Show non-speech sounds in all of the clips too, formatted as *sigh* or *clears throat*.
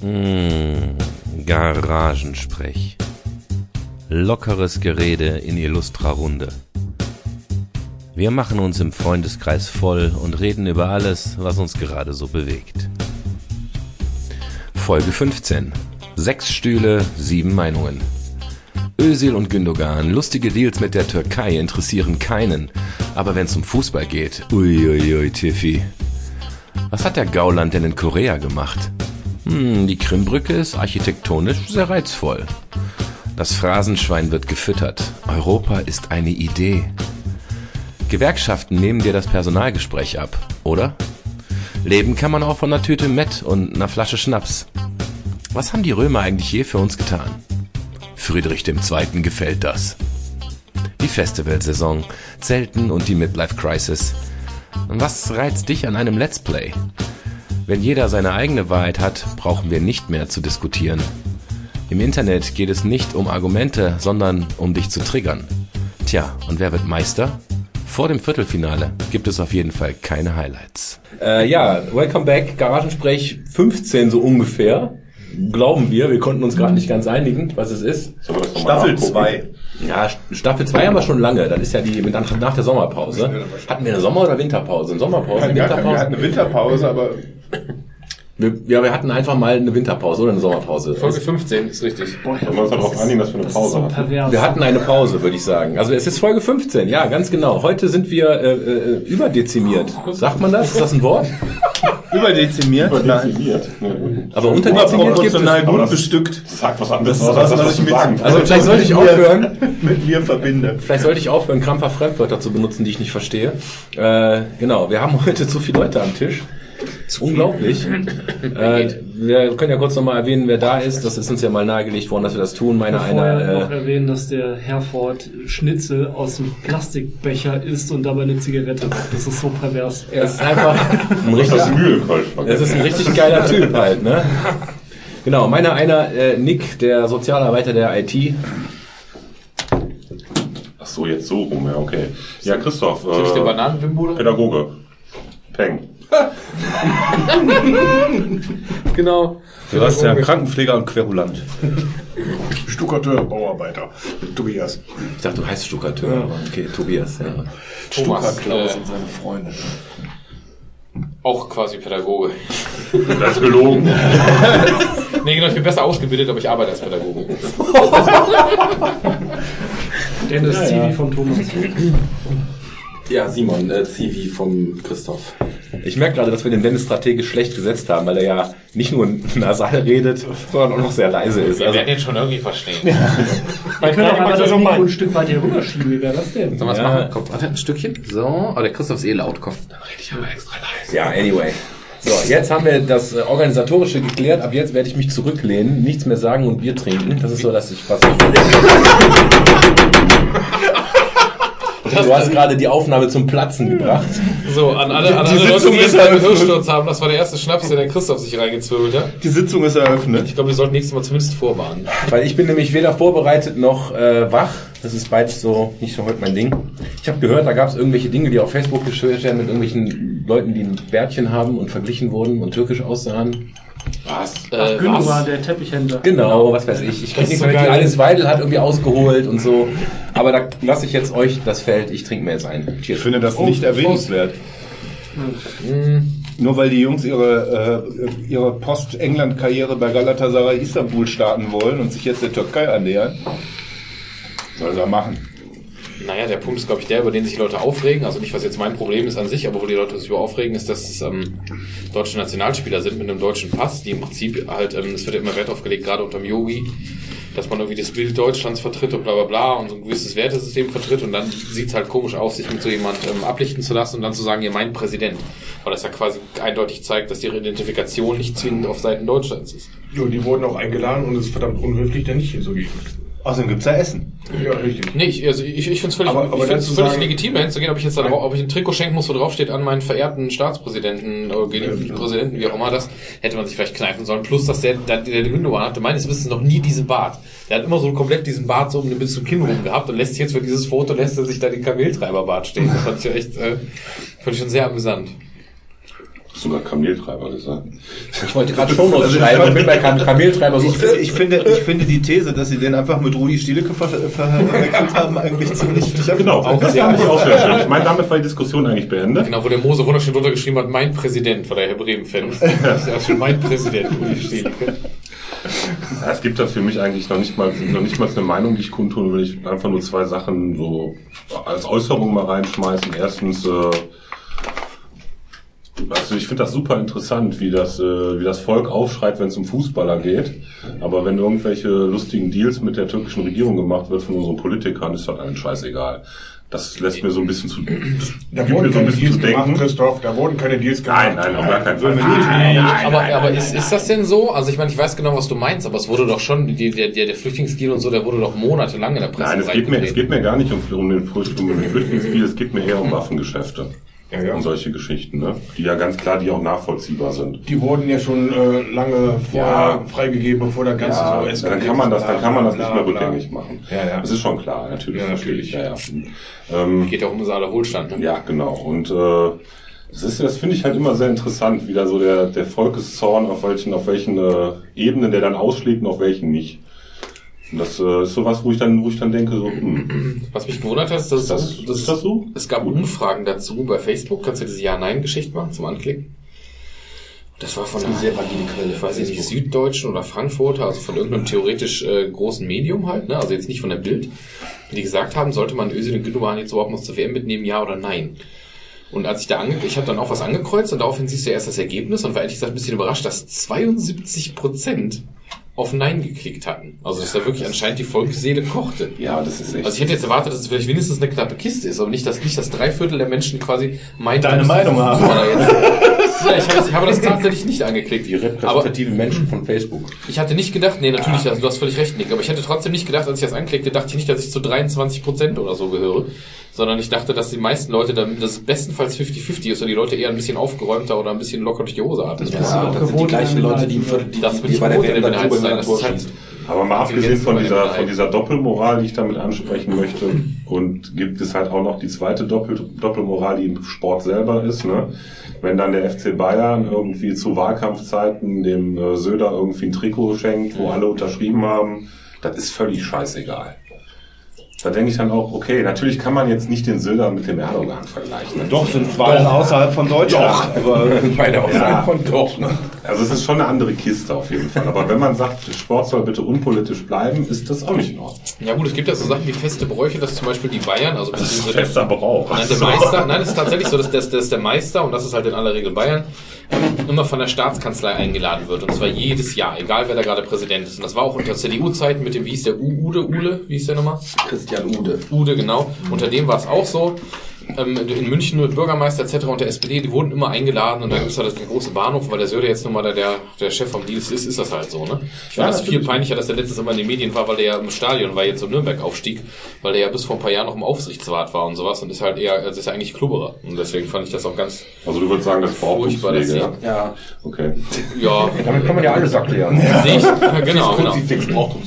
Mmh, Garagensprech. Lockeres Gerede in illustrer Runde. Wir machen uns im Freundeskreis voll und reden über alles, was uns gerade so bewegt. Folge 15. Sechs Stühle, sieben Meinungen. Özil und Gündogan, lustige Deals mit der Türkei interessieren keinen. Aber wenn es um Fußball geht, uiuiui, ui, Tiffy. Was hat der Gauland denn in Korea gemacht? Hm, die Krimbrücke ist architektonisch sehr reizvoll. Das Phrasenschwein wird gefüttert. Europa ist eine Idee. Gewerkschaften nehmen dir das Personalgespräch ab, oder? Leben kann man auch von einer Tüte Met und einer Flasche Schnaps. Was haben die Römer eigentlich je für uns getan? Friedrich II. gefällt das. Die Festivalsaison, Zelten und die Midlife Crisis. Was reizt dich an einem Let's Play? Wenn jeder seine eigene Wahrheit hat, brauchen wir nicht mehr zu diskutieren. Im Internet geht es nicht um Argumente, sondern um dich zu triggern. Tja, und wer wird Meister? Vor dem Viertelfinale gibt es auf jeden Fall keine Highlights. Äh, ja, welcome back. Garagensprech 15 so ungefähr. Glauben wir. Wir konnten uns gerade nicht ganz einigen, was es ist. Staffel 2. Ja, Staffel 2 haben wir schon lange. Das ist ja die mit nach, nach der Sommerpause. Hatten wir eine Sommer- oder Winterpause? Eine Sommerpause, eine Wir Winterpause? hatten eine Winterpause, aber Wir, ja, wir hatten einfach mal eine Winterpause oder eine Sommerpause. Folge 15 ist richtig. wir uns darauf einigen, dass wir eine Das Pause so pervers. Wir hatten eine Pause, würde ich sagen. Also es ist Folge 15, ja, ganz genau. Heute sind wir äh, äh, überdezimiert. Sagt man das? Ist das ein Wort? *laughs* Überdezimiert? Nein. Definiert. Aber unterdezimiert gibt es. Gut das- bestückt. Sag was Das anderes. ist was, was ich mit, Also vielleicht sollte ich *laughs* aufhören. mit mir verbinde. Vielleicht sollte ich aufhören, krampfer Fremdwörter zu benutzen, die ich nicht verstehe. Äh, genau, wir haben heute zu viele Leute am Tisch. Ist unglaublich. *laughs* äh, wir können ja kurz nochmal erwähnen, wer da ist. Das ist uns ja mal nahegelegt worden, dass wir das tun. Meine Vorher noch einer. Äh, erwähnen, dass der Herford Schnitzel aus dem Plastikbecher isst und dabei eine Zigarette raucht. Das ist so pervers. er ist einfach *laughs* ein richtig, Das ist Mühlenkölsch. es ist ein richtig geiler Typ halt, ne? Genau, meiner einer, äh, Nick, der Sozialarbeiter der IT. Ach so, jetzt so rum, ja, okay. Ja, Christoph, Ist der äh, Bananenbimbo? Pädagoge. Peng. *laughs* Genau. Sebastian, Krankenpfleger und Querulant. Stuckateur, Bauarbeiter. Tobias. Ich dachte, du heißt Stuckateur, aber okay, Tobias, ja. Thomas. Klaus Äh, und seine Freunde. auch quasi Pädagoge. *laughs* Das ist gelogen. *laughs* Nee, genau, ich bin besser ausgebildet, aber ich arbeite als Pädagoge. Dennis Ja, Zivi ja. von Thomas. Ja, Simon, äh, Zivi vom Christoph. Ich merke gerade, dass wir den Dennis strategisch schlecht gesetzt haben, weil er ja nicht nur nasal redet, sondern auch noch sehr leise ist. Wir Also, werden den schon irgendwie verstehen. *laughs* Wir können auch einmal das Mikro ein Stück weit hier rüberschieben. Wie wäre das denn? Sollen wir es Ja. machen? Komm, warte, ein Stückchen. So, oh, der Christoph ist eh laut, komm. Dann rede ich aber extra leise. ja, anyway. So, jetzt haben wir das äh, Organisatorische geklärt. Ab jetzt werde ich mich zurücklehnen, nichts mehr sagen und Bier trinken. Das ist so, dass ich was. *laughs* Du hast gerade die Aufnahme zum Platzen gebracht. So, an alle, an Die alle Leute, die jetzt einen. Hörsturz haben, das war der erste Schnaps, den der Christoph sich reingezwirbelt hat. Die Sitzung ist eröffnet. Ich glaube, wir sollten nächstes Mal zumindest vorwarnen. Weil ich bin nämlich weder vorbereitet noch äh, wach. Das ist beides so nicht so heute mein Ding. Ich habe gehört, da gab es irgendwelche Dinge, die auf Facebook gestellt werden mit irgendwelchen Leuten, die ein Bärtchen haben und verglichen wurden und türkisch aussahen. Was? Ach, Äh, Gündogan, was? der Teppichhändler. Genau, was weiß ich. Ich ist nichts so geil. Alice Weidel hat irgendwie ausgeholt und so. Aber da lasse ich jetzt euch das Feld. Ich trinke mir jetzt ein. Ich Cheers. finde das nicht erwähnenswert. Nur weil die Jungs ihre, äh, ihre Post-England-Karriere bei Galatasaray Istanbul starten wollen und sich jetzt der Türkei annähern, soll er machen. Naja, der Punkt ist, glaube ich, der, über den sich die Leute aufregen. Also nicht, was jetzt mein Problem ist an sich, aber wo die Leute sich über aufregen, ist, dass es ähm, deutsche Nationalspieler sind mit einem deutschen Pass, die im Prinzip halt, ähm, es wird ja immer Wert aufgelegt, gerade unter dem Yogi, dass man irgendwie das Bild Deutschlands vertritt und bla bla bla und so ein gewisses Wertesystem vertritt und dann sieht's halt komisch aus, sich mit so jemand ähm, ablichten zu lassen und dann zu sagen, ihr meint Präsident. Weil das ja quasi eindeutig zeigt, dass ihre Identifikation nicht zwingend auf Seiten Deutschlands ist. Jo, die wurden auch eingeladen und es ist verdammt unhöflich, da nicht hinzugehen. Außerdem gibt's ja Essen. Ja, richtig. Nee, ich, also ich, ich finde es völlig, Aber- aber ich find's völlig sagen- legitim, dahin zu gehen, ob ich jetzt da drauf, ob ich ein Trikot schenken muss, wo drauf steht, an meinen verehrten Staatspräsidenten oder geliebten Präsidenten, wie auch immer das, hätte man sich vielleicht kneifen sollen. Plus, dass der, der, der Gündogan hatte meines Wissens noch nie diesen Bart. Der hat immer so komplett diesen Bart so um den bis zum Kinn rum gehabt und lässt sich jetzt für dieses Foto, lässt er sich da den Kameltreiberbart stehen. Das fand ich ja echt, äh, fand ich schon sehr amüsant. Sogar Kameltreiber gesagt. Ich wollte gerade schon noch schreiben und bin bei Kam Kameltreiber so. Ich, finde- ich, finde, *laughs* ich finde die These, dass sie den einfach mit Rudi Stielecke ver ver verwechselt haben, eigentlich ziemlich. Genau, das fand ich auch sehr schön. Ich meine, damit war die Diskussion eigentlich beendet. Genau, wo der Mose wunderschön drunter geschrieben hat, mein Präsident, war der Herr Bremen-Fan. Das ist ja schon mein Präsident, Uli Stielicke. Ja, es gibt da für mich eigentlich noch nicht mal noch nicht mal eine Meinung, die ich kundtun will. Ich einfach nur zwei Sachen so als Äußerung mal reinschmeißen. Erstens, äh, also ich finde das super interessant, wie das, äh, wie das Volk aufschreit, wenn es um Fußballer geht. Aber wenn irgendwelche lustigen Deals mit der türkischen Regierung gemacht wird von unseren Politikern, ist das allen scheißegal. Das lässt mir so ein bisschen zu, Da gibt mir wurden so ein keine bisschen Deals zu gemacht, denken. Christoph. Da wurden keine Deals gemacht. Nein, nein, auf gar keinen Fall. Nein, aber aber ist, ist das denn so? Also ich meine, ich weiß genau, was du meinst, aber es wurde doch schon, die, der, der, der Flüchtlingsdeal und so, der wurde doch monatelang in der Presse Nein, es geht, mir, es geht mir gar nicht um, um den Flücht- um den Flüchtlingsspiel, es geht mir eher um Waffengeschäfte. Ja, ja. Und solche Geschichten, ne? Die ja ganz klar, die auch nachvollziehbar sind. Die wurden ja schon äh, lange vorher Ja. freigegeben, bevor der ganze Ja, so dann eskaliert kann man das, ist, dann kann man das bla, nicht mehr bla, bla. rückgängig machen. Ja, ja. Das ist schon klar, natürlich. Ja, natürlich. Ja, ja. Ähm, Geht ja auch um unser aller Wohlstand. Ne? ja, genau. Und äh, das ist, das finde ich halt immer sehr interessant, wie da so der, der Volkeszorn auf welchen, auf welchen äh, Ebenen der dann ausschlägt und auf welchen nicht. Und das äh, ist sowas, wo ich dann, wo ich dann denke, so, *clears throat* hm, Was mich gewundert hat, ist, dass das, es so- ist das so? Es gab Umfragen dazu bei Facebook. Kannst du diese Ja-Nein-Geschichte machen zum Anklicken? Das war von einer sehr valide Quelle. ich weiß nicht, Süddeutschen oder Frankfurter, also von irgendeinem theoretisch äh, großen Medium halt, ne? also jetzt nicht von der Bild, die gesagt haben, sollte man Özil und Gündogan jetzt überhaupt noch zur WM mitnehmen, ja oder nein? Und als ich da ange ich habe dann auch was angekreuzt und daraufhin siehst du erst das Ergebnis und war ehrlich gesagt ein bisschen überrascht, dass 72 Prozent auf Nein geklickt hatten. Also dass da wirklich anscheinend die Volksseele kochte. Ja, das ist echt. Also ich hätte jetzt erwartet, dass es vielleicht wenigstens eine knappe Kiste ist, aber nicht, dass nicht das Dreiviertel der Menschen quasi meint, Deine Meinung haben. *laughs* Ja, ich habe, das, ich habe das tatsächlich nicht angeklickt. Die Aber repräsentativen Menschen von Facebook. ich hatte nicht gedacht, nee, natürlich, du hast völlig recht, Nick, aber ich hätte trotzdem nicht gedacht, als ich das anklickte, dachte ich nicht, dass ich zu 23 Prozent oder so gehöre, sondern ich dachte, dass die meisten Leute, dann, dass es bestenfalls 50-50 ist und die Leute eher ein bisschen aufgeräumter oder ein bisschen locker durch die Hose atmen. Ja, das sind die gleichen Leute, die, die, Das bin die ich bei der WM dann sein, das das ist schießt. Aber mal abgesehen von dieser, von dieser Doppelmoral, die ich damit ansprechen möchte, und gibt es halt auch noch die zweite Doppel Doppelmoral, die im Sport selber ist, ne? Wenn dann der FC Bayern irgendwie zu Wahlkampfzeiten dem äh, Söder irgendwie ein Trikot schenkt, wo alle unterschrieben haben, das ist völlig scheißegal. Da denke ich dann auch, okay, natürlich kann man jetzt nicht den Söder mit dem Erdogan vergleichen. ne? Doch, sind Wahlen außerhalb von Deutschland. Aber *laughs* Meine Aussage Ja. von doch. Ne? Also es ist schon eine andere Kiste auf jeden Fall. Aber wenn man sagt, Sport soll bitte unpolitisch bleiben, ist das auch nicht in Ordnung. Ja gut, es gibt ja so Sachen wie feste Bräuche, dass zum Beispiel die Bayern, also Das ist fester Brauch. Nein, der Meister, nein, es ist tatsächlich so, dass, dass, dass der Meister, und das ist halt in aller Regel Bayern, immer von der Staatskanzlei eingeladen wird. Und zwar jedes Jahr, egal wer da gerade Präsident ist. Und das war auch unter CDU-Zeiten mit dem, wie hieß der, U Ude, Ule, wie hieß der nochmal? Christian Ude. Ude, genau. Unter dem war es auch so. Ähm, in München mit Bürgermeister etc. und der SPD, die wurden immer eingeladen und dann gibt es halt den großen Bahnhof, weil der Söder jetzt nun mal der, der, der Chef vom Deals ist, ist das halt so, ne? Ich fand Ja, das viel peinlicher, dass der letztes immer in den Medien war, weil der ja im Stadion war, jetzt so Nürnberg aufstieg, weil der ja bis vor ein paar Jahren noch im Aufsichtsrat war und sowas und ist halt eher, also ist ja eigentlich Klubberer. Und deswegen fand ich das auch ganz, Also du würdest sagen, das Furchtbar, das Brauchtumspflege, ja? Ja, Okay. ja, damit kann man ja alles erklären. sehe ich, ja, genau, genau.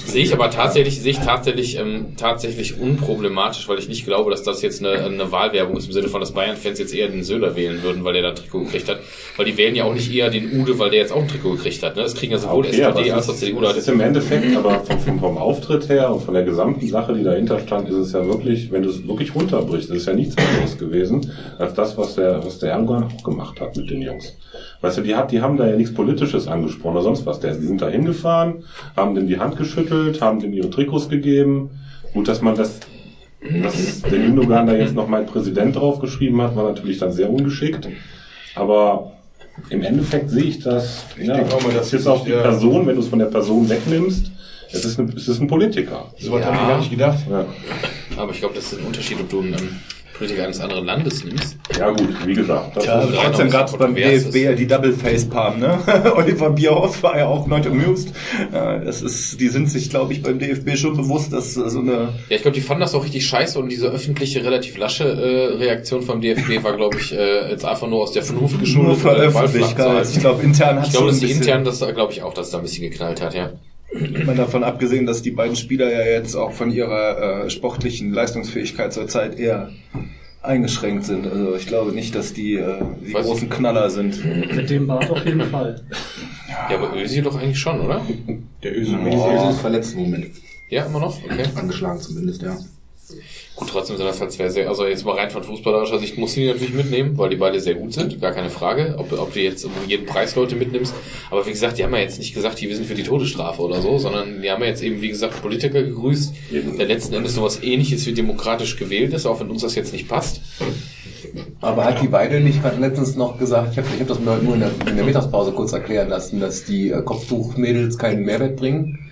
Sehe ich aber tatsächlich, sehe ich tatsächlich, ähm, tatsächlich unproblematisch, weil ich nicht glaube, dass das jetzt eine, eine Wahlwerbung ist im Sinne von, dass Bayern-Fans jetzt eher den Söder wählen würden, weil der da ein Trikot gekriegt hat. Weil die wählen ja auch nicht eher den Ude, weil der jetzt auch ein Trikot gekriegt hat. Ne? Das kriegen ja sowohl Okay, SPD als auch CDU. das ist im Endeffekt, aber vom, vom, Auftritt her und von der gesamten Sache, die dahinter stand, ist es ja wirklich, wenn du es wirklich runterbrichst, ist es ja nichts anderes gewesen, als das, was der, was der Erdogan auch gemacht hat mit den Jungs. Weißt du, die, hat, die haben da ja nichts Politisches angesprochen oder sonst was. Die sind da hingefahren, haben denen die Hand geschüttelt, haben denen ihre Trikots gegeben. Gut, dass man das, dass der Gündogan da jetzt noch mein Präsident draufgeschrieben hat, war natürlich dann sehr ungeschickt. Aber im Endeffekt sehe ich das, ja, denke auch mal, das ist auch die der- Person, wenn du es von der Person wegnimmst, es ist ein, es ist ein Politiker. So was Ja. habe ich gar nicht gedacht. Ja, Aber ich glaube, das ist ein Unterschied, ob du einen Politiker eines anderen Landes nimmst. ja gut, wie gesagt. Das Ja, ist, aber Ja, trotzdem gab es beim. DFB ja die Double Face Palm, ne? *laughs* Oliver Bierhaus war ja auch not amused. Ja, das ist, die sind sich, glaube ich, beim DFB schon bewusst, dass so eine Ja, ich glaube, die fanden das auch richtig scheiße und diese öffentliche, relativ lasche äh, Reaktion vom DFB war, glaube ich, äh, jetzt einfach nur aus der Vernunft nur geschuldet. für äh, Ball flach zu Öffentlichkeit. halten. Ich glaube, intern hat Ich glaube, dass die intern, das glaube ich auch, dass da ein bisschen geknallt hat, ja. Mal davon abgesehen, dass die beiden Spieler ja jetzt auch von ihrer äh, sportlichen Leistungsfähigkeit zurzeit eher eingeschränkt sind. Also ich glaube nicht, dass die äh, die Weiß großen Knaller sind. Mit dem Bart auf jeden Fall. Ja, aber Özil doch eigentlich schon, oder? Der Öse. Öse ist verletzt im Moment. Ja, immer noch? Okay. Angeschlagen zumindest, ja. Gut, trotzdem sind das halt zwei sehr, also jetzt mal rein von fußballerischer Sicht muss die natürlich mitnehmen, weil die beide sehr gut sind, gar keine Frage, ob, ob du jetzt um jeden Preis Leute mitnimmst. Aber wie gesagt, die haben ja jetzt nicht gesagt, die wir sind für die Todesstrafe oder so, sondern die haben ja jetzt eben, wie gesagt, Politiker gegrüßt, der letzten Endes sowas ähnliches wie demokratisch gewählt ist, auch wenn uns das jetzt nicht passt. Aber hat die Weidel nicht gerade letztens noch gesagt, ich habe ich hab das mir heute nur in der, in der Mittagspause kurz erklären lassen, dass die äh, Kopftuchmädels keinen Mehrwert bringen?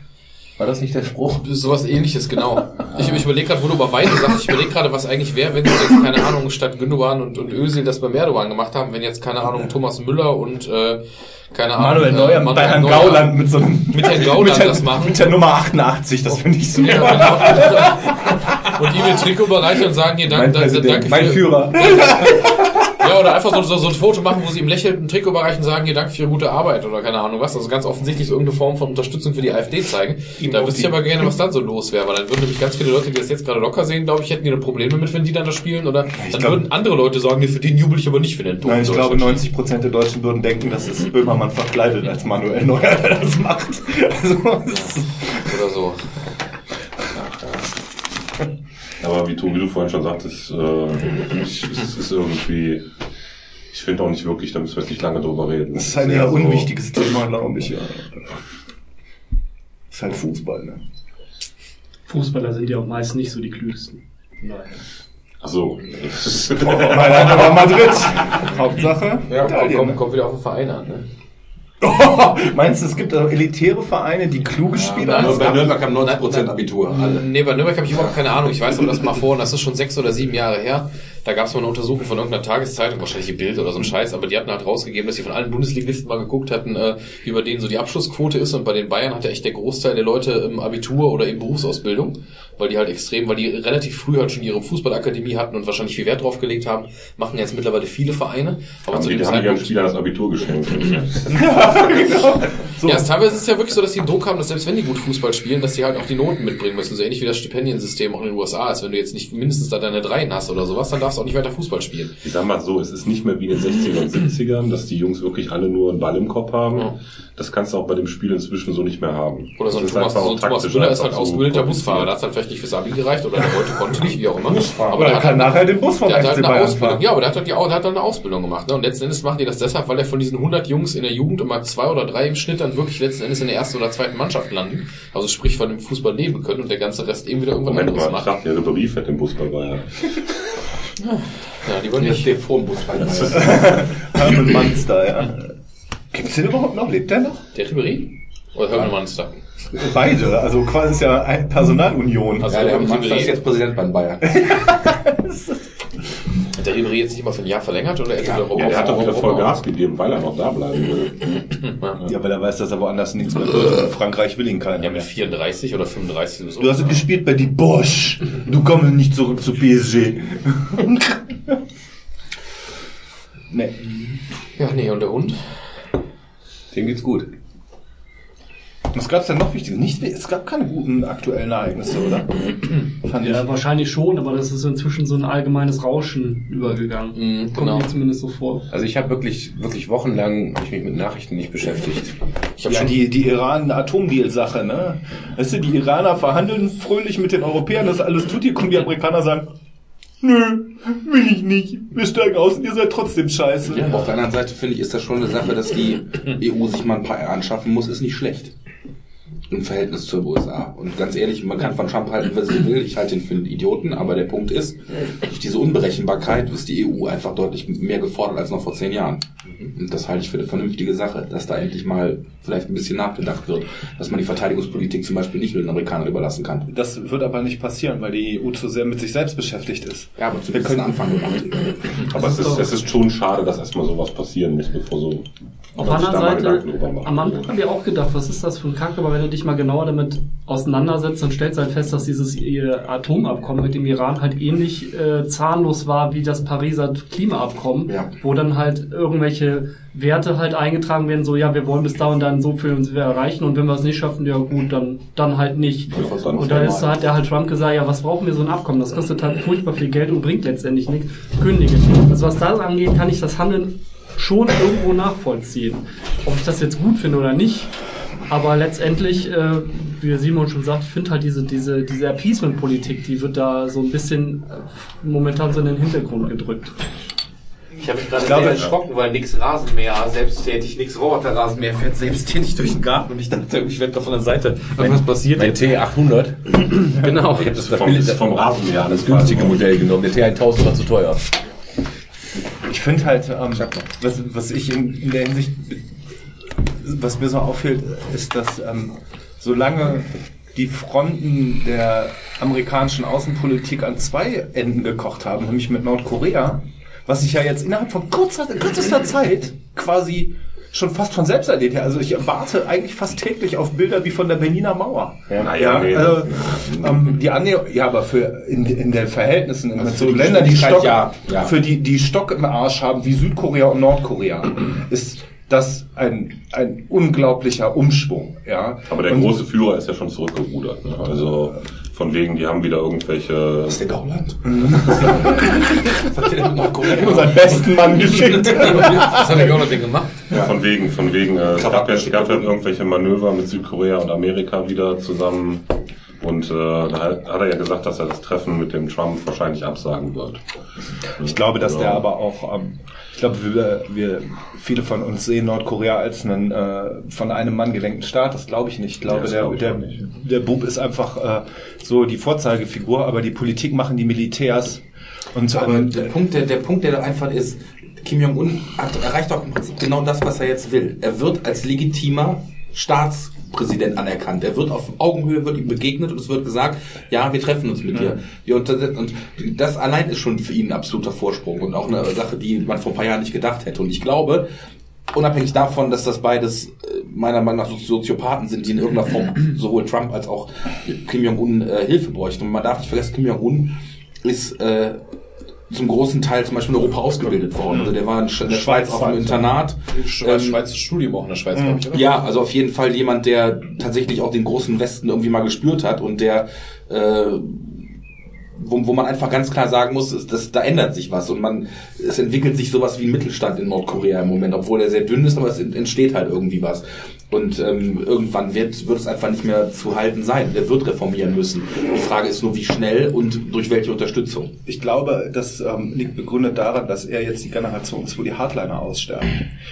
War das nicht der Spruch? Sowas ähnliches, genau. Ich, ich überlege gerade, wo du über Weide sagst, ich überlege gerade, was eigentlich wäre, wenn sie jetzt, keine Ahnung, statt Gündogan und, und Özil das beim Erdogan gemacht haben, wenn jetzt, keine Ahnung, Thomas Müller und, äh, keine Ahnung, Manuel Neuer äh, bei Herrn Gauland mit so einem mit Herrn *laughs* Gauland mit der, das machen. mit der Nummer 88, das finde ich super. Ja, genau. und ihm den Trikot überreichen und sagen, hier, danke, danke, danke mein für, Führer. Ja, oder einfach so, so, ein Foto machen, wo sie ihm lächelnd ein Trikot überreichen und sagen, hier, danke für Ihre gute Arbeit oder keine Ahnung was. Also ganz offensichtlich irgendeine Form von Unterstützung für die AfD zeigen. da wüsste ich aber gerne, was dann so los wäre, weil dann würden nämlich ganz viele Leute, die das jetzt gerade locker sehen, glaube ich, hätten die ein Problem damit, wenn die dann das spielen. Oder dann glaub- würden andere Leute sagen, nee, für den jubel ich aber nicht für den Tod. Nein, ich glaube, das- 90 Prozent der Deutschen würden denken, dass es Böhmermann verkleidet als Manuel Neuer, der das macht. Also, Oder so. Aber wie, du- wie du vorhin schon sagtest, äh, ich, es ist irgendwie, ich finde auch nicht wirklich, da müssen wir jetzt nicht lange drüber reden. das ist ein eher so- unwichtiges Thema, glaube ich. Ja. ist halt Fußball, ne? Fußballer sind ja auch meist nicht so die klügsten. Nein. Ach so. Mailand oder Madrid. Hauptsache. Ja, kommt, ne? kommt wieder auf den Verein an. Ne? *laughs* Meinst du, es gibt auch elitäre Vereine, die kluge Spieler nein, Also haben? bei Nürnberg haben 90% Abitur, alle. Nee, bei Nürnberg habe ich überhaupt keine Ahnung. Ich weiß aber das mal vor, und das ist schon sechs oder sieben Jahre her. Da gab es mal eine Untersuchung von irgendeiner Tageszeitung, wahrscheinlich die Bild oder so ein Scheiß, aber die hatten halt rausgegeben, dass sie von allen Bundesligisten mal geguckt hatten, äh, wie bei denen so die Abschlussquote ist. Und bei den Bayern hat ja echt der Großteil der Leute im Abitur oder in Berufsausbildung, weil die halt extrem, weil die relativ früh halt schon ihre Fußballakademie hatten und wahrscheinlich viel Wert drauf gelegt haben, machen jetzt mittlerweile viele Vereine. Aber Haben zu die, dem die haben Zeitpunkt Spielern das Abitur geschenkt. *laughs* ja, es teilweise ist es ja wirklich so, dass die den Druck haben, dass selbst wenn die gut Fußball spielen, dass die halt auch die Noten mitbringen müssen. So ähnlich wie das Stipendiensystem auch in den USA ist. Wenn du jetzt nicht mindestens da deine Dreien hast oder sowas, dann darfst du auch nicht weiter Fußball spielen. Ich sag mal so, es ist nicht mehr wie in den 60er und 70ern, dass die Jungs wirklich alle nur einen Ball im Kopf haben. Ja. Das kannst du auch bei dem Spiel inzwischen so nicht mehr haben. Oder so ein Thomas, so ein Thomas Müller ist halt ausgebildeter. Busfahrer. Der hat halt vielleicht nicht fürs Abi gereicht oder der wollte, konnte nicht, wie auch immer. Aber der er hat kann halt, nachher den Bus der hat halt eine Bayern Ausbildung. fahren. Ja, aber der hat halt, die, der hat halt eine Ausbildung gemacht. Ne? Und letzten Endes machen die das deshalb, weil er von diesen 100 Jungs in der Jugend immer zwei oder drei im Schnitt dann wirklich letzten Endes in der ersten oder zweiten Mannschaft landen. Also sprich von dem Fußball leben können und der ganze Rest eben wieder irgendwann Moment anderes mal, ich macht. dachte, der Ribéry fährt den Bus bei Bayern. Ja, lieber Der nicht. dem Bus bei *laughs* Hermann Munster, ja. Gibt's den überhaupt noch? Lebt der noch? Der Ribéry? Oder Hermann Monster? Beide, also quasi ist ja eine Personalunion. Also Ja, der Mann ist jetzt Präsident bei den Bayern. *laughs* hat der Ribéry jetzt nicht mal für ein Jahr verlängert oder Ja, ja, Ja, der hat doch wieder voll Gas gegeben, weil er noch da bleiben will. *clears throat* Ja, weil er weiß, dass er woanders nichts mehr wird. Frankreich will ihn keiner Ja, mit mehr. 34 oder 35 oder so. Du hast gespielt bei die Bosch. Du kommst nicht zurück zu PSG. *laughs* nee, Ja, nee, und der Hund? dem geht's gut. Was gab's denn noch Wichtiges? Nicht, es gab keine guten aktuellen Ereignisse, oder? Fand Ja, ich. wahrscheinlich schon, aber das ist inzwischen so ein allgemeines Rauschen übergegangen. Mhm, Kommt genau. mir zumindest so vor. Also ich habe wirklich, wirklich wochenlang hab ich mich mit Nachrichten nicht beschäftigt. Ja, schon die, die Iran-Atomdeal-Sache, ne? Weißt du, die Iraner verhandeln fröhlich mit den Europäern, das alles tut ihr, kommen die Amerikaner sagen, nö, will ich nicht, wir steigen aus und ihr seid trotzdem scheiße. Auf der anderen Seite finde ich, ist das schon eine Sache, dass die EU sich mal ein paar anschaffen muss, ist nicht schlecht. Im Verhältnis zur USA. Und ganz ehrlich, man kann von Trump halten, was er will. Ich halte ihn für einen Idioten, aber der Punkt ist, durch diese Unberechenbarkeit ist die EU einfach deutlich mehr gefordert als noch vor zehn Jahren. Und das halte ich für eine vernünftige Sache, dass da endlich mal vielleicht ein bisschen nachgedacht wird, dass man die Verteidigungspolitik zum Beispiel nicht nur den Amerikanern überlassen kann. Das wird aber nicht passieren, weil die EU zu sehr mit sich selbst beschäftigt ist. Ja, aber zumindest einen Anfang gemacht. Aber es ist, es ist schon schade, dass erstmal sowas passieren muss, bevor so Auf der anderen Seite, am Anfang haben wir auch gedacht, was ist das für ein Kack, aber wenn du dich mal genauer damit auseinandersetzt, dann stellst du halt fest, dass dieses Atomabkommen mit dem Iran halt ähnlich äh, zahnlos war wie das Pariser Klimaabkommen, Ja. wo dann halt irgendwelche Werte halt eingetragen werden, so ja, wir wollen bis da und dann so viel uns erreichen und wenn wir es nicht schaffen, ja gut, dann dann halt nicht. Dann Und da ist, hat der halt Trump gesagt, ja, was brauchen wir so ein Abkommen? Das kostet halt furchtbar viel Geld und bringt letztendlich nichts. Kündige. Also was das angeht, kann ich das Handeln schon irgendwo nachvollziehen. Ob ich das jetzt gut finde oder nicht. Aber letztendlich, äh, wie Simon schon sagt, ich finde halt diese, diese, diese Appeasement-Politik, die wird da so ein bisschen äh, momentan so in den Hintergrund gedrückt. Ich habe mich gerade glaube, sehr erschrocken, weil nix Rasenmäher, selbsttätig, nix Roboterrasenmäher fährt selbsttätig durch den Garten und ich dachte, ich werde da von der Seite. Was passiert Mein jetzt? T800. Genau. Ich habe das, Vom, billige- vom Rasenmäher das günstige Modell genommen. Der T1000 war zu teuer. Ich finde halt, ähm, was, was ich in, in der Hinsicht, was mir so auffällt, ist, dass ähm, solange die Fronten der amerikanischen Außenpolitik an zwei Enden gekocht haben, nämlich mit Nordkorea, was sich ja jetzt innerhalb von kurzer, kürzester Zeit quasi schon fast von selbst erledigt hat. Also ich warte eigentlich fast täglich auf Bilder wie von der Berliner Mauer. Naja, nee. also, ähm, die Annäherung, ja, aber für in, in den Verhältnissen mit so die Ländern, die Stock, ja, ja. für die die Stock im Arsch haben, wie Südkorea und Nordkorea, *clears throat* ist das ein ein unglaublicher Umschwung, ja. Aber der Und- große Führer ist ja schon zurückgerudert. Ne? Also von wegen, die haben wieder irgendwelche. Das ist der Gauland. *laughs* Was hat der denn unseren besten Mann geschickt. *laughs* Was hat der Gauland denn gemacht? Von wegen, von wegen, äh, es gab ja, es gab ja irgendwelche Manöver mit Südkorea und Amerika wieder zusammen. Und äh, da hat hat er ja gesagt, dass er das Treffen mit dem Trump wahrscheinlich absagen wird. Ich glaube, dass Also, der aber auch, ähm, ich glaube, wir, wir, viele von uns sehen Nordkorea als einen äh, von einem Mann gelenkten Staat. Das glaube ich nicht. Ich glaube, das der, ich der, nicht. der Bub ist einfach äh, so die Vorzeigefigur, aber die Politik machen die Militärs. Und Aber ähm, der Punkt, der, der Punkt, der da einfach ist, Kim Jong-un erreicht auch im Prinzip genau das, was er jetzt will. Er wird als legitimer Staatspräsident anerkannt. Er wird auf Augenhöhe, wird ihm begegnet und es wird gesagt, ja, wir treffen uns mit dir. Wir untersetzen, und das allein ist schon für ihn ein absoluter Vorsprung und auch eine Sache, die man vor ein paar Jahren nicht gedacht hätte. Und ich glaube, unabhängig davon, dass das beides äh, meiner Meinung nach Soziopathen sind, die in irgendeiner Form *clears throat* sowohl Trump als auch Kim Jong-un äh, Hilfe bräuchten. Und man darf nicht vergessen, Kim Jong-un ist äh, zum großen Teil zum Beispiel in Europa ausgebildet worden. Also der war in der Schweiz auf einem Internat. Schweiz, Ähm, Schweiz Studium auch in der Schweiz, glaube ich, oder? ja, also auf jeden Fall jemand, der tatsächlich auch den großen Westen irgendwie mal gespürt hat und der äh, wo, wo man einfach ganz klar sagen muss, ist, dass, da ändert sich was und man es entwickelt sich sowas wie ein Mittelstand in Nordkorea im Moment, obwohl er sehr dünn ist, aber es ent- entsteht halt irgendwie was. Und ähm, irgendwann wird, wird es einfach nicht mehr zu halten sein. Der wird reformieren müssen. Die Frage ist nur, wie schnell und durch welche Unterstützung. ich glaube, das ähm, liegt begründet daran, dass er jetzt die Generation ist, wo die Hardliner aussterben.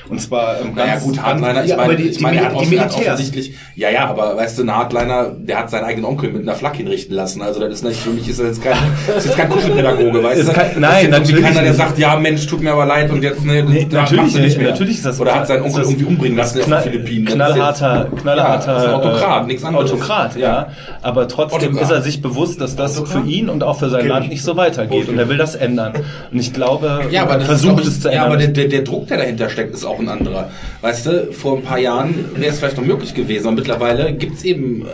Und zwar ähm, Naja gut, Hardliner, ich ja, meine, ich meine, er hat, die, hat offensichtlich, ja, ja, aber weißt du, ein Hardliner, der hat seinen eigenen Onkel mit einer Flak hinrichten lassen. Also das ist nicht, für mich ist das jetzt kein, das ist jetzt kein Kuschelpädagoge, weißt Ist du? kein- Das nein, ist jetzt irgendwie natürlich keiner, der nicht. sagt, ja Mensch, tut mir aber leid und jetzt, ne, Nee, das natürlich machst du nicht, mehr. natürlich ist das Oder hat seinen ist Onkel das- irgendwie umbringen lassen auf den Philippinen. Knallharter, knallharter Ja, ist ein Autokrat, äh, nichts anderes. Autokrat, ja. Aber trotzdem Autokrat. ist er sich bewusst, dass das für ihn und auch für sein Land nicht so weitergeht. Und er will das ändern. Und ich glaube, Ja, aber er versucht ist, glaub es zu ich, ja, ändern. aber der, der, der Druck, der dahinter steckt, ist auch ein anderer. Weißt du, vor ein paar Jahren wäre es vielleicht noch möglich gewesen, aber mittlerweile gibt es eben äh,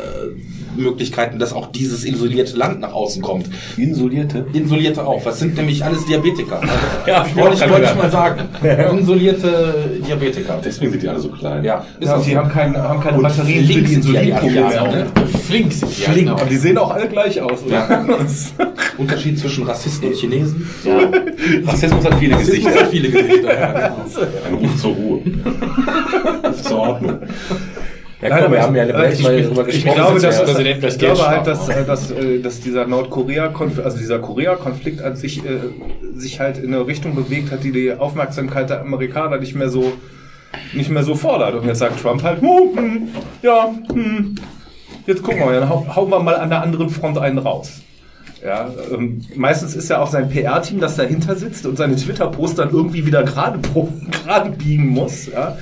Möglichkeiten, dass auch dieses isolierte Land nach außen kommt. Insolierte? Insolierte auch. Was sind nämlich alles Diabetiker? Also, *laughs* Ja, wollte ich, wollte ich mal sagen. Insolierte Diabetiker. Deswegen sind die alle so klein. Ja, ist Ja, die haben, kein, haben keine Und Batterien flink die sind die Asiaten, mehr. ne? Flink sind die, ja, Flink. genau. Aber die sehen auch alle gleich aus, oder? Ja. *laughs* Unterschied zwischen Rassisten und Chinesen? Ja. *laughs* Rassismus hat viele Rassismus Gesichter. hat viele Gesichter. Ja, genau. Ein Ruf zur Ruhe. zur Ordnung. Ja, komm, wir haben ja gleich mal darüber ich gesprochen. glaube, dass dass, ich glaube halt, dass, äh, dass, äh, dass dieser Nordkorea-Konflikt, also dieser Korea-Konflikt an sich, äh, sich halt in eine Richtung bewegt hat, die die Aufmerksamkeit der Amerikaner nicht mehr so, nicht mehr so fordert. Und jetzt sagt Trump halt, hm, hm, ja, hm, jetzt gucken wir mal, dann hau, hauen wir mal an der anderen Front einen raus. Ja, ähm, meistens ist ja auch sein PR-Team, das dahinter sitzt und seine Twitter-Posts dann irgendwie wieder gerade *laughs* gerade biegen muss. Ja.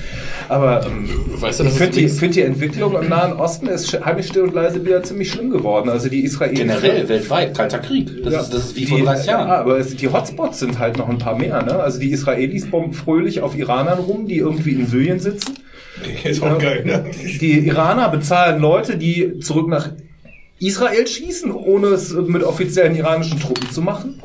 Aber ähm, Weißt du, ich finde die, find die Entwicklung im Nahen Osten ist heimlich still und leise wieder ziemlich schlimm geworden. Also die Israelis Generell, weltweit, kalter Krieg. Das, ist, das ist wie vor die, 30 Jahren. Ja, aber es, die Hotspots sind halt noch ein paar mehr. Ne? Also die Israelis bomben fröhlich auf Iranern rum, die irgendwie in Syrien sitzen. *laughs* Ist auch geil, ne? Die Iraner bezahlen Leute, die zurück nach Israel schießen, ohne es mit offiziellen iranischen Truppen zu machen.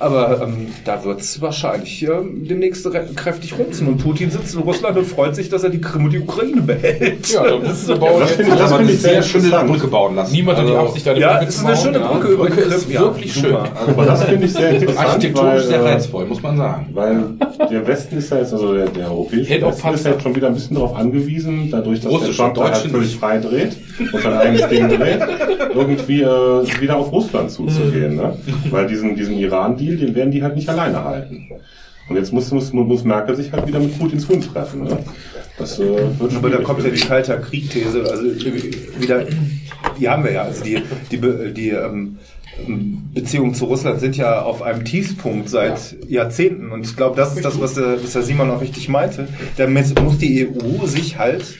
Aber ähm, da wird es wahrscheinlich ähm, demnächst kräftig rumziehen. Und Putin sitzt in Russland und freut sich, dass er die Krim und die Ukraine behält. Ja, dann das ist, wir bauen das jetzt finde ich- das aber finde eine ich sehr schöne interessant. Brücke bauen lassen. Niemand hat die Also, Absicht, da eine ja, Brücke es ist zu eine bauen, schöne ja. Brücke über die Brücke Krim. ist Ja, wirklich schön. Aber das finde ich sehr interessant, Architektonisch sehr äh, reizvoll, muss man sagen. Weil der Westen ist ja jetzt, also der, der europäische auch Westen ist ja jetzt schon wieder ein bisschen darauf angewiesen, dadurch, dass Russisch der Trump und da halt völlig frei dreht und sein eigenes Ding dreht, irgendwie äh, wieder auf Russland zuzugehen. Ne? *laughs* Weil diesen, diesen Iran-Deal, den werden die halt nicht alleine halten. Und jetzt muss, muss, muss Merkel sich halt wieder mit Putins Hund treffen. Ne? Das äh, wird Aber da kommt ja die sie. kalter Krieg-These, also wieder, die haben wir ja, also die, die, die ähm, Beziehungen zu Russland sind ja auf einem Tiefpunkt seit Jahrzehnten und ich glaube, das ist das, was der, was der Simon auch richtig meinte. Damit muss die EU sich halt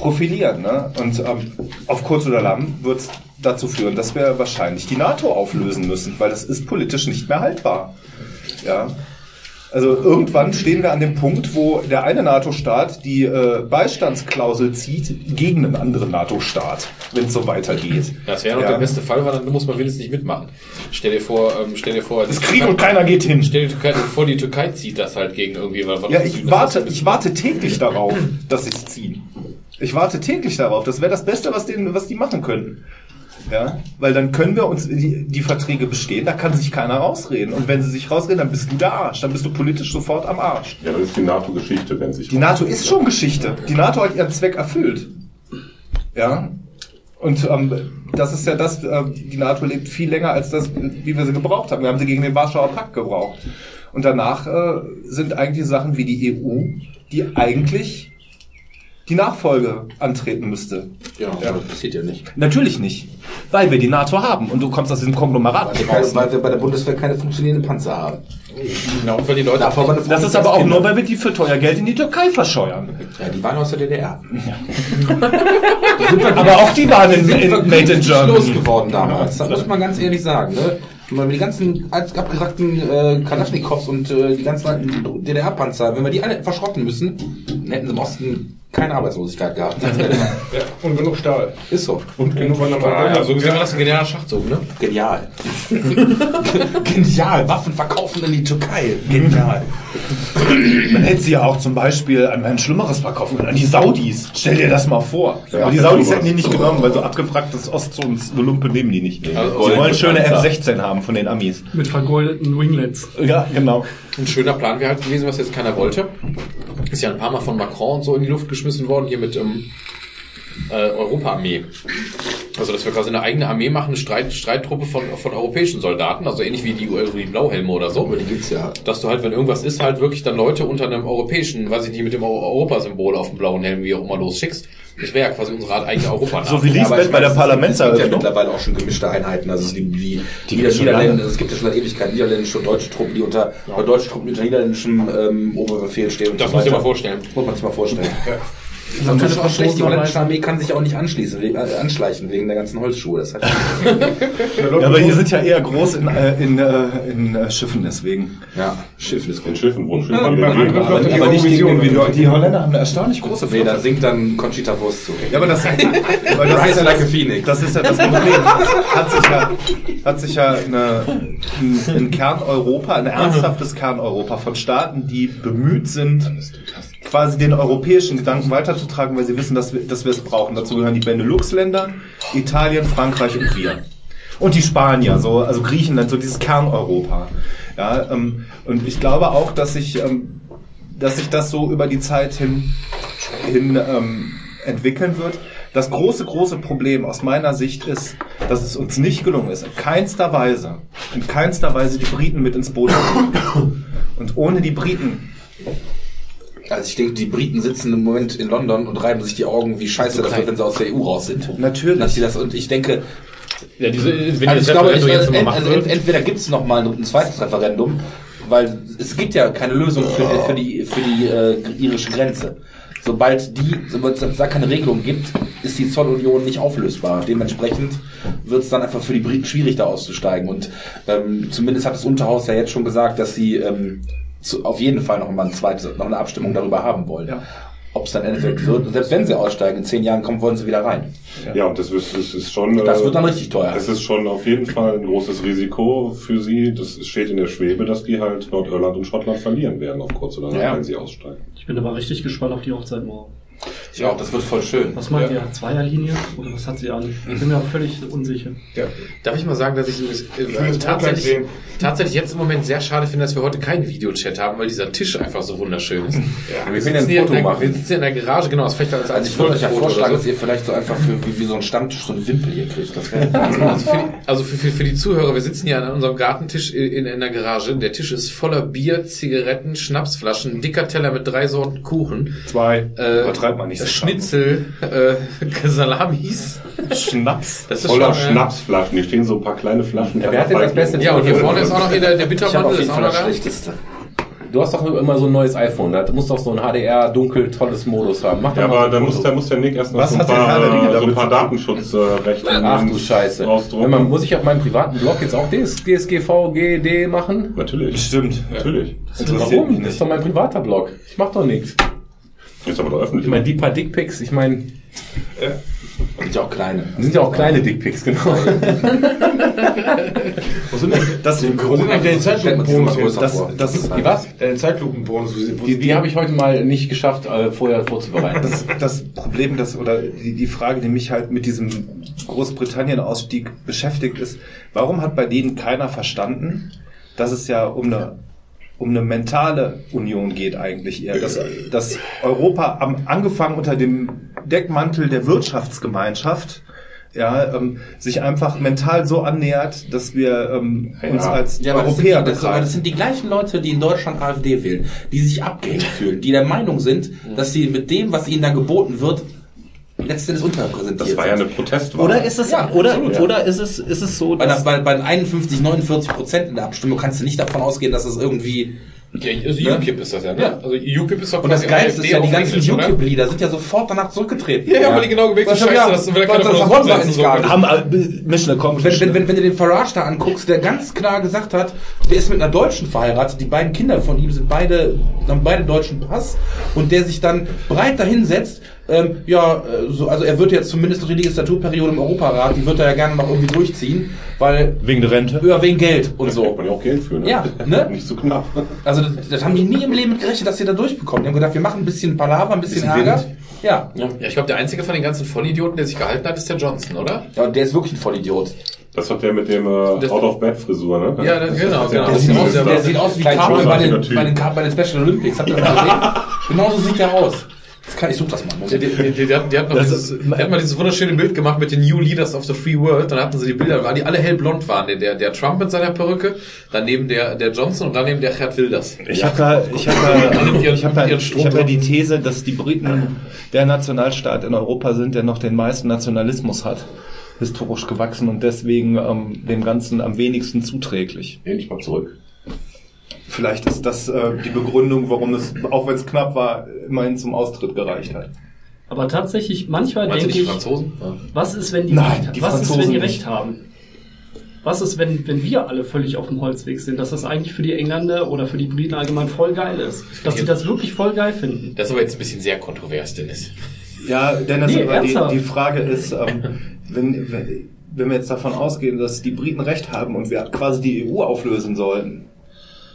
profilieren. Ne? Und ähm, auf kurz oder lang wird es dazu führen, dass wir wahrscheinlich die NATO auflösen müssen, weil das ist politisch nicht mehr haltbar. Ja. Also irgendwann stehen wir an dem Punkt, wo der eine NATO-Staat die äh, Beistandsklausel zieht gegen einen anderen NATO-Staat, wenn es so weitergeht. Das wäre noch Ja. der beste Fall, weil dann muss man wenigstens nicht mitmachen. Stell dir vor, ähm, stell dir vor, Es Krieg und keiner geht hin. Stell dir vor, die Türkei zieht das halt gegen irgendwie. Ja, ich warte, ich warte täglich darauf, dass sie es ziehen. Ich warte täglich darauf. Das wäre das Beste, was, denen, was die machen könnten. Ja, weil dann können wir uns, die, die Verträge bestehen, da kann sich keiner rausreden. Und wenn sie sich rausreden, dann bist du der Arsch. Dann bist du politisch sofort am Arsch. Ja, das ist die NATO-Geschichte, wenn sich. Die NATO ist schon Geschichte. Die NATO hat ihren Zweck erfüllt. Ja. Und ähm, das ist ja das, äh, die NATO lebt viel länger als das, wie wir sie gebraucht haben. Wir haben sie gegen den Warschauer Pakt gebraucht. Und danach äh, sind eigentlich Sachen wie die EU, die eigentlich die Nachfolge antreten müsste. Ja, aber das passiert ja nicht. Natürlich nicht. Weil wir die NATO haben und du kommst aus diesem Konglomerat. Weil, weil, weil wir bei der Bundeswehr keine funktionierenden Panzer haben. Ja, und weil die Leute Davor eine Das ist aber auch nur, weil wir die für teuer Geld in die Türkei verscheuern. Ja, die waren aus der DDR. *laughs* Aber auch die waren in, in, wir Made in Germany. losgeworden damals. Das muss man ganz ehrlich sagen. Ne? Wenn man die ganzen abgerackten äh, Kalaschnikows und äh, die ganzen alten DDR-Panzer, wenn wir die alle verschrotten müssen, dann hätten sie im Osten keine Arbeitslosigkeit gehabt. Ja, und genug Stahl. Ist so. Und genug an der ja, so gesehen war das ein genialer Schachzug, ne? Genial. *laughs* Genial. Waffen verkaufen in die Türkei. Genial. *laughs* Man hätte sie ja auch zum Beispiel an ein Schlimmeres verkaufen können, an die Saudis. Stell dir das mal vor. Ja, Aber die Saudis hätten die nicht genommen, weil so abgefragtes Ostzones so Lumpe nehmen die nicht. Also, die wollen schöne Panzer. F-16 haben von den Amis. Mit vergoldeten Winglets. Ja, genau. Ein schöner Plan wäre halt gewesen, was jetzt keiner wollte. Ist ja ein paar Mal von Macron und so in die Luft geschmissen worden, hier mit ähm, äh, Europa-Armee. Also, dass wir quasi eine eigene Armee machen, eine Streit, Streittruppe von, von europäischen Soldaten, also ähnlich wie die, die Blauhelme oder so. Aber die gibt's ja. Dass du halt, wenn irgendwas ist, halt wirklich dann Leute unter einem europäischen, weiß ich nicht, mit dem Eu- Europa-Symbol auf dem blauen Helm, wie auch immer, losschickst. Das wäre ja quasi unsere eigene europa So wie Ja, Lisbeth ich bei der meine, es- gibt ja Parlamentseröffnung. mittlerweile auch schon gemischte Einheiten. Also es gibt die, die, schon Niederländer, es gibt ja schon seit Ewigkeit niederländische und deutsche Truppen, die unter, oder deutsche Truppen, die unter niederländischem ähm, Oberbefehl stehen. Und Das so du dir weiter. mal vorstellen. Muss man sich mal vorstellen. Das ist auch schlecht. Die holländische Armee kann sich auch nicht anschließen, we- äh, anschleichen wegen der ganzen Holzschuhe. Das hat *laughs* Ja, aber die sind ja eher groß in, äh, in, äh, in äh, Schiffen deswegen. ja, Schiff ist In gut. Schiffen, Wohnschiffen. Ja, beim Angriff Aber, die aber nicht gegen den Wind. Die Holländer haben eine erstaunlich große Nee, da singt dann Conchita Wurst zu. Ja, aber das, *laughs* aber das, ist ja like a das, phoenix. das ist ja das Problem. Hat sich ja, hat sich ja eine, ein, ein Kerneuropa, ein ernsthaftes Kerneuropa von Staaten, die bemüht sind, quasi den europäischen Gedanken weiterzutragen, weil sie wissen, dass wir, dass wir es brauchen. Dazu gehören die Benelux-Länder, Italien, Frankreich und wir. Und die Spanier, so, also Griechenland, so dieses Kerneuropa. Ja, ähm, und ich glaube auch, dass sich, ähm, dass sich das so über die Zeit hin, hin ähm, entwickeln wird. Das große, große Problem aus meiner Sicht ist, dass es uns nicht gelungen ist, in keinster Weise, in keinster Weise die Briten mit ins Boot zu nehmen. Und ohne die Briten Also ich denke, die Briten sitzen im Moment in London und reiben sich die Augen, wie scheiße das wird, wenn sie aus der EU raus sind. Natürlich. Dass sie das, und ich denke, Ja, diese, wenn Also das ich glaube, ich, Referendum jetzt ent, nochmal also ent, entweder gibt es noch mal ein zweites Referendum, weil es gibt ja keine Lösung für, für die, für die äh, irische Grenze. Sobald die, sobald es da keine Regelung gibt, ist die Zollunion nicht auflösbar. Dementsprechend wird es dann einfach für die Briten schwierig, da auszusteigen. Und ähm, zumindest hat das Unterhaus ja jetzt schon gesagt, dass sie ähm, zu, auf jeden Fall noch mal ein zweites, noch eine Abstimmung darüber haben wollen. Ja. Ob es dann endeffekt wird. Und selbst wenn sie aussteigen, in zehn Jahren kommen, wollen sie wieder rein. Ja, und das ist, das ist schon. Das äh, wird dann richtig teuer. Es ist schon auf jeden Fall ein großes Risiko für sie. Das steht in der Schwebe, dass die halt Nordirland und Schottland verlieren werden auf kurz oder lang, Ja. wenn sie aussteigen. Ich bin aber richtig gespannt auf die Hochzeit morgen. Ich auch, das wird voll schön. Was meint ihr? Zweierlinie? Oder was hat sie an? Ich bin mir auch völlig unsicher. Darf ich mal sagen, dass ich es äh, das tatsächlich, tatsächlich jetzt im Moment sehr schade finde, dass wir heute keinen Videochat haben, weil dieser Tisch einfach so wunderschön ist. Wir können ja ein sitzen hier Foto in der, machen. Wir sitzen hier in der Garage, genau, das vielleicht als, Also als ich würde euch ja vorschlagen, so. dass ihr vielleicht so einfach für, wie, wie so ein Stammtisch so eine Wimpel hier kriegt. Das wäre Also für, die, also für, für, für die Zuhörer, wir sitzen hier an unserem Gartentisch in, in der Garage. Der Tisch ist voller Bier, Zigaretten, Schnapsflaschen, dicker Teller mit drei Sorten Kuchen, Zwei. äh, Übertreibt man nicht so. Schnitzel, äh, *laughs* Salamis. Schnaps. Das ist Voller schon, äh, Schnapsflaschen. Hier stehen so ein paar kleine Flaschen. Ja, wer hat denn das beste Ja, und hier vorne ist auch noch hier der, der auf ist auch noch das da. Schlechteste. Du hast doch immer so ein neues iPhone. Da muss doch so ein HDR dunkel tolles Modus haben. Mach doch Ja, aber da muss, da muss der Nick erst noch Was so ein hat der paar, Herr der Ringe äh, so ein paar? Datenschutzrechte Ach du Scheiße. rausdrucken. Wenn man, muss ich auf meinem privaten Blog jetzt auch DS, DSGV, GD machen? Natürlich. Stimmt. Natürlich. Warum? Das ist doch mein privater Blog. Ich mach doch nichts. Jetzt aber doch öffentlich. Ich meine, die paar Dickpics, ich meine, Und ja auch kleine. sind ja auch kleine Dickpics, genau. Wo sind denn, das, sind denn deine Zeitlupenbonus? Das, das, Die was? Deine Zeitlupenbonus. wo- wo- Die, die habe ich heute mal nicht geschafft, äh, vorher vorzubereiten. das, das Problem, das oder die, die Frage, die mich halt mit diesem Großbritannien-Ausstieg beschäftigt, ist, warum hat bei denen keiner verstanden, dass es ja um eine um eine mentale Union geht eigentlich eher, dass, dass Europa am, angefangen unter dem Deckmantel der Wirtschaftsgemeinschaft ja, ähm, sich einfach mental so annähert, dass wir ähm, uns Ja. als Ja, aber das, sind Europäer die, das, das sind die gleichen Leute, die in Deutschland AfD wählen, die sich abgehängt fühlen, die der Meinung sind, dass sie mit dem, was ihnen da geboten wird, letztendlich unterrepräsentiert Das war ja eine Protestwahl. Oder ist es, Ja, oder, absolut, ja. oder ist es, ist es so, Bei, dass, der, bei, bei 51, 49 Prozent in der Abstimmung kannst du nicht davon ausgehen, dass es irgendwie... Ja, also UKIP ist das ja, ne? Ja. Also UKIP ist doch Und das Geilste ist ja, die ganzen? UKIP-Lieder sind ja sofort danach zurückgetreten. Ja, ja, weil die genau gewählt Was sind, schon scheiße, wieder- das will ja keiner das von uns so. haben äh, Mission Accomplished. Wenn, wenn, wenn, wenn du den Farage da anguckst, der ganz klar gesagt hat, der ist mit einer Deutschen verheiratet, die beiden Kinder von ihm sind beide, haben beide deutschen Pass und der sich dann breit dahinsetzt, ähm, ja, äh, so, also er wird jetzt zumindest noch die Legislaturperiode im Europarat, die wird er ja gerne noch irgendwie durchziehen, weil, Wegen der Rente? ja, wegen Geld und Da so. man ja auch Geld für, ne? Ja, ne? *laughs* Nicht so knapp. Also das, das haben die nie im Leben gerechnet, dass sie da durchbekommen. Die haben gedacht, wir machen ein bisschen Palaver, ein bisschen, Bisschen Ärger. Wind. Ja. Ja, ich glaube, der einzige von den ganzen Vollidioten, der sich gehalten hat, ist der Johnson, oder? ja, und der ist wirklich ein Vollidiot. Das hat der mit dem äh, Das- Out-of-Bed-Frisur, ne? Ja, das- genau, genau. Der Das sieht, aus, der sieht aus wie Carmen bei den, bei, den, bei den Special Olympics. Habt ihr das mal gesehen? *laughs* Genauso sieht der aus. Das kann, ich such das mal. Der, der, der, der, hat- der, hat noch dieses, der hat mal dieses wunderschöne Bild gemacht mit den New Leaders of the Free World. Dann hatten sie die Bilder, weil die alle hellblond waren. Der, der, Trump mit seiner Perücke, daneben der, der Johnson und daneben der Gerd Wilders. Ich habe da, ich habe da, ich habe da, ich habe da die These, dass die Briten der Nationalstaat in Europa sind, der noch den meisten Nationalismus hat, historisch gewachsen und deswegen ähm, dem Ganzen am wenigsten zuträglich. Lehn dich mal zurück. Vielleicht ist das äh, die Begründung, warum es, auch wenn es knapp war, immerhin zum Austritt gereicht hat. Aber tatsächlich, manchmal Meinst denke ich, Franzosen? Was ist, wenn die, Nein, recht, die was ist, Franzosen wenn die nicht. recht haben? Was ist, wenn, wenn wir alle völlig auf dem Holzweg sind, dass das eigentlich für die Engländer oder für die Briten allgemein voll geil ist? Dass sie das wirklich voll geil finden? Das ist aber jetzt ein bisschen sehr kontrovers, Dennis. Ja, Dennis, Nee, aber die, die Frage ist, ähm, wenn, wenn, wenn wir jetzt davon ausgehen, dass die Briten recht haben und wir quasi die EU auflösen sollten,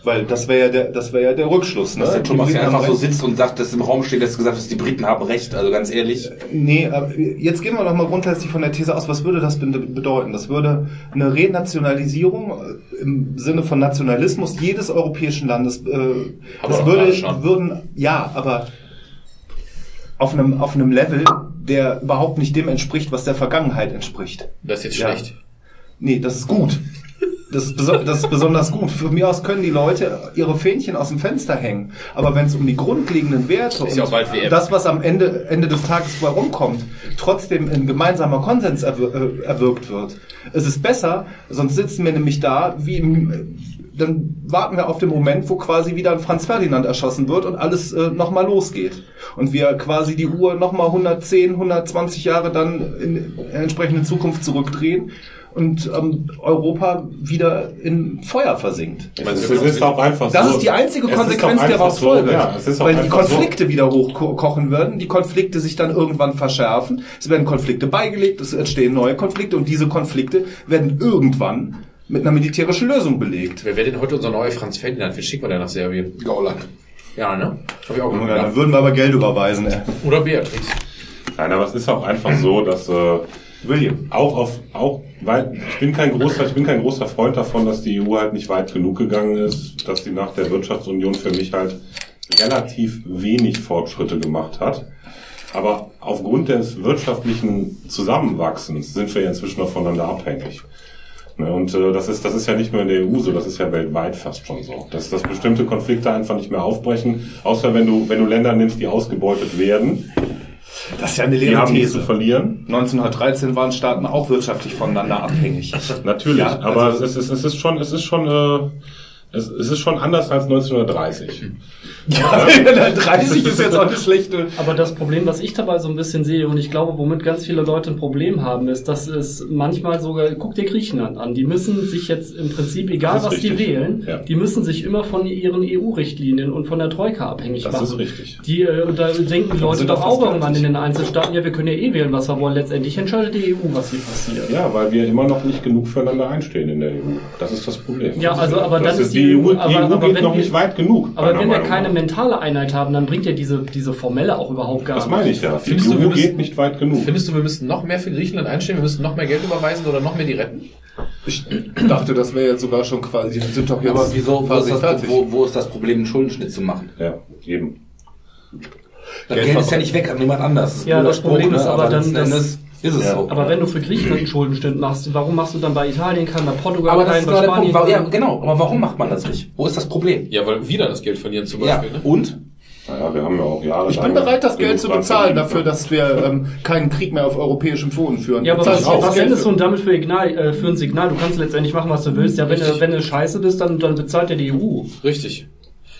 weil das wäre ja der, das wäre ja der Rückschluss, ne? Dass der Thomas ja einfach so sitzt und sagt, dass im Raum steht, dass gesagt ist, die Briten haben recht. Also ganz ehrlich. Nee, aber jetzt gehen wir doch mal grundsätzlich von der These aus, was würde das be- bedeuten? Das würde eine Renationalisierung äh, im Sinne von Nationalismus jedes europäischen Landes, äh, das würde, schon. würden, ja, aber auf einem, auf einem Level, der überhaupt nicht dem entspricht, was der Vergangenheit entspricht. Das ist jetzt Ja. schlecht. Nee, das ist gut. Das ist, das ist besonders gut. Von mir aus können die Leute ihre Fähnchen aus dem Fenster hängen. Aber wenn es um die grundlegenden Werte WM. das, was am Ende, Ende des Tages bei rumkommt, trotzdem ein gemeinsamer Konsens äh, erwirkt wird, es ist besser, sonst sitzen wir nämlich da wie im, dann warten wir auf den Moment, wo quasi wieder ein Franz Ferdinand erschossen wird und alles äh, nochmal losgeht. Und wir quasi die Uhr nochmal 110, 120 Jahre dann in entsprechende Zukunft zurückdrehen und ähm, Europa wieder in Feuer versinkt. Es, es ist auch einfach Das so. ist die einzige Konsequenz, die daraus so, folgt. Ja, weil die einfach so. Konflikte wieder hochkochen werden, die Konflikte sich dann irgendwann verschärfen, es werden Konflikte beigelegt, es entstehen neue Konflikte und diese Konflikte werden irgendwann mit einer militärischen Lösung belegt. Wer wäre denn heute unser neuer Franz Ferdinand? Wie schicken wir denn nach Serbien? Gauland. Ja, ne? Hab ich auch Ja, dann würden wir aber Geld überweisen, ey. Oder Beatrix. Nein, aber es ist auch einfach so, dass äh, William. auch auf auch weil ich bin kein großer ich bin kein großer Freund davon, dass die EU halt nicht weit genug gegangen ist, dass sie nach der Wirtschaftsunion für mich halt relativ wenig Fortschritte gemacht hat. Aber aufgrund des wirtschaftlichen Zusammenwachsens sind wir ja inzwischen noch voneinander abhängig. Ne, Und äh, das ist das ist ja nicht nur in der EU so, das ist ja weltweit fast schon so, dass, dass bestimmte Konflikte einfach nicht mehr aufbrechen, außer wenn du wenn du Länder nimmst, die ausgebeutet werden, Das ist ja eine leere nichts zu These. verlieren. 1913 waren Staaten auch wirtschaftlich voneinander abhängig. Natürlich, Ja, aber also- es, ist, es ist schon, es ist schon, äh, es, es ist schon anders als 1930. Ja, 30 ist jetzt auch eine schlechte. Aber das Problem, was ich dabei so ein bisschen sehe, und ich glaube, womit ganz viele Leute ein Problem haben, ist, dass es manchmal sogar, guck dir Griechenland an, die müssen sich jetzt im Prinzip, egal Das was die richtig. wählen, Ja. die müssen sich immer von ihren EU-Richtlinien und von der Troika abhängig Das machen. ist richtig. Die, äh, und da denken die Leute doch auch irgendwann in den Einzelstaaten, ja, wir können ja eh wählen, was wir wollen. Letztendlich entscheidet die EU, was hier passiert. Ja, weil wir immer noch nicht genug füreinander einstehen in der EU. Das ist das Problem. Ja, also, aber das dann ist ist die die EU, EU die aber- EU aber geht wenn noch wir- nicht weit genug. Aber wenn wir keine mentale Einheit haben, dann bringt ja diese, diese Formelle auch überhaupt gar Das nichts. meine ich ja. Die Findest du, wir EU geht müssen- nicht weit genug. Findest du, wir müssten noch mehr für Griechenland einstellen? Wir müssten noch mehr Geld überweisen oder noch mehr die retten? Ich dachte, das wäre jetzt sogar schon quasi, die sind doch jetzt Aber wieso, wo ist, das, wo, wo ist das Problem, einen Schuldenschnitt zu machen? Ja, eben. Das Geld Geld, ist ja nicht weg an niemand anders. Das Ja, das Problem ist ne? aber dann, letzten dass- Endes ist es Ja. so. Aber wenn du für Griechenland *clears throat* einen Schuldenschnitt machst, warum machst du dann bei Italien keinen, bei Portugal aber das keinen, ist bei Spanien Punkt. Ja, genau. Aber warum macht man das nicht? Wo ist das Problem? Ja, weil wir dann das Geld verlieren zum Ja, Beispiel. Ne? und? Naja, wir haben ja auch Jahre Ich bin bereit, das Geld zu bezahlen dafür, dass wir ähm, keinen Krieg mehr auf europäischem Boden führen. Ja, aber was, was Geld sendest du für. denn damit für, Ignal, äh, für ein Signal? Du kannst letztendlich machen, was du willst. Ja, wenn, du, wenn du scheiße bist, dann, dann bezahlt ja die EU. Richtig.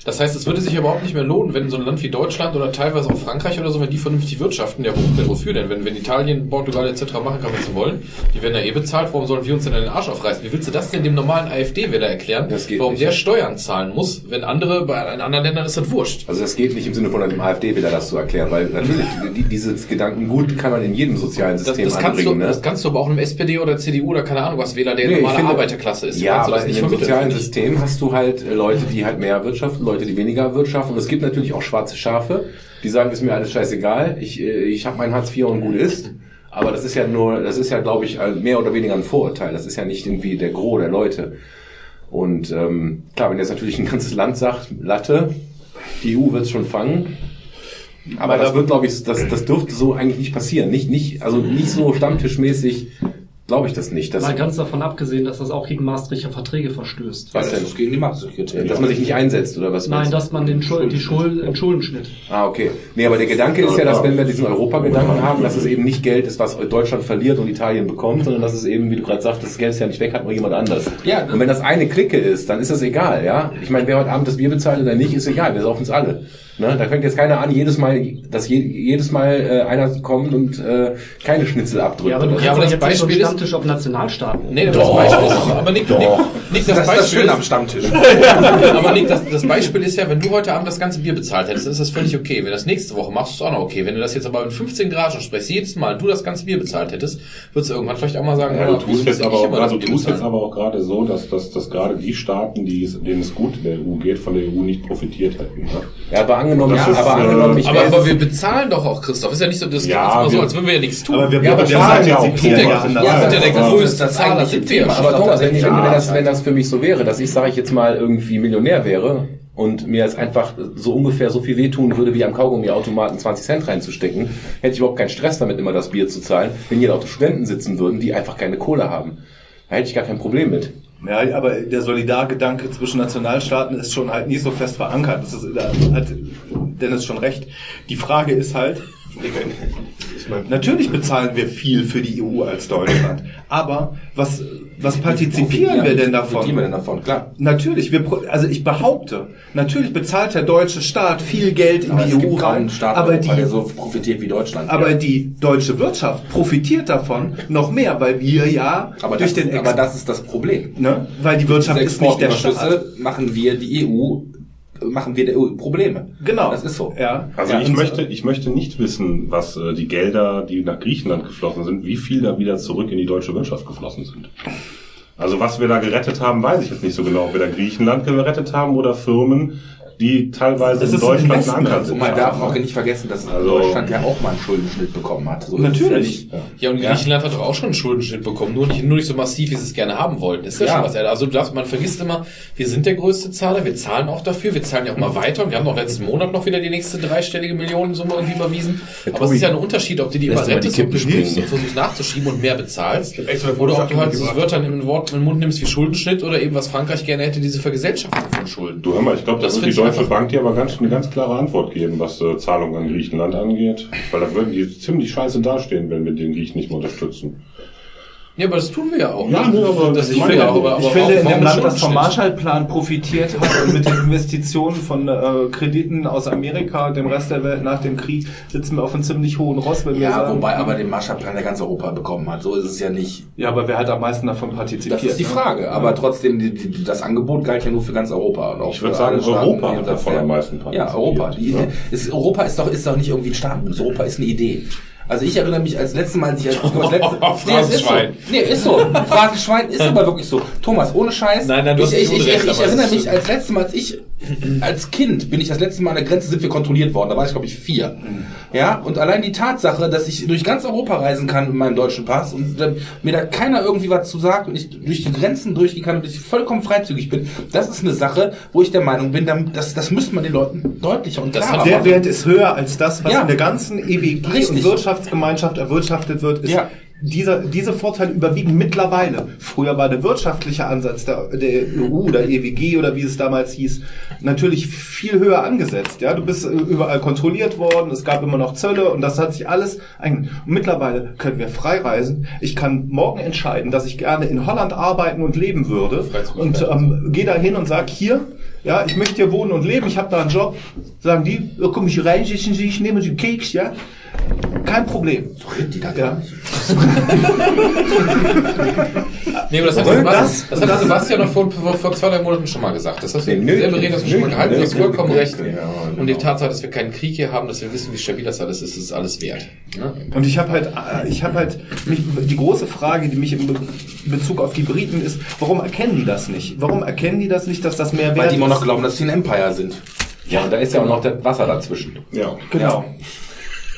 Das heißt, es würde sich überhaupt nicht mehr lohnen, wenn so ein Land wie Deutschland oder teilweise auch Frankreich oder so, wenn die vernünftig wirtschaften, ja, wofür denn? Wenn, wenn Italien, Portugal etc. machen kann, was sie wollen, die werden ja eh bezahlt, warum sollen wir uns denn den Arsch aufreißen? Wie willst du das denn dem normalen AfD-Wähler erklären, Das warum nicht. der Steuern zahlen muss, wenn andere, bei anderen Ländern ist das wurscht? Also das geht nicht im Sinne von einem AfD-Wähler das zu erklären, weil natürlich *laughs* die, dieses Gedankengut kann man in jedem sozialen Das, System das, kannst du, anbringen. ne? das kannst du aber auch einem SPD oder CDU oder keine Ahnung was Wähler, der Nee, normale finde- Arbeiterklasse ist. Ja, du aber das in dem sozialen. System hast du halt äh, Leute, die halt mehr wirtschaften, Leute, die weniger wirtschaften. Und es gibt natürlich auch schwarze Schafe, die sagen, ist mir alles scheißegal, ich, äh, ich habe mein Hartz IV und gut ist. Aber das ist ja nur, das ist ja, glaube ich, mehr oder weniger ein Vorurteil. Das ist ja nicht irgendwie der Gros der Leute. Und ähm, klar, wenn jetzt natürlich ein ganzes Land sagt, Latte, die EU wird's schon fangen. Aber das wird, glaube ich, das, das dürfte so eigentlich nicht passieren. Nicht, nicht, also nicht so stammtischmäßig, glaube ich das nicht. Das, Mal ganz davon abgesehen, dass das auch gegen Maastrichter Verträge verstößt. Was Das denn? ist gegen die Maastricht-Kriterien. Dass man sich nicht einsetzt, oder was? Nein, dass man den Schuld, die Schuld, den Schuldenschnitt. Ah, okay. Nee, aber der Gedanke ist ja, dass wenn wir diesen Europagedanken haben, dass es eben nicht Geld ist, was Deutschland verliert und Italien bekommt, sondern dass es eben, wie du gerade sagst, das Geld ist ja nicht weg, hat nur jemand anders. Ja. Und wenn das eine Clique ist, dann ist das egal, ja. Ich meine, wer heute Abend das Bier bezahlt oder nicht, ist egal, wir saufen es alle. Ne? Da fängt jetzt keiner an, jedes Mal, dass je, jedes Mal äh, einer kommt und äh, keine Schnitzel abdrückt. Ja, aber du kannst Ja, aber das jetzt nicht so Beispiel ist- Stammtisch auf Nationalstaaten. Nee, das Beispiel ist, aber, Nick, Nick, Nick, das, Das ist Beispiel Schöne am ist, Stammtisch. *laughs* aber Nick, das, das Beispiel ist ja, wenn du heute Abend das ganze Bier bezahlt hättest, dann ist das völlig okay. Wenn du das nächste Woche machst, ist es auch noch okay. Wenn du das jetzt aber in 15 Grad sprichst, jedes Mal du das ganze Bier bezahlt hättest, würdest du irgendwann vielleicht auch mal sagen, Ja, du tust jetzt aber auch, Bier tust jetzt aber auch gerade so, dass, dass, dass gerade die Staaten, die es, denen es gut in der EU geht, von der EU nicht profitiert hätten. Ne? Ja, aber angenommen, ja, ist, aber äh, angenommen, ich Aber, aber wir bezahlen doch auch, Christoph. Ist ja nicht so, das Ja, immer so, wir- als würden wir ja nichts tun. Aber wir, Ja, aber wir das zahlen ja die auch. Ja, sind ja der das größte Zahler wir. Aber Thomas, wenn, ich, wenn, Ja, das, wenn das für mich so wäre, dass ich, sage ich jetzt mal, irgendwie Millionär wäre und mir jetzt einfach so ungefähr so viel wehtun würde, wie am Kaugummiautomaten 20 Cent reinzustecken, hätte ich überhaupt keinen Stress damit, immer das Bier zu zahlen, wenn hier lauter Studenten sitzen würden, die einfach keine Kohle haben. Da hätte ich gar kein Problem mit. Ja, aber der Solidargedanke zwischen Nationalstaaten ist schon halt nicht so fest verankert. Das ist, da hat Dennis schon recht. Die Frage ist halt, natürlich bezahlen wir viel für die EU als Deutschland. Aber was, was partizipieren wir denn davon? Wir denn davon? Klar. Natürlich, wir, also ich behaupte, natürlich bezahlt der deutsche Staat viel Geld in Aber die EU rein, aber Europa, der die, so profitiert wie Deutschland. aber ja. die deutsche Wirtschaft profitiert davon noch mehr, weil wir ja aber, durch das, den aber das ist das Problem. ne, weil die Wirtschaft ist nicht der Staat. machen wir die EU, machen wir Probleme. Genau. Das ist so. Ja. Also ja, ich möchte, ich möchte nicht wissen, was äh, die Gelder, die nach Griechenland geflossen sind, wie viel da wieder zurück in die deutsche Wirtschaft geflossen sind. Also was wir da gerettet haben, weiß ich jetzt nicht so genau. Ob wir da Griechenland gerettet haben oder Firmen, die teilweise Das in Deutschland Investment. Anker Und man darf auch nicht vergessen, dass Also- Deutschland ja auch mal einen Schuldenschnitt bekommen hat. So Natürlich. Ja. Ja, und Griechenland hat doch auch schon einen Schuldenschnitt bekommen, nur nicht, nur nicht so massiv, wie sie es gerne haben wollten. Ist ja, Ja. schon was. Also du darfst, man vergisst immer, wir sind der größte Zahler, wir zahlen auch dafür, wir zahlen ja auch mal weiter und wir haben noch letzten Monat noch wieder die nächste dreistellige Millionensumme irgendwie überwiesen. Aber es ist ja ein Unterschied, ob du die die rettest und versuchst nachzuschieben und mehr bezahlst. Oder ob du halt mitgebracht. Wörter in den Wort in den Mund nimmst wie Schuldenschnitt oder eben was Frankreich gerne hätte, diese Vergesellschaftung von Schulden. Du hör mal, ich glaube, Das das find die Deutsche Bank dir aber ganz, eine ganz klare Antwort geben, was äh, Zahlungen an Griechenland angeht. Weil da würden die ziemlich scheiße dastehen, wenn wir den Griechen nicht mehr unterstützen. Ja, aber das tun wir ja auch. Ja, ne? aber das ich wir ja auch. Aber, Ich finde, in dem Land, das vom? Marshallplan profitiert hat und mit den Investitionen von äh, Krediten aus Amerika, dem Rest der Welt nach dem Krieg, sitzen wir auf einem ziemlich hohen Ross, wenn wir Ja, sagen, wobei aber den Marshallplan der ganz Europa bekommen hat. So ist es ja nicht. ja, aber wer hat am meisten davon partizipiert? Das ist die ne? Frage. Aber trotzdem, die, die, das Angebot galt ja nur für ganz Europa. Und auch Ich würde sagen, Staaten, Europa hat davon am meisten Ja, partizipiert. Europa. Die, Ja. Ist, Europa ist doch, ist doch nicht irgendwie ein Staatenbund. Europa ist eine Idee. Also ich erinnere mich als letztes Mal, als ich als, *laughs* das letzte, nee, es ist so. Nee, ist so. Phrasenschwein ist aber wirklich so. Thomas, ohne Scheiß. Nein, nein, du ich, hast ich, ich, ich, ich erinnere mich als letztes Mal, als ich als Kind bin ich das letzte Mal an der Grenze sind wir kontrolliert worden. Da war ich glaube ich vier. Ja, und allein die Tatsache, dass ich durch ganz Europa reisen kann mit meinem deutschen Pass und äh, mir da keiner irgendwie was zu sagt und ich durch die Grenzen durchgehen kann und ich vollkommen freizügig bin, das ist eine Sache, wo ich der Meinung bin, das, das müsste man den Leuten deutlicher und Das klarer hat Der machen. Wert ist höher als das, was Ja. in der ganzen EWG Richtig. und Wirtschaftsgemeinschaft erwirtschaftet wird. Ist Ja. Dieser, diese Vorteile überwiegen mittlerweile. Früher war der wirtschaftliche Ansatz der, der EU oder EWG oder wie es damals hieß, natürlich viel höher angesetzt. Ja, du bist äh, überall kontrolliert worden, es gab immer noch Zölle und das hat sich alles ein. Mittlerweile können wir frei reisen. Ich kann morgen entscheiden, dass ich gerne in Holland arbeiten und leben würde und ähm, gehe da hin und sag hier, ja, ich möchte hier wohnen und leben, ich habe da einen Job. Sagen die, komm ich rein, ich, ich, ich nehme den Keks, ja. Kein Problem. Die da Ja. *laughs* Nee, aber das hat, Sebastian, das- das, hat Sebastian noch vor, vor, vor zwei, drei Monaten schon mal gesagt. Das hast du Nee, selber reden, hast du schon mal gehalten, du hast vollkommen recht. ja, Und die genau. Tatsache, dass wir keinen Krieg hier haben, dass wir wissen, wie stabil das alles ist, ist alles wert. Ne? Und ich habe halt, äh, ich habe halt mich, die große Frage, die mich in Be- Bezug auf die Briten ist, warum erkennen die das nicht? Warum erkennen die das nicht, dass das mehr Weil wert die immer noch ist? glauben, dass sie ein Empire sind. Ja, und da ist ja auch noch das Wasser dazwischen. Ja. Genau.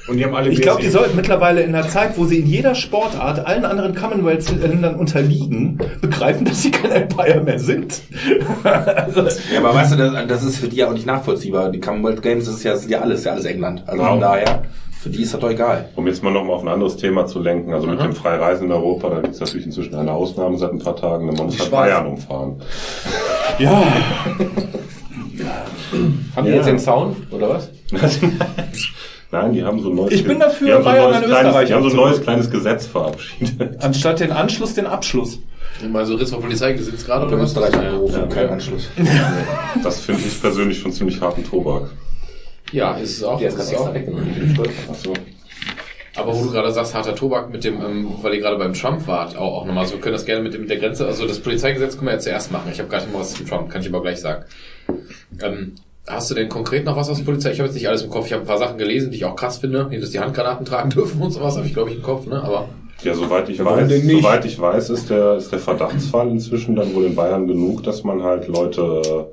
Und die haben alle Ich glaube, die sollten mittlerweile in einer Zeit, wo sie in jeder Sportart allen anderen Commonwealth-Ländern unterliegen, begreifen, dass sie kein Empire mehr sind. *laughs* also, Ja, aber weißt du, das, das ist für die ja auch nicht nachvollziehbar. Die Commonwealth Games, das ist ja, das sind ja alles, ja alles England. Also Ja. von daher, für die ist das doch egal. Um jetzt mal nochmal auf ein anderes Thema zu lenken, also mit Aha. dem Freireisen in Europa, da gibt es natürlich inzwischen eine Ausnahme seit ein paar Tagen, man muss halt. Bayern umfahren. ja, *laughs* Haben die Ja. jetzt den Zaun, oder was? *laughs* Nein, die haben so ein neues, Ich bin dafür, die haben so ein Bayern neues an kleines, Österreich die haben so ein neues kleines Gesetz verabschiedet. *laughs* anstatt den Anschluss, den Abschluss. Mal so Ritz Polizeigesetz gerade in Österreich angerufen, Ja. kein Anschluss. *laughs* Das finde ich persönlich schon ziemlich harten Tobak. Ja, ist es auch. Der Ist gerade auch. extra weggenommen. Ich bin stolz. Ach so. Aber wo du gerade sagst, harter Tobak mit dem, ähm, weil ihr gerade beim Trump wart, auch, auch nochmal so, wir können das gerne mit, dem, mit der Grenze, also das Polizeigesetz können wir ja zuerst machen. Ich habe gar nicht mal was zu Trump, kann ich aber gleich sagen. Ähm, hast du denn konkret noch was aus der Polizei? Ich habe jetzt nicht alles im Kopf, ich habe ein paar Sachen gelesen, die ich auch krass finde, wie dass die Handgranaten tragen *laughs* dürfen und sowas, habe ich glaube ich im Kopf, ne? Aber Ja, soweit ich weiß, soweit ich weiß, ist der, ist der Verdachtsfall inzwischen dann wohl in Bayern genug, dass man halt Leute,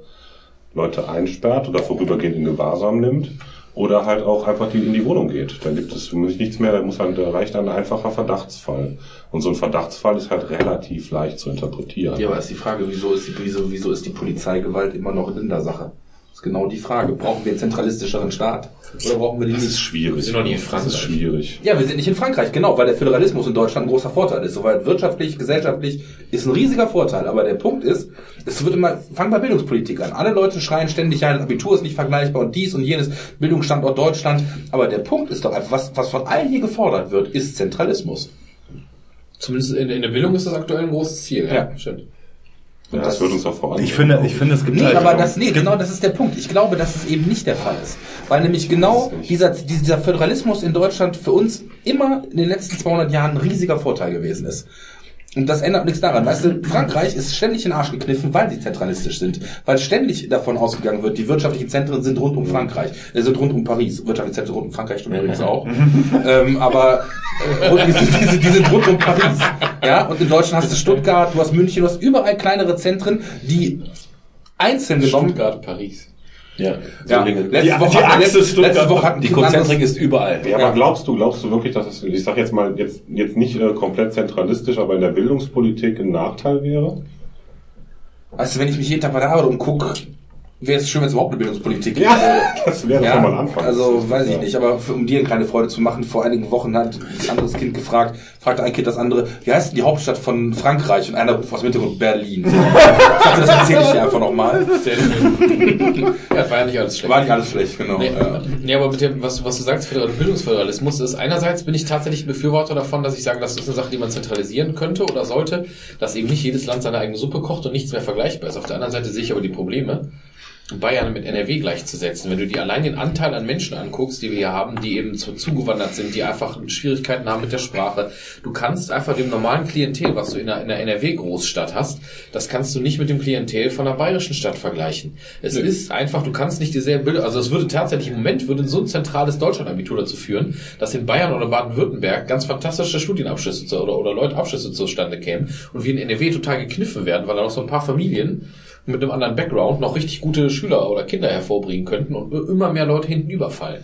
Leute einsperrt oder vorübergehend in Gewahrsam nimmt. Oder halt auch einfach die in die Wohnung geht. Dann gibt es muss nichts mehr, da muss halt, da reicht ein einfacher Verdachtsfall. Und so ein Verdachtsfall ist halt relativ leicht zu interpretieren. Ja, aber ist die Frage, wieso ist die, wieso, wieso ist die Polizeigewalt immer noch Ländersache? Das ist genau die Frage. Brauchen wir einen zentralistischeren Staat? Oder brauchen wir die Das ist nicht? schwierig. Wir sind noch nie in Das ist Frankreich. schwierig. Ja, wir sind nicht in Frankreich, genau, weil der Föderalismus in Deutschland ein großer Vorteil ist. Soweit wirtschaftlich, gesellschaftlich ist ein riesiger Vorteil. Aber der Punkt ist, es wird immer, fang bei Bildungspolitik an. Alle Leute schreien ständig, ja, das Abitur ist nicht vergleichbar und dies und jenes, Bildungsstandort Deutschland. Aber der Punkt ist doch einfach, was, was von allen hier gefordert wird, ist Zentralismus. Zumindest in, in der Bildung ist das aktuell ein großes Ziel. Ja, Ja. stimmt. Und das wird uns auch voran. Ich finde, ich finde, es gibt Nee, halt aber das, nee, genau das ist der Punkt. Ich glaube, dass es eben nicht der Fall ist. Weil nämlich genau dieser, dieser Föderalismus in Deutschland für uns immer in den letzten 200 Jahren ein riesiger Vorteil gewesen ist. Und das ändert nichts daran. Weißt du, Frankreich ist ständig in den Arsch gekniffen, weil sie zentralistisch sind. Weil ständig davon ausgegangen wird, die wirtschaftlichen Zentren sind rund um Frankreich, äh, sind rund um Paris. Wirtschaftliche Zentren rund um Frankreich stimmt übrigens auch. ähm, aber äh, rund- die, sind- die, sind- die sind rund um Paris. Ja, und in Deutschland hast du Stuttgart, du hast München, du hast überall kleinere Zentren, die einzeln genommen Stuttgart, Paris. Ja, ja, letzte, Die- Woche, die hatten- Achse letzte, letzte Woche hatten Die Konzentrik ist überall. Ja, Ja. aber glaubst du, glaubst du wirklich, dass es, ich sag jetzt mal, jetzt, jetzt nicht äh, komplett zentralistisch, aber in der Bildungspolitik ein Nachteil wäre? Weißt du, wenn ich mich jeden Tag bei der Arbeit umgucke, wäre es schön, wenn es überhaupt eine Bildungspolitik gibt. Ja, *laughs* das wäre Ja, schon mal ein Anfang. also weiß ich Ja. nicht, aber für, um dir eine kleine Freude zu machen, vor einigen Wochen hat ein anderes Kind gefragt, fragte ein Kind das andere, wie heißt denn die Hauptstadt von Frankreich? Und einer ruft aus dem Hintergrund Berlin. *laughs* ich dachte, das erzähle ich dir einfach nochmal. Sehr schön. ja, war ja nicht alles schlecht. War nicht alles schlecht, genau. Nee, ja. nee, aber mit dem, was, was du sagst, Föderal- Bildungsföderalismus ist, einerseits bin ich tatsächlich ein Befürworter davon, dass ich sage, das ist eine Sache, die man zentralisieren könnte oder sollte, dass eben nicht jedes Land seine eigene Suppe kocht und nichts mehr vergleichbar ist. Auf der anderen Seite sehe ich aber die Probleme, Bayern mit NRW gleichzusetzen. Wenn du dir allein den Anteil an Menschen anguckst, die wir hier haben, die eben zu, zugewandert sind, die einfach Schwierigkeiten haben mit der Sprache, du kannst einfach dem normalen Klientel, was du in einer, in einer NRW-Großstadt hast, das kannst du nicht mit dem Klientel von einer bayerischen Stadt vergleichen. Es ist einfach, du kannst nicht dieselbe Bildung, also es würde tatsächlich im Moment würde so ein zentrales Deutschlandabitur dazu führen, dass in Bayern oder Baden-Württemberg ganz fantastische Studienabschlüsse zu, oder, oder Leute Abschlüsse zustande kämen und wir in NRW total gekniffen werden, weil da noch so ein paar Familien mit einem anderen Background noch richtig gute Schüler oder Kinder hervorbringen könnten und immer mehr Leute hinten überfallen.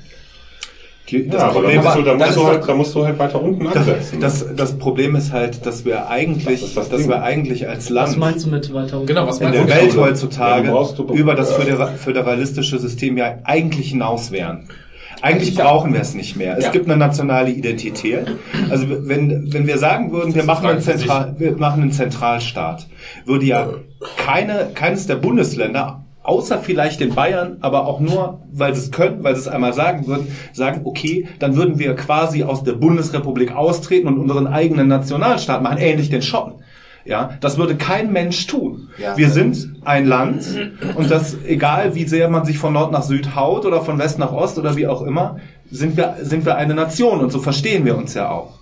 Die- Ja, aber da Problem musst, du, da, das musst du ist halt, da musst du halt weiter unten ansetzen. Das, das, das Problem ist halt, dass wir eigentlich, Das ist das dass Ding. wir eigentlich als Land Was meinst du mit weiter unten? Genau, was in meinst der du? Welt Ja, heutzutage du- über das födera- föderalistische System ja eigentlich hinaus wären. Eigentlich brauchen wir es nicht mehr. Es Ja. gibt eine nationale Identität. Also wenn, wenn wir sagen würden, wir machen, einen. Zentral, wir machen einen Zentralstaat, würde ja keine, keines der Bundesländer, außer vielleicht den Bayern, aber auch nur, weil sie es können, weil sie es einmal sagen würden, sagen, okay, dann würden wir quasi aus der Bundesrepublik austreten und unseren eigenen Nationalstaat machen, ähnlich den Schotten. Ja, das würde kein Mensch tun. Ja. Wir sind ein Land und das, egal wie sehr man sich von Nord nach Süd haut oder von West nach Ost oder wie auch immer, sind wir, sind wir eine Nation und so verstehen wir uns ja auch.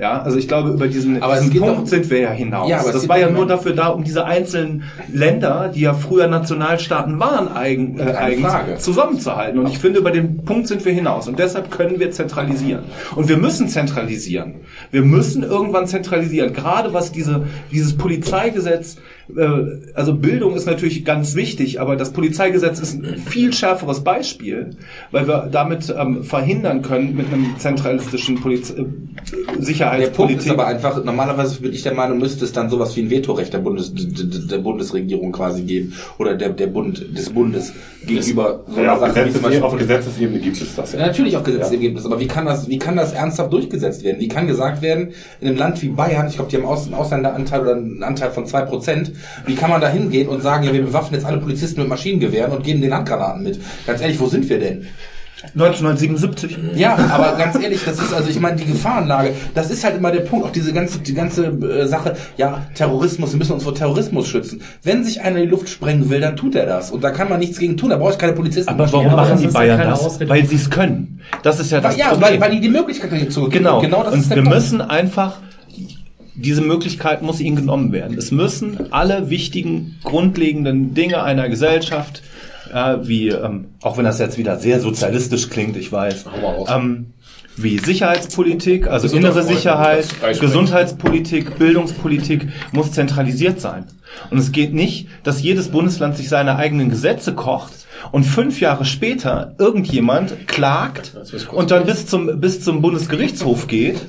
Ja, also ich glaube, über diesen, Aber es diesen Punkt doch- sind wir ja hinaus. Ja, aber das war ja nur dafür da, um diese einzelnen Länder, die ja früher Nationalstaaten waren, eigen, äh, eigens, Frage. zusammenzuhalten. Und ich finde, über den Punkt sind wir hinaus. Und deshalb können wir zentralisieren. Und wir müssen zentralisieren. Wir müssen irgendwann zentralisieren. Gerade was diese, dieses Polizeigesetz, äh, also Bildung ist natürlich ganz wichtig, aber das Polizeigesetz ist ein viel schärferes Beispiel, weil wir damit ähm, verhindern können mit einem zentralistischen Poliz äh, Der Sicherheitspolitik. Punkt ist aber einfach, normalerweise bin ich der Meinung, müsste es dann sowas wie ein Vetorecht der, Bundes, der Bundesregierung quasi geben oder der, der Bund, des Bundes gegenüber so ja, einer auf, Sache Gesetzes Beispiel auf Gesetzesebene gibt es das Ja, ja. natürlich auch Gesetzesergebnis, aber wie kann das, wie kann das ernsthaft durchgesetzt werden? Wie kann gesagt werden, in einem Land wie Bayern, ich glaube, die haben einen Ausländeranteil oder einen Anteil von zwei Prozent, wie kann man da hingehen und sagen, ja, wir bewaffnen jetzt alle Polizisten mit Maschinengewehren und geben den Handgranaten mit? Ganz ehrlich, wo sind wir denn? 1977. Ja, aber ganz ehrlich, das ist also, ich meine, die Gefahrenlage, das ist halt immer der Punkt, auch diese ganze, die ganze äh, Sache, ja, Terrorismus, wir müssen uns vor Terrorismus schützen. Wenn sich einer in die Luft sprengen will, dann tut er das. Und da kann man nichts gegen tun, da brauche ich keine Polizisten. Aber warum aber machen die ja Bayern keine das? Ausrede. Weil sie es können. Das ist ja das ja, Problem. weil, weil die die Möglichkeit dazu Genau. genau das und ist der wir Punkt. müssen einfach, diese Möglichkeit muss ihnen genommen werden. Es müssen alle wichtigen, grundlegenden Dinge einer Gesellschaft, äh, wie, ähm, auch wenn das jetzt wieder sehr sozialistisch klingt, ich weiß, ähm, wie Sicherheitspolitik, also innere Sicherheit, Gesundheitspolitik, Bildungspolitik muss zentralisiert sein. Und es geht nicht, dass jedes Bundesland sich seine eigenen Gesetze kocht und fünf Jahre später irgendjemand klagt und dann bis zum, bis zum Bundesgerichtshof geht,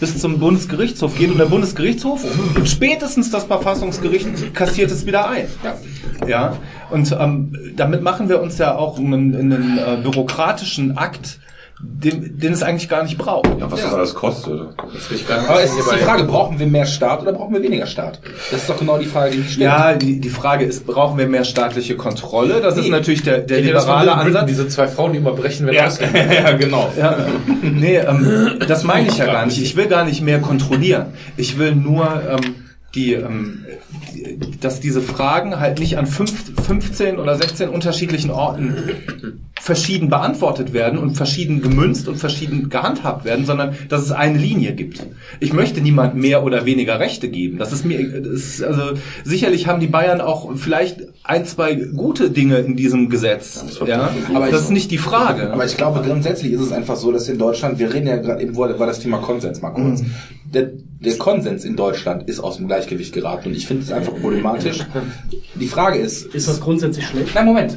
bis zum Bundesgerichtshof geht und der Bundesgerichtshof und spätestens das Verfassungsgericht kassiert es wieder ein. Ja. Und ähm, damit machen wir uns ja auch einen, einen äh, bürokratischen Akt, den, den es eigentlich gar nicht braucht. Ja, was das alles kostet. Aber es ist die Frage, brauchen wir mehr Staat oder brauchen wir weniger Staat? Das ist doch genau die Frage, die ich stelle. Ja, die, die Frage ist, brauchen wir mehr staatliche Kontrolle? Das ist Nee. natürlich der, der das liberale Ansatz. Diese zwei Frauen, die immer brechen, wenn Ja. *laughs* ja, genau. Ja, nee, ähm, das meine ich ja gar nicht. Ich will gar nicht mehr kontrollieren. Ich will nur ähm, die, ähm, die, dass diese Fragen halt nicht an fünf, 15 oder 16 unterschiedlichen Orten verschieden beantwortet werden und verschieden gemünzt und verschieden gehandhabt werden, sondern dass es eine Linie gibt. Ich möchte niemand mehr oder weniger Rechte geben. Das ist mir, das ist, also sicherlich haben die Bayern auch vielleicht ein, zwei gute Dinge in diesem Gesetz. Ja, Aber aber das ist nicht die Frage. Aber ich glaube, grundsätzlich ist es einfach so, dass in Deutschland, wir reden ja gerade eben, war das Thema Konsens mal kurz. Der, der Konsens in Deutschland ist aus dem Gleichgewicht geraten und ich finde es einfach problematisch. Die Frage ist, Ist das grundsätzlich schlecht? Nein, Moment.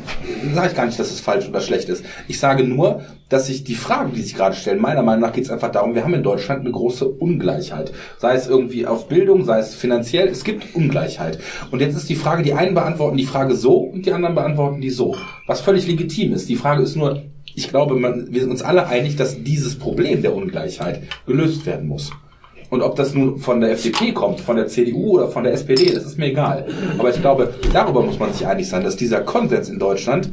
Sage ich gar nicht, dass es falsch oder schlecht ist. Ich sage nur, dass sich die Fragen, die sich gerade stellen, meiner Meinung nach geht es einfach darum, wir haben in Deutschland eine große Ungleichheit. Sei es irgendwie auf Bildung, sei es finanziell, es gibt Ungleichheit. Und jetzt ist die Frage, die einen beantworten die Frage so und die anderen beantworten die so. Was völlig legitim ist. Die Frage ist nur, ich glaube, man, wir sind uns alle einig, dass dieses Problem der Ungleichheit gelöst werden muss. Und ob das nun von der FDP kommt, von der CDU oder von der SPD, das ist mir egal. Aber ich glaube, darüber muss man sich einig sein, dass dieser Konsens in Deutschland,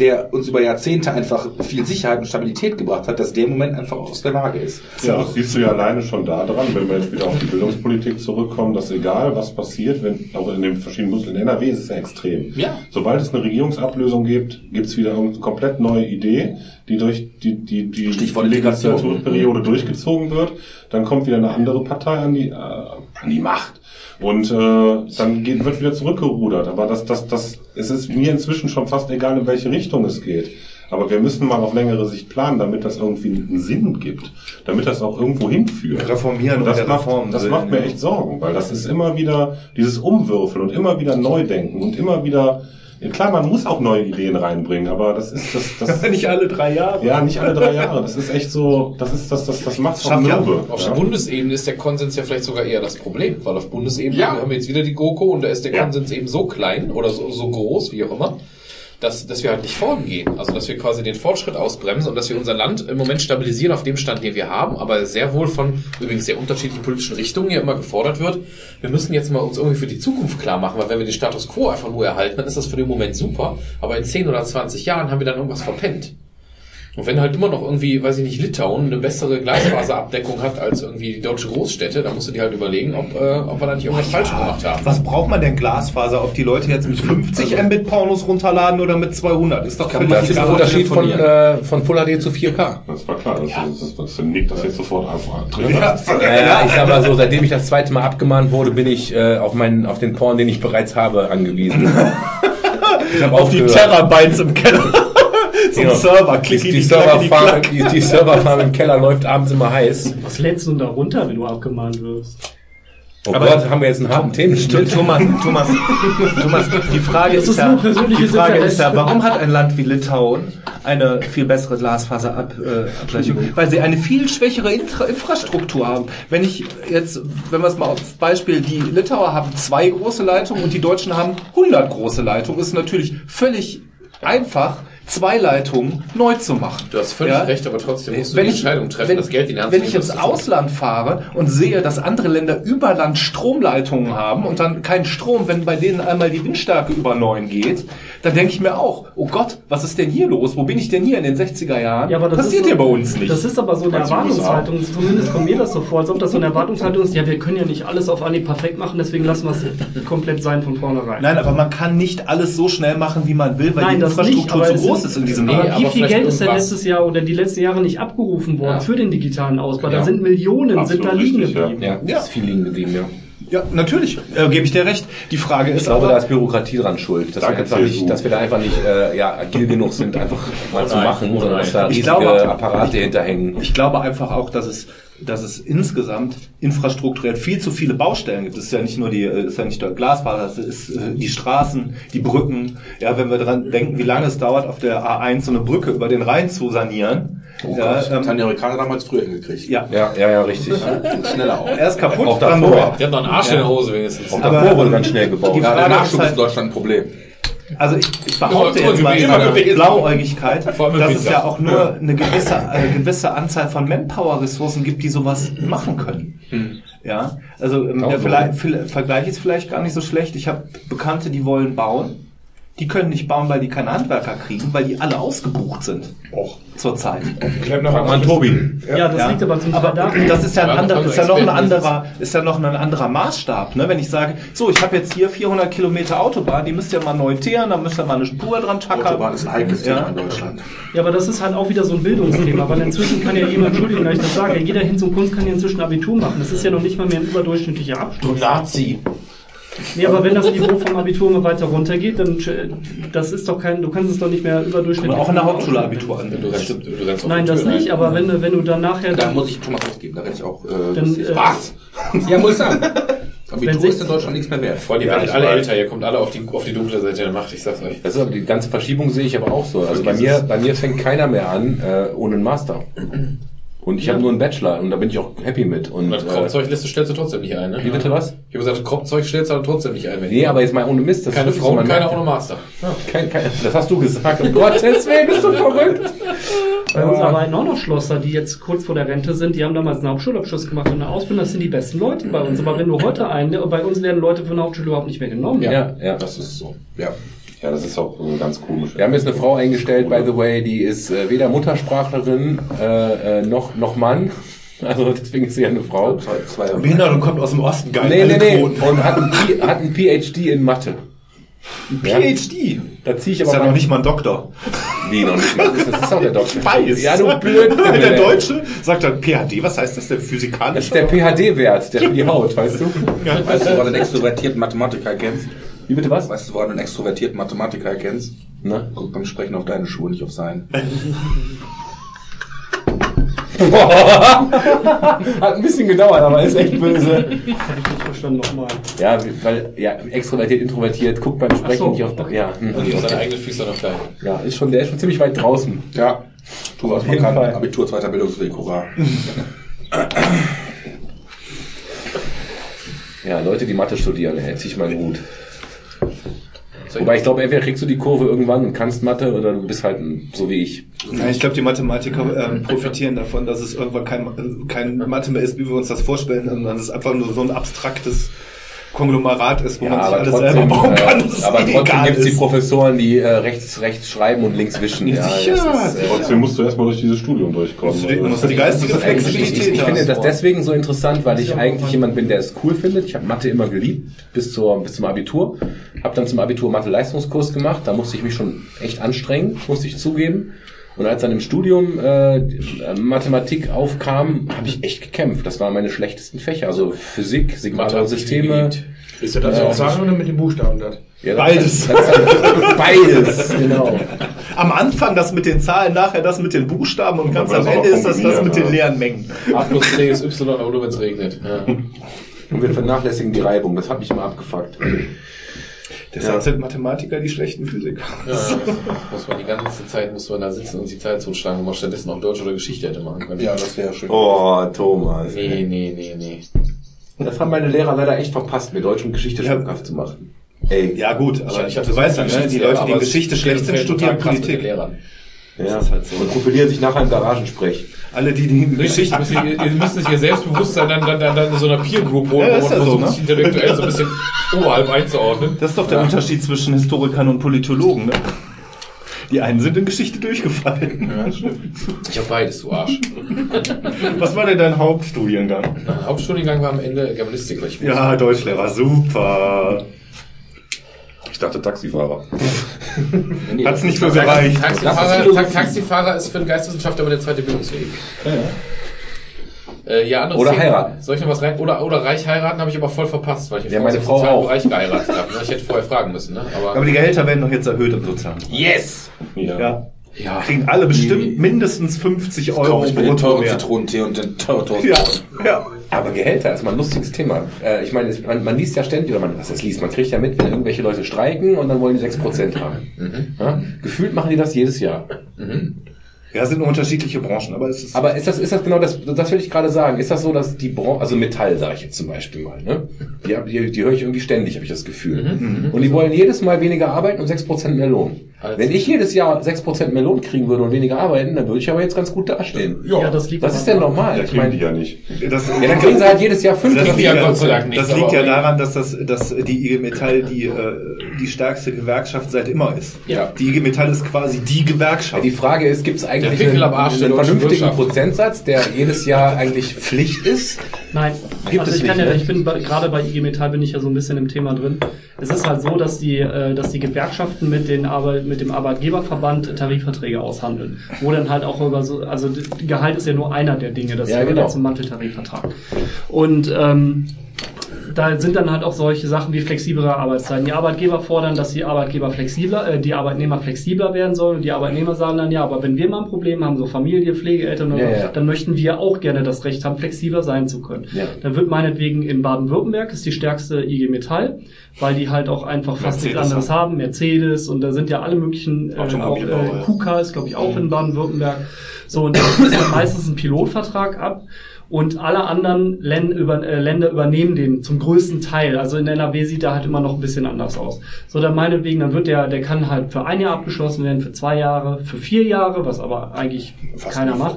der uns über Jahrzehnte einfach viel Sicherheit und Stabilität gebracht hat, dass der im Moment einfach aus der Lage ist. Ja, das siehst du ja alleine schon da dran, wenn wir jetzt wieder auf die Bildungspolitik zurückkommen, dass egal was passiert, wenn auch in den verschiedenen Bundesländern, in NRW ist es ja extrem. Ja. Sobald es eine Regierungsablösung gibt, gibt es wieder eine komplett neue Idee, die durch die, die, die Legislaturperiode durchgezogen wird. Dann kommt wieder eine andere Partei an die, äh, an die Macht. Und äh, dann geht, wird wieder zurückgerudert. Aber das, das, das, es ist mir inzwischen schon fast egal, in welche Richtung es geht. Aber wir müssen mal auf längere Sicht planen, damit das irgendwie einen Sinn gibt, damit das auch irgendwo hinführt. Reformieren Und das oder macht, Reformen das macht mir echt Sorgen, weil das ist immer wieder dieses Umwürfeln und immer wieder Neudenken und immer wieder, ja, klar, man muss auch neue Ideen reinbringen, aber das ist das, das *laughs* nicht alle drei Jahre. ja nicht alle drei Jahre. Das ist echt so, das ist das, das, das macht schafft ja mürbe. Auf ja. Bundesebene ist der Konsens ja vielleicht sogar eher das Problem, weil auf Bundesebene Ja. haben wir jetzt wieder die GOKO und da ist der Ja. Konsens eben so klein oder so, so groß, wie auch immer, dass, dass wir halt nicht vorangehen. Also dass wir quasi den Fortschritt ausbremsen und dass wir unser Land im Moment stabilisieren auf dem Stand, den wir haben, aber sehr wohl von übrigens sehr unterschiedlichen politischen Richtungen ja immer gefordert wird. Wir müssen jetzt mal uns irgendwie für die Zukunft klar machen, weil wenn wir den Status quo einfach nur erhalten, dann ist das für den Moment super, aber in 10 oder 20 Jahren haben wir dann irgendwas verpennt. Und wenn halt immer noch irgendwie, weiß ich nicht, Litauen eine bessere Glasfaserabdeckung hat als irgendwie die deutsche Großstädte, dann musst du dir halt überlegen, ob, äh, ob wir da nicht irgendwas falsch gemacht haben. Was braucht man denn Glasfaser, auf die Leute jetzt mit 50 Mbit Pornos runterladen oder mit 200? Ist doch völlig Das ist der. Unterschied von, äh, von Full HD zu 4K. Das war klar, das, das, das, das nickt das jetzt sofort einfach drin. Ja. *laughs* Ja, ja, ich sag mal so, seitdem ich das zweite Mal abgemahnt wurde, bin ich äh, auf meinen, auf den Porn, den ich bereits habe, angewiesen. *laughs* Ich habe Auf die Terabytes im Keller. Zum Genau. Server. Die, Klicki, die, die, die, Serverfarm, die, die Serverfarm im Keller läuft abends immer heiß. Was lädst du denn da runter, wenn du abgemahnt wirst? Oh Aber- Gott, haben wir jetzt einen harten Themenschnitt. Thomas, Thomas, Thomas, die Frage Das ist, ist ja, die Frage Interesse. ist ja, warum hat ein Land wie Litauen eine viel bessere Glasfaserabbrechung? Weil sie eine viel schwächere Intra Infrastruktur haben. Wenn ich jetzt, wenn wir es mal aufs Beispiel, die Litauer haben zwei große Leitungen und die Deutschen haben 100 große Leitungen, ist natürlich völlig einfach, zwei Leitungen neu zu machen. Du hast völlig Ja? recht, aber trotzdem musst du wenn die ich, Entscheidung treffen, wenn, das Geld in Hand wenn ich ins. Ausland fahre und sehe, dass andere Länder über Land Stromleitungen haben und dann keinen Strom, wenn bei denen einmal die Windstärke über 9 geht, dann denke ich mir auch, oh Gott, was ist denn hier los? Wo bin ich denn hier in den 60er Jahren? Ja, aber das Passiert so, hier bei uns nicht. Das ist aber so eine Erwartungshaltung. Zumindest kommt mir das so vor, als ob das so eine Erwartungshaltung ist. Ja, wir können ja nicht alles auf Anhieb perfekt machen, deswegen lassen wir es komplett sein von vornherein. Nein, aber man kann nicht alles so schnell machen, wie man will, weil Nein, die nicht, Infrastruktur aber zu groß sind- ist in diesem Land. Wie viel Geld ist denn letztes Jahr oder die letzten Jahre nicht abgerufen worden Ja. für den digitalen Ausbau? Da sind Millionen, Absolut sind da liegen richtig, ja. geblieben. Ja, Ja. ist viel liegen geblieben, ja. Ja, natürlich, äh, gebe ich dir recht. Die Frage ist Ich glaube, aber, da ist Bürokratie dran schuld, dass, wir einfach nicht, dass wir da einfach nicht äh, ja, agil genug sind, einfach mal zu nein, machen, oh sondern dass da Ich riesige glaube- Apparate hinterhängen. Ich glaube einfach auch, dass es, dass es insgesamt infrastrukturell viel zu viele Baustellen gibt. Es ist ja nicht nur die, äh, ist ja nicht der Glasfaser, es ist äh, die Straßen, die Brücken. Ja, wenn wir dran denken, wie lange es dauert, auf der A1 so eine Brücke über den Rhein zu sanieren. Oh ja, Gott, das haben ähm, die Amerikaner damals früher hingekriegt. ja, Ja, ja, ja, richtig. Schneller auch. er ist kaputt, Auch davor. Die haben noch einen Arsch in der Hose wenigstens. Auch Aber, davor wurde ähm, ganz schnell gebaut. die Ja, Frage der ist Nachschub ist halt- in Deutschland ein Problem. Also ich, ich behaupte Immer jetzt mal gewesen. Blauäugigkeit, dass es ja auch nur eine gewisse, eine gewisse Anzahl von Manpower-Ressourcen gibt, die sowas machen können. Ja, also ähm, der viel- Vergleich ist vielleicht gar nicht so schlecht. Ich habe Bekannte, die wollen bauen. Die können nicht bauen, weil die keine Handwerker kriegen, weil die alle ausgebucht sind. Och. Zurzeit. Frag mal an Tobi. Ja, das liegt aber zum Teil Aber daran. das ist ja, ein Ja, anderer, ist ja noch ein anderer, ist ja noch ein anderer Maßstab, ne? Wenn ich sage, so, ich habe jetzt hier 400 Kilometer Autobahn, die müsst ihr mal neu teeren, da müsst ihr mal eine Spur dran tackern. Autobahn ist ein heikles Thema Ja. in Deutschland. Ja, aber das ist halt auch wieder so ein Bildungsthema, weil inzwischen kann ja jemand, Entschuldigung, dass ich das sage, jeder hin zum Kunst kann ja inzwischen Abitur machen. Das ist ja noch nicht mal mehr ein überdurchschnittlicher Abschluss. Nazi. Nee, aber wenn das Niveau vom Abitur immer weiter runtergeht, dann äh, das ist doch kein, du kannst es doch nicht mehr überdurchschnittlich. Aber auch in der Hauptschule Abitur an. Du rennst, du rennst auf Nein, das Tür nicht, rein. aber wenn, du- wenn du dann nachher. Da muss ich Thomas recht geben, da werde ich auch. Äh, Dann, das ist- äh, was? *laughs* Ja, muss sagen. Abitur wenn ist in Deutschland nichts mehr wert. Vor allem, ihr werdet alle älter, ihr kommt alle auf die, auf die dunkle Seite der Macht, ich sag's euch. Das ist aber die ganze Verschiebung sehe ich aber auch so. Also bei mir, bei mir fängt keiner mehr an äh, ohne einen Master. Und ich habe nur einen Bachelor und da bin ich auch happy mit. Und Und das äh, Kropfzeugliste stellst du trotzdem nicht ein, ne? wie bitte was? Ich habe gesagt, Kropfzeug stellst du aber trotzdem nicht ein. Wenn Nee, aber jetzt mal ohne Mist. Das keine Frau und keiner ohne Master. Kein, kein, das hast du gesagt. Um *laughs* Gottes Willen, bist du verrückt? Bei uns arbeiten auch noch Schlosser, die jetzt kurz vor der Rente sind, die haben damals einen Hauptschulabschluss gemacht und eine Ausbildung, das sind die besten Leute bei uns. Aber wenn du heute einen, bei uns werden Leute von der Hauptschule überhaupt nicht mehr genommen. Ja, ja. Das ist so. Ja. Ja, das ist auch so ganz komisch. Wir haben jetzt eine Frau eingestellt, by the way, die ist äh, weder Muttersprachlerin äh, äh, noch, noch Mann. *laughs* Also deswegen ist sie ja eine Frau. Zwei, zwei, Behindert und kommt aus dem Osten, geil. Nee, nee, nee. Und hat ein, P- hat ein PhD in Mathe. Ja. PhD. Da ziehe ich Ist aber ja mal- noch nicht mal ein Doktor. Nee, noch nicht mal. *laughs* Das ist auch der Doktor. Ich weiß. Ja, du blöd. *laughs* Der Deutsche sagt dann PhD, was heißt das denn physikalisch? Das ist der PhD-Wert, der für die Haut, weißt du? Weißt du, woran du einen extrovertierten Mathematiker erkennst? Wie bitte was? Weißt du, woran du einen extrovertierten Mathematiker erkennst? Ne? Guck beim Sprechen auf deine Schuhe, nicht auf seinen. *laughs* Hat ein bisschen gedauert, aber ist echt böse. Habe ich nicht verstanden nochmal. Ja, weil, ja, extrovertiert, introvertiert, guckt beim Sprechen so, nicht auf, okay. ja, hm, Und die auf seine okay. eigenen Füße noch klein. ja, ist schon, der ist schon ziemlich weit draußen. Ja. Tu was man jeden kann. Fall. Abitur, zweiter Bildungsweg, hurra. Ja, Leute, die Mathe studieren, zieh ich mal Hut. Wobei ich glaube, entweder kriegst du die Kurve irgendwann und kannst Mathe oder du bist halt so wie ich. Ja, ich glaube, die Mathematiker ähm, profitieren davon, dass es irgendwann kein, kein Mathe mehr ist, wie wir uns das vorstellen, sondern es einfach nur so ein abstraktes Konglomerat ist, wo Ja, man sich aber alles trotzdem, selber bauen kann. äh, dass es aber trotzdem gibt es die. Professoren, die äh, rechts, rechts schreiben und links wischen. Ja, das ist, äh, Trotzdem musst du erstmal durch dieses Studium durchkommen. Deswegen Also, musst du die geistige Ich, ich, Flexibilität ich finde das deswegen so interessant, weil ich eigentlich jemand bin, der es cool findet. Ich habe Mathe immer geliebt, bis, zur, bis zum Abitur. Habe dann zum Abitur Mathe-Leistungskurs gemacht. Da musste ich mich schon echt anstrengen, musste ich zugeben. Und als dann im Studium äh, äh, Mathematik aufkam, habe ich echt gekämpft. Das waren meine schlechtesten Fächer. Also Physik, signale Systeme. Ist ja das auch sagen oder mit den Buchstaben das? Ja, Beides. Das, das, beides, *laughs* genau. Am Anfang das mit den Zahlen, nachher das mit den Buchstaben und ganz am auch Ende ist das das mit den leeren Mengen. A plus C ist Y, aber nur wenn es regnet. Ja. *laughs* Und wir vernachlässigen die Reibung. Das hat mich immer abgefuckt. Deshalb sind Mathematiker die schlechten Physiker. Ja, muss man die ganze Zeit muss man da sitzen und die Zeit zuschlagen, wo man stattdessen auch Deutsch oder Geschichte hätte machen können. Ja, das wäre schön. Oh, Thomas. Nee, nee, nee, nee. Das haben meine Lehrer leider echt verpasst, mir Deutsch und Geschichte Ja. schmackhaft zu machen. Ey, Ja gut, aber Ich hab- du weißt ja, ne, die Leute, die Geschichte schlecht sind, studieren krass mit den Politik. Lehrern. Ja. ist halt so. Und profilieren sich nachher im Garagensprech. Alle, die die Richtig, Geschichte... müsst ihr, ihr müsst es hier selbstbewusst dann, dann, dann, dann in so einer Peer Group holen, Ja, wo ist man ja so, versucht, ne? sich intellektuell so ein bisschen oberhalb einzuordnen. Das ist doch der Unterschied zwischen Historikern und Politologen, ne? Die einen sind in Geschichte durchgefallen. Ich habe beides, du Arsch. Was war denn dein Hauptstudiengang? Mein Hauptstudiengang war am Ende Germanistik. weil Ich Ja, Deutschlehrer, super. Ich dachte Taxifahrer. Hat's nicht für gereicht. Taxifahrer, Ta Taxifahrer ist für einen Geisteswissenschaftler aber der zweite Bildungsweg. Äh, ja, anderes Oder Thema. heiraten. Soll ich noch was rein? Oder, oder reich heiraten habe ich aber voll verpasst, weil ich Ja, meine im Frau sozialen auch. Bereich geheiratet habe. ne? Ich hätte vorher fragen müssen, ne? Aber, Aber die Gehälter werden doch jetzt erhöht im Sozialen. Yes! Ja. Ja. Ja. Kriegen alle bestimmt mindestens 50 Euro Kaufe ich mir den teuren mehr. Zitronentee und den teuren Toast. Ja, ja. Aber Gehälter ist mal ein lustiges Thema. Äh, ich meine, es- man, man liest ja ständig, oder man, was das liest, man kriegt ja mit, wenn irgendwelche Leute streiken und dann wollen die 6% haben. Ja? Gefühlt machen die das jedes Jahr. Ja, sind nur unterschiedliche Branchen, aber es ist. Aber ist das, ist das genau das, das will ich gerade sagen. Ist das so, dass die Branche, also Metall sage ich jetzt zum Beispiel mal, ne? Die, hab- die, die höre ich irgendwie ständig, habe ich das Gefühl. Mhm. Und die wollen jedes Mal weniger arbeiten und 6% mehr Lohn. Also- Wenn ich jedes Jahr 6% mehr Lohn kriegen würde und weniger arbeiten, dann würde ich aber jetzt ganz gut dastehen. Ja, das liegt Was ist denn normal? Ja, Ich kriegen die ja nicht. das, ja, dann kriegen sie halt jedes Jahr fünf. das, kriegen liegt ja, Gott sei Dank nicht, das liegt ja daran, dass das, dass die IG Metall die, äh, die stärkste Gewerkschaft seit immer ist. Ja. Die IG Metall ist quasi die Gewerkschaft. Die Frage ist, gibt es eigentlich einen, einen vernünftigen Wirtschaft. Prozentsatz, der jedes Jahr eigentlich Pflicht ist? Nein, Gibt also es ich kann nicht, ja, ne? ich bin bei, gerade bei IG Metall bin ich ja so ein bisschen im Thema drin. Es ist halt so, dass die, äh, dass die Gewerkschaften mit den Arbeit, mit dem Arbeitgeberverband Tarifverträge aushandeln, wo dann halt auch über so, also Gehalt ist ja nur einer der Dinge, das Ja, gehört genau. zum Manteltarifvertrag. Und ähm, da sind dann halt auch solche Sachen wie flexiblere Arbeitszeiten. Die Arbeitgeber fordern, dass die Arbeitgeber flexibler, äh, die Arbeitnehmer flexibler werden sollen und die Arbeitnehmer sagen dann, ja, aber wenn wir mal ein Problem haben, so Familie, Pflegeeltern oder Ja, so, ja. dann möchten wir auch gerne das Recht haben, flexibler sein zu können. Ja. Dann wird meinetwegen in Baden-Württemberg ist die stärkste IG Metall, weil die halt auch einfach fast nichts Mercedes anderes haben, Mercedes und da sind ja alle möglichen, äh, auch äh. KUKA ist glaube ich auch in Baden-Württemberg. So, und da ist dann meistens ein Pilotvertrag ab. Und alle anderen äh, Länder übernehmen den zum größten Teil. Also in NRW sieht er halt immer noch ein bisschen anders aus. So, dann meinetwegen, dann wird der, der kann halt für ein Jahr abgeschlossen werden, für zwei Jahre, für vier Jahre, was aber eigentlich keiner macht.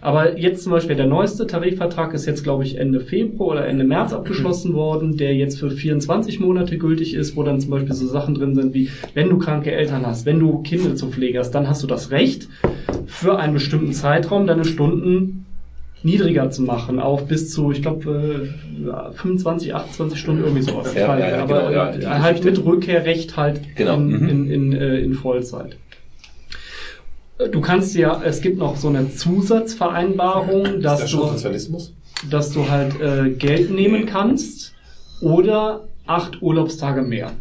Aber jetzt zum Beispiel der neueste Tarifvertrag ist jetzt, glaube ich, Ende Februar oder Ende März abgeschlossen worden, der jetzt für 24 Monate gültig ist, wo dann zum Beispiel so Sachen drin sind wie, wenn du kranke Eltern hast, wenn du Kinder zu pflegen hast, dann hast du das Recht, für einen bestimmten Zeitraum deine Stunden niedriger zu machen, auf bis zu, ich glaube, äh, 25, 28 Stunden irgendwie sowas. Ja, Fall. ja, ja, Aber genau, ja, äh, halt Geschichte. mit Rückkehrrecht halt Genau, in, mhm. in, in, äh, in Vollzeit. Du kannst ja, es gibt noch so eine Zusatzvereinbarung, dass das du, dass du halt äh, Geld nehmen kannst oder acht Urlaubstage mehr.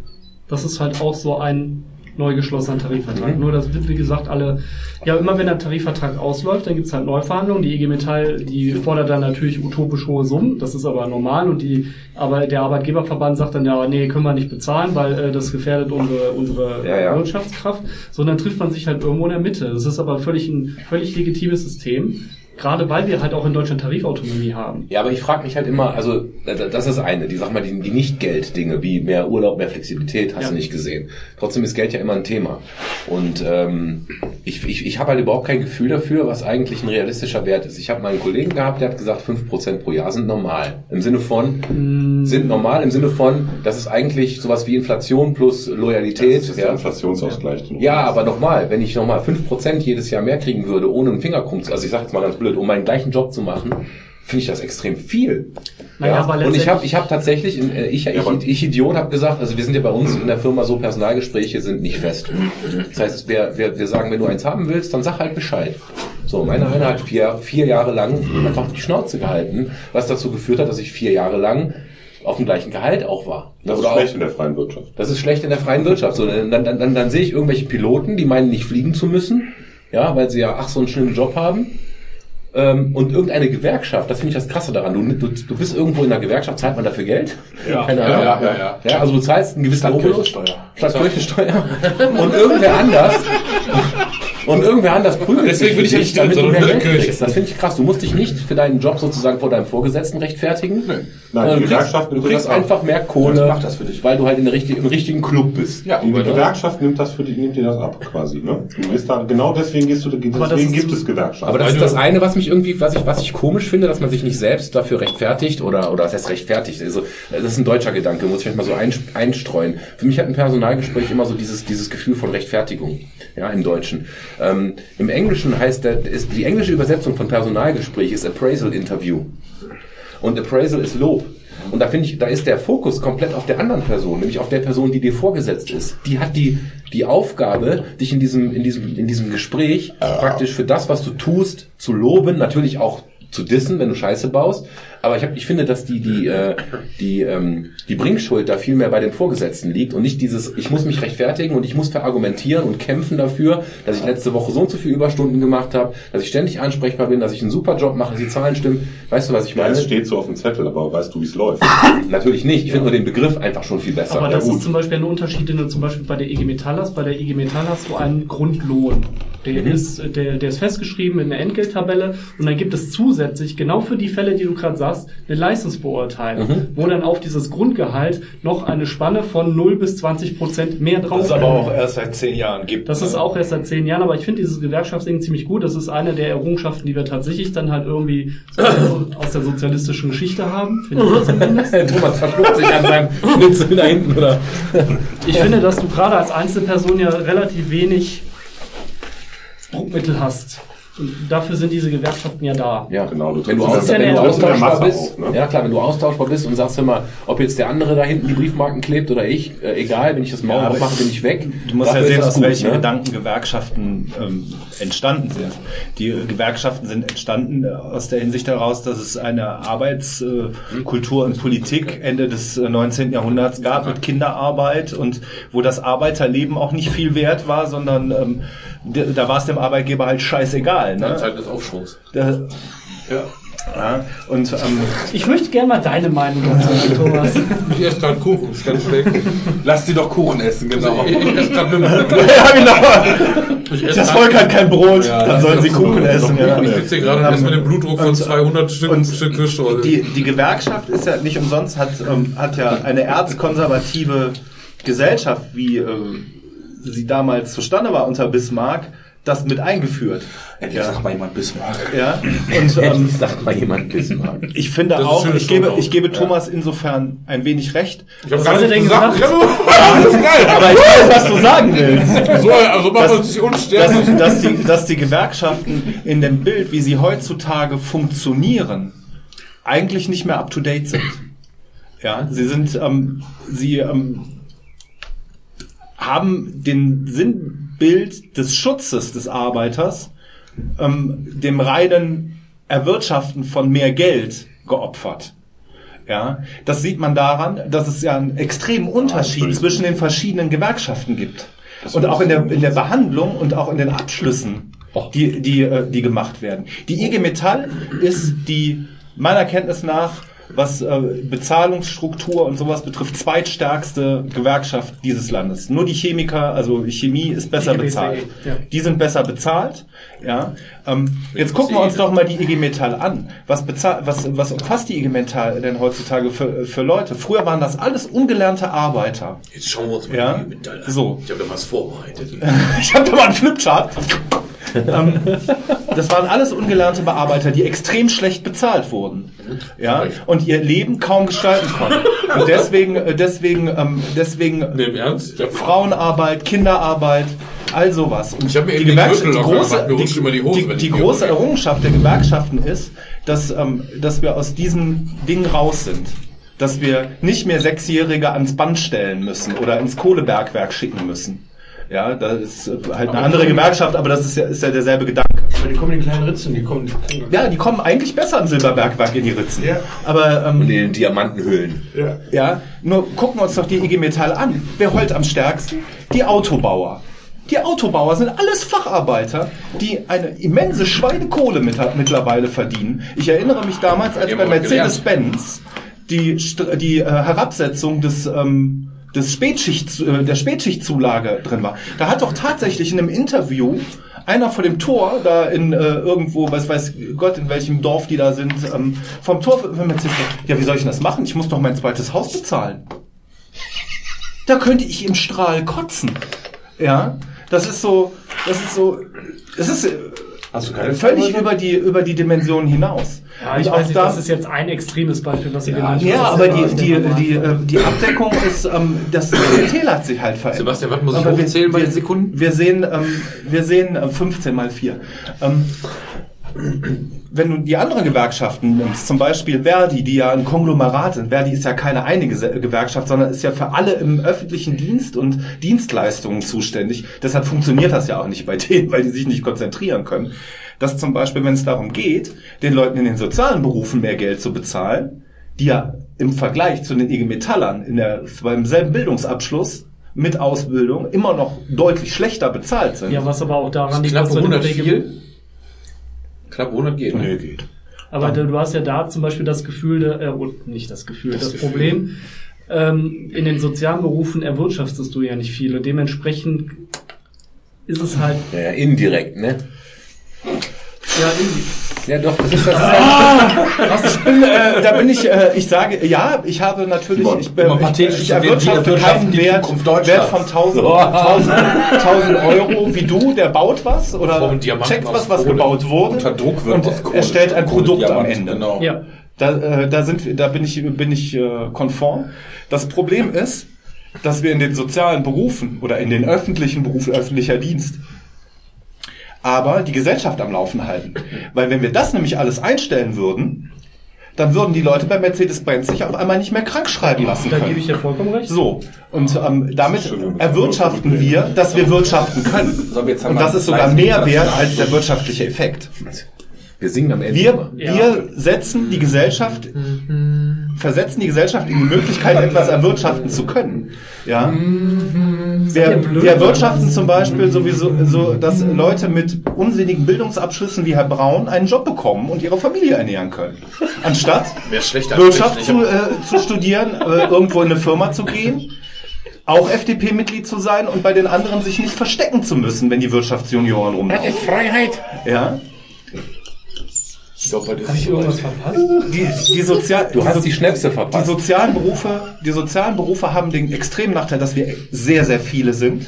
Das ist halt auch so ein neu geschlossener Tarifvertrag. Nur das wird, wie gesagt, alle, ja, immer wenn der Tarifvertrag ausläuft, dann gibt's halt Neuverhandlungen. Die IG Metall, die fordert dann natürlich utopisch hohe Summen, das ist aber normal und die, aber der Arbeitgeberverband sagt dann, ja, nee, können wir nicht bezahlen, weil äh, das gefährdet unsere, unsere Ja, ja. Wirtschaftskraft, sondern trifft man sich halt irgendwo in der Mitte. Das ist aber völlig ein völlig legitimes System. Gerade weil wir halt auch in Deutschland Tarifautonomie haben. Ja, aber ich frage mich halt immer, also äh, das ist eine, die sag mal, die, die Nicht-Geld-Dinge, wie mehr Urlaub, mehr Flexibilität, hast Ja. du nicht gesehen. Trotzdem ist Geld ja immer ein Thema. Und ähm, ich, ich, ich habe halt überhaupt kein Gefühl dafür, was eigentlich ein realistischer Wert ist. Ich habe mal einen Kollegen gehabt, der hat gesagt, 5% pro Jahr sind normal. Im Sinne von, sind normal, im Sinne von, das ist eigentlich sowas wie Inflation plus Loyalität. Das ist der Inflationsausgleich. Ja, aber nochmal, wenn ich nochmal 5% jedes Jahr mehr kriegen würde, ohne einen Finger krumm zu, also ich sage jetzt mal ganz blöd, um meinen gleichen Job zu machen, finde ich das extrem viel. Naja, aber und ich habe ich hab tatsächlich, äh, ich, ich, ich Idiot, habe gesagt, also wir sind ja bei uns in der Firma so, Personalgespräche sind nicht fest. Das heißt, wir, wir, wir sagen, wenn du eins haben willst, dann sag halt Bescheid. So, meine eine hat vier, vier Jahre lang einfach die Schnauze gehalten, was dazu geführt hat, dass ich vier Jahre lang auf dem gleichen Gehalt auch war. Das ist Oder schlecht auch- in der freien Wirtschaft. das ist schlecht in der freien Wirtschaft. So, dann, dann, dann, dann sehe ich irgendwelche Piloten, die meinen, nicht fliegen zu müssen, ja, weil sie ja ach so einen schönen Job haben. Ähm, und irgendeine Gewerkschaft, das finde ich das Krasse daran. Du, du, du bist irgendwo in einer Gewerkschaft, zahlt man dafür Geld? Ja. Keine Ahnung. ja, ja, ja. ja also du zahlst einen gewissen Obolus. Steuer. Statt Kirchensteuer. *laughs* Und irgendwer anders. Und irgendwer anders prügelt Deswegen bin ich dich, nicht damit du sondern mehr Geld kriegst. Das finde ich krass. Du musst dich nicht für deinen Job sozusagen vor deinem Vorgesetzten rechtfertigen. Nein, sondern die du Gewerkschaft kriegst, du nimmt kriegst das ab. einfach mehr Kohle, Die macht das für dich. weil du halt in der richtigen, im richtigen Club bist. Ja, Die aber Gewerkschaft nimmt das für die, nimmt dir das ab, quasi, ne? Du gehst da, genau deswegen gehst du, das deswegen gibt so- es Gewerkschaften. Aber das ist das eine, was mich irgendwie, was ich, was ich komisch finde, dass man sich nicht selbst dafür rechtfertigt oder, oder was heißt rechtfertigt. Also, das ist ein deutscher Gedanke, muss ich vielleicht mal so ein, einstreuen. Für mich hat ein Personalgespräch immer so dieses, dieses Gefühl von Rechtfertigung. Ja, im Deutschen. Ähm, Im Englischen heißt der, ist, die englische Übersetzung von Personalgespräch ist Appraisal Interview. Und Appraisal ist Lob. Und da finde ich, da ist der Fokus komplett auf der anderen Person, nämlich auf der Person, die dir vorgesetzt ist. Die hat die, die Aufgabe, dich in diesem, in diesem, in diesem Gespräch praktisch für das, was du tust, zu loben, natürlich auch zu dissen, wenn du Scheiße baust, Aber ich, hab, ich finde, dass die, die, äh, die, ähm, die Bringschuld da viel mehr bei den Vorgesetzten liegt und nicht dieses, ich muss mich rechtfertigen und ich muss verargumentieren und kämpfen dafür, dass ich letzte Woche so und so viele Überstunden gemacht habe, dass ich ständig ansprechbar bin, dass ich einen super Job mache, dass die Zahlen stimmen. Weißt du, was ich Ja, meine? es steht so auf dem Zettel, aber weißt du, wie es läuft? *laughs* Natürlich nicht. Ich finde nur den Begriff einfach schon viel besser. Aber Ja, das gut. ist zum Beispiel ein Unterschied, den du zum Beispiel bei der IG Metall hast. Bei der IG Metall hast du einen Grundlohn. Der, Mhm. ist, der, der ist festgeschrieben in der Entgelttabelle und dann gibt es zusätzlich, genau für die Fälle, die du gerade sagst, eine Leistungsbeurteilung, Mhm. wo dann auf dieses Grundgehalt noch eine Spanne von 0 bis 20 Prozent mehr drauf Das es aber auch erst seit zehn Jahren gibt. Das ist auch erst seit zehn Jahren, aber ich finde dieses Gewerkschaftsding ziemlich gut. Das ist eine der Errungenschaften, die wir tatsächlich dann halt irgendwie aus der sozialistischen Geschichte haben. Finde ich zumindest. *laughs* Thomas verschluckt sich an seinem Schnitzel da hinten, oder? Ich finde, dass du gerade als Einzelperson ja relativ wenig Druckmittel hast. Und dafür sind diese Gewerkschaften ja da. Ja, Genau, du Wenn du, aus, ja wenn du austauschbar bist, auf, ne? ja klar, wenn du austauschbar bist und sagst immer, ob jetzt der andere da hinten die Briefmarken klebt oder ich, äh, egal, wenn ich das Maul Ja, aufmache, bin ich weg. Du musst Dafür ja sehen, aus gut, welchen ne? Gedanken Gewerkschaften ähm, entstanden sind. Die äh, Gewerkschaften sind entstanden äh, aus der Hinsicht heraus, dass es eine Arbeitskultur und Politik Ende des äh, 19. Jahrhunderts gab mit Kinderarbeit und wo das Arbeiterleben auch nicht viel wert war, sondern ähm, d- da war es dem Arbeitgeber halt scheißegal. Ne? Zeit des Aufschwungs. Da, ja. Und ähm, Ich möchte gerne mal deine Meinung dazu, hören, *laughs* Thomas. Ich esse gerade Kuchen, ist ganz schlecht. Lass sie doch Kuchen essen, genau. Ich, ich esse gerade eine, *laughs* ja, genau. ich esse Das Volk hat kein Brot, Ja, dann sollen sie Kuchen essen. Ja. Ich sitze hier gerade und esse mit dem Blutdruck von 200 Stück, Und Stück Kirschtorte. die, die Gewerkschaft ist ja nicht umsonst, hat, ähm, hat ja eine erzkonservative Gesellschaft, wie äh, sie damals zustande war unter Bismarck, das mit eingeführt. Endlich Ja. sagt mal jemand Bismarck. Ja. *laughs* Und ähm, Endlich sagt mal jemand Bismarck. ich finde Das auch, ich gebe, ich gebe Thomas insofern ein wenig recht. ich habe er nicht denn gesagt. gesagt? *laughs* Ja, das ist geil. Aber ich weiß, was du sagen willst. So, also machen wir nicht unsterblich. dass, dass, die, dass die Gewerkschaften in dem Bild, wie sie heutzutage funktionieren, eigentlich nicht mehr up to date sind. Ja, sie sind, ähm, sie ähm, haben den Sinnbild des Schutzes des Arbeiters ähm, dem reinen Erwirtschaften von mehr Geld geopfert. Ja, das sieht man daran, dass es ja einen extremen Unterschied zwischen den verschiedenen Gewerkschaften gibt. Und auch in der, in der Behandlung und auch in den Abschlüssen, die, die, äh, die gemacht werden. Die IG Metall ist die, meiner Kenntnis nach, was äh, Bezahlungsstruktur und sowas betrifft, zweitstärkste Gewerkschaft dieses Landes. Nur die Chemiker, also Chemie ist besser Die bezahlt. BCE, ja. Die sind besser bezahlt. Ja. Ähm, jetzt gucken wir uns doch mal die IG Metall an. Was, bezahlt, was, was umfasst die IG Metall denn heutzutage für, für Leute? Früher waren das alles ungelernte Arbeiter. Jetzt schauen wir uns mal Ja. die Medaille an. So. Ich habe da was vorbereitet. *laughs* Ich habe da mal einen Flipchart. *laughs* ähm, das waren alles ungelernte Bearbeiter, die extrem schlecht bezahlt wurden. Ja, und ihr Leben kaum gestalten konnten. Und deswegen, äh, deswegen, ähm, deswegen Nee, im Ernst? Frauenarbeit, Kinderarbeit, all sowas. Und Ich hab mir die, Gewerkschaft, die große, die, immer die Hose, die, die große. Errungenschaft der Gewerkschaften ist, dass, ähm, dass wir aus diesem Ding raus sind. Dass wir nicht mehr Sechsjährige ans Band stellen müssen oder ins Kohlebergwerk schicken müssen. Ja, das ist äh, halt eine andere Gewerkschaft, aber das ist ja, ist ja derselbe Gedanke. Aber die kommen in die kleinen Ritzen, die kommen. Ja, die kommen eigentlich besser an Silberbergwerk in die Ritzen. Ja. Aber ähm, Und in den Diamantenhöhlen. Ja. ja, nur gucken wir uns doch die IG Metall an. Wer heult am stärksten? Die Autobauer. Die Autobauer sind alles Facharbeiter, die eine immense Schweinekohle mit, mittlerweile verdienen. Ich erinnere mich damals, als Die bei aber. Mercedes-Benz die, die äh, Herabsetzung des, ähm, des Spätschicht, äh, der Spätschichtzulage drin war. Da hat doch tatsächlich in einem Interview einer vor dem Tor, da in äh, irgendwo, was weiß Gott, in welchem Dorf die da sind, ähm, vom Tor von Mercedes, ja, wie soll ich denn das machen? Ich muss doch mein zweites Haus bezahlen. Da könnte ich im Strahl kotzen. Ja, das ist so, das ist so, es ist Hast du keine völlig über die, über die Dimension hinaus. Ja, ich weiß nicht, da- das ist jetzt ein extremes Beispiel, was Sie genannt haben. ja, Das aber die, die, die, äh, die Abdeckung ist, ähm, das Klientel hat sich halt verändert. Sebastian, was muss ich Aber wir- hochzählen bei den Sekunden? Wir sehen, ähm, wir sehen äh, 15 mal 4. Ähm, wenn du die anderen Gewerkschaften nimmst, zum Beispiel Verdi, die ja ein Konglomerat sind, Verdi ist ja keine eine Gese- Gewerkschaft, sondern ist ja für alle im öffentlichen Dienst und Dienstleistungen zuständig. Deshalb funktioniert das ja auch nicht bei denen, weil die sich nicht konzentrieren können. Dass zum Beispiel, wenn es darum geht, den Leuten in den sozialen Berufen mehr Geld zu bezahlen, die ja im Vergleich zu den IG Metallern in der, beim selben Bildungsabschluss mit Ausbildung immer noch deutlich schlechter bezahlt sind. Ja, was aber auch daran liegt, dass du den 100 Regel- viel. Knapp 100 geht. Nee, Ne? geht. Aber du du hast ja da zum Beispiel das Gefühl, äh, und nicht das Gefühl, das, Problem, ähm, in den sozialen Berufen erwirtschaftest du ja nicht viel. Und dementsprechend ist es halt, ja, indirekt, ne? Ja, irgendwie. Ja, doch, das ist das. Was, ich bin, äh, da bin ich, äh, ich sage, ja, ich habe natürlich, ich, äh, ich, ich erwirtschafte keinen Wert. Wert von 1000, 1000, 1000 Euro wie du, der baut was oder checkt was, was Kohle. gebaut wurde Unter Druck wird und erstellt ein Kohle, Produkt am Diamant, Ende. Genau. Ja. Da, äh, da sind wir, da bin ich, bin ich äh, konform. Das Problem ist, dass wir in den sozialen Berufen oder in den öffentlichen Berufen, öffentlicher Dienst, aber die Gesellschaft am Laufen halten. Weil wenn wir das nämlich alles einstellen würden, dann würden die Leute bei Mercedes-Benz sich auf einmal nicht mehr krank schreiben lassen Da gebe können. ich dir vollkommen recht. So, und ähm, damit erwirtschaften wir, dass wir wirtschaften können. Und das ist sogar mehr wert als der wirtschaftliche Effekt. Wir singen am Ende. Wir. Ja. wir setzen die Gesellschaft, versetzen die Gesellschaft in die Möglichkeit, *laughs* etwas erwirtschaften zu können. Ja. Wir, blöd, wir erwirtschaften zum Beispiel sowieso, so, dass Leute mit unsinnigen Bildungsabschlüssen wie Herr Braun einen Job bekommen und ihre Familie ernähren können. Anstatt *laughs* Wirtschaft zu, äh, zu studieren, äh, irgendwo in eine Firma zu gehen, auch FDP-Mitglied zu sein und bei den anderen sich nicht verstecken zu müssen, wenn die Wirtschaftsjunioren rumlaufen. Freiheit. Ja. Ich glaube, ich ist irgendwas verpasst? Die, die Sozial Du hast die Schnäpse Die verpasst. sozialen Berufe, die sozialen Berufe haben den extremen Nachteil, dass wir sehr, sehr viele sind.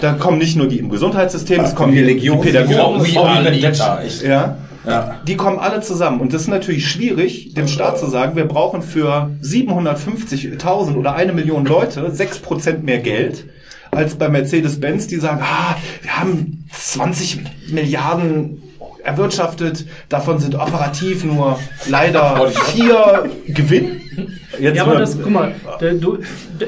Da kommen nicht nur die im Gesundheitssystem, es kommen die, die Pädagogen, Vendetta. Ich, ja, ja. die kommen alle zusammen. Und das ist natürlich schwierig, dem Staat zu sagen, wir brauchen für 750.000 oder eine Million Leute 6% mehr Geld als bei Mercedes-Benz, die sagen, ah, wir haben 20 Milliarden erwirtschaftet, davon sind operativ nur leider vier Gewinn. Jetzt Ja, aber das, guck mal, du,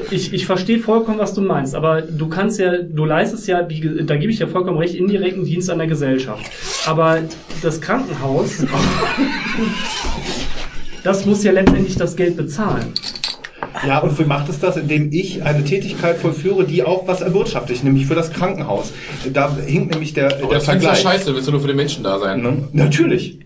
ich, ich verstehe vollkommen, was du meinst, aber du kannst ja, du leistest ja, die, da gebe ich dir vollkommen recht, indirekten Dienst an der Gesellschaft. Aber das Krankenhaus, *laughs* das muss ja letztendlich das Geld bezahlen. Ja, und wie macht es das? Indem ich eine Tätigkeit vollführe, die auch was erwirtschaftet, nämlich für das Krankenhaus. Da hinkt nämlich der, Aber der das findest du Vergleich. scheiße, willst du nur für die Menschen da sein. Ne? Natürlich.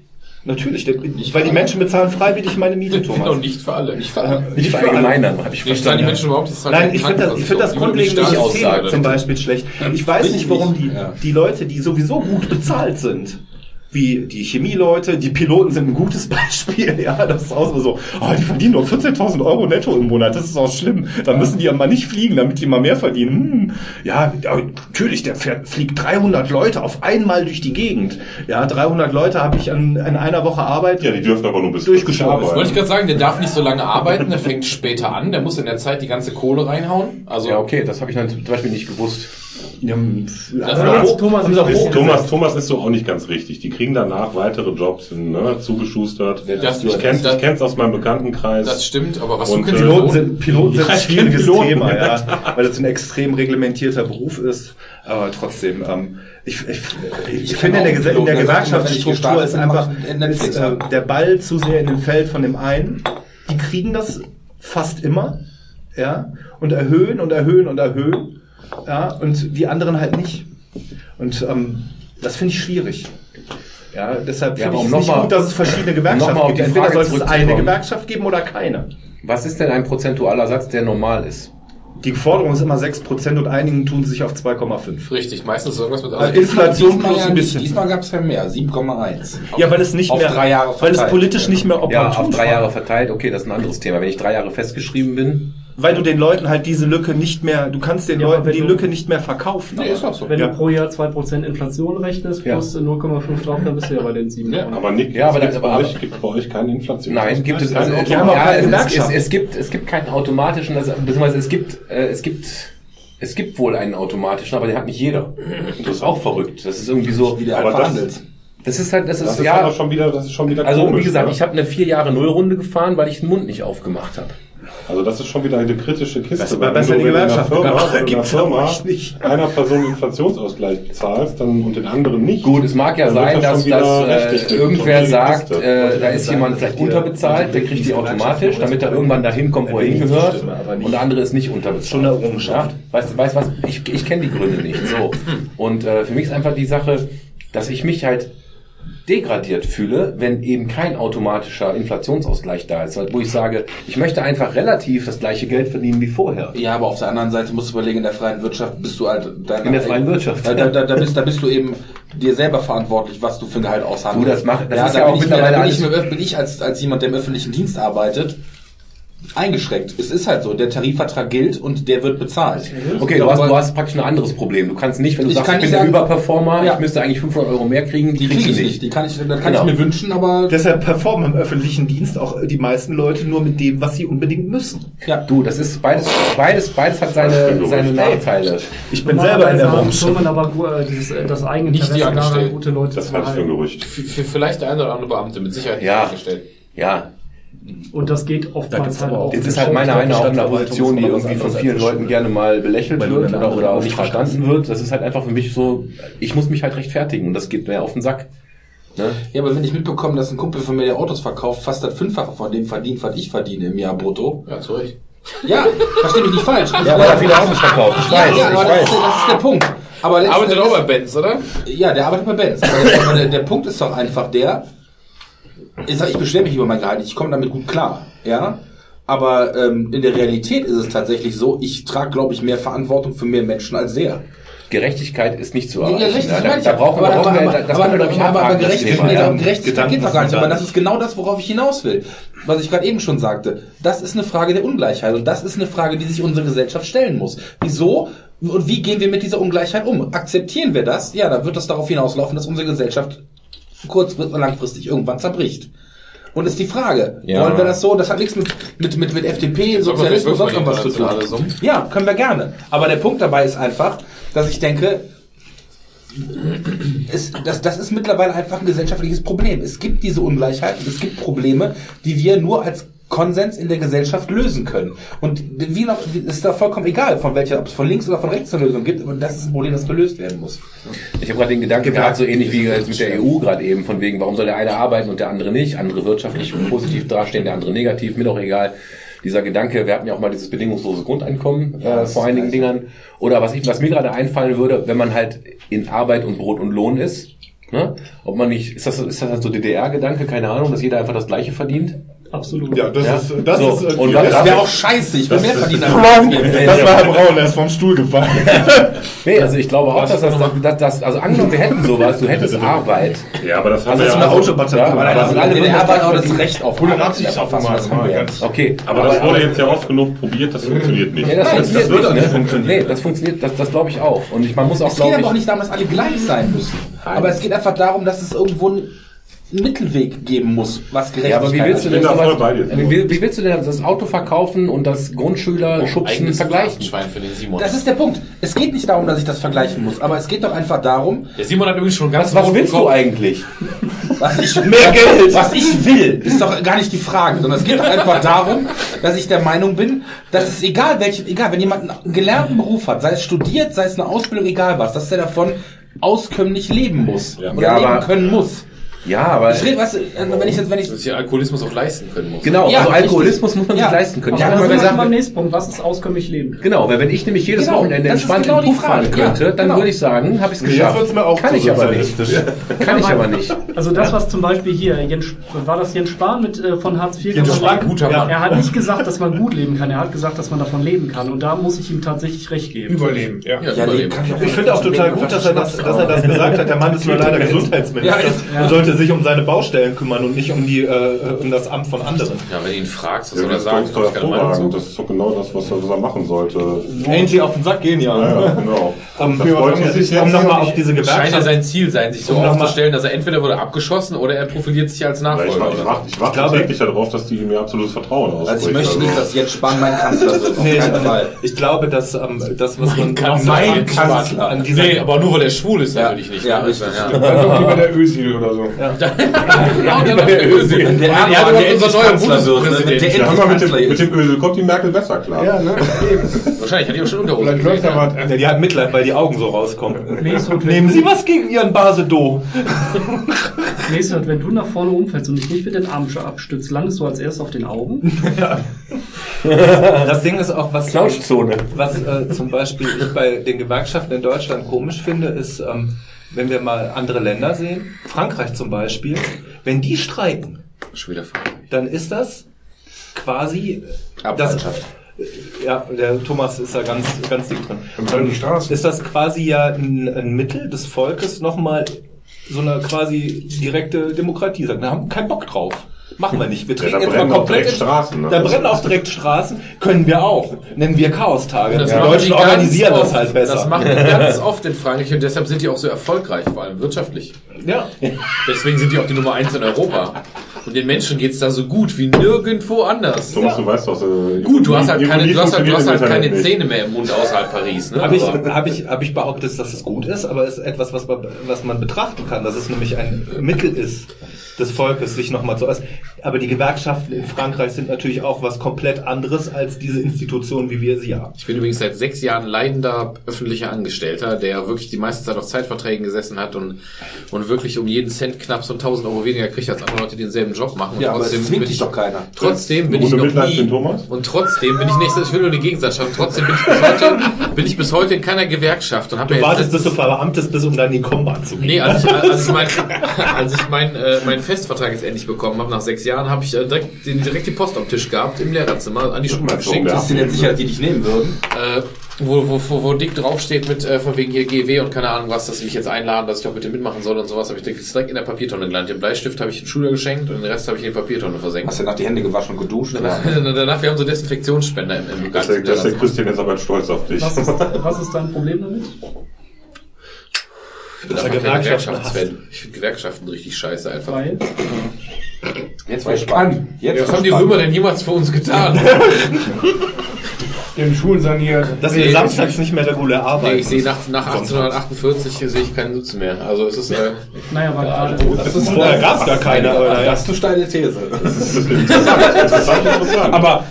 Natürlich. Der, weil die Menschen bezahlen freiwillig meine Miete, Genau, *laughs* Thomas. nicht für alle. Nicht für Ja, alle. Nicht für alle. verallgemeinern, habe ich Nee, zahlen die verstanden. Menschen überhaupt, das zahlt Nein, ich finde das, ich find das grundlegende System zum. Beispiel schlecht. Ich weiß nicht, warum die, Ja. die Leute, die sowieso gut bezahlt sind, wie die Chemieleute, die Piloten sind ein gutes *laughs* Beispiel, ja, das ist auch so, oh, die verdienen nur 14.000 Euro netto im Monat, das ist auch schlimm, da müssen die ja mal nicht fliegen, damit die mal mehr verdienen. Hm. Ja, natürlich, der fährt, fliegt 300 Leute auf einmal durch die Gegend. Ja, 300 Leute habe ich an, an einer Woche Arbeit. Ja, die dürfen aber nur bis Durchgeschaut. arbeiten. Das wollte ich gerade sagen, der darf nicht so lange arbeiten, der fängt später an, der muss in der Zeit die ganze Kohle reinhauen. Also Ja, okay, das habe ich dann zum Beispiel nicht gewusst. Ja, jetzt Thomas ist-. Thomas, Thomas ist so auch nicht ganz richtig. Die kriegen danach weitere Jobs ne, zugeschustert. Das- ich kenn's, das- ich kenn's aus meinem Bekanntenkreis. das stimmt, aber was Und, du äh, Piloten sind, Piloten sind Ja, ein schwieriges Piloten, Thema, ja, ja, weil das ein extrem reglementierter Beruf ist. Aber trotzdem, ähm, ich, ich, ich, ich finde, in der, in der Gewerkschaftsstruktur gestartet ist einfach ist, äh, der Ball zu sehr in dem Feld von dem einen. Die kriegen das fast immer, ja, und erhöhen und erhöhen und erhöhen, ja, und die anderen halt nicht. Und ähm, das finde ich schwierig. Ja, deshalb Ja, finde aber ich es nicht mal- gut, dass es verschiedene Gewerkschaften gibt. Entweder Frage soll es eine. Gewerkschaft geben oder keine. Was ist denn ein prozentualer Satz, der normal ist? Die Forderung ist immer 6% und einigen tun sich auf 2,5. richtig, meistens ist irgendwas mit Also Inflation Diesmal plus ja ein bisschen. Diesmal gab es ja mehr, 7,1. Ja, weil es nicht Auf mehr, drei Jahre weil es verteilt. politisch nicht mehr Ja, opportun auf drei. Jahre verteilt, okay, das ist ein anderes Thema. Wenn ich drei Jahre festgeschrieben bin, Weil du den Leuten halt diese Lücke nicht mehr, du kannst den Ja, aber Leuten wenn die du- Lücke nicht mehr verkaufen. Nee, ist doch so. Wenn Ja. du pro Jahr 2% Inflation rechnest, Ja. plus 0,5 drauf, dann bist du ja bei den 7. Ja, aber Nick, Ja, aber gibt's das- bei, aber- euch, gibt bei euch keine Inflation. nein, gibt es keine also, auch keine es, es, es, gibt es gibt keinen automatischen, also, beziehungsweise es gibt äh, es gibt es gibt wohl einen automatischen, aber den hat nicht jeder. Das ist auch verrückt. Das ist irgendwie so. Wie der Aber halt das- verhandelt. Das ist halt, das ist, Das ist ja, aber schon wieder, das ist schon wieder also komisch. wie gesagt, ne? ich habe eine vier Jahre Nullrunde gefahren, weil ich den Mund nicht aufgemacht habe. Also das ist schon wieder eine kritische Kiste. Ist weil besser wenn du in einer Gewerkschaft. Firma, Da wenn du in einer Firma nicht. einer Person Inflationsausgleich bezahlst dann, und den anderen nicht. Gut, es mag ja sein, das dass, dass äh, irgendwer sagt, äh, da ist jemand vielleicht unterbezahlt, der kriegt die automatisch, damit er irgendwann dahin kommt, wo er hingehört, und der andere ist nicht unterbezahlt. Schon eine Errungenschaft. Ja? Weißt du, weißt was? Ich, ich kenne die Gründe nicht. So. *laughs* Und äh, für mich ist einfach die Sache, dass ich mich halt degradiert fühle, wenn eben kein automatischer Inflationsausgleich da ist, wo ich sage, ich möchte einfach relativ das gleiche Geld verdienen wie vorher. Ja, aber auf der anderen Seite musst du überlegen, in der freien Wirtschaft bist du halt deiner, In der freien Wirtschaft. Da, da, da, bist, da bist du eben dir selber verantwortlich, was du für ein Gehalt aushandelst. Du, das macht- das ja, ist da ja bin auch ich, mittlerweile bin ich, alles- mir- bin ich als, als jemand, der im öffentlichen Dienst arbeitet, eingeschränkt. Es ist halt so, der Tarifvertrag gilt und der wird bezahlt. Okay, du hast, du hast praktisch ein anderes Problem. Du kannst nicht, wenn du Ich sagst, kann ich bin nicht der sagen- Überperformer, Ja. ich müsste eigentlich 500 Euro mehr kriegen, Die kriegst kriege ich nicht. Die kann ich, das kann Genau. ich mir wünschen, aber Deshalb performen im öffentlichen Dienst auch die meisten Leute nur mit dem, was sie unbedingt müssen. ja. Du, das ist beides, beides, beides hat seine, seine Nachteile. Ich bin selber in der Branche. Firmen aber äh, dieses, äh, das eigene Nicht die daran, gute Leute Das zu halte ich für ein. Gerücht. Vielleicht der eine oder andere Beamte mit Sicherheit nicht Ja. angestellt. Ja, Und das geht Da oftmals gibt's halt aber auch. jetzt ist halt meine glaub, eine die auch Stadtverwaltung Position, die irgendwie von vielen Leuten gerne mal belächelt wird eine oder, oder auch nicht verstanden wird. Das ist halt einfach für mich so, ich muss mich halt rechtfertigen und das geht mir auf den Sack. Ne? Ja, aber wenn ich mitbekomme, dass ein Kumpel von mir, der Autos verkauft, fast das Fünffache von dem verdient, was ich verdiene im Jahr brutto. Ja, zu Recht. Ja, versteh mich nicht falsch. Ja, weil er viele Autos verkauft. Ich Ja, weiß, ja, ich aber das, weiß. ist, das ist der Punkt. Aber Arbeitet auch bei Benz, oder? Ja, der arbeitet bei Benz. Aber, aber der, der Punkt ist doch einfach der, ich, sag, ich beschwere mich über mein Gehalt, ich komme damit gut klar, ja. Aber ähm, in der Realität ist es tatsächlich so, ich trage, glaube ich, mehr Verantwortung für mehr Menschen als der. Gerechtigkeit ist nicht zu Ja, erreichen. richtig, da, da, ja. brauchen wir, aber, brauchen wir aber, das aber, können wir, glaube ich, aber, aber Gerechtigkeit, ja. geht doch gar nicht. Aber das ist genau das, worauf ich hinaus will. Was ich gerade eben schon sagte. Das ist eine Frage der Ungleichheit. Und das ist eine Frage, die sich unsere Gesellschaft stellen muss. Wieso und wie gehen wir mit dieser Ungleichheit um? Akzeptieren wir das? Ja, dann wird das darauf hinauslaufen, dass unsere Gesellschaft kurz- oder langfristig irgendwann zerbricht. Und ist die Frage, Ja. wollen wir das so? Das hat nichts mit, mit, mit, mit FDP, Sollen wir Sozialismus, vielleicht sonst mal irgendwas zu tun. internationale Summe? Ja, können wir gerne. Aber der Punkt dabei ist einfach, dass ich denke, es, das, das ist mittlerweile einfach ein gesellschaftliches Problem. Es gibt diese Ungleichheit und es gibt Probleme, die wir nur als Konsens in der Gesellschaft lösen können. Und wie noch, ist da vollkommen egal, von welcher, ob es von links oder von rechts eine Lösung gibt, aber das ist ein Problem, das gelöst werden muss. Ich habe gerade den Gedanken gehabt, so ähnlich wie jetzt mit der EU gerade eben, von wegen, warum soll der eine arbeiten und der andere nicht, andere wirtschaftlich *clears throat* positiv dastehen, der andere negativ, mir doch egal. Dieser Gedanke, wir hatten ja auch mal dieses bedingungslose Grundeinkommen äh, vor einigen Dingern. Oder was, ich, was mir gerade einfallen würde, wenn man halt in Arbeit und Brot und Lohn ist, ne? ob man nicht, ist das, ist das halt so DDR-Gedanke, keine Ahnung, dass jeder einfach das Gleiche verdient? Absolut. Ja, das Ja. ist, das So, ist, äh, und ja, was- Das wäre auch scheiße, ich will mehr verdienen als das war Herr Braun, er ist vom Stuhl gefallen. *laughs* Nee, also ich glaube auch, dass das, dass das, also angenommen, wir hätten sowas, du hättest Arbeit. Ja, aber das haben Also wir das ist ja eine also- Autobatterie. Ja, aber das das ist alle das Arbeit auch das Recht auf 180 Arbeit. auf Das haben wir ganz. Okay. Aber das wurde jetzt ja oft genug probiert, das funktioniert nicht. Nee, das funktioniert das wird auch nicht, funktionieren. Nee, das funktioniert, das, das glaube ich auch. Und ich, man muss auch, Es geht glaube aber ich, auch nicht darum, dass alle gleich sein müssen. Aber es geht einfach darum, dass es irgendwo Mittelweg geben muss, was Gerechtigkeit Ja, aber wie willst du denn sowas, wie, wie willst du denn das Auto verkaufen und das Grundschüler schubsen Eigenes vergleichen? Schwein für den Simon. Das ist der Punkt. Es geht nicht darum, dass ich das vergleichen muss, aber es geht doch einfach darum, der Simon hat übrigens schon ganz Was, was willst du eigentlich? was ich *laughs* mehr Geld, was ich will, ist doch gar nicht die Frage, sondern es geht doch einfach darum, dass ich der Meinung bin, dass es egal welchen, egal, wenn jemand einen gelernten Beruf hat, sei es studiert, sei es eine Ausbildung, egal was, dass der davon auskömmlich leben muss Ja. oder Ja, leben aber- können muss. Ja, aber Ich rede, weißt du, wenn ich jetzt, wenn ich Dass ich Alkoholismus auch leisten können muss. genau, Ja, also richtig. Alkoholismus muss man sich Ja. leisten können. Ich Aber habe mal gesagt, beim nächsten Punkt. Was ist auskömmlich Leben? genau, weil wenn ich nämlich jedes Genau, Wochenende entspannt genau in Puff fahren Frage. Ja, könnte, dann genau. würde ich sagen, habe ich es Jetzt geschafft. wird's mir auch Kann zu ich aber nicht. Kann ich aber nicht. Also das, was zum Beispiel hier, Jens, war das Jens Spahn mit äh, von Hartz IV? Jens Spahn, guter Mann. Er hat nicht gesagt, dass man gut leben kann. Er hat gesagt, dass man davon leben kann. Und da muss ich ihm tatsächlich recht geben. Überleben, ja. Ja, ja, überleben. ich Ich finde auch total gut, dass er das, dass er das gesagt hat. Der Mann ist nur leider Gesundheitsminister *laughs* Ja, ist- und sollte sich um seine Baustellen kümmern und nicht um die äh, um das Amt von anderen. Ja, wenn du ihn fragst, was Ja, soll er das sagen? ich hervorragend. zu. Das ist doch genau das, was er, was er machen sollte. Angie auf den Sack gehen, ja. Ja, ja, genau. Um, *laughs* Das mich um, nochmal auf diese Es scheint ja Gewerkschaft. sein Ziel sein, sich so Um aufzustellen, dass er entweder wurde abgeschossen oder er profiliert sich als Ja, ich Nachfolger. warte ich oder warte- ich warte täglich darauf, dass die mir absolutes Vertrauen ausspricht. Also ich möchte nicht, dass Jens Spahn mein Kanzler wird. Auf Nee, keinen ich, Fall. ich glaube, dass ähm, das, was man Kanzler. mein Kanzler an dieser Nee, aber nur weil er schwul ist, Ja. natürlich nicht. Ja, ne? richtig. Ja. Lieber der Özil oder so. Genau, der war der Özil. Wenn der Ja, Erdogan, ja, der unser neuer ne? der Bundespräsident. endlich Ja, mit dem, mit dem Öl kommt die Merkel besser klar. Ja, ne? Wahrscheinlich hat die auch schon Unterhose. Vielleicht läuft was. Ja, die hat Mitleid, weil die Augen so rauskommen. Nehmen Sie was gegen Ihren Basedo? *laughs* Mesut, wenn du nach vorne umfällst und dich nicht mit den Armen abstützt, landest du als erstes auf den Augen. *laughs* Das Ding ist auch, was, Knautschzone. was äh, zum Beispiel ich bei den Gewerkschaften in Deutschland komisch finde, ist, ähm, wenn wir mal andere Länder sehen, Frankreich zum Beispiel, wenn die streiken, Schon wieder Frankreich. dann ist das quasi Abfallschaft. ja, der Thomas ist da ganz, ganz dick drin. Dann. Ist das quasi ja ein, ein Mittel des Volkes, nochmal so eine quasi direkte Demokratie sagen. Da haben wir keinen Bock drauf. Machen wir nicht. Wir treten da jetzt mal komplett Straßen, ne? Da brennen auch direkt Straßen. Können wir auch. Nennen wir Chaostage. Das die machen Deutschen die ganz organisieren das oft. halt besser. Das machen die ganz oft in Frankreich und deshalb sind die auch so erfolgreich, vor allem wirtschaftlich. ja. Deswegen sind die auch die Nummer eins in Europa. Und den Menschen geht's da so gut wie nirgendwo anders. Thomas, du weißt doch, äh, Gut, du hast halt keine, du hast halt, du hast halt keine. Zähne mehr im Mund außerhalb Paris. Ne? Habe ich, hab ich, hab ich behauptet, dass es gut ist, aber es ist etwas, was man, was man betrachten kann, dass es nämlich ein Mittel ist des Volkes, sich nochmal zu äußern. Aber die Gewerkschaften in Frankreich sind natürlich auch was komplett anderes als diese Institutionen, wie wir sie haben. Ich bin übrigens seit sechs Jahren leidender öffentlicher Angestellter, der wirklich die meiste Zeit auf Zeitverträgen gesessen hat und, und wirklich um jeden Cent knapp so 1000 Euro weniger kriegt als andere Leute, die denselben Job machen. Und Ja, aber trotzdem zwingt bin dich ich, doch keiner. Trotzdem bin ich noch nie, und trotzdem bin ich nicht, ich will nur den Gegensatz schaffen, trotzdem bin ich bis heute, bin ich bis heute in keiner Gewerkschaft und habe Du ja wartest, bis du verbeamtest bist, um dann in die Combat zu gehen. Nee, als ich, als ich, mein, als ich mein, äh, meinen Festvertrag jetzt endlich bekommen habe, nach sechs Jahren, habe ich äh, direkt, den, direkt die Post am Tisch gehabt, im Lehrerzimmer, an die Schule geschickt. Bist du denn sicher, dass die dich nehmen würden? Äh, wo, wo, wo, wo dick draufsteht mit äh, von wegen hier GW und keine Ahnung was, dass sie mich jetzt einladen, dass ich doch bitte mitmachen soll und sowas, habe ich direkt direkt in der Papiertonne gelandet. Den Bleistift habe ich den Schüler geschenkt und den Rest habe ich in die Papiertonne versenkt. Hast du nach die Hände gewaschen und geduscht? Danach, *laughs* danach, wir haben so Desinfektionsspender im, im Das das ist der. Christian jetzt aber stolz auf dich. Was ist, was ist dein Problem damit? Ich bin er Gewerkschaftsfan. Ich finde Gewerkschaften richtig scheiße einfach. Weil Jetzt war ich spannend. Jetzt Was haben die. Römer denn jemals für uns getan? Den Schulen saniert. Dass Nee, wir samstags nicht mehr regulär Nee, arbeiten. ich sehe nach, nach 1848 sehe ich keinen Nutzen mehr. Also es ist äh, Naja, war gerade. Vorher gab es gar keine. Das ist eine steile These. *laughs* interessant, interessant. Aber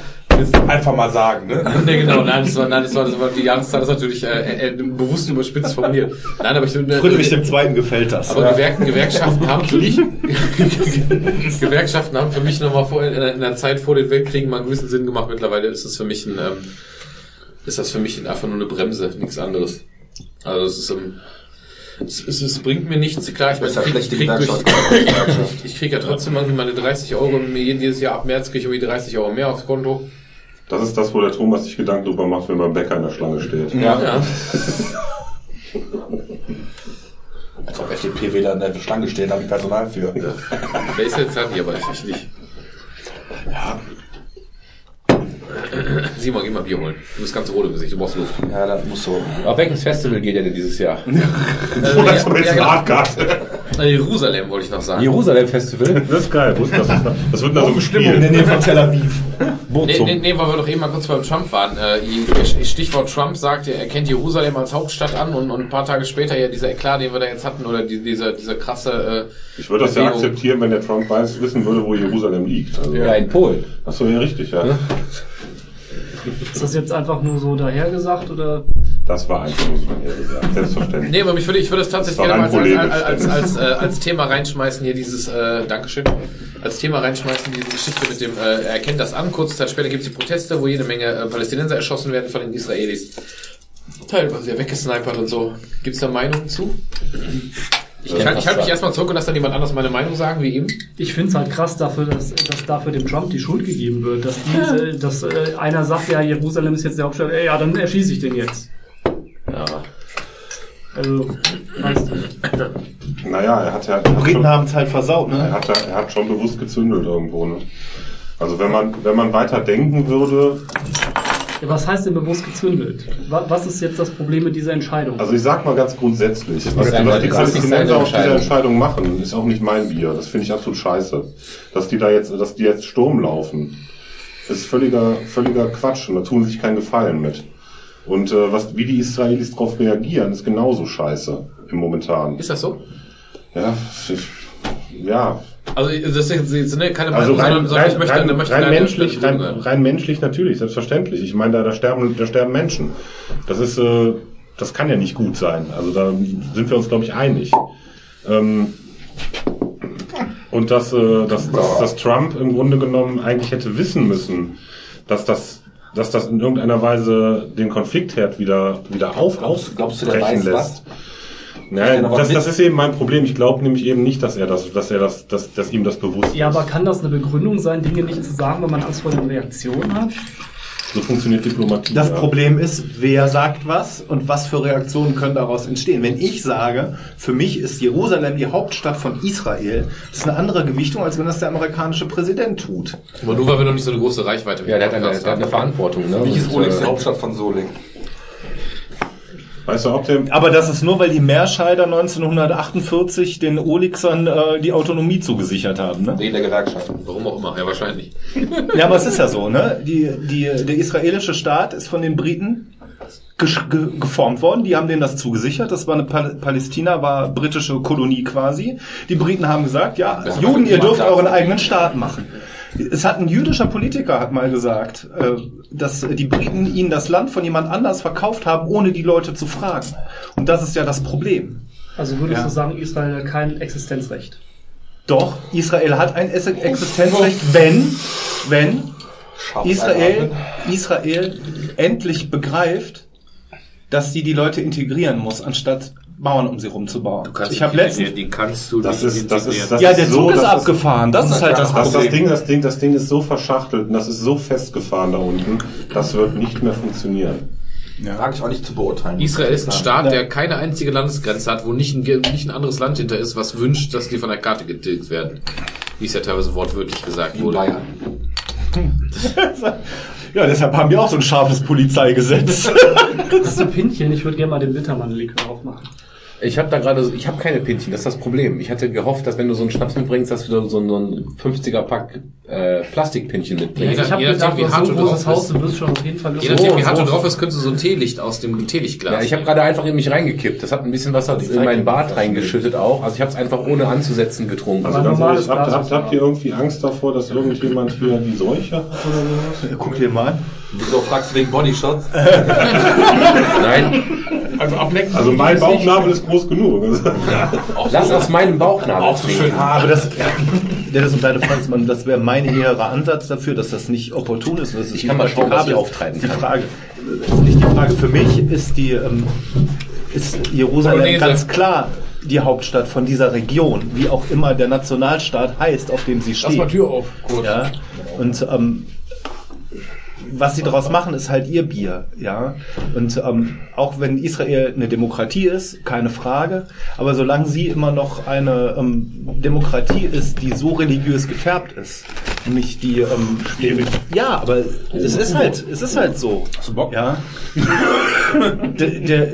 einfach mal sagen, ne? *laughs* nee, genau, nein, das war, nein, das war, das war die Jahreszahl ist natürlich äh, äh, bewusst überspitzt formuliert. Nein, aber ich äh, Friedrich II. gefällt das. aber Gewerk, Gewerkschaften haben für mich *laughs* Gewerkschaften haben für mich nochmal vor in, der- in der Zeit vor den Weltkriegen mal einen gewissen Sinn gemacht. Mittlerweile ist es für mich ein ähm, ist das für mich einfach nur eine Bremse, nichts anderes. Also es ist ähm, es, es, es bringt mir nichts. Klar, ich, Das ist ja krieg, krieg durch, *laughs* ich kriege ja trotzdem irgendwie meine 30 Euro jedes Jahr ab März kriege ich irgendwie 30 Euro mehr aufs Konto. Das ist das, wo der Thomas sich Gedanken drüber macht, wenn beim Bäcker in der Schlange steht. Ja. Ja. *laughs* Als ob FDP-Wähler in der Schlange stehen, da habe ich Personal für. Wer ist jetzt happy, aber ich, ich nicht. Ja, Simon, geh mal Bier holen. Du bist ganz rot im Gesicht, du brauchst Luft. ja das muss so. Auf welches Festival geht ihr denn dieses Jahr? *laughs* Äh, Oder so ja, ja, Jerusalem wollte ich noch sagen. Jerusalem Festival? *laughs* Das ist geil. Ist das? Das wird da so Stimmung in gespielt. der Nähe von Tel Aviv. Nee, nee, nee, weil wir doch eben mal kurz beim Trump waren. Äh, Stichwort Trump sagt, er kennt Jerusalem als Hauptstadt an und, und ein paar Tage später ja dieser Eklat, den wir da jetzt hatten, oder die, dieser, dieser krasse äh, Ich würde das ja Bewegung. akzeptieren, wenn der Trump weiß, wissen würde, wo Jerusalem liegt. Also, Ja, in Polen. Achso, ja, richtig, ja. Ist das jetzt einfach nur so dahergesagt oder? Das war einfach nur so gesagt. Selbstverständlich. Nee, aber ich würde, ich würde es tatsächlich Das war gerne mal als, als, als, als, äh, als Thema reinschmeißen, hier dieses, äh, Dankeschön, als Thema reinschmeißen, diese Geschichte mit dem, äh, er erkennt das an, kurze Zeit später gibt es die Proteste, wo jede Menge äh, Palästinenser erschossen werden von den Israelis. Teilweise ja weggesnipert und so. Gibt's da Meinungen zu? Ich, kann, ich halte mich erstmal zurück und lasse dann jemand anders meine Meinung sagen, wie ihm. Ich finde es halt krass dafür, dass, dass dafür dem Trump die Schuld gegeben wird. Dass, diese, dass äh, einer sagt, ja, Jerusalem ist jetzt der Hauptstadt, ey, ja, dann erschieße ich den jetzt. Ja. Also, weißt du. Naja, er hat ja. Die Briten haben es halt versaut, Er ne? hat, da- er hat schon bewusst gezündelt irgendwo. Ne? Also wenn man, wenn man weiter denken würde, Ja, Was heißt denn bewusst gezündelt? Wa- Was ist jetzt das Problem mit dieser Entscheidung? also ich sag mal ganz grundsätzlich, was, seine- was die ist nicht Palästinenser aus dieser Entscheidung. Entscheidung machen, ist auch nicht mein Bier. Das finde ich absolut scheiße. Dass die da jetzt, dass die jetzt Sturm laufen, ist völliger, völliger Quatsch und da tun sie sich keinen Gefallen mit. Und äh, was, wie die Israelis darauf reagieren, ist genauso scheiße im Momentan. Ist das so? Ja, ja, Also das ist jetzt ne, keine Also Meinung, rein, sondern, sondern rein, ich möchte, rein, möchte rein, menschlich, rein, hören. rein menschlich natürlich, selbstverständlich. Ich meine, da, da sterben, da sterben Menschen. Das ist, äh, das kann ja nicht gut sein. Also da sind wir uns, glaube ich, einig. Ähm, und dass, äh, dass, dass, dass Trump im Grunde genommen eigentlich hätte wissen müssen, dass das, dass das in irgendeiner Weise den Konfliktherd wieder, wieder auf, Glaubst- glaubst du, der ausbrechen weiß lässt. Nein, das, das ist eben mein Problem. Ich glaube nämlich eben nicht, dass er das, dass er das, dass, dass ihm das bewusst ja, ist. aber kann das eine Begründung sein, Dinge nicht zu sagen, weil man Angst vor den Reaktionen hat? So funktioniert Diplomatie. Das ja. Problem ist, wer sagt was und was für Reaktionen können daraus entstehen. Wenn ich sage, für mich ist Jerusalem die Hauptstadt von Israel, das ist eine andere Gewichtung, als wenn das der amerikanische Präsident tut. Aber nur weil wir noch nicht so eine große Reichweite wie Ja, der hat eine, der hat eine haben. Verantwortung. Ne? Wie ist Und, Olix äh, die Hauptstadt von Solingen? Weißt du, ob der, Aber das ist nur, weil die Meerscheider 1948 den Olixern äh, die Autonomie zugesichert haben. Ne? Wegen der Gewerkschaften. Warum auch immer, ja wahrscheinlich. Ja, aber es ist ja so, ne? Die, die, der israelische Staat ist von den Briten ge geformt worden. Die haben denen das zugesichert. Das war eine Pal Palästina, war britische Kolonie quasi. Die Briten haben gesagt, ja, Das Juden, ihr dürft euren eigenen Staat machen. Es hat ein jüdischer Politiker hat mal gesagt, äh, dass die Briten ihnen das Land von jemand anders verkauft haben, ohne die Leute zu fragen. Und das ist ja das Problem. Also würdest Ja. du sagen, Israel hat kein Existenzrecht? Doch, Israel hat ein Ex- Existenzrecht, wenn, wenn Israel, Israel endlich begreift, dass sie die Leute integrieren muss, anstatt Mauern um sie rumzubauen. Ich habe letztens, die kannst du das ist, das ist, das ja, ist der so, Zug ist das abgefahren. Das ist halt das Das, das Problem. Ding, das Ding, das Ding ist so verschachtelt und das ist so festgefahren da unten, das wird nicht mehr funktionieren. Wage ich auch nicht zu beurteilen. Israel ist ein Ja. Staat, der keine einzige Landesgrenze hat, wo nicht ein, nicht ein anderes Land hinter ist, was wünscht, dass die von der Karte getilgt werden. Wie es ja teilweise wortwörtlich gesagt wurde. Bayern. *laughs* Ja, deshalb haben wir auch so ein scharfes Polizeigesetz. *laughs* Das ist ein Pinchen, ich würde gerne mal den Bittermann-Likör aufmachen. Ich habe da gerade, ich habe keine Pinchen, das ist das Problem. Ich hatte gehofft, dass wenn du so einen Schnaps mitbringst, dass du so, ein- so ein 50er Pack äh, Plastikpinchen mitbringst. Ja, ich habe je nachdem, gedacht, wie hart so ein du drauf Haus, bist. du wirst schon auf jeden Fall Je nachdem, wie hart so. du drauf ist, könntest du so ein Teelicht aus dem Teelichtglas. Ja, ich habe gerade einfach in mich reingekippt. Das hat ein bisschen Wasser in meinen Bart reingeschüttet auch. Also ich habe es einfach ohne anzusetzen getrunken. Also ganz ehrlich, habt, habt, habt ihr irgendwie Angst davor, dass irgendjemand hier die Seuche hat oder sowas? Guck dir mal an. Wieso fragst du wegen Bodyshots? *laughs* Nein, Also ablecken. Also mein Bauchnabel ist groß genug. lass aus meinem Bauchnabel trinken. Aber das, *laughs* Dennis, um deine Frage das wäre mein eherer Ansatz dafür, dass das nicht opportun ist. Dass es Ich kann mal schauen, was ich auftreiben die kann. Frage, ist nicht die Frage. Für mich ist die, ähm, ist Jerusalem Bolognese. ganz klar die Hauptstadt von dieser Region, wie auch immer der Nationalstaat heißt, auf dem sie steht. Lass mal Tür auf. Kurz. Ja, und ähm, was sie daraus machen, ist halt ihr Bier, ja. Und ähm, auch wenn Israel eine Demokratie ist, keine Frage, aber solange sie immer noch eine ähm, Demokratie ist, die so religiös gefärbt ist, nämlich die ähm, ja, aber es ist halt, es ist halt so, ja. *laughs* der, der,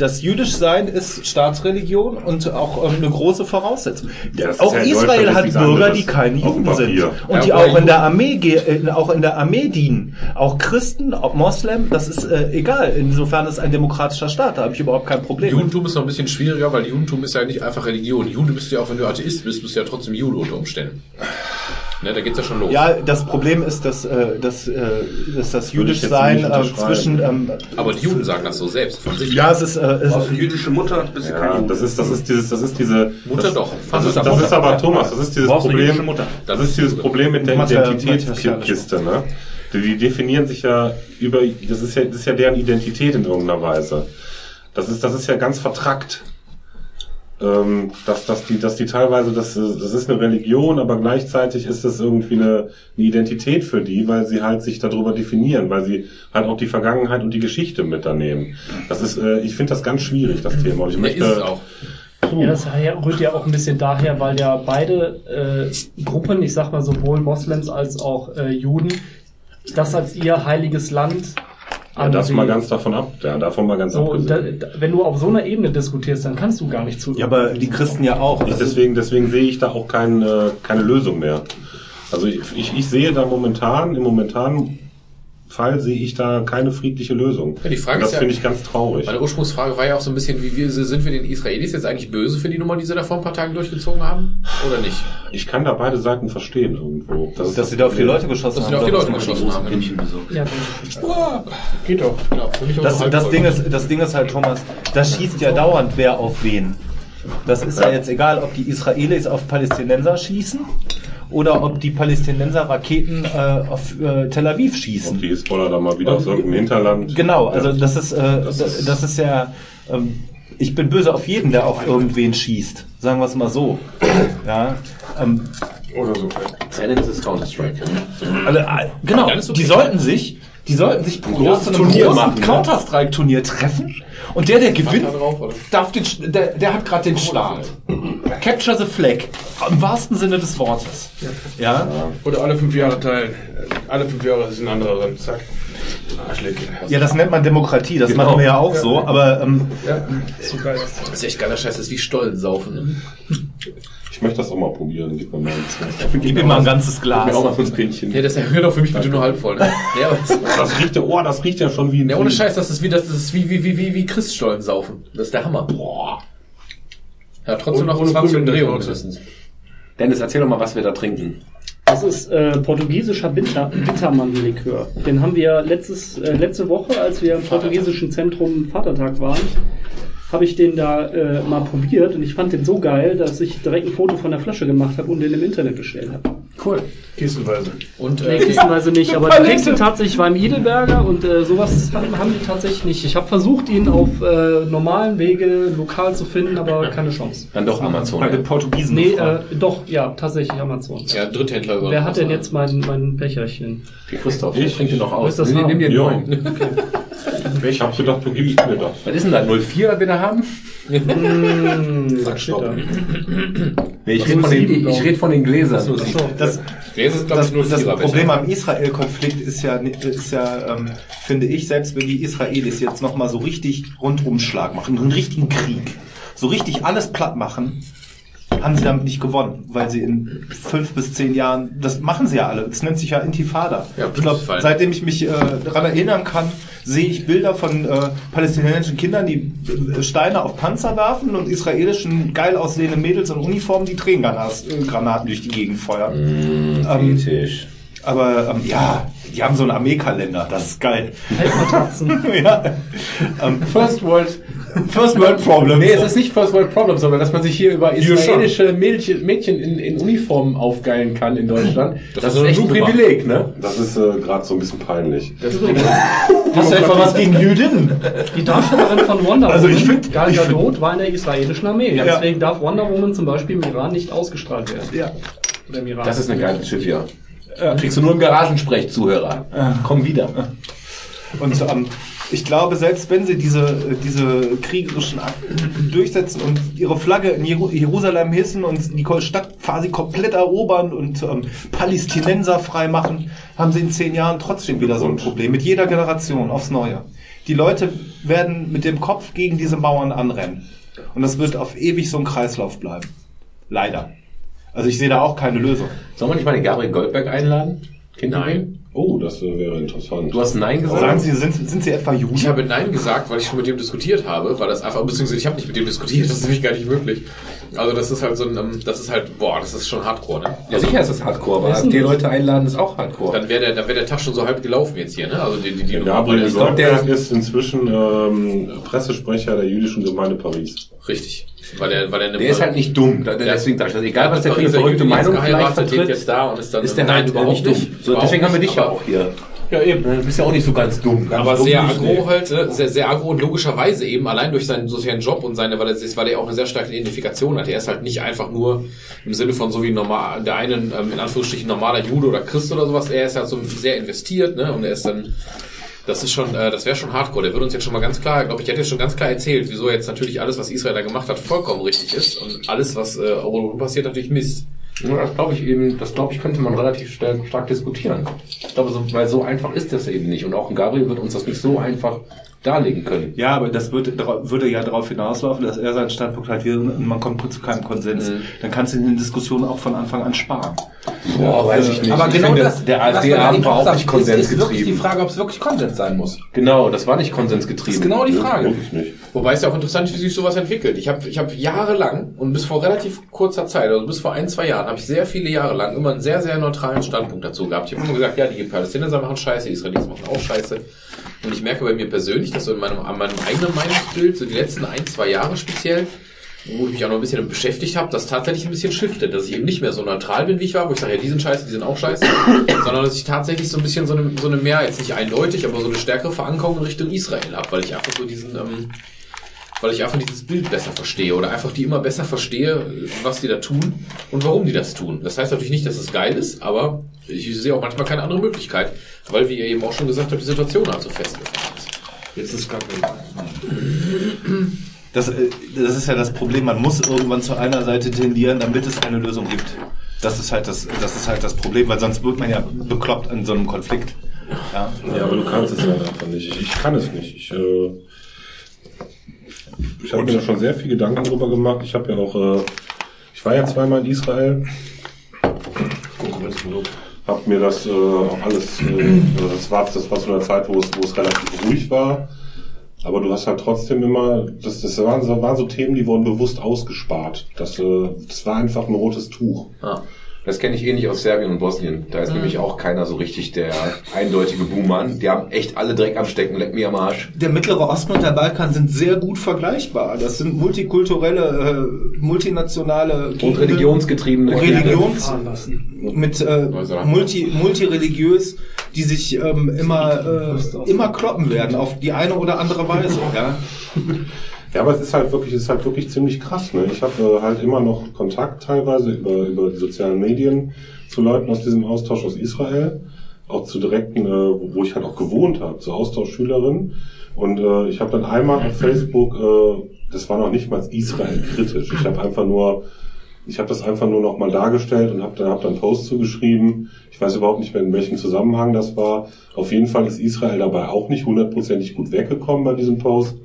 das Jüdischsein ist Staatsreligion und auch ähm, eine große Voraussetzung. Das auch Israel Deutschland hat Bürger, die keine Juden sind und Ja, die auch in der Armee äh, auch in der Armee dienen. Auch Christen, auch Moslem, das ist äh, egal. Insofern ist ein demokratischer Staat, da habe ich überhaupt kein Problem. Judentum ist noch ein bisschen schwieriger, weil Judentum ist ja nicht einfach Religion. Jude bist du ja auch, wenn du Atheist bist, bist du ja trotzdem Jude unter Umständen. Ne, da geht's ja schon los. Ja, das Problem ist, dass, äh, dass, äh, dass das Jüdischsein nicht äh, zwischen ähm, Aber die Juden sagen das so selbst von sich. ja, es ist, äh, es eine jüdische Mutter, bist du kein Ja, Jude. das ist, das ist dieses, das ist diese. Mutter das, doch. Das ist, das doch. ist aber Thomas, das ist dieses Problem. Mutter? Das ist dieses Problem mit der Identitätskiste, ne? Die, die definieren sich ja über, das ist ja, das ist ja deren Identität in irgendeiner Weise. Das ist, das ist ja ganz vertrackt. Ähm, dass, dass die, dass die teilweise, das, das ist eine Religion, aber gleichzeitig ist das irgendwie eine, eine Identität für die, weil sie halt sich darüber definieren, weil sie halt auch die Vergangenheit und die Geschichte mit da nehmen. Das ist, äh, ich finde das ganz schwierig, das Thema. Und ich Ja, möchte, ist es auch. Ja, das rührt ja auch ein bisschen daher, weil ja beide äh, Gruppen, ich sag mal sowohl Moslems als auch äh, Juden, das als ihr heiliges Land Ja, das mal ganz davon ab. Ja, davon mal ganz so, abgesehen. da, wenn du auf so einer Ebene diskutierst, dann kannst du gar nicht zu. Ja, aber die Christen ja auch. Ich deswegen, deswegen sehe ich da auch kein, äh, keine Lösung mehr. Also ich, ich, ich sehe da momentan, im momentanen Fall sehe ich da keine friedliche Lösung. Ja, die Frage das ja- finde ich ganz traurig. Meine Ursprungsfrage war ja auch so ein bisschen, wie wir, sind wir den Israelis jetzt eigentlich böse für die Nummer, die sie da vor ein paar Tagen durchgezogen haben? Oder nicht? Ich kann da beide Seiten verstehen irgendwo. Das ist Dass sie da auf die Leute geschossen Dass sie haben. da auf die Leute geschossen haben. Besorgt. Ja, Geht doch. Genau, für mich Das, das, voll. Ding ist, das Ding ist halt, Thomas, da schießt ja dauernd wer auf wen. Das ist ja jetzt egal, ob die Israelis auf Palästinenser schießen oder ob die Palästinenser Raketen äh, auf äh, Tel Aviv schießen. Und die Hisbollah da mal wieder aus irgendeinem Hinterland. Genau, also das ist, äh, das, ist, ja, ähm, ich bin böse auf jeden, der auf irgendwen schießt. Sagen wir es mal so. Ja, ähm, Oder so. Seinen ist es Counter-Strike. äh, genau, ist die sollten sich, die sollten sich groß großes zu einem Turnier großen machen, ne? Counter-Strike-Turnier treffen und der, der gewinnt, drauf, darf den, der, der hat gerade den Start. Capture the Flag. Im wahrsten Sinne des Wortes. Ja. Oder alle fünf Jahre teilen. Alle fünf Jahre ist ein anderer Rennen. Zack. Ja, das nennt man Demokratie, das Genau. machen wir ja auch so, aber ähm, Ja, so geil. Das ist echt geiler Scheiß, das ist wie Stollen saufen. Ich möchte das auch mal probieren. Gib mir mal ein gib ihm mal ein ganzes Mir auch Glas. mal fünf Pinchen. Ja, das erhöht auch für mich bitte nur halb voll. Ne? Ja, das, *laughs* Das riecht ja, oh, das riecht ja schon wie ein ja, ohne Scheiß, das ist wie, das ist wie, wie, wie, wie, wie Christstollen saufen. Das ist der Hammer. Boah. Ja, trotzdem Und- noch ohne 20 Krümel Umdrehungen mindestens. Dennis, erzähl doch mal, was wir da trinken. Das ist äh, portugiesischer Bitter, Bittermandellikör. Den haben wir letztes, äh, letzte Woche, als wir im portugiesischen Zentrum Vatertag waren, habe ich den da äh, mal probiert und ich fand den so geil, dass ich direkt ein Foto von der Flasche gemacht habe und den im Internet gestellt habe. Cool. Kistenweise. Und Nee, äh, kistenweise nicht, aber du kriegst ihn tatsächlich beim Edelberger und äh, sowas haben, haben die tatsächlich nicht. Ich habe versucht, ihn auf äh, normalen Wege lokal zu finden, aber keine Chance. Dann doch Amazon. bei den Portugiesen. Nee, äh, doch, ja, tatsächlich Amazon. ja, Dritthändler. oder Wer hat denn war jetzt mein, mein Becherchen? Die Christoph, Ich- trinke noch Wo aus. ist das nimm, dir einen neuen. *laughs* Ich habe gedacht, du gibst mir das. Was ist denn da? 04, was wir haben? Was steht da? Nee, ich rede von, den- ich red von den Gläsern. Das, das? Gläser sind, glaube das, ich, nur das Problem am Israel-Konflikt ist ja, ist ja ähm, finde ich, selbst wenn die Israelis jetzt nochmal so richtig Rundumschlag machen, einen richtigen Krieg, so richtig alles platt machen, haben sie damit nicht gewonnen, weil sie in fünf bis zehn Jahren, das machen sie ja alle, das nennt sich ja Intifada. Ja, ich glaube, seitdem ich mich äh, daran erinnern kann, sehe ich Bilder von äh, palästinensischen Kindern, die äh, Steine auf Panzer werfen und israelischen geil aussehenden Mädels in Uniformen, die Tränengranaten Granaten durch die Gegend feuern. Ähm, Ethisch. aber ähm, ja, die haben so einen Armeekalender, das ist geil. *laughs* Ja. ähm, First World. First World Problem. Nee, es ist nicht First World Problem, sondern dass man sich hier über israelische Mädchen, Mädchen in, in Uniformen aufgeilen kann in Deutschland. Das, ist ist echt ein. Privileg, ne? Das ist äh, gerade so ein bisschen peinlich. *laughs* Hast du etwa was gegen Jüdinnen? Die Darstellerin von Wonder Also Woman, ich find- Gal Gadot, war in der israelischen Armee. Ja. Deswegen darf Wonder Woman zum Beispiel im Iran nicht ausgestrahlt werden. Ja. Oder im Iran. Das ist eine geile Schiff, ja. Kriegst du nur im Garagensprech, Zuhörer. Komm wieder. Und ähm, ich glaube, selbst wenn sie diese, äh, diese kriegerischen Akten *clears throat* durchsetzen und ihre Flagge in Jeru Jerusalem hissen und die Stadt quasi komplett erobern und ähm, Palästinenser frei machen, haben sie in zehn Jahren trotzdem wieder so ein Problem. Mit jeder Generation aufs Neue. Die Leute werden mit dem Kopf gegen diese Mauern anrennen. Und das wird auf ewig so ein Kreislauf bleiben. Leider. Also ich sehe da auch keine Lösung. Sollen wir nicht mal den Gabriel Goldberg einladen? Kennt ihr Nein. Oh, das wäre interessant. Du hast Nein gesagt? Sagen Sie, sind, sind Sie etwa Juden? Ich habe Nein gesagt, weil ich schon mit dem diskutiert habe, weil das einfach, beziehungsweise ich habe nicht mit dem diskutiert, das ist nämlich gar nicht möglich. Also das ist halt so ein, ähm, das ist halt, boah, das ist schon Hardcore, ne? Ja, sicher ist das Hardcore, aber die? Leute einladen ist auch Hardcore. Dann wäre der, dann wäre der Tag schon so halb gelaufen jetzt hier, ne? Also die, die, die Der Nummer, Gabriel das- glaub, der- ist inzwischen ähm, Pressesprecher der jüdischen Gemeinde Paris. Richtig. Weil der, weil der, Der ist halt nicht dumm. Da- Deswegen sage ich das. Egal, was der für eine verrückte Meinung vielleicht vertritt, jetzt da und ist dann ist der nein, halt überhaupt nicht dumm. So, Überhaupt deswegen haben wir dich ja auch hier. Ja, eben. Du bist ja auch nicht so ganz dumm. Ganz aber dumm sehr agro halt, äh, sehr, sehr agro und logischerweise eben allein durch seinen sozialen Job und seine, weil er, weil er auch eine sehr starke Identifikation hat. Er ist halt nicht einfach nur im Sinne von so wie normal, der einen, ähm, in Anführungsstrichen normaler Jude oder Christ oder sowas. Er ist halt so sehr investiert, ne, und er ist dann, Das ist schon, äh, das wäre schon Hardcore. Der würde uns jetzt schon mal ganz klar, glaube ich, hätte jetzt schon ganz klar erzählt, wieso jetzt natürlich alles, was Israel da gemacht hat, vollkommen richtig ist und alles, was äh, Euro passiert, natürlich Mist. Ja, das glaube ich eben, das glaube ich, könnte man relativ stark, diskutieren. Ich glaube, so, weil so einfach ist das eben nicht. Und auch ein Gabriel wird uns das nicht so einfach darlegen können. Ja, aber das würde, würde ja darauf hinauslaufen, dass er seinen Standpunkt halt will und man kommt zu keinem Konsens. Mhm. Dann kannst du in den Diskussionen auch von Anfang an sparen. Boah, weiß ich nicht. Aber ich genau finde, das, der AfD-Abend war auch sagen, nicht ist, ist wirklich die konsensgetrieben. Frage, ob es wirklich Konsens sein muss. Genau, das war nicht Das konsensgetrieben. ist genau die Frage. Wirklich nicht. Wobei es ja auch interessant ist, wie sich sowas entwickelt. Ich habe ich hab jahrelang und bis vor relativ kurzer Zeit, also bis vor ein, zwei Jahren, habe ich sehr viele Jahre lang immer einen sehr, sehr neutralen Standpunkt dazu gehabt. Ich habe immer gesagt, ja, die Palästinenser machen Scheiße, die Israelis machen auch Scheiße. Und ich merke bei mir persönlich, dass so in meinem, an meinem eigenen Meinungsbild, so die letzten ein, zwei Jahre speziell, wo ich mich auch noch ein bisschen beschäftigt habe, das tatsächlich ein bisschen shiftet, dass ich eben nicht mehr so neutral bin, wie ich war, wo ich sage, ja, die sind scheiße, die sind auch scheiße, *coughs* sondern dass ich tatsächlich so ein bisschen so eine, so eine mehr, jetzt nicht eindeutig, aber so eine stärkere Verankerung in Richtung Israel habe, weil ich einfach so diesen, ähm, weil ich einfach dieses Bild besser verstehe oder einfach die immer besser verstehe, was die da tun und warum die das tun. Das heißt natürlich nicht, dass es geil ist, aber ich sehe auch manchmal keine andere Möglichkeit, weil, wie ihr eben auch schon gesagt habt, die Situation halt so festgefahren ist. Jetzt ist gar kein. Das, äh, das ist ja das Problem. Man muss irgendwann zu einer Seite tendieren, damit es eine Lösung gibt. Das ist halt das, das ist halt das Problem, weil sonst wird man ja bekloppt an so einem Konflikt. Ja. Ja, aber du kannst es halt einfach nicht. Ich, ich kann es nicht. Ich, äh, ich habe mir da schon sehr viel Gedanken drüber gemacht. Ich habe ja auch, äh, ich war ja zweimal in Israel, habe mir das äh, alles, äh, das war das war zu einer Zeit, wo es, wo es relativ ruhig war. Aber du hast halt trotzdem immer, das, das waren, so, waren so Themen, die wurden bewusst ausgespart. Das, äh, das war einfach ein rotes Tuch. Ah, das kenne ich ähnlich aus Serbien und Bosnien. Da ist nämlich auch keiner so richtig der eindeutige Buhmann. Die haben echt alle Dreck am Stecken, leck mir am Arsch. Der Mittlere Osten und der Balkan sind sehr gut vergleichbar. Das sind multikulturelle, äh, multinationale Und Gegenden. religionsgetriebene Religions mit äh, multi, multireligiös, die sich ähm, immer äh, immer kloppen werden auf die eine oder andere Weise. Ja. *laughs* Ja, aber es ist halt wirklich, es ist halt wirklich ziemlich krass. Ne? Ich habe äh, halt immer noch Kontakt teilweise über, über die sozialen Medien zu Leuten aus diesem Austausch aus Israel, auch zu direkten, äh, wo ich halt auch gewohnt habe, zu Austauschschülerinnen. Und äh, ich habe dann einmal auf Facebook, äh, das war noch nicht mal Israel kritisch. Ich habe einfach nur, ich habe das einfach nur noch mal dargestellt und habe dann, hab dann Post zugeschrieben. Ich weiß überhaupt nicht mehr, in welchem Zusammenhang das war. Auf jeden Fall ist Israel dabei auch nicht hundertprozentig gut weggekommen bei diesem Post.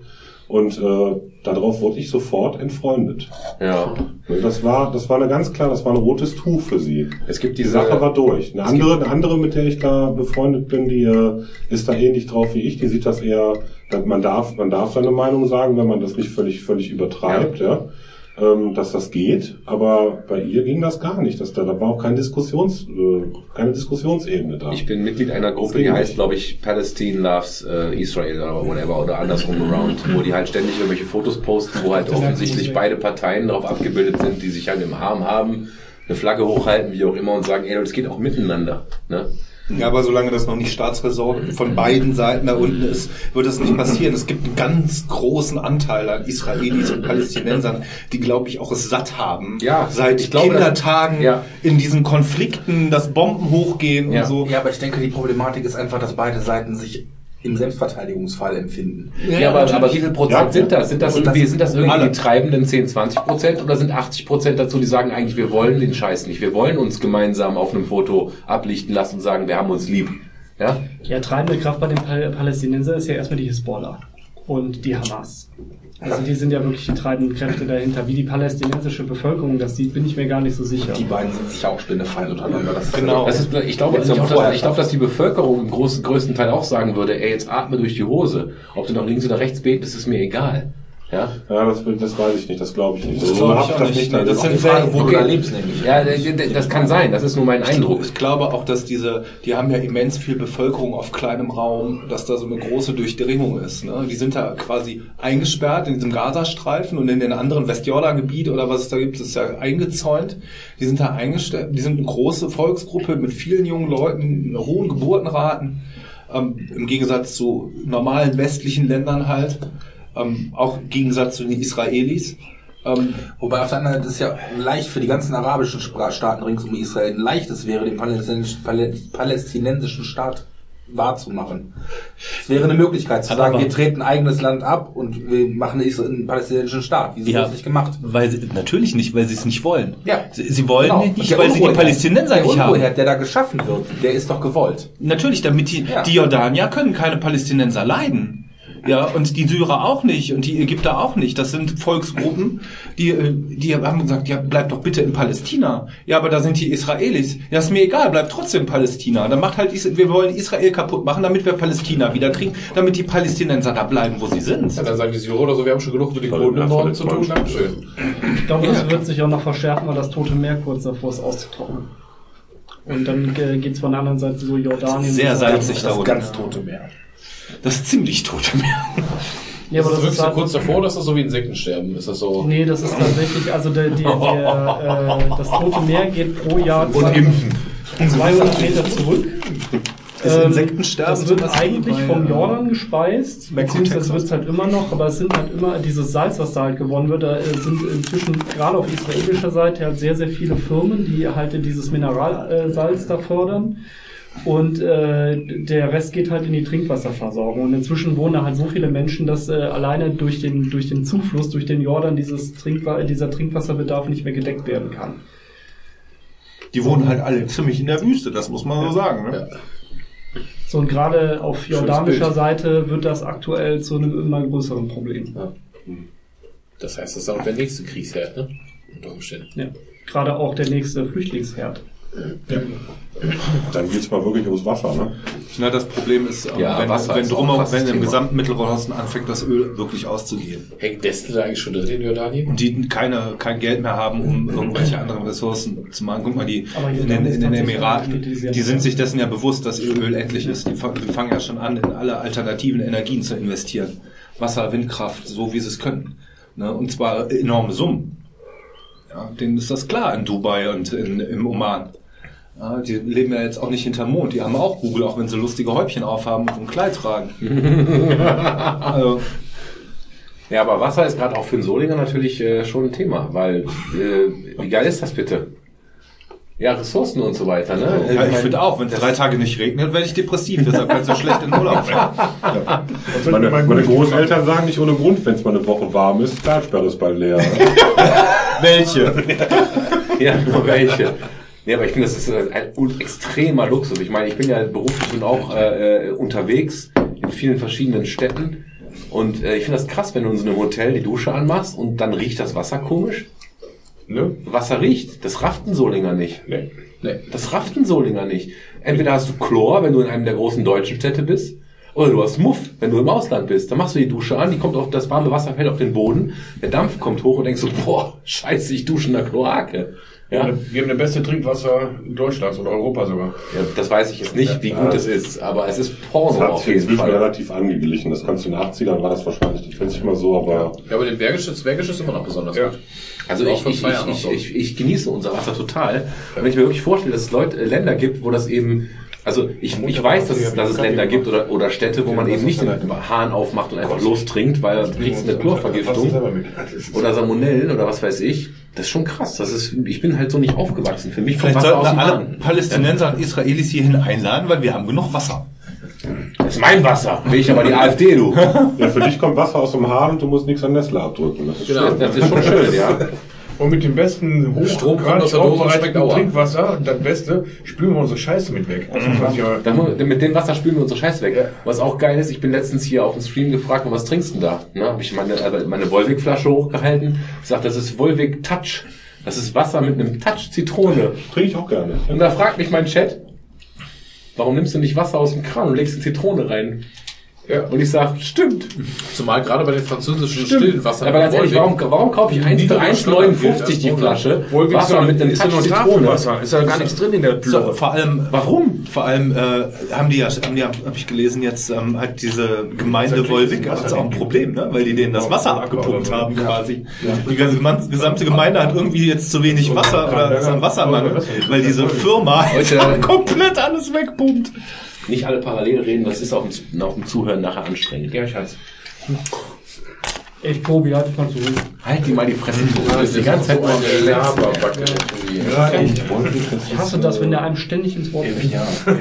Und äh, darauf wurde ich sofort entfreundet. Ja. Das war, das war eine ganz klar, das war ein rotes Tuch für sie. Es gibt Die Sache war durch. Eine andere, eine andere, mit der ich da befreundet bin, die äh, ist da ähnlich drauf wie ich. Die sieht das eher, man darf, man darf seine Meinung sagen, wenn man das nicht völlig, völlig übertreibt, ja. Ähm, dass das geht, aber bei ihr ging das gar nicht. Das, da, war auch kein Diskussions, äh, keine Diskussionsebene da. Ich bin Mitglied einer Gruppe, die heißt, glaube ich, Palestine Loves äh, Israel oder whatever oder andersrum around, wo die halt ständig irgendwelche Fotos posten, wo halt offensichtlich beide Parteien darauf abgebildet sind, die sich halt im Arm haben, eine Flagge hochhalten, wie auch immer, und sagen, ey, das geht auch miteinander. Ne? Ja, aber solange das noch nicht Staatsräson von beiden Seiten da unten ist, wird das nicht passieren. Es gibt einen ganz großen Anteil an Israelis und Palästinensern, die, glaube ich, auch es satt haben, Ja, seit ich glaube, Kindertagen das- ja. in diesen Konflikten, dass Bomben hochgehen Ja. und so. Ja, aber ich denke, die Problematik ist einfach, dass beide Seiten sich im Selbstverteidigungsfall empfinden. Ja, aber, aber wie viel Prozent Ja. sind das? Sind das irgendwie, sind das irgendwie alle. die treibenden 10, 20 Prozent oder sind 80 Prozent dazu, die sagen eigentlich, wir wollen den Scheiß nicht, wir wollen uns gemeinsam auf einem Foto ablichten lassen und sagen, wir haben uns lieb. Ja? Ja, treibende Kraft bei den Pal Palästinensern ist ja erstmal die Hisbollah und die Hamas. Also die sind ja wirklich die treibenden Kräfte dahinter. Wie die palästinensische Bevölkerung das sieht, bin ich mir gar nicht so sicher. Die beiden sind sicher auch Spinnefeind untereinander. Das Genau. Das ist, ich glaube, ich, vorher dass, ich glaube, dass die Bevölkerung im großen, größten Teil auch sagen würde, ey, jetzt atme durch die Hose. Ob du nach links oder rechts betest, ist mir egal. Ja? ja, das, das weiß ich nicht, das glaube ich nicht. Das Also, ich auch nicht. da- Das sind die Frage, wo du da lebst, nämlich. Ja, das kann sein, das ist nur mein Eindruck. Ich glaube auch, dass diese, die haben ja immens viel Bevölkerung auf kleinem Raum, dass da so eine große Durchdringung ist. Ne? Die sind da quasi eingesperrt in diesem Gazastreifen und in den anderen Westjordan-Gebiet oder was es da gibt, ist ja eingezäunt. Die sind da eingestellt, die sind eine große Volksgruppe mit vielen jungen Leuten, hohen Geburtenraten, ähm, im Gegensatz zu normalen westlichen Ländern halt, ähm, auch im Gegensatz zu den Israelis. Ähm, Wobei auf der anderen Seite ist ja leicht für die ganzen arabischen Staaten rings um Israel ein leichtes wäre, den palästinensischen, Palä- palästinensischen Staat wahrzumachen. Es wäre eine Möglichkeit zu sagen, aber- wir treten ein eigenes Land ab und wir machen einen palästinensischen Staat. Wieso Ja, wird das nicht gemacht? Weil sie, natürlich nicht, weil sie es nicht wollen. Ja. Sie, sie wollen Genau. nicht, Der weil sie die Palästinenser der nicht haben. Unruheherd, der da geschaffen wird, der ist doch gewollt. Natürlich, damit die, Ja. die Jordanier können keine Palästinenser leiden. Ja, und die Syrer auch nicht und die Ägypter auch nicht. Das sind Volksgruppen, die, äh, die haben gesagt, ja, bleib doch bitte in Palästina. Ja, aber da sind die Israelis. Ja, ist mir egal, bleib trotzdem in Palästina. Dann macht halt, wir wollen Israel kaputt machen, damit wir Palästina wieder kriegen, damit die Palästinenser da bleiben, wo sie sind. Ja, dann sagen die Syrer oder so, wir haben schon genug mit den Kurden im Norden zu tun. Dankeschön. Ich glaube, das wird sich auch noch verschärfen, weil das Tote Meer kurz davor ist auszutrocknen. Und dann äh, geht's von der anderen Seite so Jordanien. Sehr salzig da Das unten. ganz tote Meer. Das ist ziemlich tote Meer. Ja, aber ist das das wirklich ist so halt, kurz davor ist das so wie Insektensterben? Ist das so? Nee, das ist tatsächlich, also der, der, der, äh, das Tote Meer geht pro Jahr Und impfen. 200 Meter zurück. Das Ähm, Insektensterben Das wird Beispiel eigentlich bei, vom äh, Jordan gespeist, beziehungsweise wird es halt immer noch, aber es sind halt immer dieses Salz, was da halt gewonnen wird. Da äh, sind inzwischen gerade auf israelischer Seite halt sehr, sehr viele Firmen, die halt dieses Mineralsalz da fördern. Und äh, der Rest geht halt in die Trinkwasserversorgung. Und inzwischen wohnen da halt so viele Menschen, dass äh, alleine durch den, durch den Zufluss, durch den Jordan dieses Trinkwa dieser Trinkwasserbedarf nicht mehr gedeckt werden kann. Die wohnen halt alle ziemlich in der Wüste, das muss man so sagen. Ne? So und gerade auf jordanischer. Seite wird das aktuell zu einem immer größeren Problem. Das heißt, das ist auch der nächste Kriegsherd, ne? Unter Umständen. Ja. Gerade auch der nächste Flüchtlingsherd. Dann geht's mal wirklich ums Wasser, ne? Na, das Problem ist, ähm, Ja, wenn, Wasser wenn, ist krasses wenn im gesamten Mittelrosten anfängt, das Öl wirklich auszugehen. Hängt Destel da eigentlich schon drin in Jordanien? Und die keine, kein Geld mehr haben, um irgendwelche anderen Ressourcen zu machen. Guck mal, die in den, in den Emiraten, die sind sich dessen ja bewusst, dass ihr Öl endlich ist. Die fangen ja schon an, in alle alternativen Energien zu investieren. Wasser, Windkraft, so wie sie es können. Ne? Und zwar enorme Summen. Ja, denen ist das klar in Dubai und in, im Oman. Ja, die leben ja jetzt auch nicht hinterm Mond. Die haben auch Google, auch wenn sie lustige Häubchen aufhaben und ein Kleid tragen. *laughs* also, Ja, aber Wasser ist gerade auch für den Solinger natürlich äh, schon ein Thema, weil äh, wie geil ist das bitte? Ja, Ressourcen und so weiter, ne? ja, ich mein, finde auch, wenn es drei Tage nicht regnet, werde ich depressiv. Deshalb kannst du schlecht in Urlaub *laughs* fahren. Meine, meine Großeltern sagen nicht ohne Grund, wenn es mal eine Woche warm ist, Talsperre ist bald leer. *laughs* Welche? Ja, nur welche. Ja, aber ich finde, das ist ein extremer Luxus. Ich meine, ich bin ja beruflich und auch äh, äh, unterwegs in vielen verschiedenen Städten. Und äh, ich finde das krass, wenn du in so einem Hotel die Dusche anmachst und dann riecht das Wasser komisch. Ne? Wasser riecht. Das rafft ein Solinger nicht. Nee. Nee, das rafft ein Solinger nicht. Entweder hast du Chlor, wenn du in einem der großen deutschen Städte bist, oder du hast Muff, wenn du im Ausland bist. Dann machst du die Dusche an, die kommt auf, das warme Wasser fällt auf den Boden, der Dampf kommt hoch und denkst so, boah, scheiße, ich dusche in der Kloake. Ja, Wir haben das beste Trinkwasser Deutschlands oder Europa sogar. ja das weiß ich jetzt nicht, wie gut es ist, aber es ist Das Porno hat auf sich jeden inzwischen Fall. relativ angeglichen. Das kannst du nachziehen, dann war das wahrscheinlich nicht nicht mal so, aber Ja, aber den Bergisch, das Bergisch ist immer noch besonders Ja. gut. Also ich, ich, ich, ich, ich genieße unser Wasser total. Und wenn ich mir wirklich vorstelle, dass es Leute, äh, Länder gibt, wo das eben, also ich, ich weiß, dass es, dass es Länder gibt oder, oder Städte, wo man eben nicht den Hahn aufmacht und einfach lostrinkt, weil du kriegst eine Chlorvergiftung oder Salmonellen oder was weiß ich. Das ist schon krass. Das ist, ich bin halt so nicht aufgewachsen. Für mich Vielleicht Wasser sollten aus dem wir alle Hahn. Palästinenser und Israelis hierhin einladen, weil wir haben genug Wasser. Das ist mein Wasser. Will ich aber die AfD, du. ja, für dich kommt Wasser aus dem Hahn und du musst nichts an Nestle abdrücken. Das ist Genau. schön. Das ist schon schön, ja. *laughs* Und mit dem besten hochgradig aufbereiteten. Trinkwasser, das Beste, spülen wir unsere Scheiße mit weg. Ja, mu- mit dem Wasser spülen wir unsere Scheiß weg. Was auch geil ist, ich bin letztens hier auf dem Stream gefragt, was trinkst du da? Ne, habe ich meine, also meine Volvic-Flasche hochgehalten. Sag, das ist Volvic Touch. Das ist Wasser mit einem Touch Zitrone. Trinke ich auch gerne. Und da fragt mich mein Chat, warum nimmst du nicht Wasser aus dem Kran und legst eine Zitrone rein? Ja. Und ich sag, stimmt. Zumal gerade bei den französischen Stimmt. stillen Wasser. Aber ganz ehrlich, warum, warum kaufe ich 1 für Niedriger 1,59 die Flasche? Wohl Wasser mit einem ist Touch Zitrone. Ist ja gar nichts drin in der So, Plörre. vor allem, warum? Vor allem äh, haben die ja, haben die, habe ich gelesen, jetzt ähm, hat diese Gemeinde Wolwig hat auch ein Problem, ne? weil die denen das Wasser abgepumpt haben quasi. Die ganze gesamte Gemeinde hat irgendwie jetzt zu wenig Wasser oder ist am Wassermangel, weil diese Firma *laughs* komplett alles wegpumpt. Nicht alle parallel reden, das ist auf dem, Zuhören nachher anstrengend. Ja, Schatz. Echt, Tobi, halt dich mal zurück. Halt die mal die Fresse, Tobi. Das Du bist die ganze Zeit so eine. Laberbacke. Ja, echt. Ich hasse das, wenn der einem ständig ins Wort fällt. *laughs*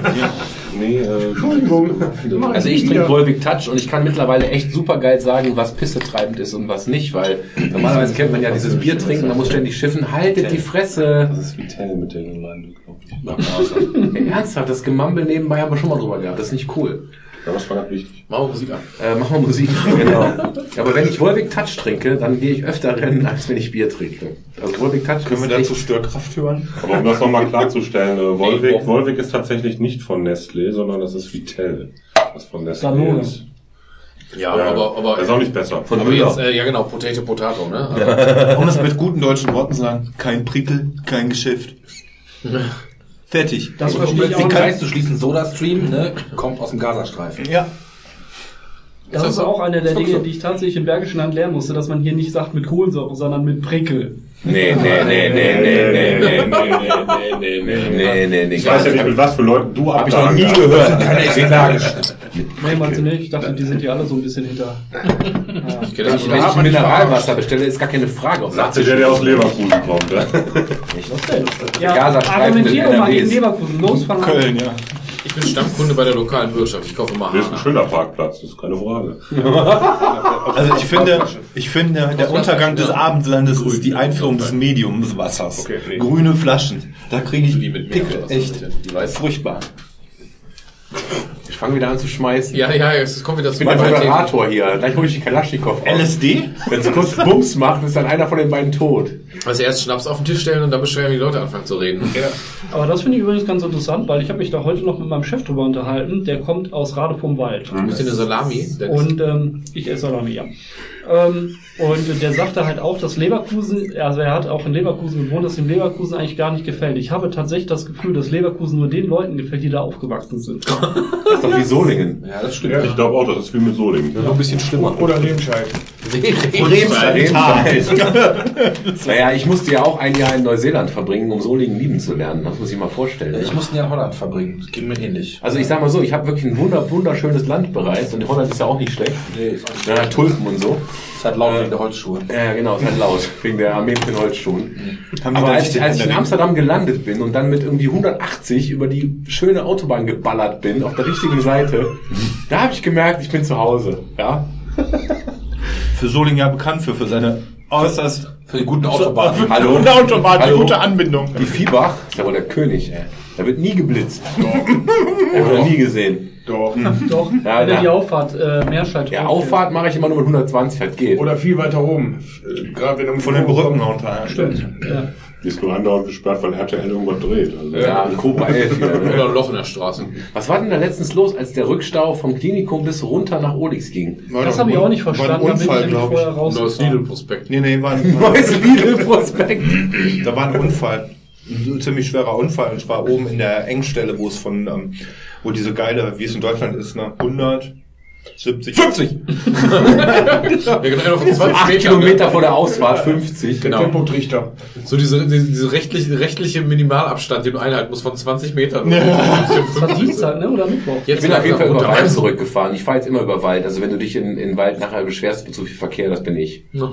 Nee, äh, Also ich trinke Volvic Touch und ich kann mittlerweile echt super geil sagen, was Pisse treibend ist und was nicht, weil normalerweise kennt man ja dieses Bier trinken, man muss ständig schiffen, haltet die Fresse. das ist Vitell mit der Gemeinde, glaube ich. *laughs* Ernsthaft, das Gemampel nebenbei haben wir schon mal drüber gehabt, das ist nicht cool. Ja, das war ganz wichtig. Machen wir Musik an. Äh, machen wir Musik, *laughs* genau. Aber wenn ich Volvic Touch trinke, dann gehe ich öfter rennen, als wenn ich Bier trinke. Also Volvic Touch Können wir dazu Störkraft hören? Aber um das nochmal klarzustellen, äh, Volvic, Volvic ist tatsächlich nicht von Nestlé, sondern das ist Vitell, was von Nestlé Danone. ist. Ja, Ja, aber, aber, ist auch nicht besser. aber Müller. jetzt, äh, ja genau, Potato Potato, ne? Also, Um es mit guten deutschen Worten zu sagen, kein Prickel, kein Geschäft. *laughs* Fertig. Das Um verstehe ich jetzt den nicht. Kreis zu schließen, SodaStream, ne, kommt aus dem Gazastreifen. Ja. Das ist auch eine der Dinge, die ich tatsächlich im Bergischen Land lernen musste, dass man hier nicht sagt mit Kohlensäure, sondern mit Prickel. Nee, nee, nee, nee, nee, nee, nee, nee, nee, nee, nee, nee, nee, Ich weiß ja nicht, mit was für Leuten du Hab ich noch abgehangen nie hast. gehört. Keine Exemplare. Nee, meinst du nicht? Ich dachte, die sind hier alle so ein bisschen hinter. *laughs* ich kenne Wenn das ich, wenn nicht Mineralwasser bestelle, ist gar keine Frage. ob Sagt dir der, der aus Leverkusen kommt, ne? *laughs* Ja, Gazastreifen argumentiere in mal NRW gegen ist- Leverkusen. Los, an. Köln, ja. Ich bin Stammkunde bei der lokalen Wirtschaft. Ich kaufe mal Hier ist ein schöner Parkplatz, das ist keine Frage. *laughs* Also ich finde, ich finde, der Untergang des Abendlandes ist die Einführung des Mediumswassers. Okay, nee. Grüne Flaschen. Da kriege ich Die mit mir Pickel. Echt. Die weiß. Furchtbar. Ich fange wieder an zu schmeißen. Ja, ja, es kommt wieder Ich zu bin der Themen. Moderator hier. Gleich hole ich die Kalaschnikow. LSD? Wenn es kurz Bums macht, ist dann einer von den beiden tot. Also erst Schnaps auf den Tisch stellen und dann beschweren, wie die Leute anfangen zu reden. Aber das finde ich übrigens ganz interessant, weil ich habe mich da heute noch mit meinem Chef drüber unterhalten. Der kommt aus Rade vom Wald. Ein bisschen eine Salami. Und ähm, ich esse Salami, ja. Ähm, und der sagte halt auch, dass Leverkusen, also er hat auch in Leverkusen gewohnt, dass ihm Leverkusen eigentlich gar nicht gefällt. Ich habe tatsächlich das Gefühl, dass Leverkusen nur den Leuten gefällt, die da aufgewachsen sind. *laughs* Das ist doch wie Solingen. Ja, das stimmt. Ich glaube auch, das ist wie mit Solingen. Nur ein bisschen schlimmer. Oder Remscheid. *laughs* Naja, ich musste ja auch ein Jahr in Neuseeland verbringen, um Solingen lieben zu lernen. Das muss ich mal vorstellen. Ich musste ja in Holland verbringen. Das ging mir ähnlich. Also ich sag mal so, ich habe wirklich ein wunder, wunderschönes Land bereist und Holland ist ja auch nicht schlecht. Nee, ist auch nicht Ja, Tulpen und so. Ist halt laut wegen der Holzschuhe. Ja, genau, ist halt laut, wegen der Armee mit den Holzschuhen. Haben Aber als ich, als ich in Amsterdam gelandet bin und dann mit irgendwie 180 über die schöne Autobahn geballert bin, auf der richtigen Seite, da habe ich gemerkt, ich bin zu Hause. Ja, *laughs* Für Solingen ja bekannt für, für seine äußerst Für die guten Autobahnen. Hallo? gute Autobahn, Hallo? die gute Anbindung. Die Viehbach ist ja wohl der König, ey. Da wird nie geblitzt. *laughs* Hab ich noch nie gesehen. Doch. Doch, Ja, wenn er ja. die Auffahrt äh, Meerscheid Ja. Auffahrt mache ich immer nur mit 120, halt geht. Oder viel weiter oben. Äh, Gerade wenn du Von den Brücken runter. Stimmt. Ja. Die ist nur andauernd gesperrt, weil RTL irgendwas dreht. Also, Ja, Cobra 11 wieder, ne? Oder ein Loch in der Straße. Was war denn da letztens los, als der Rückstau vom Klinikum bis runter nach Olix ging? Das habe ich auch nicht War ein verstanden. Da bin ich Unfall, glaube vorher ich. Neues. Lidl-Prospekt. Nee, nee, war ein, *laughs* Neues Lidl-Prospekt. da war ein Unfall. Ein ziemlich schwerer Unfall. Und zwar oben in der Engstelle, wo es von, ähm, wo diese geile, wie es in Deutschland ist, ne, 100, 70, 50! *laughs* Ja, genau, von 20 8 Metern. Kilometer vor der Ausfahrt, 50. Der Genau. Tempotrichter. So diese, diese, diese rechtliche, rechtliche Minimalabstand, den du einhalten musst von 20 Metern. Das war Dienstag, ne? Oder Mittwoch? Ich bin auf jeden Fall über Wald zurückgefahren. Ich fahre jetzt immer über Wald. Also wenn du dich in, in Wald nachher beschwerst mit zu viel Verkehr, das bin ich. Ja.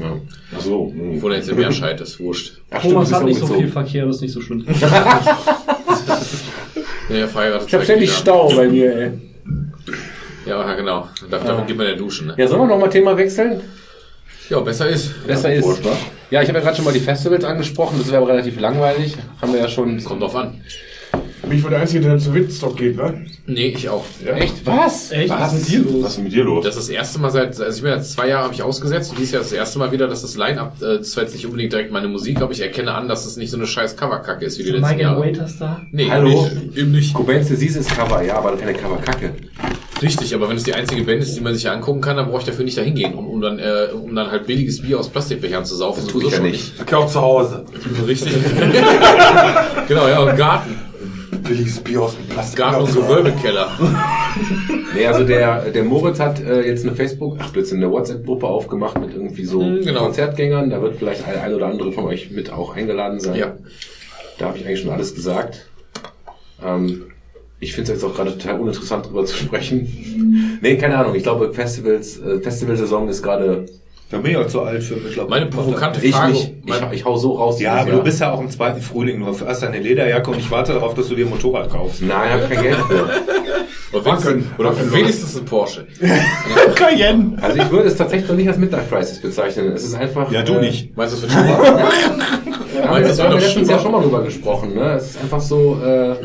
Ja. Ach so. hm. Obwohl er jetzt im Meerscheid ist, wurscht. Ach, stimmt, Thomas du bist hat nicht so viel Verkehr, das ist nicht so schlimm. *laughs* *laughs* Ja, ja, verheiratet. Ich hab ständig. Stau bei mir, ey. Ja, ja, genau. Da, damit geht man ja duschen, ne? Ja, sollen wir noch mal Thema wechseln? Ja, besser ist. Besser ist. Ja, ich habe ja gerade schon mal die Festivals angesprochen. Das wäre aber relativ langweilig. Haben wir ja schon. Kommt drauf an. Bin ich wohl der Einzige, der zu Witstock geht, wa? Nee, ich auch. Echt? Was? Echt? Was ist mit dir los? Was ist mit dir los? Das ist das erste Mal seit, also ich bin jetzt zwei Jahre habe ich ausgesetzt und dieses Jahr ist das erste Mal wieder, dass das Line-Up, äh, das war jetzt nicht unbedingt direkt meine Musik, aber ich erkenne an, dass es nicht so eine scheiß Coverkacke ist wie die letzten and Jahre. Waiters da? Nee, Hallo? Nicht, eben nicht. Cobain's Disease ist Cover, ja, aber keine Coverkacke. Richtig, aber wenn es die einzige Band ist, die man sich ja angucken kann, dann brauche ich dafür nicht dahin gehen, um, um dann, äh, um dann halt billiges Bier aus Plastikbechern zu saufen. Das tue ich ja nicht. Okay, auch zu Hause. Richtig. *laughs* genau, ja, und Garten. Billiges Bier aus dem Plastik. Garten und Gewölbekeller. Nee, also der, der Moritz hat äh, jetzt eine Facebook, ach Blödsinn, eine WhatsApp-Gruppe aufgemacht mit irgendwie so Mhm, genau. Konzertgängern. Da wird vielleicht ein, ein oder andere von euch mit auch eingeladen sein. Ja. Da habe ich eigentlich schon alles gesagt. Ähm, ich finde es jetzt auch gerade total uninteressant drüber zu sprechen. Nee, keine Ahnung. Ich glaube, Festivals, äh, Festivalsaison ist gerade Da bin ich auch zu alt für mittlerweile. Meine provokante Ich Frage. nicht. Ich, Mein, ich hau so raus. Ja, aber Jahr. du bist ja auch im zweiten Frühling. Du hast eine Lederjacke und ich warte darauf, dass du dir ein Motorrad kaufst. Nein, hab kein Geld für. oder wenigstens, oder wenigstens ein Porsche. *laughs* Cayenne! Also ich würde es tatsächlich noch nicht als Midlife Crisis bezeichnen. Es ist einfach. Ja, du äh, nicht. Meinst du, das wird? *laughs* Da haben wir, Meinst du, da haben wir das letztens ja schon mal drüber gesprochen. Ne? Es ist einfach so. Äh,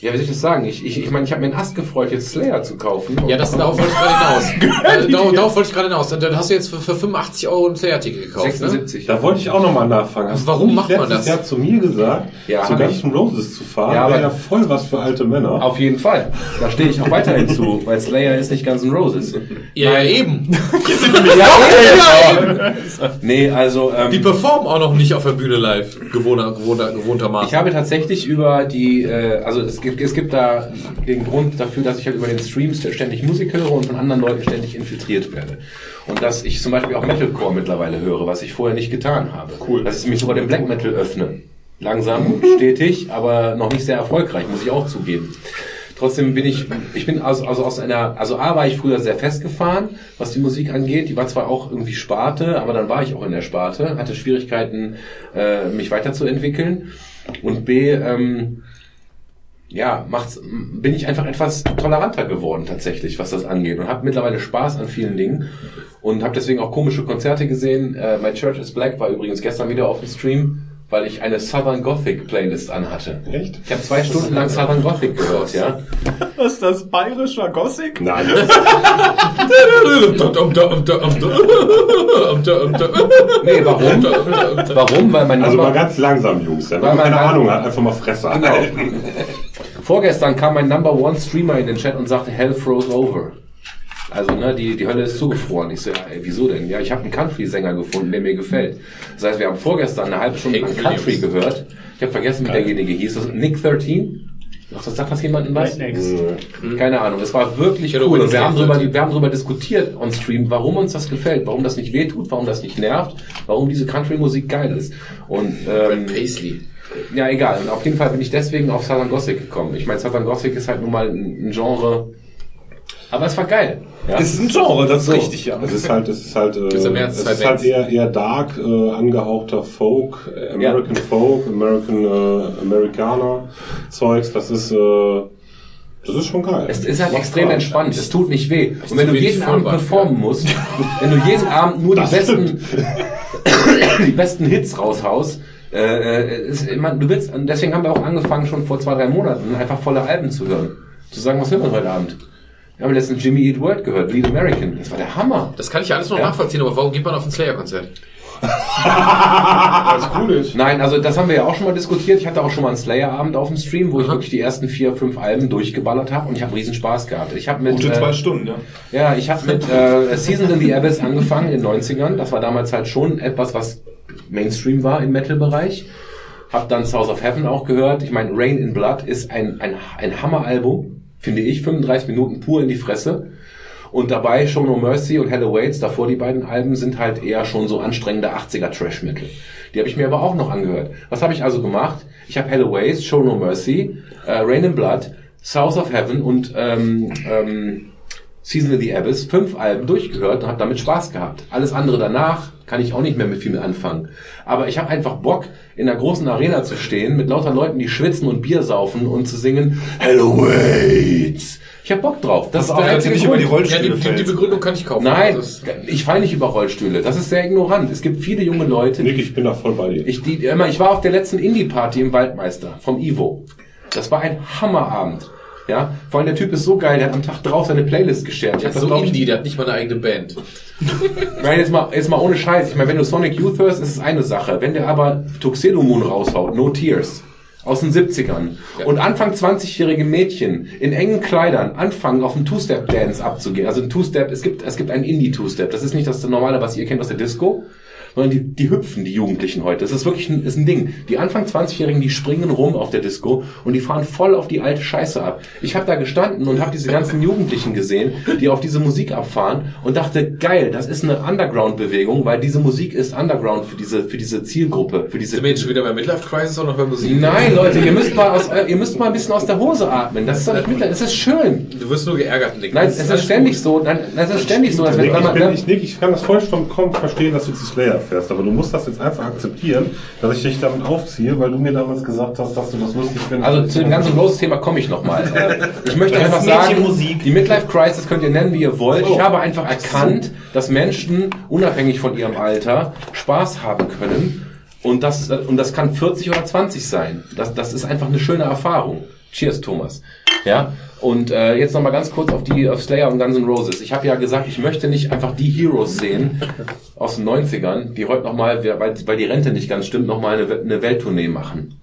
ja, wie soll ich das sagen? Ich, ich, ich meine, ich habe mir einen Ast gefreut, jetzt Slayer zu kaufen. Ja, das, darauf wollte ich gerade *laughs* hinaus. äh, darauf, darauf wollte ich gerade hinaus. Dann hast du jetzt für, für 85 Euro ein Slayer-Ticket gekauft, ne? 76. Da wollte ich auch nochmal nachfragen. Hast Warum macht man das? Jahr zu mir gesagt, Ja, zu Guns Roses zu fahren, Ja, wäre aber- ja voll was für alte Männer. Auf jeden Fall. Da stehe ich auch weiterhin zu, weil Slayer ist nicht Guns N' Roses. Ja, ja, eben. Nee, also ähm, Die performen auch noch nicht auf der Bühne live. Gewohnter, gewohnter, gewohntermaßen. ich habe tatsächlich über die, äh, also es gibt, es gibt da den Grund dafür, dass ich halt über den Streams ständig Musik höre und von anderen Leuten ständig infiltriert werde. Und dass ich zum Beispiel auch Metalcore mittlerweile höre, was ich vorher nicht getan habe. Cool. Dass ich mich sogar dem Black Metal öffne. Langsam, *laughs* stetig, aber noch nicht sehr erfolgreich, muss ich auch zugeben. Trotzdem bin ich, ich bin also, also aus einer, also A war ich früher sehr festgefahren, was die Musik angeht. Die war zwar auch irgendwie Sparte, aber dann war ich auch in der Sparte, hatte Schwierigkeiten, äh, mich weiterzuentwickeln. Und B, ähm, ja, macht's, bin ich einfach etwas toleranter geworden tatsächlich, was das angeht und habe mittlerweile Spaß an vielen Dingen und habe deswegen auch komische Konzerte gesehen. Äh, My Church is Black war übrigens gestern wieder auf dem Stream, weil ich eine Southern Gothic Playlist anhatte. Echt? Ich habe zwei Stunden lang Southern Gothic gehört, ja. *laughs* Was ist das bayerischer Gothic? Nein, *laughs* Nee, warum? warum? Weil mein also mal ganz langsam, Jungs. Ja, Weil man keine Ahnung hat, einfach mal Fresse Genau. halten. *laughs* vorgestern kam mein Number One Streamer in den Chat und sagte Hell froze over. Also, ne, die, die Hölle ist zugefroren. Ich so, ja, ey, wieso denn? Ja, ich habe einen Country-Sänger gefunden, der mir gefällt. Das heißt, wir haben vorgestern eine halbe Stunde Hank Country gehört. Ich habe vergessen, wie derjenige hieß. Das Nick 13? Ach, das sagt das jemandem was? Keine Ahnung. Es war wirklich Ich hätte cool. Und wir haben, drüber, 13. wir haben drüber diskutiert on Stream, warum uns das gefällt, warum das nicht wehtut, warum das nicht nervt, warum diese Country-Musik geil ist. Und ähm, Paisley. Ja, egal. Und auf jeden Fall bin ich deswegen auf Southern Gothic gekommen. Ich meine, Southern Gothic ist halt nun mal ein ein Genre. Aber es war geil. Ja? Das ist ein Genre, das ist So. richtig, ja. Es ist halt, es ist halt, äh, ja es ist halt eher, eher dark, äh, angehauchter Folk, äh, American Folk, American, äh, Amerikaner Zeugs. Das ist, äh, das ist schon geil. Es ist halt Macht extrem Spaß. entspannt. Es tut nicht weh. Und wenn du jeden Abend performen musst, wenn du jeden Abend nur die besten, *coughs* die besten Hits raushaust, äh, äh, ist, man, du willst, deswegen haben wir auch angefangen, schon vor zwei, drei Monaten einfach volle Alben zu hören. Zu sagen, was hören wir heute Abend? Wir haben letztens Jimmy Eat World gehört, Bleed American. Das war der Hammer. Das kann ich ja alles noch Ja. nachvollziehen, aber warum geht man auf ein Slayer-Konzert? Weil es cool ist. Nein, also das haben wir ja auch schon mal diskutiert. Ich hatte auch schon mal einen Slayer-Abend auf dem Stream, wo ich wirklich die ersten vier, fünf Alben durchgeballert habe und ich habe riesen Spaß gehabt. Ich habe mit Gute äh, zwei Stunden, ja. ja, ich habe mit äh, Seasons in the Abyss angefangen in den 90ern. Das war damals halt schon etwas, was Mainstream war im Metal-Bereich. Hab dann South of Heaven auch gehört. Ich meine, Rain in Blood ist ein, ein, ein Hammer-Album, finde ich. 35 Minuten pur in die Fresse. Und dabei Show No Mercy und Hell Awaits, davor die beiden Alben, sind halt eher schon so anstrengende 80er Trash-Metal. Die habe ich mir aber auch noch angehört. Was habe ich also gemacht? Ich habe Hell Awaits, Show No Mercy, äh, Rain in Blood, South of Heaven und ähm, ähm, Season of the Abyss, fünf Alben durchgehört und habe damit Spaß gehabt. Alles andere danach kann ich auch nicht mehr mit viel mit anfangen. Aber ich habe einfach Bock, in einer großen Arena zu stehen, mit lauter Leuten, die schwitzen und Bier saufen und zu singen, Hello Waits. Ich habe Bock drauf. Das Pass ist auf, der einzige nicht über die Grund. Ja, die, Rollstühle die, die. Begründung kann ich kaufen. Nein, Das ich falle nicht über Rollstühle. Das ist sehr ignorant. Es gibt viele junge Leute, Nick, ich bin da voll bei dir. ich, die, immer, ich war auf der letzten Indie-Party im Waldmeister vom Ivo. Das war ein Hammerabend. Ja, vor allem der Typ ist so geil, der hat am Tag drauf seine Playlist geshared. Der ist so Indie, der hat nicht mal eine eigene Band. *laughs* Nein, jetzt mal, jetzt mal ohne Scheiß. Ich meine, wenn du Sonic Youth hörst, ist es eine Sache. Wenn der aber Tuxedo Moon raushaut, No Tears, aus den 70ern, und Anfang 20-jährige Mädchen in engen Kleidern anfangen, auf einen Two-Step-Dance abzugehen. Also ein Two-Step, es gibt, es gibt einen Indie-Two-Step. Das ist nicht das normale, was ihr kennt aus der Disco, sondern die, die hüpfen, die Jugendlichen heute. Das ist wirklich ein, ist ein Ding. Die Anfang 20-Jährigen, die springen rum auf der Disco und die fahren voll auf die alte Scheiße ab. Ich habe da gestanden und habe diese ganzen Jugendlichen gesehen, die auf diese Musik abfahren und dachte, geil, das ist eine Underground-Bewegung, weil diese Musik ist Underground für diese, für diese Zielgruppe, für diese Sind wir jetzt schon wieder bei Midlife Crisis oder noch bei Musik? Nein, Leute, ihr müsst mal aus, ihr müsst mal ein bisschen aus der Hose atmen. Das ist doch nicht Mitleid, das ist schön. Du wirst nur geärgert, Nick. Nein, es ist ständig so, nein, es ist ständig so, dass wenn, ich, man, ich, Nick, ich kann das vollkommen verstehen, dass du zu Slayer fährst, aber du musst das jetzt einfach akzeptieren, dass ich dich damit aufziehe, weil du mir damals gesagt hast, dass du das lustig findest. Also zu dem ganzen Rose-Thema komme ich nochmal. *laughs* Ich möchte einfach sagen, die Midlife Crisis könnt ihr nennen, wie ihr wollt. Ich habe einfach erkannt, dass Menschen unabhängig von ihrem Alter Spaß haben können. Und das, und das kann 40 oder 20 sein. Das, das ist einfach eine schöne Erfahrung. Cheers, Thomas. Ja. Und äh, jetzt nochmal ganz kurz auf die auf Slayer und Guns N' Roses. Ich habe ja gesagt, ich möchte nicht einfach die Heroes sehen aus den 90ern, die heute nochmal, weil, weil die Rente nicht ganz stimmt, nochmal eine, eine Welttournee machen.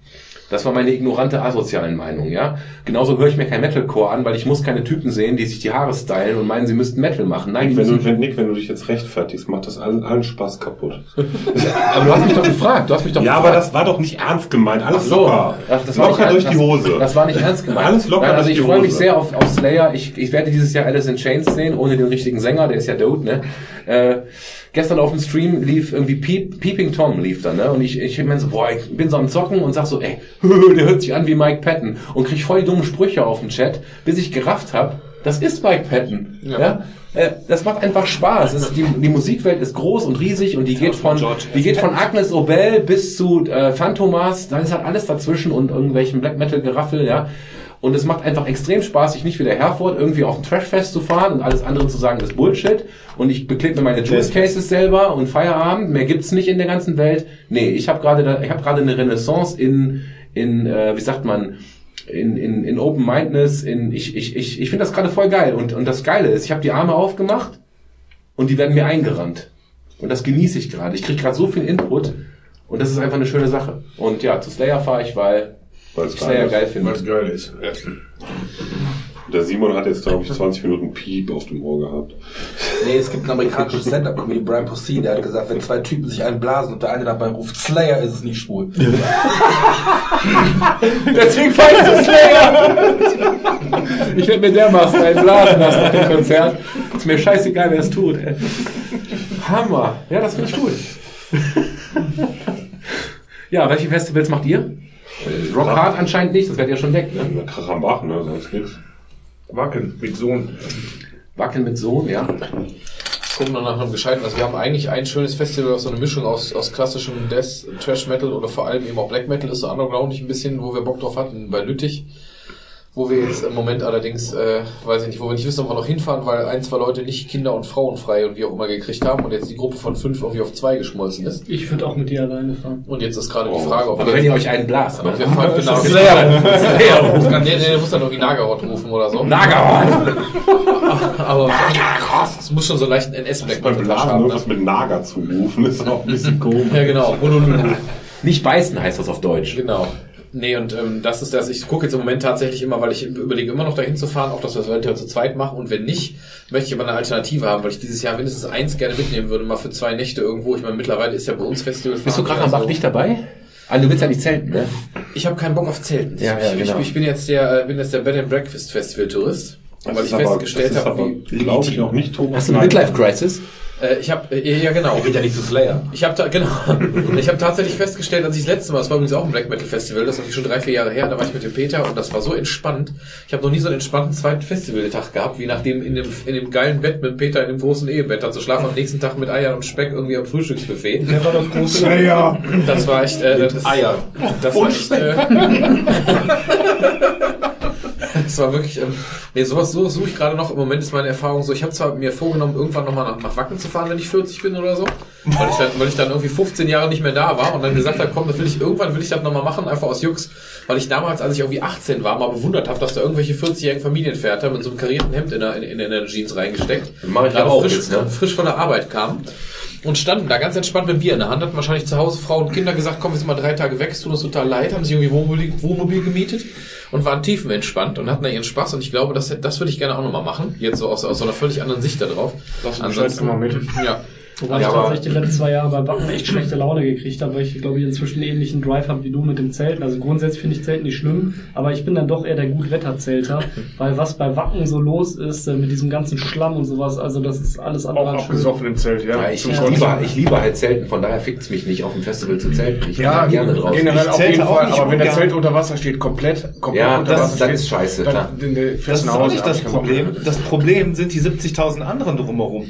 Das war meine ignorante asozialen Meinung, ja. Genauso höre ich mir kein Metalcore an, weil ich muss keine Typen sehen, die sich die Haare stylen und meinen, sie müssten Metal machen. Nein, die wenn du, wenn, Nick, wenn du dich jetzt rechtfertigst, macht das allen, allen Spaß kaputt. *laughs* aber du hast mich doch gefragt, du hast mich doch Ja, gefragt. aber das war doch nicht ernst gemeint. Alles Ach so, super. das, das war locker nicht, durch das, die Hose. Das war nicht ernst gemeint. Alles locker Nein, also durch ich freue mich sehr auf, auf Slayer. Ich, ich werde dieses Jahr Alice in Chains sehen, ohne den richtigen Sänger, der ist ja dope, ne? Äh, gestern auf dem Stream lief irgendwie Peep, Peeping Tom lief da, ne? Und ich, ich mein so, boah, ich bin so am Zocken und sag so, ey, *laughs* der hört sich an wie Mike Patton und krieg voll die dummen Sprüche auf dem Chat, bis ich gerafft hab, das ist Mike Patton. Ja. Äh, Das macht einfach Spaß. Ist, die, die Musikwelt ist groß und riesig und die geht von, die geht von Agnes Obel bis zu äh, Phantomas. Da ist halt alles dazwischen und irgendwelchen Black Metal Geraffel, ja. Und es macht einfach extrem Spaß, sich nicht wie der Herford irgendwie auf ein Trashfest zu fahren und alles andere zu sagen, das ist Bullshit. Und ich beklebe mir meine Juice Cases selber und Feierabend. Mehr gibt's nicht in der ganzen Welt. Nee, ich habe gerade, ich habe gerade eine Renaissance in, in, äh, wie sagt man, in, in, in Open Mindedness, in ich, ich, ich, ich finde das gerade voll geil. Und, und das Geile ist, ich habe die Arme aufgemacht und die werden mir eingerannt. Und das genieße ich gerade. Ich kriege gerade so viel Input und das ist einfach eine schöne Sache. Und ja, zu Slayer fahre ich, weil Weil es ich Slayer geil geil ist. finde. Was geil ist. Ja. Der Simon hat jetzt, glaube ich, 20 Minuten Piep auf dem Ohr gehabt. Nee, es gibt ein amerikanisches Stand-Up-Comedy, Brian Posehn, der hat gesagt, wenn zwei Typen sich einen blasen und der eine dabei ruft Slayer, ist es nicht schwul. *laughs* Deswegen ich zu Slayer. Ich werde mir dermaßen einen blasen lassen nach dem Konzert. Ist mir scheißegal, wer es tut. Ey. Hammer. Ja, das finde ich gut. Ja, welche Festivals macht ihr? Rock Hard anscheinend nicht, das werdet ihr schon weg. Ne? Krachambach, ne, sonst nix. Wacken mit Sohn. Wackeln mit Sohn, ja. Gucken wir nach einem gescheiten. Also wir haben eigentlich ein schönes Festival, was so eine Mischung aus, aus klassischem Death, Trash Metal oder vor allem eben auch Black Metal ist, so undergroundig ein bisschen, wo wir Bock drauf hatten, bei Lüttich. Wo wir jetzt im Moment allerdings, äh, weiß ich nicht, wo wir nicht wissen, ob wir noch hinfahren, weil ein, zwei Leute nicht Kinder und Frauen frei und wie auch immer gekriegt haben und jetzt die Gruppe von fünf irgendwie auf zwei geschmolzen ist. Ich würde auch mit dir alleine fahren. Und jetzt ist gerade die Frage, ob Aber wir wenn ihr euch einen blast, ne? wir fahren, genau. Slayer. *laughs* Kann, nee, nee, der muss dann irgendwie Nagarot rufen oder so. Nagarot. *laughs* Aber es muss schon so leicht einen NS-Black Beim Blasen haben. Ne? irgendwas mit Naga zu rufen, ist auch ein bisschen *laughs* komisch. Ja, genau. Honolulu. Nicht beißen heißt das auf Deutsch. Genau. Nee, und ähm, das ist das, ich gucke jetzt im Moment tatsächlich immer, weil ich überlege immer noch dahin zu fahren, auch dass wir das zu zweit machen und wenn nicht, möchte ich aber eine Alternative haben, weil ich dieses Jahr mindestens eins gerne mitnehmen würde, mal für zwei Nächte irgendwo. Ich meine, mittlerweile ist ja bei uns Festival. Bist du gerade am Bach nicht dabei? Ah, du willst ja nicht zelten, ne? Ich habe keinen Bock auf Zelten. Ja, ja, ich, genau. ich, ich bin jetzt der, äh, bin jetzt der Bed and Breakfast Festival Tourist. Weil ich festgestellt habe, wie, glaube ich, auch nicht Thomas. Hast du eine Midlife Crisis? Äh, ich habe äh, ja genau. Geht ja nicht zu Slayer. Ich habe da genau. *laughs* Ich habe tatsächlich festgestellt, als ich das letzte Mal, das war übrigens auch ein Black Metal Festival, das ist schon drei vier Jahre her, da war ich mit dem Peter und das war so entspannt. Ich habe noch nie so einen entspannten zweiten Festivaltag gehabt, wie nachdem in dem in dem geilen Bett mit dem Peter in dem großen Ehebett, dann zu schlafen am nächsten Tag mit Eiern und Speck irgendwie am Frühstücksbuffet. Der war das große Slayer. Das war echt. Äh, das, Eier. Das war echt. Äh, *laughs* das war wirklich. Ähm, nee, sowas so suche ich gerade noch. Im Moment ist meine Erfahrung so. Ich habe zwar mir vorgenommen, irgendwann nochmal nach, nach Wacken zu fahren, wenn ich 40 bin oder so, weil ich dann, weil ich dann irgendwie 15 Jahre nicht mehr da war und dann gesagt habe, komm, das will ich irgendwann will ich das nochmal machen, einfach aus Jux, weil ich damals, als ich irgendwie 18 war, mal bewundert habe, dass da irgendwelche 40-jährigen Familienväter mit so einem karierten Hemd in der, in, in der Jeans reingesteckt, Mach ich gerade auch frisch, jetzt, ne? frisch von der Arbeit kamen und standen da ganz entspannt mit Bier in der Hand, hatten wahrscheinlich zu Hause Frau und Kinder gesagt, komm, wir sind mal drei Tage weg, es tut uns total leid, haben sich irgendwie Wohnmobil, Wohnmobil gemietet und waren tiefenentspannt und hatten da ihren Spaß und ich glaube, das, das würde ich gerne auch nochmal machen, jetzt so aus, aus so einer völlig anderen Sicht da drauf. Lass uns komm mal mit. Ja. Wobei Ja, ich tatsächlich die letzten zwei Jahre bei Wacken echt schlechte Laune gekriegt habe, weil ich glaube ich inzwischen einen ähnlichen Drive habe wie du mit dem Zelten. Also grundsätzlich finde ich Zelten nicht schlimm, aber ich bin dann doch eher der Gutwetterzelter, *laughs* weil was bei Wacken so los ist äh, mit diesem ganzen Schlamm und sowas, also das ist alles andere Auch abgesoffen im Zelt, ja. Ja, ich, Kotzen. liebe, ich liebe halt Zelten, von daher fickt's mich nicht, auf dem Festival zu zelten. Ich Ja, bin gerne draußen. generell Ich auf jeden auch Fall, nicht aber wenn der. Zelt unter Wasser steht, komplett, komplett Ja, unter das- Wasser das steht, ist scheiße, dann, klar. dann, Das ist auch nicht das Problem. Das Problem sind die 70.000 anderen drumherum.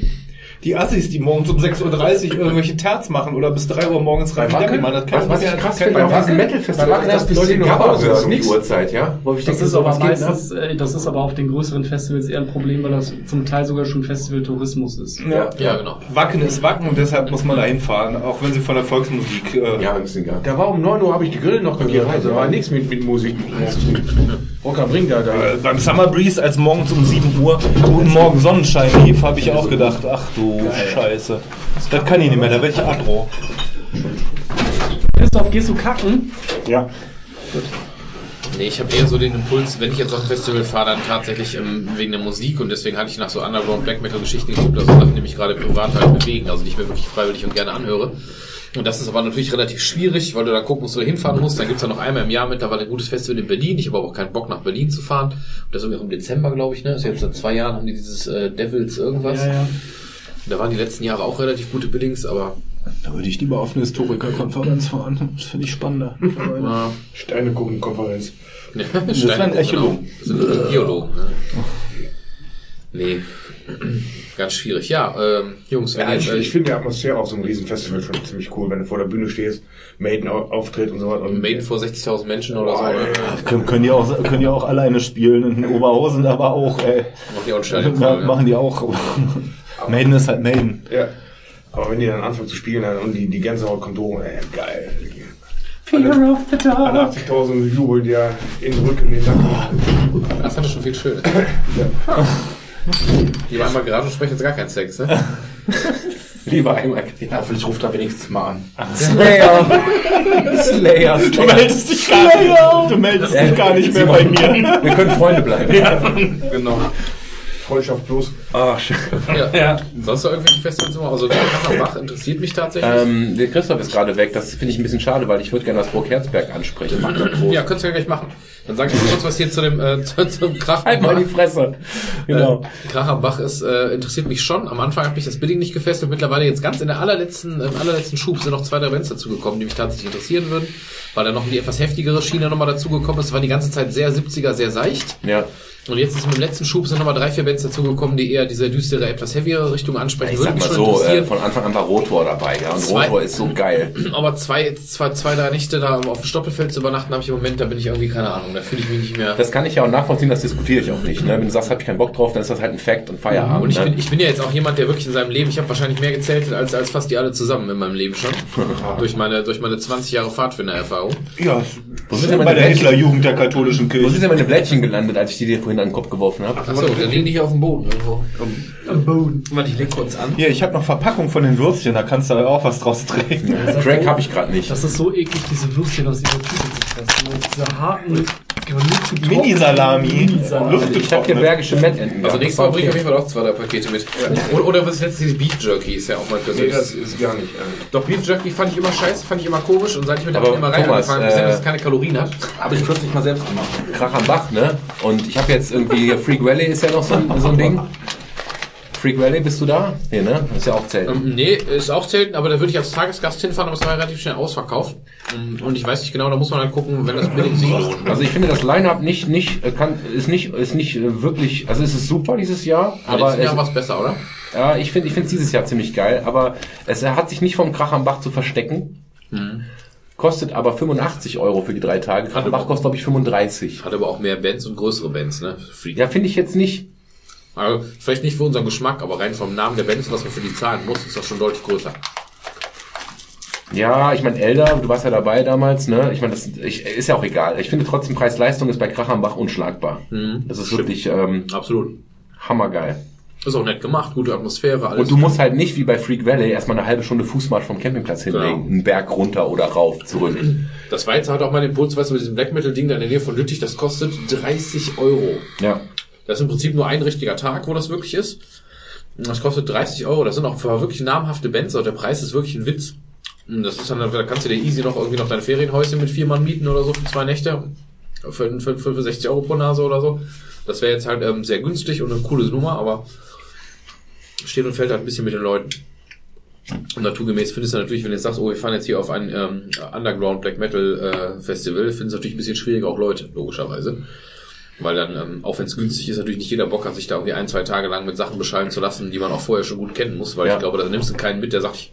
Die Assis, die morgens um 6.30 Uhr irgendwelche Terz machen oder bis 3 Uhr morgens rein. Wacken? Man, das Was, was ich krass finde, auf diesem Wacken? Metal-Festival, Bei Wacken ist, dass ist die das das ist um die. Uhrzeit, ja? Wo ich Das denke, ist, aber ne? meistens, äh, das ist aber auf den größeren Festivals eher ein Problem, weil das zum Teil sogar schon Festivaltourismus ist. Ja. Ja, genau. Wacken ist Wacken und deshalb muss man da hinfahren, auch wenn sie von der Volksmusik. Äh, Ja, ein bisschen gar. Da war um 9 Uhr, habe ich die Grillen noch gehört. Also da war nichts mit, mit Musik. Rocker bringt da da. Äh, beim Summer Breeze, als morgens um 7 Uhr Guten Morgen Sonnenschein lief, habe ich auch gedacht, ach du Scheiße. Das kann ich nicht mehr, da werde ich aggro. Christoph, gehst du kacken? Ja. Nee, ich habe eher so den Impuls, wenn ich jetzt auf ein Festival fahre, dann tatsächlich ähm, wegen der Musik und deswegen hatte ich nach so Underground Black Metal Geschichten geguckt, also Sachen, die mich gerade privat halt bewegen, also die ich mir wirklich freiwillig und gerne anhöre. Und das ist aber natürlich relativ schwierig, weil du dann gucken musst, wo du hinfahren musst. Dann gibt's ja noch einmal im Jahr mittlerweile ein gutes Festival in Berlin. Ich habe aber auch keinen Bock nach Berlin zu fahren. Und das ist irgendwie auch im Dezember, glaube ich, ne? Das ist jetzt seit zwei Jahren haben die dieses äh, Devils irgendwas. Ja, ja. Da waren die letzten Jahre auch relativ gute Billings, aber Da würde ich lieber auf eine Historikerkonferenz fahren. Das finde ich spannender. ja. Steine gucken Konferenz. das wären Archäologen. Das sind Geologen. Ne? Nee, ganz schwierig. Ja, ähm, Jungs, wenn Ja, ich, ich finde die Atmosphäre auf so einem Riesenfestival schon ziemlich cool, wenn du vor der Bühne stehst, Maiden au- auftritt und so weiter. Und Maiden vor 60.000 Menschen oder so, Boah, oder? ey. Können, können, die auch, können die auch alleine spielen in Oberhausen, aber auch, ey. Macht die auch ein Ja, ja. machen die auch. Maiden ist halt Maiden. Ja. Aber wenn die dann anfangen zu spielen dann, und die, die Gänsehaut kommt hoch, ey, geil. Fear of the Alle Dark. 80.000 jubeln dir in den Rücken, in den Nacken. Das fand ich schon viel schöner. Die war einmal gerade und sprechen jetzt gar keinen Sex, ne? *laughs* Lieber einmal. Ja, vielleicht ruft er wenigstens mal an. Slayer. *laughs* Slayer. Du meldest dich gar nicht, du meldest dich gar nicht mehr bei mir. *laughs* Wir können Freunde bleiben. Genau. Freundschaft plus. Ah, schön. Ja. *laughs* ja. Sonst noch irgendwelche Festivals? Also, Kacher Bach interessiert mich tatsächlich. Ähm, der Christoph ist gerade weg. Das finde ich ein bisschen schade, weil ich würde gerne das Burg Herzberg ansprechen. Ja, könntest du ja gleich machen. Dann sag ich mal kurz was hier zu dem, äh, *laughs* zu, zum Krach. Halt mal die Fresse. Genau. Äh, Krach am Bach ist, äh, interessiert mich schon. Am Anfang hat mich das Bidding nicht gefesselt. Mittlerweile jetzt ganz in der allerletzten, im allerletzten Schub sind noch zwei, drei Bands dazugekommen, die mich tatsächlich interessieren würden. Weil da noch die etwas heftigere Schiene nochmal dazugekommen ist. War die ganze Zeit sehr 70er, sehr seicht. Ja. Und jetzt ist mit dem letzten Schub sind nochmal drei, vier Bands dazugekommen, die eher diese düstere, etwas heaviere Richtung ansprechen. Ich Würde sag mal schon so, äh, von Anfang an war Rotor dabei, ja. Und Zwei- Rotor ist so geil. *clears throat* Aber zwei, zwei, zwei, drei Nächte da auf dem Stoppelfeld zu übernachten, habe ich im Moment, da bin ich irgendwie, keine Ahnung, da fühle ich mich nicht mehr. Das kann ich ja auch nachvollziehen, das diskutiere ich auch nicht. Ne? Wenn du sagst, hab ich keinen Bock drauf, dann ist das halt ein Fact und Feierabend. Und ich ne? bin, ich bin ja jetzt auch jemand, der wirklich in seinem Leben, ich habe wahrscheinlich mehr gezeltet als, als fast die alle zusammen in meinem Leben schon. *laughs* durch meine, durch meine 20 Jahre Pfadfinder-Erfahrung. Ja, Wo sind denn bei meine der Blättchen? Hitlerjugend der katholischen Wo Kirche. sind denn meine Blättchen gelandet, als ich die dir vorhin an den Kopf geworfen habe? Achso, dann liegen hier auf dem Boden irgendwo. Am Boden. Warte, ich leg kurz an. Hier, ich habe noch Verpackung von den Würstchen, da kannst du auch was draus drehen. Crack habe ich gerade nicht. Das ist so eklig, diese Würstchen aus dieser Tüte zu fressen. Mit dieser harten, Mini-Salami. Mini-Salami. Ich habe hier bergische Mettenten. Also nächstes Mal bringe ich auf jeden Fall auch zwei, drei Pakete mit. Oder, oder was ist jetzt dieses Beef Jerky, ist ja auch mal Nee, das ist gar nicht. äh, Doch, Beef Jerky fand ich immer scheiße, fand ich immer komisch und seit ich mit der Aber immer rein Thomas, angefangen habe, gesehen, äh, dass es keine Kalorien hat. Habe ich kürzlich mal selbst gemacht. Krach am Bach, ne? Und ich habe jetzt irgendwie, Freak Valley ist ja noch so ein, so ein Ding. Freak Valley, bist du da? Nee, ne? Das ist ja auch Zelt. Ähm, nee, ist auch selten, aber da würde ich als Tagesgast hinfahren, aber es war relativ schnell ausverkauft. Und ich weiß nicht genau, da muss man halt gucken, wenn das Bidding sich lohnt. Also ich finde das Line-Up nicht, nicht, äh, kann, ist nicht, ist nicht äh, wirklich, also es ist super dieses Jahr, Aber aber letzten Jahr es, war es besser, oder? ja, ich finde, ich finde es dieses Jahr ziemlich geil, aber es hat sich nicht vom Krach am Bach zu verstecken. Kostet aber 85 Euro für die drei Tage. Krach am Bach kostet, glaube ich, 35. Hat aber auch mehr Bands und größere Bands, ne? Freak. Ja, finde ich jetzt nicht. Also, vielleicht nicht für unseren Geschmack, aber rein vom Namen der Bands und was man für die zahlen muss, ist das schon deutlich größer. Ja, ich meine, Elder, du warst ja dabei damals, ne? Ich meine, das ich, ist ja auch egal. Ich finde trotzdem, Preis-Leistung ist bei Krach am Bach unschlagbar. Das ist wirklich ähm, Absolut. hammergeil. Ist auch nett gemacht, gute Atmosphäre, alles. Und du musst halt nicht wie bei Freak Valley erstmal eine halbe Stunde Fußmarsch vom Campingplatz hinlegen. Genau. Einen Berg runter oder rauf, zurück. das war jetzt halt auch mein Impuls, weißt du, mit diesem Black Metal Ding da in der Nähe von Lüttich, das kostet 30 Euro. Ja. Das ist im Prinzip nur ein richtiger Tag, wo das wirklich ist. Das kostet 30 Euro. Das sind auch wirklich namhafte Bands, aber der Preis ist wirklich ein Witz. Das ist dann, da kannst du dir easy noch irgendwie noch dein Ferienhäuschen mit vier Mann mieten oder so für zwei Nächte. Für, für, für 60 Euro pro Nase oder so. Das wäre jetzt halt ähm, sehr günstig und eine coole Nummer, aber steht und fällt halt ein bisschen mit den Leuten. Und naturgemäß findest du natürlich, wenn du jetzt sagst, oh, wir fahren jetzt hier auf ein ähm, Underground Black Metal äh, Festival, findest du natürlich ein bisschen schwieriger auch Leute, logischerweise. Weil dann, ähm, auch wenn es günstig ist, natürlich nicht jeder Bock hat, sich da irgendwie ein, zwei Tage lang mit Sachen beschallen zu lassen, die man auch vorher schon gut kennen muss, weil Ja. ich glaube, da nimmst du keinen mit, der sagt, ich,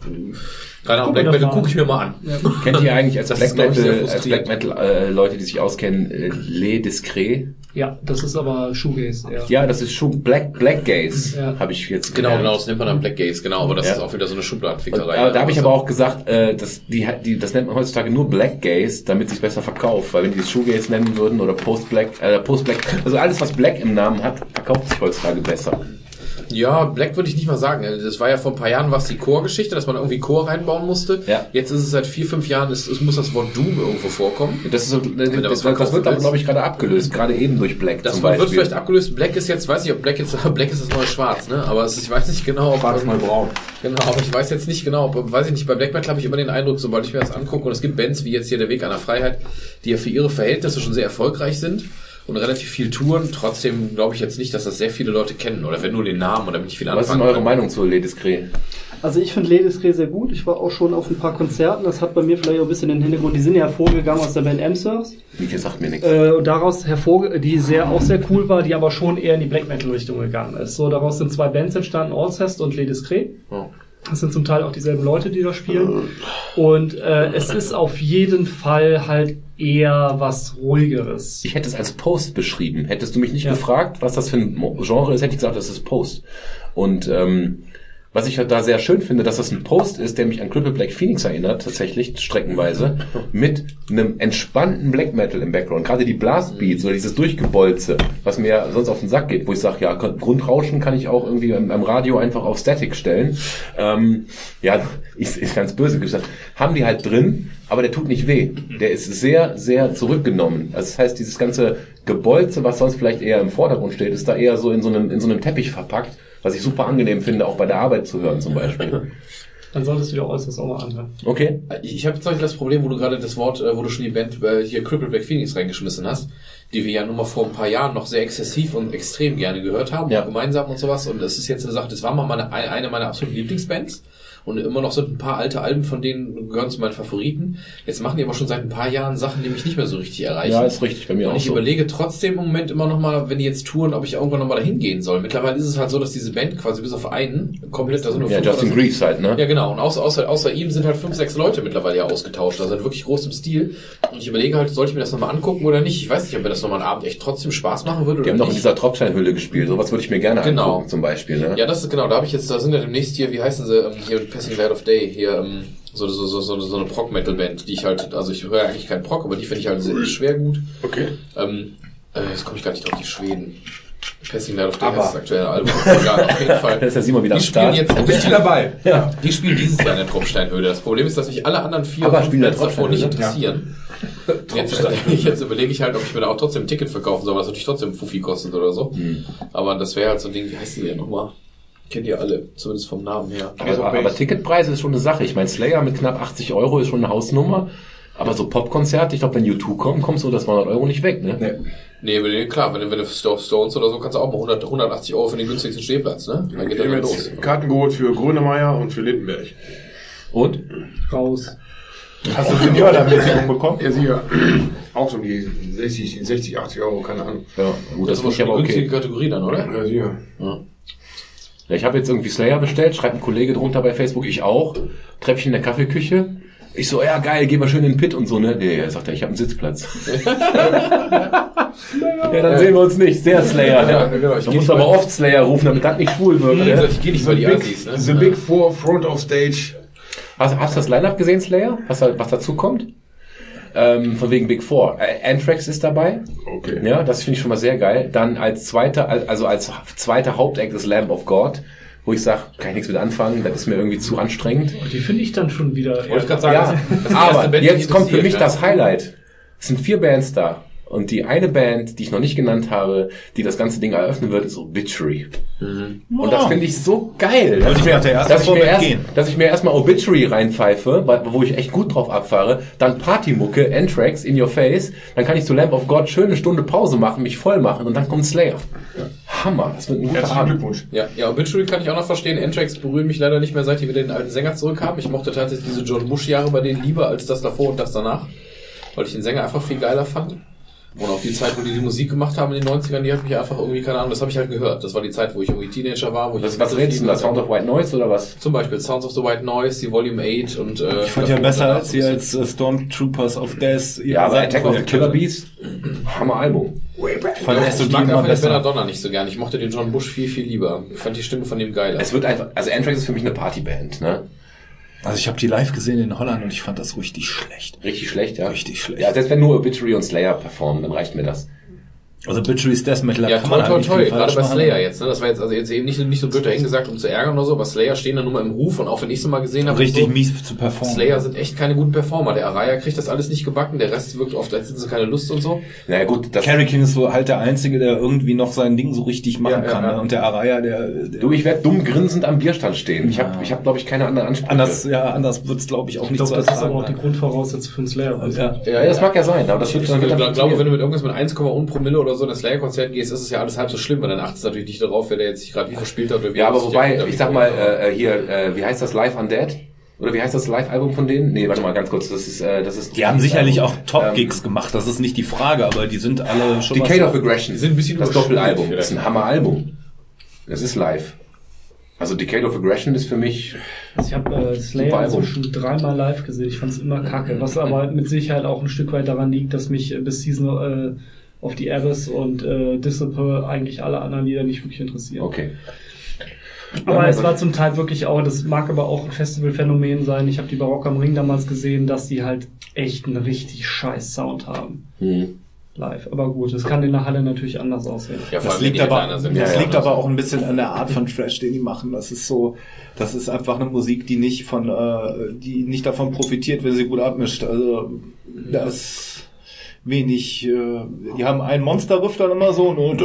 keine Ahnung, Black Metal gucke ich mir mal an. *laughs* Kennt ihr eigentlich als Das Black Metal, als. Black Metal äh, Leute, die sich auskennen, äh, Les Discret? Ja, das ist aber Shoegaze, ja. Ja, das ist schon Black Black Gaze, Ja. habe ich jetzt Genau, gelernt. genau, das nennt man dann Black Gaze, genau, aber das Ja. ist auch wieder so eine Schubladenfickerei. äh, da habe ich Also, aber auch gesagt, äh, dass die, die, das nennt man heutzutage nur Black Gaze, damit sich besser verkauft. Weil wenn die es Shoegaze nennen würden oder Post Black, äh, Post Black, also alles was Black im Namen hat, verkauft sich heutzutage besser. Ja, Black würde ich nicht mal sagen. Das war ja vor ein paar Jahren was die Chor-Geschichte, dass man irgendwie Chor reinbauen musste. Ja. Jetzt ist es seit vier, fünf Jahren, es, es muss das Wort Doom irgendwo vorkommen. Das ist so, das, das, das wird aber glaube ich gerade abgelöst, gerade eben durch Black Das wird Beispiel. vielleicht abgelöst. Black ist jetzt, weiß nicht, ob Black jetzt, *laughs* Black ist das neue Schwarz, ne? Aber es, ich weiß nicht genau, ob Schwarz mal braun. Genau, aber ich weiß jetzt nicht genau, ob, weiß ich nicht, bei Black Metal habe ich immer den Eindruck, sobald ich mir das angucke, und es gibt Bands wie jetzt hier der Weg der Freiheit, die ja für ihre Verhältnisse schon sehr erfolgreich sind und relativ viel touren. Trotzdem glaube ich jetzt nicht, dass das sehr viele Leute kennen oder wenn nur den Namen oder nicht viel Was ist denn eure. Meinung zu Les Discret? Also ich finde Lediscret sehr gut. Ich war auch schon auf ein paar Konzerten. Das hat bei mir vielleicht auch ein bisschen den Hintergrund. Die sind ja hervorgegangen aus der Band M-Surfs. Mieke sagt mir nichts. Äh, und daraus hervorge die sehr auch sehr cool war, die aber schon eher in die Black Metal Richtung gegangen ist. So daraus sind zwei Bands entstanden, Allcest und Les Discret. Oh. Das sind zum Teil auch dieselben Leute, die da spielen. Und äh, es ist auf jeden Fall halt eher was ruhigeres. Ich hätte es als Post beschrieben. Hättest du mich nicht Ja. gefragt, was das für ein Genre ist, hätte ich gesagt, das ist Post. Und ähm, was ich halt da sehr schön finde, dass das ein Post ist, der mich an Cripple Black Phoenix erinnert, tatsächlich streckenweise, mit einem entspannten Black Metal im Background. Gerade die Blast Beats oder dieses Durchgebolze, was mir sonst auf den Sack geht, wo ich sage, ja, Grundrauschen kann ich auch irgendwie am Radio einfach auf Static stellen. Ähm, ja, ist, ist ganz böse gesagt. Haben die halt drin, aber der tut nicht weh. Der ist sehr, sehr zurückgenommen. Also das heißt, dieses ganze Gebolze, was sonst vielleicht eher im Vordergrund steht, ist da eher so in so einem, in so einem Teppich verpackt, was ich super angenehm finde, auch bei der Arbeit zu hören zum Beispiel. *laughs* Dann solltest du dir äußerst auch mal anhören. Okay. Ich, habe jetzt das Problem, wo du gerade das Wort, äh, wo du schon die Band äh, hier Cripple Black Phoenix reingeschmissen hast, die wir ja nun mal vor ein paar Jahren noch sehr exzessiv und extrem gerne gehört haben, Ja. auch gemeinsam und sowas. Und das ist jetzt eine Sache, das war mal meine, eine meiner absoluten Lieblingsbands. Und immer noch sind ein paar alte Alben von denen gehören zu meinen Favoriten. Jetzt machen die aber schon seit ein paar Jahren Sachen, die mich nicht mehr so richtig erreichen. Ja, ist richtig, bei mir Und auch ich so. überlege trotzdem im Moment immer noch mal, wenn die jetzt touren, ob ich irgendwann noch mal dahin gehen soll. Mittlerweile ist es halt so, dass diese Band quasi bis auf einen komplett, da sind nur Ja, Justin Greaves halt, ne? ja, genau. Und außer, außer, außer ihm sind halt fünf, sechs Leute mittlerweile ja ausgetauscht. Also halt wirklich groß im Stil. Und ich überlege halt, soll ich mir das nochmal angucken oder nicht? Ich weiß nicht, ob mir das nochmal einen Abend echt trotzdem Spaß machen würde Die haben doch in dieser Tropfsteinhöhle gespielt. Sowas würde ich mir gerne Genau. angucken, zum Beispiel, ne? Ja, das ist genau. Da habe ich jetzt, da sind ja demnächst hier, wie heißen sie, ähm, hier Passing Light of Day, hier, ähm, so, so, so, so, so eine Prog-Metal-Band, die ich halt, also ich höre ja eigentlich keinen Prog, aber die finde ich halt sehr schwer gut. Okay. Ähm, äh, jetzt komme ich gar nicht drauf, die Schweden. Passing Light of Day heißt das aktuelle Album. Egal, auf jeden *laughs* Fall. Da ist ja Simon wieder die am Start. spielen jetzt Bist *laughs* du dabei? Ja. Die spielen dieses Jahr in der Tropfsteinhöhle. Das Problem ist, dass mich alle anderen vier Aber Bands davor nicht Tropfsteinhöhle? interessieren. Jetzt, *laughs* jetzt überlege ich halt, ob ich mir da auch trotzdem ein Ticket verkaufen soll, was natürlich trotzdem Fuffi kostet oder so. Hm. Aber das wäre halt so ein Ding, wie heißt die denn nochmal? Kennt ihr alle, zumindest vom Namen her. Aber, aber Ticketpreis ist schon eine Sache. Ich meine, Slayer mit knapp 80 Euro ist schon eine Hausnummer. Aber so Popkonzerte, ich glaube, wenn U2 kommt, kommst du das 200 Euro nicht weg, ne? Nee. Nee, klar, wenn du, wenn du Sto- Stones oder so, kannst du auch mal 100, 180 Euro für den günstigsten Stehplatz, ne? Dann geht Ich habe dann los. Karten geholt für Grönemeyer und für Lindenberg. Und? Raus. Hast du Seniorenversicherung bekommen? Ja, sicher. *clears throat* Auch so um die 60, 60, 80 Euro, keine Ahnung. Ja, gut, das, Das ist aber ich schon aber die günstige okay. Kategorie dann, oder? Ja, sicher. Ja, ich habe jetzt irgendwie Slayer bestellt, schreibt ein Kollege drunter bei Facebook, ich auch. Treppchen in der Kaffeeküche. Ich so, ja geil, geh mal schön in den Pit und so, ne? Nee, er sagt er, ich habe einen Sitzplatz. *laughs* ja, dann sehen wir uns nicht. Sehr Slayer. Ja, ne? genau, ich Du geh musst nicht aber oft Slayer rufen, damit das nicht schwul wird. Ne? ich gehe nicht bei die Assis, ne? The Big Four Front of Stage. Hast, hast du das Line-Up gesehen, Slayer? Was, da- was dazu kommt? Ähm, von wegen Big Four. Äh, Anthrax ist dabei. Okay. Ja, das finde ich schon mal sehr geil. Dann als zweiter, also als zweiter Hauptact ist Lamb of God, wo ich sage, kann ich nichts mit anfangen, das ist mir irgendwie zu anstrengend. Die finde ich dann schon wieder. Wollte ich gerade sagen, Ja, das ist die erste aber jetzt kommt für mich ja. das Highlight. Es sind vier Bands da. Und die eine Band, die ich noch nicht genannt habe, die das ganze Ding eröffnen wird, ist Obituary. Und das finde ich so geil. dass Wollte ich mir der dass ich mir erst, dass ich mir erstmal Obituary reinpfeife, wo ich echt gut drauf abfahre, dann Partymucke, Anthrax, In Your Face, dann kann ich zu Lamp of God schön eine Stunde Pause machen, mich voll machen und dann kommt Slayer. Hammer, das wird ein guter Herzlichen. Glückwunsch. Ja, ja, Obituary kann ich auch noch verstehen. Anthrax berühren mich leider nicht mehr, seit die wieder den alten Sänger zurückhaben. Ich mochte tatsächlich diese John Bush-Jahre bei denen lieber als das davor und das danach, weil ich den Sänger einfach viel geiler fand. Und auch die Zeit, wo die die Musik gemacht haben in den 90ern, die hat mich einfach irgendwie, keine Ahnung, das habe ich halt gehört. Das war die Zeit, wo ich irgendwie Teenager war. Wo ich Was, was redest du da? Sound of White Noise oder was? Zum Beispiel Sounds of the White Noise, die Volume 8 und... Äh, Ich fand ja besser als sie als äh, Stormtroopers of Death. ihre Ja, aber Attack of the. Killer Beast, Hammer Album. Ich fand Ja, so ich mag einfach den besser. Belladonna nicht so gern. Ich mochte den John Bush viel, viel lieber. Ich fand die Stimme von dem geiler. Es wird einfach, also Anthrax ist für mich eine Partyband, ne? Also ich habe die live gesehen in Holland und ich fand das richtig schlecht. Richtig schlecht, ja. Richtig schlecht. Ja, selbst wenn nur Obituary und Slayer performen, dann reicht mir das. Also Obituary's Death Metal, da Ja, kann toi, man toi, toi. Gerade bei. Slayer jetzt. Ne? Das war jetzt also jetzt eben nicht, nicht so blöd dahingesagt, um zu ärgern oder so, aber Slayer stehen da nur mal im Ruf und auch wenn ich sie mal gesehen habe. Richtig so, mies zu performen. Slayer sind echt keine guten Performer. Der Araya kriegt das alles nicht gebacken, der Rest wirkt oft, als hätten sie keine Lust und so. Naja gut, das, Carrie King ist so halt der Einzige, der irgendwie noch sein Ding so richtig machen Ja, ja, kann. ja. Ne? Und der Araya, der, der du, ich werde dumm grinsend am Bierstand stehen. Ich habe, ich hab, glaube ich, keine andere Ansprüche. anders, ja, anders wird's glaube ich auch Ich nicht glaube, zu das ist aber auch die Grundvoraussetzung für einen Slayer. ja. Ja, das mag ja sein, aber das Ich, wird ich, ich glaube, wenn du mit irgendwas mit 1,1 Promille oder so in ein Slayer-Konzert gehst, ist es ja alles halb so schlimm, weil dann achtest du natürlich nicht darauf, wer der jetzt sich gerade wie verspielt hat. Oder wie Ja, aber wobei, ich sag mal, äh, hier, äh, wie heißt das Live Undead? Oder wie heißt das Live-Album von denen? Nee, warte mal, ganz kurz, das ist, äh, das ist. Die haben sicherlich ähm, auch Top-Gigs gemacht, das ist nicht die Frage, aber die sind alle schon Decade was- of Aggression. Die sind ein bisschen das Doppelalbum. Das ist ein Hammer-Album. Das ist live. Also Decade of Aggression ist für mich, Also ich habe äh, Slayer Album. inzwischen dreimal live gesehen. Ich fand es immer kacke. Was aber mit Sicherheit auch ein Stück weit daran liegt, dass mich äh, bis Season äh, of the Abyss und äh, Disciple eigentlich alle anderen Lieder nicht wirklich interessieren. okay. Aber es war zum Teil wirklich auch, das mag aber auch ein Festivalphänomen sein. Ich habe die Barock am Ring damals gesehen, dass die halt echt einen richtig scheiß Sound haben. Hm. Live. Aber gut, es kann in der Halle natürlich anders aussehen. Ja, vor Das liegt die aber, sind. das Ja, liegt ja. aber auch ein bisschen an der Art von Trash, den die machen. Das ist so, das ist einfach eine Musik, die nicht von, äh, die nicht davon profitiert, wenn sie gut abmischt. Also das wenig, äh, die haben einen Monsterriff dann immer so, ne?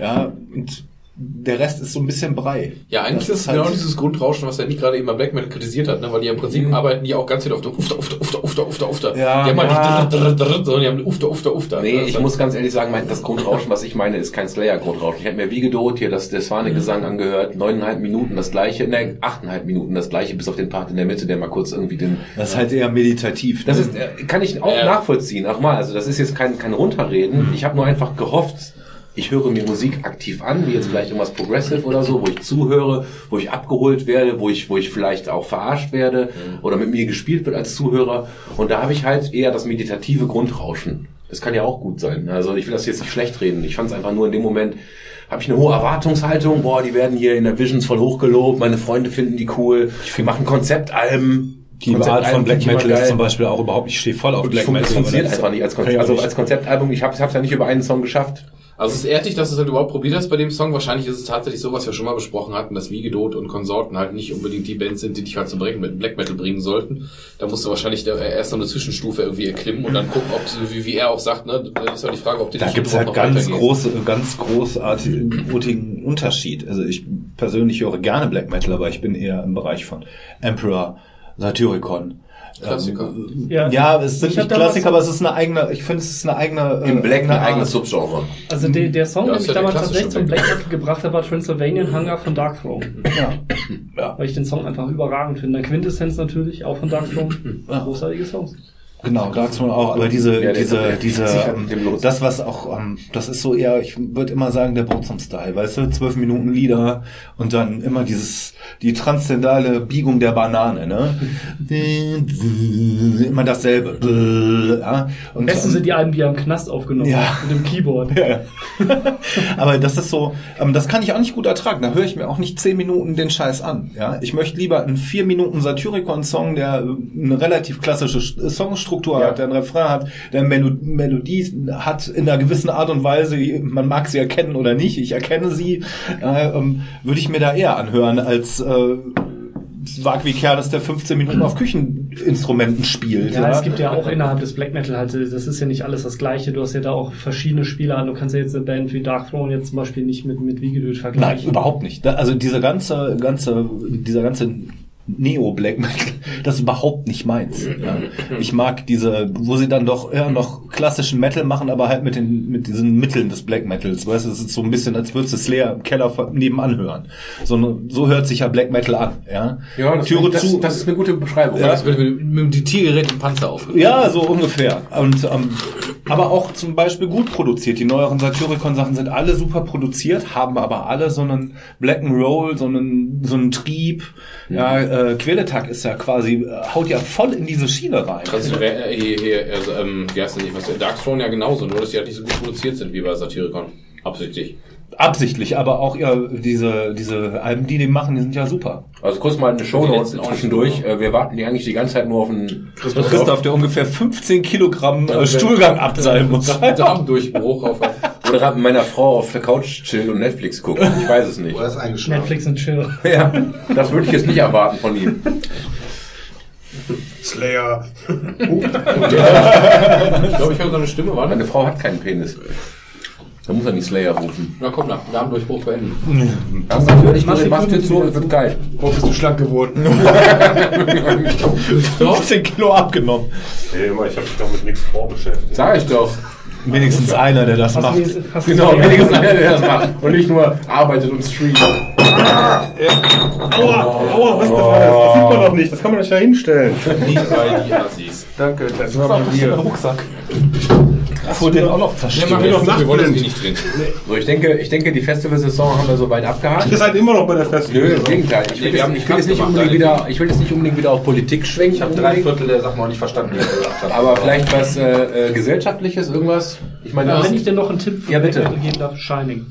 ja, und der Rest ist so ein bisschen Brei. Ja, eigentlich Das ist genau halt- dieses Grundrauschen, was der nicht gerade eben bei Black Metal kritisiert hat, ne? weil die im Prinzip arbeiten die auch ganz viel auf der Ufter, Ufter, Ufter, Ufter, Ufter, Ufter. Ja, die haben halt ja. nicht drr, drr, drr, sondern die haben Ufter, Ufter, Ufter. Nee, Das ich ist muss ganz ehrlich sagen, mein, das Grundrauschen, was ich meine, ist kein Slayer-Grundrauschen. Ich habe mir wie gedroht hier das, der Swane-Gesang angehört, neuneinhalb Minuten das gleiche, ne, achteinhalb Minuten das gleiche, bis auf den Part in der Mitte, der mal kurz irgendwie den... Das ist halt eher meditativ. Das ne? ist, äh, kann ich auch Ja. nachvollziehen, auch mal. Also das ist jetzt kein, kein Runterreden. Ich habe nur einfach gehofft, ich höre mir Musik aktiv an, wie jetzt vielleicht irgendwas Progressive oder so, wo ich zuhöre, wo ich abgeholt werde, wo ich, wo ich vielleicht auch verarscht werde oder mit mir gespielt wird als Zuhörer. Und da habe ich halt eher das meditative Grundrauschen. Das kann ja auch gut sein. Also ich will das jetzt nicht schlecht reden. Ich fand es einfach nur in dem Moment, habe ich eine hohe Erwartungshaltung. Boah, die werden hier in der Visions voll hochgelobt. Meine Freunde finden die cool. Wir machen Konzeptalben. die Art Konzeptalben von Black Metal ist zum Beispiel auch überhaupt, ich stehe voll auf Black Metal. funktioniert das einfach nicht als Konzept. Also als Konzeptalbum, ich habe es ja nicht über einen Song geschafft. Also es ehrt dich, dass du es halt überhaupt probiert hast bei dem Song. Wahrscheinlich ist es tatsächlich so, was wir schon mal besprochen hatten, dass Wiegedot und Konsorten halt nicht unbedingt die Bands sind, die dich halt zum Black Metal bringen sollten. Da musst du wahrscheinlich erst noch eine Zwischenstufe irgendwie erklimmen und dann gucken, ob du, wie, wie er auch sagt, ne, da ist halt die Frage, ob du Da die gibt's Stufe halt ganz große, ganz großartigen Unterschied. Also ich persönlich höre gerne Black Metal, aber ich bin eher im Bereich von Emperor, Satyricon. Klassiker. Ähm, Ja. ja, es sind nicht Klassiker, aber es ist eine eigene, ich finde, es ist eine eigene... äh, Im Black ein eigene. Subgenre. Also der, der Song, Ja, den ich ja damals tatsächlich zum Black Black Metal gebracht habe, war Transylvanian Hunger von Dark Throne. Ja. ja. Weil ich den Song einfach überragend finde. Dann Quintessenz natürlich, auch von Dark Throne. Ja. Großartige Songs. Genau, Dark Throne auch, aber diese, Ja, diese, der- diese, ähm, das was auch, ähm, das ist so eher, ich würde immer sagen, der Burzum-Style, weißt du, zwölf Minuten Lieder und dann immer dieses, die transzendale Biegung der Banane, ne? *laughs* immer dasselbe, ja? Am Und, besten sind die Alben, die im Knast aufgenommen Ja. hat, mit dem Keyboard. *laughs* ja. Aber das ist so, ähm, das kann ich auch nicht gut ertragen. Da höre ich mir auch nicht zehn Minuten den Scheiß an. Ja, ich möchte lieber einen vier Minuten Satyricon-Song, der äh, eine relativ klassische Sch- Songstruktur Ja. hat, der einen Refrain hat, der Melo Melodie hat in einer gewissen Art und Weise. Man mag sie erkennen oder nicht. Ich erkenne sie. Äh, ähm, würde ich mir da eher anhören als äh, wag wie Kernes, der 15 Minuten auf Kücheninstrumenten spielt. Ja, es gibt ja auch innerhalb des Black Metal halt, das ist ja nicht alles das Gleiche. Du hast ja da auch verschiedene Spieler. Du kannst ja jetzt eine Band wie Dark Throne jetzt zum Beispiel nicht mit, mit Wiegedöd Nein, vergleichen. überhaupt nicht. Also dieser ganze, ganze, dieser ganze Neo-Black Metal, das ist überhaupt nicht meins. Ja. Ich mag diese, wo sie dann doch eher noch klassischen Metal machen, aber halt mit den, mit diesen Mitteln des Black Metals. Weißt du, es ist so ein bisschen, als würdest du Slayer im Keller nebenan hören. So, so hört sich ja Black Metal an, ja. Ja, das, Türe das, zu. das ist eine gute Beschreibung. Ja. Das wird mit, mit die Tiergeräte im Panzer auf. Ja, so ungefähr. Und ähm, aber auch zum Beispiel gut produziert. Die neueren Satyricon-Sachen sind alle super produziert, haben aber alle so einen Black and Roll, so einen so einen Trieb. Ja, äh, Quäletag ist ja quasi äh, haut ja voll in diese Schiene rein. Transfer, äh, hier, hier, also, ähm, wie heißt denn nicht, was, Darkthrone ja genauso, nur dass die halt nicht so gut produziert sind wie bei Satyricon. Absichtlich. Absichtlich, aber auch ja diese diese Alben, die die machen, die sind ja super. Also kurz mal eine Show nicht zwischendurch. Äh, Wir warten die eigentlich die ganze Zeit nur auf einen Christoph, Christoph der ungefähr 15 Kilogramm äh, Stuhlgang abseilen muss. Darmdurchbruch auf *laughs* Oder gerade mit meiner Frau auf der Couch chillen und Netflix gucken. Ich weiß es nicht. *laughs* Oder ist eingeschlafen. Netflix und Chill. Ja, das würde ich jetzt nicht erwarten von ihm. Slayer. *laughs* Ich glaube, ich höre so eine Stimme, warte. Meine Frau hat keinen Penis. Da muss er die Slayer rufen. Na komm, na, Darmdurchbruch beenden. Das ist natürlich, Mach's du machst jetzt so, es wird geil. Oh, bist du schlank geworden. *laughs* 15 Kilo abgenommen. Ey, immer, ich habe mich doch mit nichts vorbeschäftigt. Sag ich doch. Wenigstens einer, der das Hast macht. du Genau, wenigstens einer, der das macht. Und nicht nur arbeitet und streamt. Aua, aua, was ist das alles? Das sieht man doch nicht. Das kann man nicht da hinstellen. Nicht bei die Assis. Danke, das war bei dir. Rucksack. Du den auch noch Ja, versteckt? mach wir doch wir wollen das nicht drin. So, ich denke, ich denke, die Festivalsaison haben wir soweit abgehakt. Ihr seid immer noch bei der Festival. Nö, im Gegenteil. Ich will, Nee, jetzt, haben ich, die will jetzt nicht unbedingt wieder, ich will jetzt nicht unbedingt wieder auf Politik schwenken. Ich habe drei Viertel der Sachen noch nicht verstanden, die er gesagt hat. Aber vielleicht was äh, äh, gesellschaftliches, irgendwas. Ich meine, Ja, das- wenn ich dir noch einen Tipp für Ja, bitte. Geben darf, Shining.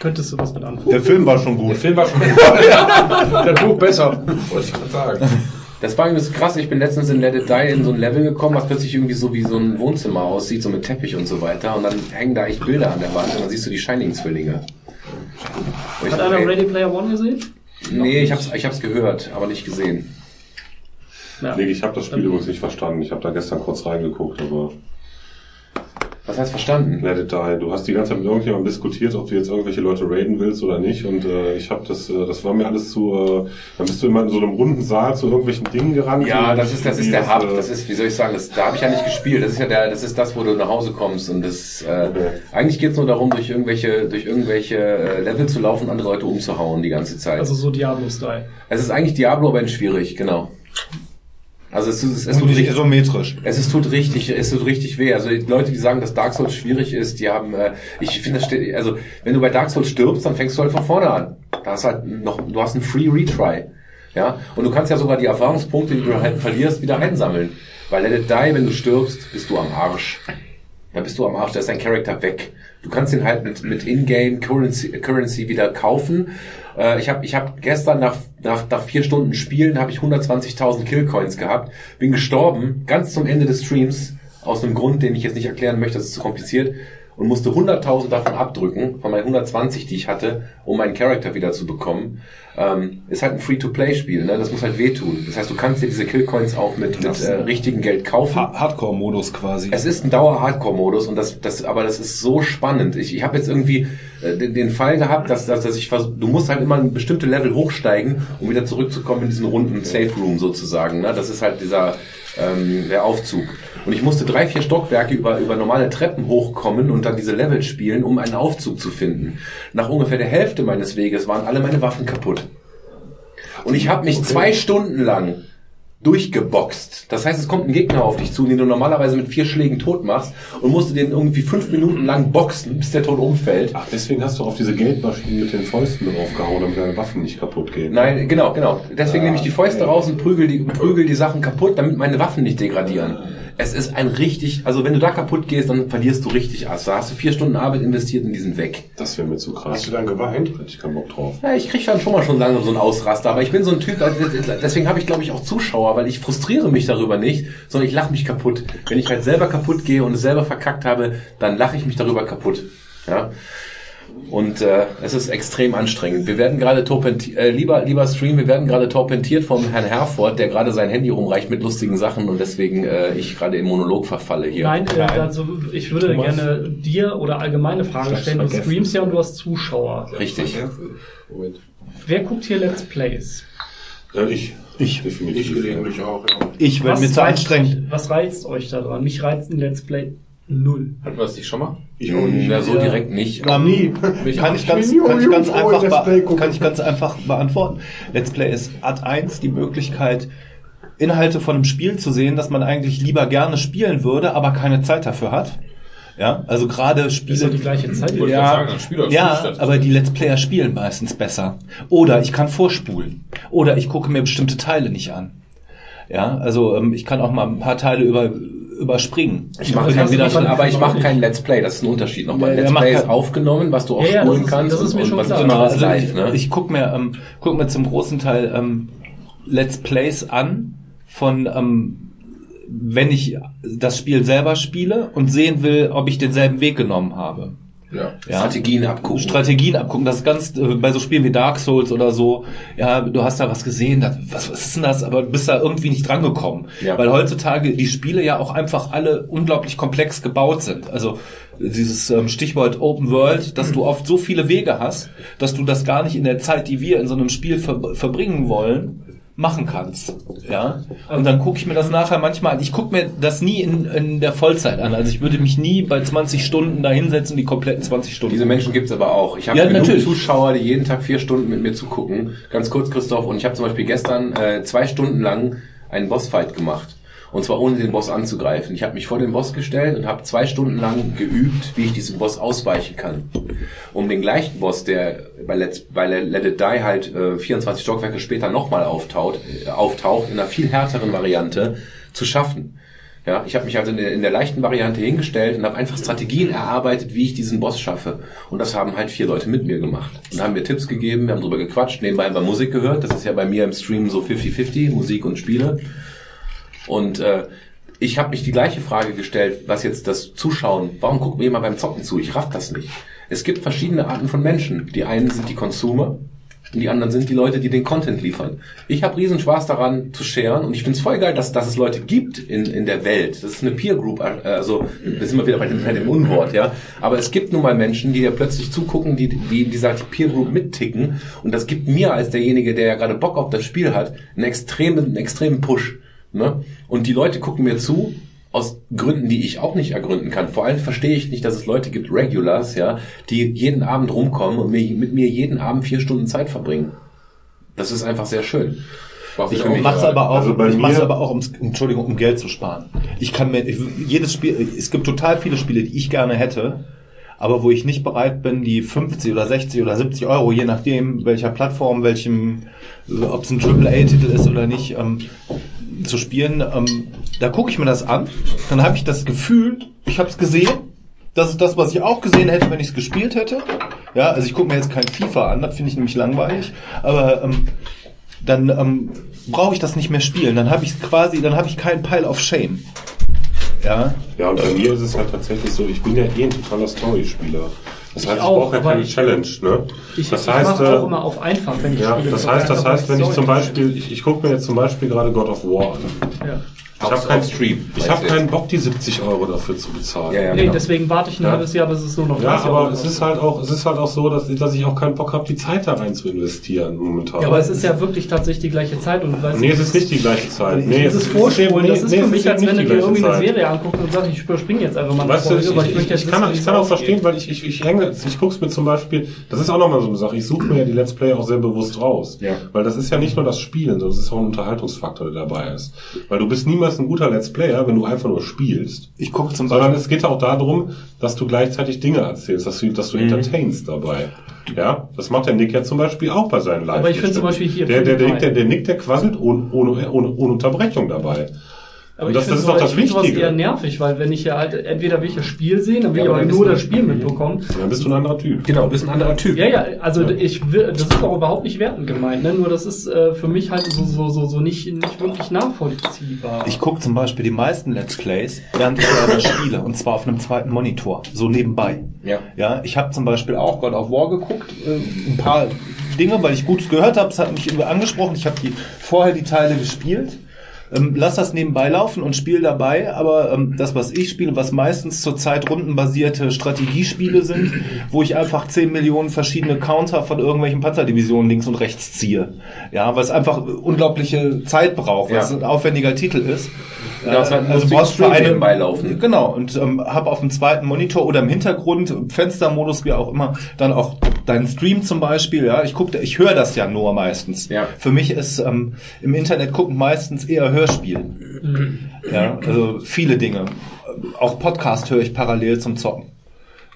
Könntest du was mit anfangen? Der Film war schon gut. Film war schon *laughs* Der Buch besser. wollte ich gerade sagen. Das war irgendwie so krass. Ich bin letztens in Let It Die in so ein Level gekommen, was plötzlich irgendwie so wie so ein Wohnzimmer aussieht, so mit Teppich und so weiter. Und dann hängen da echt Bilder an der Wand und dann siehst du die Shining-Zwillinge. Hat einer Ready Player One gesehen? Nee, ich hab's, ich hab's gehört, aber nicht gesehen. Ja. Nee, ich habe das Spiel übrigens nicht verstanden. Ich habe da gestern kurz reingeguckt, aber Was heißt verstanden? Let it die. Du hast die ganze Zeit mit irgendjemandem diskutiert, ob du jetzt irgendwelche Leute raiden willst oder nicht. Und äh, ich habe das, äh, das war mir alles zu. Äh, dann bist du immer in so einem runden Saal zu irgendwelchen Dingen gerannt. Ja, das ist, das ist der Hub. äh, Das ist, wie soll ich sagen, das, da habe ich ja nicht gespielt. Das ist ja der, das ist das, wo du nach Hause kommst und das. Äh, Okay. Eigentlich geht's nur darum, durch irgendwelche, durch irgendwelche äh, Level zu laufen und andere Leute umzuhauen die ganze Zeit. Also so Diablo-Style. es ist eigentlich Diablo, aber in schwierig, genau. Also es, es, es, tut richtig, isometrisch. es ist, tut richtig, es tut richtig weh. Also die Leute, die sagen, dass Dark Souls schwierig ist, die haben, äh, ich finde, also wenn du bei Dark Souls stirbst, dann fängst du halt von vorne an. Da hast halt noch, du hast einen Free Retry. Ja, und du kannst ja sogar die Erfahrungspunkte, die du halt verlierst, wieder einsammeln. Weil Let It Die, wenn du stirbst, bist du am Arsch. Da bist du am Arsch, da ist dein Charakter weg. Du kannst ihn halt mit, mit Ingame Currency, Currency wieder kaufen. Äh, ich habe ich hab gestern nach, nach, nach vier Stunden Spielen habe ich 120.000 Killcoins gehabt. Bin gestorben, ganz zum Ende des Streams, aus einem Grund, den ich jetzt nicht erklären möchte, das ist zu kompliziert. Und musste 100.000 davon abdrücken, von meinen 120, die ich hatte, um meinen Charakter wieder zu bekommen. Ähm, ist halt ein Free-to-Play-Spiel, ne? das muss halt wehtun. Das heißt, du kannst dir diese Killcoins auch mit, mit äh, richtigem Geld kaufen. Ha- Hardcore-Modus quasi. Es ist ein Dauer-Hardcore-Modus und das, das, aber das ist so spannend. Ich, ich habe jetzt irgendwie äh, den, den Fall gehabt, dass, dass, dass ich vers du musst halt immer ein bestimmte Level hochsteigen, um wieder zurückzukommen in diesen runden Safe Room sozusagen. Ne? Das ist halt dieser ähm, der Aufzug. Und ich musste drei, vier Stockwerke über, über normale Treppen hochkommen und dann diese Level spielen, um einen Aufzug zu finden. Nach ungefähr der Hälfte meines Weges waren alle meine Waffen kaputt. Und ich habe mich zwei Stunden lang durchgeboxt. Das heißt, es kommt ein Gegner auf dich zu, den du normalerweise mit vier Schlägen tot machst und musst du den irgendwie fünf Minuten lang boxen, bis der tot umfällt. Ach, deswegen hast du auf diese Geldmaschinen mit den Fäusten draufgehauen, damit deine Waffen nicht kaputt gehen. Nein, genau, genau. Deswegen nehme ich die Fäuste raus und prügel die, prügel die Sachen kaputt, damit meine Waffen nicht degradieren. Es ist ein richtig, also wenn du da kaputt gehst, dann verlierst du richtig Ass. Da hast du vier Stunden Arbeit investiert und die sind weg. Das wäre mir zu krass. Hast du dann geweint? Hätte ich keinen Bock drauf. Ja, ich krieg dann schon mal schon langsam so einen Ausraster, aber ich bin so ein Typ, also deswegen habe ich glaube ich auch Zuschauer, weil ich frustriere mich darüber nicht, sondern ich lache mich kaputt. Wenn ich halt selber kaputt gehe und es selber verkackt habe, dann lache ich mich darüber kaputt. Ja. Und äh, es ist extrem anstrengend. Wir werden gerade torpentiert, äh, lieber, lieber Stream, wir werden gerade torpentiert vom Herrn Herford, der gerade sein Handy rumreicht mit lustigen Sachen und deswegen äh, ich gerade im Monolog verfalle hier. Nein, äh, also ich würde gerne dir oder allgemeine Fragen stellen. Du streamst ja und du hast Zuschauer. Richtig. Wer guckt hier Let's Plays? Äh, ich. Ich. Definitiv. Ich gelegentlich auch, ja. Ich, wenn mir zu anstrengend. Was reizt euch daran? Mich reizt ein Let's Play null. Hatten wir das nicht schon mal? Ich auch nicht. Ja, so direkt nicht. Ähm, Nie. kann ich ganz, nie kann ich ganz einfach, kann ich ganz einfach beantworten. Let's Play ist Art 1 die Möglichkeit, Inhalte von einem Spiel zu sehen, das man eigentlich lieber gerne spielen würde, aber keine Zeit dafür hat. Ja, also gerade Das ist Spiele. doch die gleiche Zeit. Ja, sagen, dann spiel doch ja, aber die Let's Player spielen meistens besser. Oder ich kann vorspulen. Oder ich gucke mir bestimmte Teile nicht an. Ja, also ähm, ich kann auch mal ein paar Teile über, überspringen. Ich mache dann wieder schon- aber ich mache kein Let's Play. Das ist ein Unterschied nochmal. Ja, Let's Play ist aufgenommen, was du auch Ja, ja, spulen das ist- kannst das ist mir und, schon und was machst also live. ich, Ne? ich gucke mir, ähm, guck mir zum großen Teil ähm, Let's Plays an von ähm, wenn ich das Spiel selber spiele und sehen will, ob ich denselben Weg genommen habe. Ja. Ja. Strategien abgucken. Strategien abgucken, das ist ganz äh, bei so Spielen wie Dark Souls oder so, ja, du hast da was gesehen, das, was, was ist denn das, aber du bist da irgendwie nicht drangekommen. Ja. Weil heutzutage die Spiele ja auch einfach alle unglaublich komplex gebaut sind. Also dieses ähm, Stichwort Open World, dass du oft so viele Wege hast, dass du das gar nicht in der Zeit, die wir in so einem Spiel ver verbringen wollen, machen kannst. Ja. Und dann gucke ich mir das nachher manchmal an. Ich gucke mir das nie in, in der Vollzeit an. Also ich würde mich nie bei 20 Stunden da hinsetzen, die kompletten 20 Stunden. Diese Menschen gibt's aber auch. Ich habe Ja, genug natürlich. Zuschauer, die jeden Tag vier Stunden mit mir zugucken. Ganz kurz, Christoph, und ich habe zum Beispiel gestern äh, zwei Stunden lang einen Bossfight gemacht. Und zwar ohne den Boss anzugreifen. Ich habe mich vor den Boss gestellt und habe zwei Stunden lang geübt, wie ich diesem Boss ausweichen kann. Um den gleichen Boss, der bei Let's, bei Let It Die halt äh, 24 Stockwerke später nochmal auftaucht, äh, auftaucht, in einer viel härteren Variante, zu schaffen. Ja, ich habe mich also in der, in der leichten Variante hingestellt und habe einfach Strategien erarbeitet, wie ich diesen Boss schaffe. Und das haben halt vier Leute mit mir gemacht. Und haben mir Tipps gegeben, wir haben drüber gequatscht, nebenbei haben wir Musik gehört. Das ist ja bei mir im Stream so 50-50, Musik und Spiele. Und äh, ich habe mich die gleiche Frage gestellt, was jetzt das Zuschauen, warum gucken wir immer beim Zocken zu? Ich raff das nicht. Es gibt verschiedene Arten von Menschen. Die einen sind die Consumer und die anderen sind die Leute, die den Content liefern. Ich habe riesen Spaß daran zu sharen und ich find's voll geil, dass, dass es Leute gibt in, in der Welt. Das ist eine Peer Group, äh, also da sind wir wieder bei dem, bei dem Unwort, ja. Aber es gibt nun mal Menschen, die ja plötzlich zugucken, die, die in dieser Peer Group mitticken und das gibt mir als derjenige, der ja gerade Bock auf das Spiel hat, einen extremen, einen extremen Push. Ne? Und die Leute gucken mir zu, aus Gründen, die ich auch nicht ergründen kann. Vor allem verstehe ich nicht, dass es Leute gibt, Regulars, ja, die jeden Abend rumkommen und mir, mit mir jeden Abend vier Stunden Zeit verbringen. Das ist einfach sehr schön. Ich für mich mach's aber auch, Also ich mach's aber auch um, Entschuldigung, um Geld zu sparen. Ich kann mir, ich, jedes Spiel, es gibt total viele Spiele, die ich gerne hätte, aber wo ich nicht bereit bin, die 50 oder 60 oder 70 Euro, je nachdem, welcher Plattform, welchem, ob es ein AAA-Titel ist oder nicht, ähm, zu spielen, ähm, da gucke ich mir das an, dann habe ich das Gefühl, ich habe es gesehen, das ist das, was ich auch gesehen hätte, wenn ich es gespielt hätte. Ja, also ich gucke mir jetzt kein FIFA an, das finde ich nämlich langweilig, aber ähm, dann ähm, brauche ich das nicht mehr spielen. Dann habe ich quasi, dann habe ich keinen Pile of Shame. Ja, Ja, und bei mir ist es halt tatsächlich so, ich bin ja eh ein totaler Story-Spieler. Das heißt, ich, auch, brauche ja keine ich- Challenge, ne? Ich, das ich heißt, mache äh, auch immer auf einfach, wenn ich ja, spiele. das Ich heißt, das heißt, wenn ich zum. Beispiel, ich, ich gucke mir jetzt zum Beispiel gerade God of War an. Ja. Ich habe keinen Stream, Ich habe keinen Bock, die 70 Euro dafür zu bezahlen. Ja, ja, Nee, genau. deswegen warte ich ein Ja. halbes Jahr, bis es nur noch Ja, 30 aber Euro es ist halt auch, es ist halt auch so, dass, dass ich auch keinen Bock habe, die Zeit da rein zu investieren momentan. Ja, aber es ist ja wirklich tatsächlich die gleiche Zeit und weißt nee, es ist nicht die gleiche Zeit. Nee, Das ist Vorspulen, das ist nee, für es mich, als wenn du dir irgendwie eine. Serie anguckst und sagst, ich überspringe jetzt einfach mal eine Weißt du, Folge, ich, ich, möchte ich, jetzt kann, wissen, ich es kann auch verstehen, weil ich, ich, ich hänge, ich guck's mir zum Beispiel, das ist auch nochmal so eine Sache, ich suche mir ja die Let's Play auch sehr bewusst raus. Ja. Weil das ist ja nicht nur das Spielen, sondern es ist auch ein Unterhaltungsfaktor, der dabei ist. Weil du bist niemals ein guter Let's Player, wenn du einfach nur spielst. ich gucke zum Sondern Beispiel. es geht auch darum, dass du gleichzeitig Dinge erzählst, dass du, dass du Mhm. entertainst dabei. Ja, das macht der Nick ja zum Beispiel auch bei seinen live Aber ich finde zum Beispiel hier der, der, der. Nick, der, der Nick, der quasselt ohne, ohne, ohne, ohne Unterbrechung dabei. Aber Und ich das- finde das ist doch das Wichtige. eher nervig, weil wenn ich ja halt, entweder will ich das Spiel sehen, dann will Ja, ich aber nur das Spiel mitbekommen. Dann bist du ein anderer Typ. Genau, du bist ein anderer Typ. Ja, ja, also ich will, das ist auch überhaupt nicht wertend gemeint, ne? Nur das ist äh, für mich halt so, so, so, so nicht, nicht wirklich nachvollziehbar. Ich gucke zum Beispiel die meisten Let's Plays, während ich selber *laughs* spiele, und zwar auf einem zweiten Monitor, so nebenbei. Ja. Ja, ich habe zum Beispiel auch God of War geguckt, äh, ein paar Dinge, weil ich gut gehört habe, es hat mich irgendwie angesprochen. Ich habe die vorher die Teile gespielt. Ähm, lass das nebenbei laufen und spiel dabei, aber ähm, das, was ich spiele, was meistens zurzeit rundenbasierte Strategiespiele sind, wo ich einfach 10 Millionen verschiedene Counter von irgendwelchen Panzerdivisionen links und rechts ziehe. Ja, weil es einfach unglaubliche Zeit braucht, weil Ja. es ein aufwendiger Titel ist. Ja, einen also lustigen brauchst für Stream eine nebenbei laufen. Genau, und ähm, habe auf dem zweiten Monitor oder im Hintergrund, Fenstermodus, wie auch immer, dann auch deinen Stream zum Beispiel. Ja, ich gucke, ich höre das ja nur meistens. Ja. Für mich ist ähm, im Internet gucken meistens eher Hörspiel. Ja, also viele Dinge. Auch Podcast höre ich parallel zum Zocken.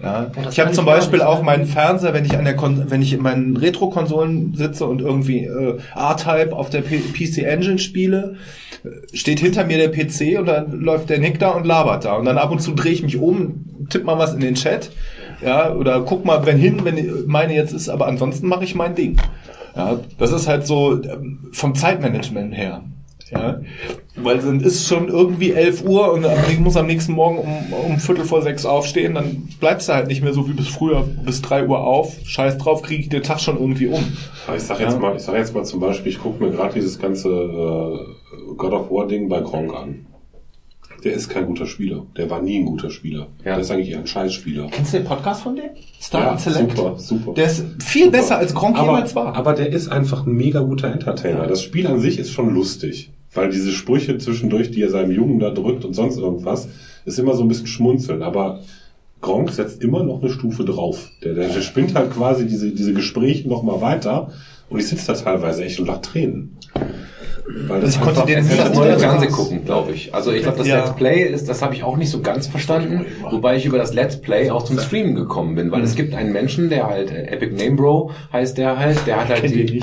Ja. Ich habe zum Beispiel auch meinen Fernseher, wenn ich an der Kon wenn ich in meinen Retro-Konsolen sitze und irgendwie äh, R-Type auf der P PC Engine spiele, äh, steht hinter mir der PC und dann läuft der Nick da und labert da. Und dann ab und zu drehe ich mich um, tipp mal was in den Chat, ja, oder guck mal wenn hin, wenn meine jetzt ist, aber ansonsten mache ich mein Ding. Ja, das ist halt so ähm, vom Zeitmanagement her. Ja, weil dann ist schon irgendwie 11 Uhr und ich muss am nächsten Morgen um, um Viertel vor sechs aufstehen, dann bleibst du halt nicht mehr so wie bis früher bis 3 Uhr auf. Scheiß drauf, kriege ich den Tag schon irgendwie um. Ich sag jetzt Ja. mal, ich sag jetzt mal zum Beispiel, ich gucke mir gerade dieses ganze äh, God of War Ding bei Gronk an. Der ist kein guter Spieler. Der war nie ein guter Spieler. Ja. Der ist eigentlich eher ein Scheißspieler. Kennst du den Podcast von dem? Star Ja, and Select? super, super. Der ist viel Super. besser als Gronk jemals war. Aber der ist einfach ein mega guter Entertainer. Das Spiel an sich ist schon lustig. Weil diese Sprüche zwischendurch, die er seinem Jungen da drückt und sonst irgendwas, ist immer so ein bisschen schmunzeln. Aber Gronk setzt immer noch eine Stufe drauf. Der, der, der spinnt halt quasi diese, diese Gespräche noch mal weiter und ich sitze da teilweise echt und lach Tränen. Weil das Also ich konnte den das neue Fernsehen gucken, glaube ich. Also ich glaube, das Ja. Let's Play ist, das habe ich auch nicht so ganz verstanden, wobei ich über das Let's Play auch zum Streamen gekommen bin, weil es gibt einen Menschen, der halt äh, Epic Name Bro heißt der halt, der hat halt Kennt die?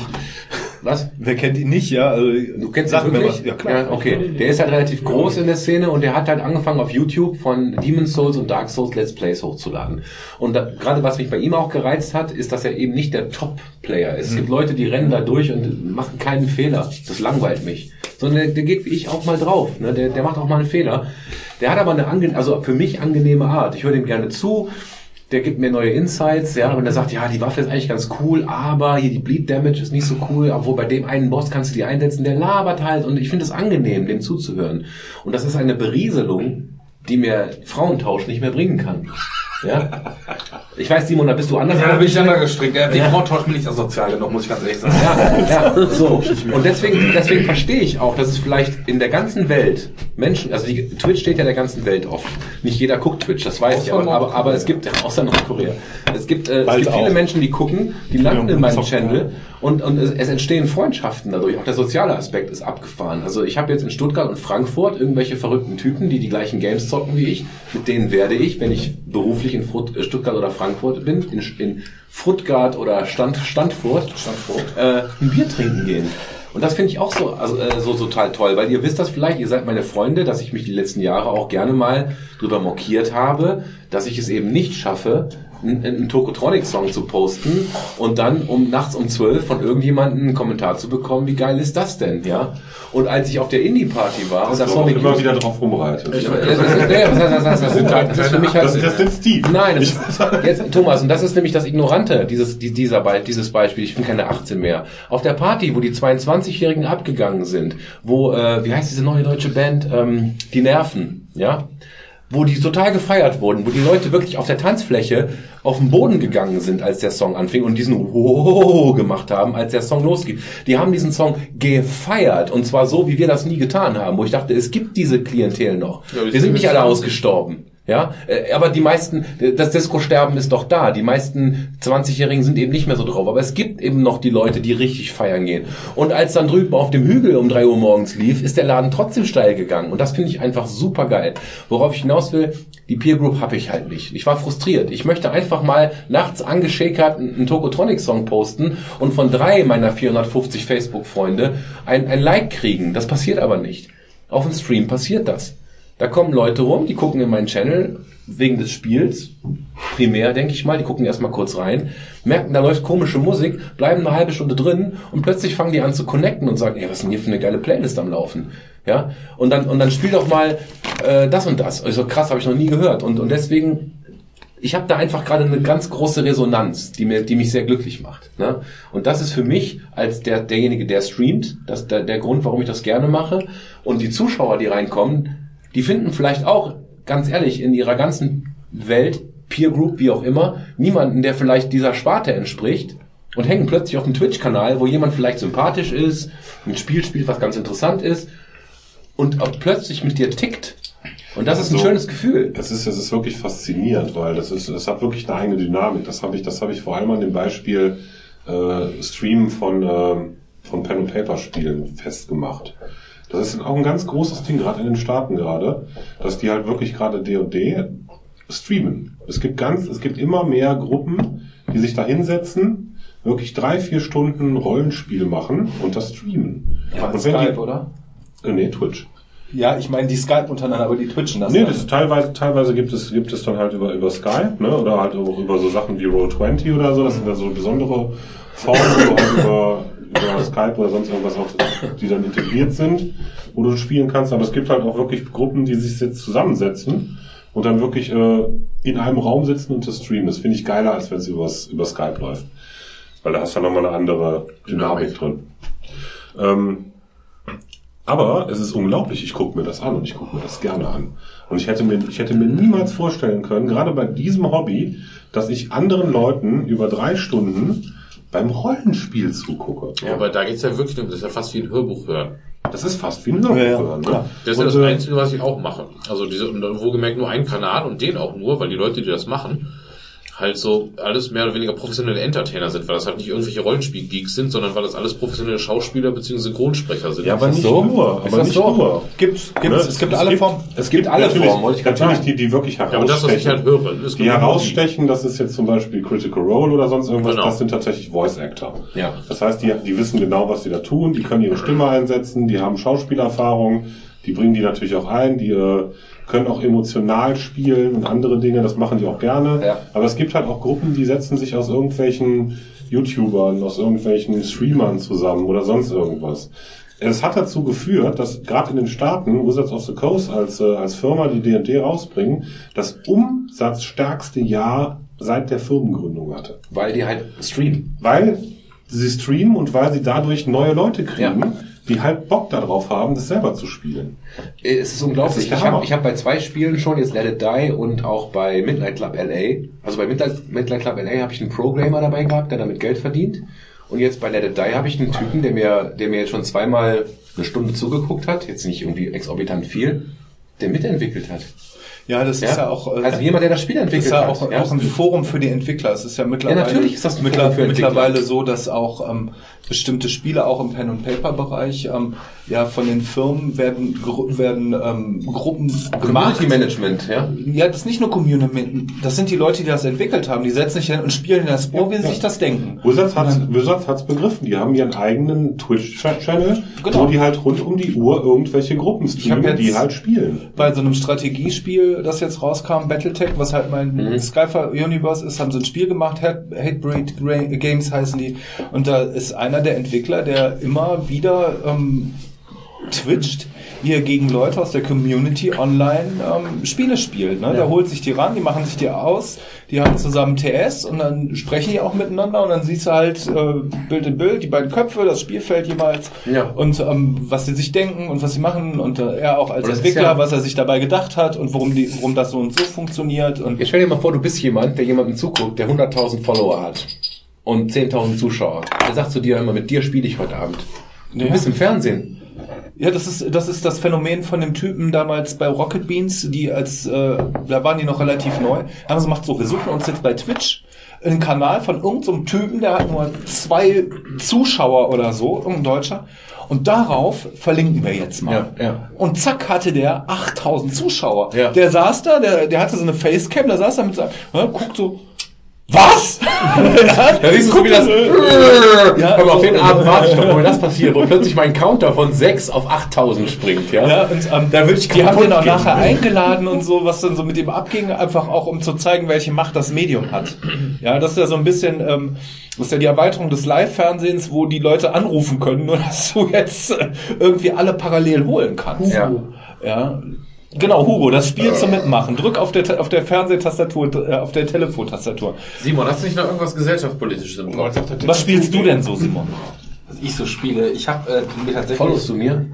Was? Wer kennt ihn nicht, ja? Also, Du kennst ihn wirklich? was. Ja, klar. okay. Der ist halt relativ groß in der Szene und der hat halt angefangen auf YouTube von Demon's Souls und Dark Souls Let's Plays hochzuladen. Und da, gerade was mich bei ihm auch gereizt hat, ist, dass er eben nicht der Top-Player ist. Es gibt Leute, die rennen da durch und machen keinen Fehler. Das langweilt mich. Sondern der, der geht wie ich auch mal drauf. Ne? Der, der macht auch mal einen Fehler. Der hat aber eine ange also für mich angenehme Art. Ich höre dem gerne zu. Der gibt mir neue Insights, ja, und der sagt, ja, die Waffe ist eigentlich ganz cool, aber hier die Bleed Damage ist nicht so cool, obwohl bei dem einen Boss kannst du die einsetzen, der labert halt und ich finde es angenehm, dem zuzuhören. Und das ist eine Berieselung, die mir Frauentausch nicht mehr bringen kann. Ja? Ich weiß, Simon, da bist du anders. Ja, da bin ich anders gestrickt. Ja, die Frau tauscht mir nicht asozial genug, muss ich ganz ehrlich sagen. Ja, ja, *laughs* so. Und deswegen, deswegen verstehe ich auch, dass es vielleicht in der ganzen Welt Menschen, also die, Twitch steht ja der ganzen Welt offen. Nicht jeder guckt Twitch, das weiß ich, aber, aber, aber es gibt, außer Nordkorea, es gibt, äh, es gibt viele auch. Menschen, die gucken, die landen Ja, in meinem. Channel und, und es, es entstehen Freundschaften dadurch. Auch der soziale Aspekt ist abgefahren. Also ich habe jetzt in Stuttgart und Frankfurt irgendwelche verrückten Typen, die die gleichen Games zocken wie ich. Mit denen werde ich, wenn ich beruflich in äh, Stuttgart oder Frankfurt bin, in, in Fruttgart oder Stand, Standfurt, Standfurt. Äh, ein Bier trinken gehen. Und das finde ich auch so, also, äh, so total toll, weil ihr wisst das vielleicht, ihr seid meine Freunde, dass ich mich die letzten Jahre auch gerne mal drüber mokiert habe, dass ich es eben nicht schaffe, einen, einen Tokotronic-Song zu posten und dann um nachts um zwölf von irgendjemandem einen Kommentar zu bekommen, wie geil ist das denn, ja? Und als ich auf der Indie-Party war, und Das ist Sonic immer wieder drauf rumreitet. das, das, das, das, das, sind halt, das ist für mich halt, Das, das ist Steve. Nein, das ist, jetzt, Thomas, und das ist nämlich das Ignorante, dieses, die- dieser, dieses Beispiel. Ich bin keine 18 mehr. Auf der Party, wo die 22-Jährigen abgegangen sind, wo, äh, wie heißt diese neue deutsche Band, ähm, die Nerven, ja? Wo die total gefeiert wurden, wo die Leute wirklich auf der Tanzfläche auf den Boden gegangen sind, als der Song anfing und diesen Ho gemacht haben, als der Song losgeht. Die haben diesen Song gefeiert und zwar so, wie wir das nie getan haben, wo ich dachte, es gibt diese Klientel noch. Ja, die wir sind nicht alle 20. ausgestorben. Ja, äh, aber die meisten, das Disco-Sterben ist doch da. Die meisten 20-Jährigen sind eben nicht mehr so drauf. Aber es gibt eben noch die Leute, die richtig feiern gehen. Und als dann drüben auf dem Hügel um drei Uhr morgens lief, ist der Laden trotzdem steil gegangen. Und das finde ich einfach super geil. Worauf ich hinaus will, die Peer Group habe ich halt nicht. Ich war frustriert. Ich möchte einfach mal nachts angeschäkert einen Tokotronic-Song posten und von drei meiner 450 Facebook-Freunde ein, ein Like kriegen. Das passiert aber nicht. Auf dem Stream passiert das. Da kommen Leute rum, die gucken in meinen Channel wegen des Spiels, primär denke ich mal, die gucken erstmal kurz rein, merken, da läuft komische Musik, bleiben eine halbe Stunde drin und plötzlich fangen die an zu connecten und sagen, ey, was ist denn hier für eine geile Playlist am Laufen? Ja, und dann, und dann spiel doch mal äh, das und das. Also krass, habe ich noch nie gehört. Und, und deswegen ich habe da einfach gerade eine ganz große Resonanz, die mir, die mich sehr glücklich macht. Ne? Und das ist für mich als der derjenige, der streamt, das der, der Grund, warum ich das gerne mache. Und die Zuschauer, die reinkommen, die finden vielleicht auch, ganz ehrlich, in ihrer ganzen Welt, Peer Group, wie auch immer, niemanden, der vielleicht dieser Sparte entspricht und hängen plötzlich auf dem Twitch-Kanal, wo jemand vielleicht sympathisch ist, ein Spiel spielt, was ganz interessant ist und auch plötzlich mit dir tickt. Und das ist ein Also, schönes Gefühl. Das ist, das ist wirklich faszinierend, weil das ist, das hat wirklich eine eigene Dynamik. Das habe ich, das habe ich vor allem an dem Beispiel äh, Stream von ähm, von Pen and Paper Spielen festgemacht. Das ist auch ein ganz großes Ding gerade in den Staaten gerade, dass die halt wirklich gerade D&D streamen. Es gibt ganz, es gibt immer mehr Gruppen, die sich da hinsetzen, wirklich drei, vier Stunden Rollenspiel machen und das streamen. Ja, und Skype, die, oder? Äh, nee, Twitch. Ja, ich meine die Skype untereinander, aber die twitchen das. Nee, das ist teilweise, teilweise gibt es, gibt es dann halt über, über Skype, ne, oder halt auch über so Sachen wie Roll20 oder so, das sind dann so besondere Formen, wo halt über, über Skype oder sonst irgendwas auch, die dann integriert sind, wo du spielen kannst, aber es gibt halt auch wirklich Gruppen, die sich jetzt zusammensetzen und dann wirklich, äh, in einem Raum sitzen und das streamen. Das finde ich geiler, als wenn es über Skype läuft. Weil da hast du nochmal eine andere Dynamik drin. Ähm, aber es ist unglaublich, ich gucke mir das an und ich gucke mir das gerne an. Und ich hätte, mir, ich hätte mir niemals vorstellen können, gerade bei diesem Hobby, dass ich anderen Leuten über drei Stunden beim Rollenspiel zugucke. Ja, aber da geht's ja wirklich, um- das ist ja fast wie ein Hörbuch hören. Das ist fast wie ein Hörbuch Ja, ja, hören. Ne? Das ist ja das äh, Einzige, was ich auch mache. Also diese, und wohlgemerkt nur einen Kanal und den auch nur, weil die Leute, die das machen, halt so alles mehr oder weniger professionelle Entertainer sind, weil das halt nicht irgendwelche Rollenspiel-Geeks sind, sondern weil das alles professionelle Schauspieler bzw. Synchronsprecher sind. Ja, aber nicht so? nur. Aber nicht so? nur. Gibt's, gibt's, Ne? es, gibt alle Formen. Es gibt alle natürlich, Formen, wollte ich gerade natürlich sagen. die, die wirklich Ja, aber das, was ich halt herausstechen. höre, ist Die herausstechen, das ist jetzt zum Beispiel Critical Role oder sonst irgendwas, Genau. das sind tatsächlich Voice Actor. Ja. Das heißt, die, die wissen genau, was sie da tun, die können ihre Stimme einsetzen, die haben Schauspielerfahrung, die bringen die natürlich auch ein, die äh, können auch emotional spielen und andere Dinge, das machen die auch gerne. Ja. Aber es gibt halt auch Gruppen, die setzen sich aus irgendwelchen YouTubern, aus irgendwelchen Streamern zusammen oder sonst irgendwas. Es hat dazu geführt, dass gerade in den Staaten Wizards of the Coast als, äh, als Firma, die D&D rausbringen, das umsatzstärkste Jahr seit der Firmengründung hatte. Weil die halt streamen. Weil sie streamen und weil sie dadurch neue Leute kriegen, Ja. Die halt Bock darauf haben, das selber zu spielen. Äh, Es ist unglaublich. Ist ich habe hab bei zwei Spielen schon, jetzt Let It Die und auch bei Midnight Club LA. Also bei Midnight, Midnight Club LA habe ich einen Programmer dabei gehabt, der damit Geld verdient. Und jetzt bei Let It Die habe ich einen Typen, der mir, der mir jetzt schon zweimal eine Stunde zugeguckt hat, jetzt nicht irgendwie exorbitant viel, der mitentwickelt hat. Ja, das ist ja auch. äh, also jemand, der das Spiel Das entwickelt ist ja hat. auch, auch ein Forum für die Entwickler. Es ist ja mittlerweile, Ja, natürlich ist das mittler- mittlerweile so, dass auch ähm, bestimmte Spiele auch im Pen and Paper Bereich ähm, ja von den Firmen werden gru- werden ähm, Gruppen gemacht. Community Management, ja. Ja, das ist nicht nur Community, das sind die Leute, die das entwickelt haben. Die setzen sich hin und spielen das Ohr, wie sie sich das denken. Wizards hat's, Wizards hat's begriffen. Die haben ihren eigenen Twitch-Channel, Genau. wo die halt rund um die Uhr irgendwelche Gruppen streamen, die halt spielen. Bei so einem Strategiespiel, das jetzt rauskam, Battletech, was halt mein Mhm. Skyfire Universe ist, haben sie ein Spiel gemacht, Hate- Hatebreed Games heißen die. Und da ist einer der Entwickler, der immer wieder ähm, twitcht, er gegen Leute aus der Community online ähm, Spiele spielt. Ne? Der holt sich die ran, die machen sich die aus, die haben zusammen TS und dann sprechen die auch miteinander und dann siehst du halt äh, Bild in Bild, die beiden Köpfe, das Spielfeld jeweils Ja. und ähm, was sie sich denken und was sie machen und äh, er auch als Entwickler, ja- was er sich dabei gedacht hat und warum, die, warum das so und so funktioniert. Und Jetzt stell dir mal vor, du bist jemand, der jemandem zuguckt, der 100.000 Follower hat und 10.000 Zuschauer. Der sagt zu dir immer, mit dir spiele ich heute Abend. Du Ja. bist im Fernsehen. Ja, das ist das ist das Phänomen von dem Typen damals bei Rocket Beans, die als äh, da waren die noch relativ neu. Haben sie gemacht, so wir suchen uns jetzt bei Twitch einen Kanal von irgendeinem so Typen, der hat nur zwei Zuschauer oder so, irgendein Deutscher. Und darauf verlinken wir jetzt mal. Ja, ja. Und zack hatte der 8000 Zuschauer. Ja. Der saß da, der, der hatte so eine Facecam, der saß da mit seinem, ja, guckt so, Was? Da siehst du so wie das. Ja, aber auf den Abend warte ich doch, wo das passiert, wo plötzlich mein Counter von 6 auf 8000 springt, ja? Ja, und ähm, Da würde ich die haben den auch gehen. nachher eingeladen und so, was dann so mit ihm abging, einfach auch um zu zeigen, welche Macht das Medium hat. Ja, das ist ja so ein bisschen, ähm, das ist ja die Erweiterung des Live-Fernsehens, wo die Leute anrufen können, nur dass du jetzt äh, irgendwie alle parallel holen kannst. Ja. Ja. Genau, Hugo, das Spiel zum Mitmachen. Drück auf der, auf der Fernsehtastatur, äh, auf der Telefontastatur. Simon, hast du nicht noch irgendwas gesellschaftspolitisches im Kopf? Was spielst du denn so, Simon? Was ich so spiele, ich habe äh, mir tatsächlich... Followst du mir?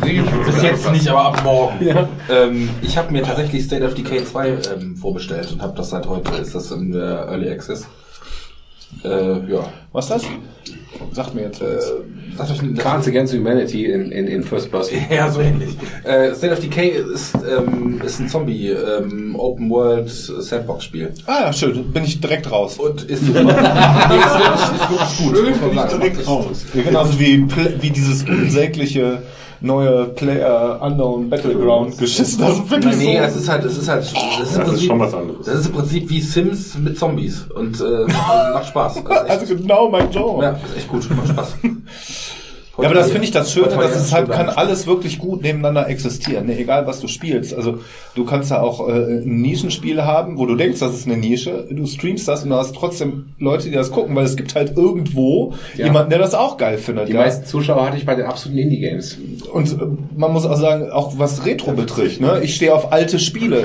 Bis jetzt nicht, aber ab morgen. Ähm, ich habe mir tatsächlich State of Decay 2 ähm, vorbestellt und habe das seit heute, ist das in der Early Access. Äh, ja. Was ist das? Sagt mir jetzt. Äh, sagt euch das- Cards Against Humanity in, in, in First Person. *laughs* Ja, so ähnlich. Äh, State of Decay ist, ähm, ist ein Zombie ähm, Open World Sandbox Spiel. ah ja, schön, bin ich direkt raus. Und ist super. *laughs* nee, ist wirklich, ist wirklich gut. muss man sagen. direkt raus. Genauso wie, wie dieses unsägliche neue Player Unknown Battleground geschissen. Das finde ich Nee, so. es ist halt, es ist halt, das ist, im Das ist Prinzip, schon was anderes. das ist im Prinzip wie Sims mit Zombies und äh, macht Spaß. *laughs* Ist Also genau mein Genre. ja, ist echt gut, macht Spaß. Ja, aber das finde ich das Schöne, dass es halt kann alles wirklich gut nebeneinander existieren, ne? egal was du spielst. Also du kannst da auch äh, ein Nischenspiel haben, wo du denkst, das ist eine Nische, du streamst das und du hast trotzdem Leute, die das gucken, weil es gibt halt irgendwo Ja. jemanden, der das auch geil findet. Die ja. meisten Zuschauer hatte ich bei den absoluten Indie-Games. Und äh, man muss auch sagen, auch was Retro betrifft, ne? Ich stehe auf alte Spiele.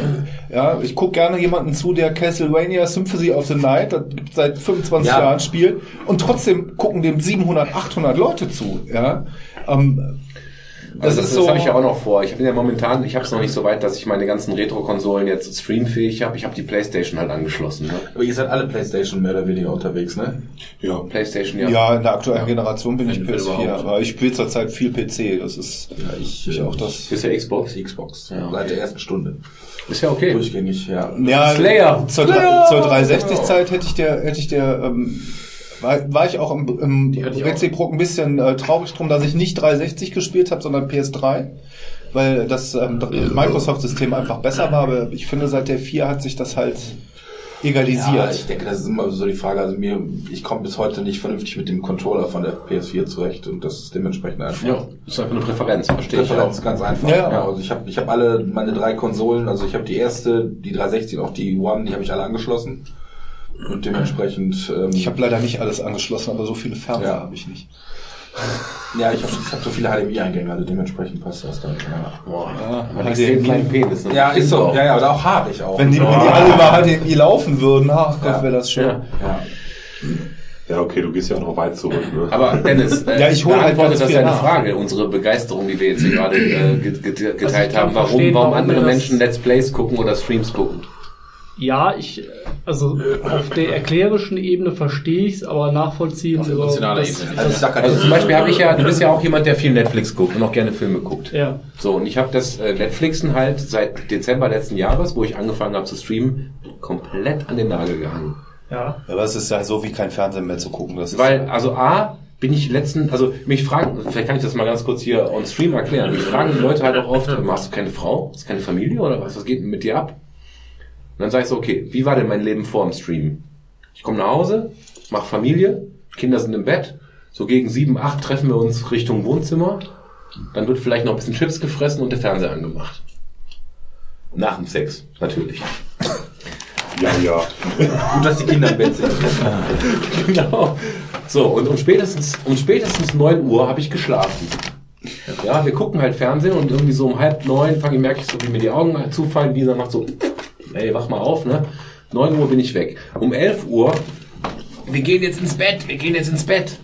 Ja, ich gucke gerne jemanden zu, der Castlevania Symphony of the Night, das gibt seit 25 Ja. Jahren spielt und trotzdem gucken dem 700, 800 Leute zu, ja? Ähm, das, Also ist so. habe ich ja auch noch vor. Ich bin ja momentan, ich habe es noch nicht so weit, dass ich meine ganzen Retro-Konsolen jetzt streamfähig habe. Ich habe die Playstation halt angeschlossen. Ne? Aber ihr seid alle Playstation mehr oder weniger unterwegs, ne? Ja. Playstation, ja. ja, in der aktuellen Generation bin ich Wenn PS4, überhaupt. aber ich spiele zurzeit viel PC. Das ist Ja, ich, ich äh, auch das. Ist ja Xbox. Xbox. Ja. Seit der ersten Stunde. Ist ja okay. Durchgängig, ja. Ja, Slayer. Zur, Slayer. zur 360-Zeit hätte ich der, hätte ich der, ähm, war, war ich auch im, im Reziprok ein bisschen äh, traurig drum, dass ich nicht 360 gespielt habe, sondern PS3, weil das ähm, Microsoft-System einfach besser war. Aber ich finde, seit der 4 hat sich das halt egalisiert. Ja, ich denke, das ist immer so die Frage. Also mir, ich komme bis heute nicht vernünftig mit dem Controller von der PS4 zurecht und das ist dementsprechend einfach. Ja, ist einfach eine Präferenz, verstehe ich. Präferenz, ganz einfach. Ja, Ja, ja. also ich habe ich hab alle meine drei Konsolen, also ich habe die erste, die 360 und auch die One, die habe ich alle angeschlossen. Und dementsprechend, ähm, ich habe leider nicht alles angeschlossen, aber so viele Fernseher Ja. habe ich nicht. Ja, ich habe hab so viele HDMI-Eingänge, also dementsprechend passt das dann. Ja, Boah, Ja, aber die extrem kleinen Penis. Ne? ja ist so. auch. Ja, ja, oder auch habe ich auch. Wenn die, wenn die alle über HDMI laufen würden, ach Gott, Ja. wäre das schön. Ja. ja. Ja, okay, du gehst ja noch weit zurück. Ne? Aber Dennis, *laughs* äh, Ja, ich hol halt das deine nach. Frage, unsere Begeisterung, die wir jetzt hier gerade äh, get- geteilt haben, warum, warum andere Menschen Let's Plays gucken oder Streams gucken. Ja, ich, also auf der erklärischen Ebene verstehe ich es, aber nachvollziehen. Auf emotionaler das- Ebene nicht. Also ich sag Also zum Beispiel habe ich ja, du bist ja auch jemand, der viel Netflix guckt und auch gerne Filme guckt. Ja. So, und ich habe das äh, Netflixen halt seit Dezember letzten Jahres, wo ich angefangen habe zu streamen, komplett an den Nagel gehangen. Ja. Aber es ist ja so wie kein Fernsehen mehr zu gucken. Das ist Weil, also A, bin ich letzten, also mich fragen, vielleicht kann ich das mal ganz kurz hier on stream erklären, mich fragen die Leute halt auch oft, hast du keine Frau, hast du keine Familie oder was, was geht denn mit dir ab? Und dann sage ich so, okay, wie war denn mein Leben vor dem Stream? Ich komme nach Hause, mache Familie, Kinder sind im Bett, so gegen sieben, acht treffen wir uns Richtung Wohnzimmer, dann wird vielleicht noch ein bisschen Chips gefressen und der Fernseher angemacht. Nach dem Sex, natürlich. Ja, ja. gut, dass die Kinder im Bett sind. *laughs* Genau. So, und um spätestens, um spätestens 9 Uhr habe ich geschlafen. Ja, wir gucken halt Fernsehen und irgendwie so um halb neun fange ich, merke ich so, wie mir die Augen zufallen. Dieser macht so, ey, wach mal auf, ne? 9 Uhr bin ich weg. Um 11 Uhr, wir gehen jetzt ins Bett, wir gehen jetzt ins Bett.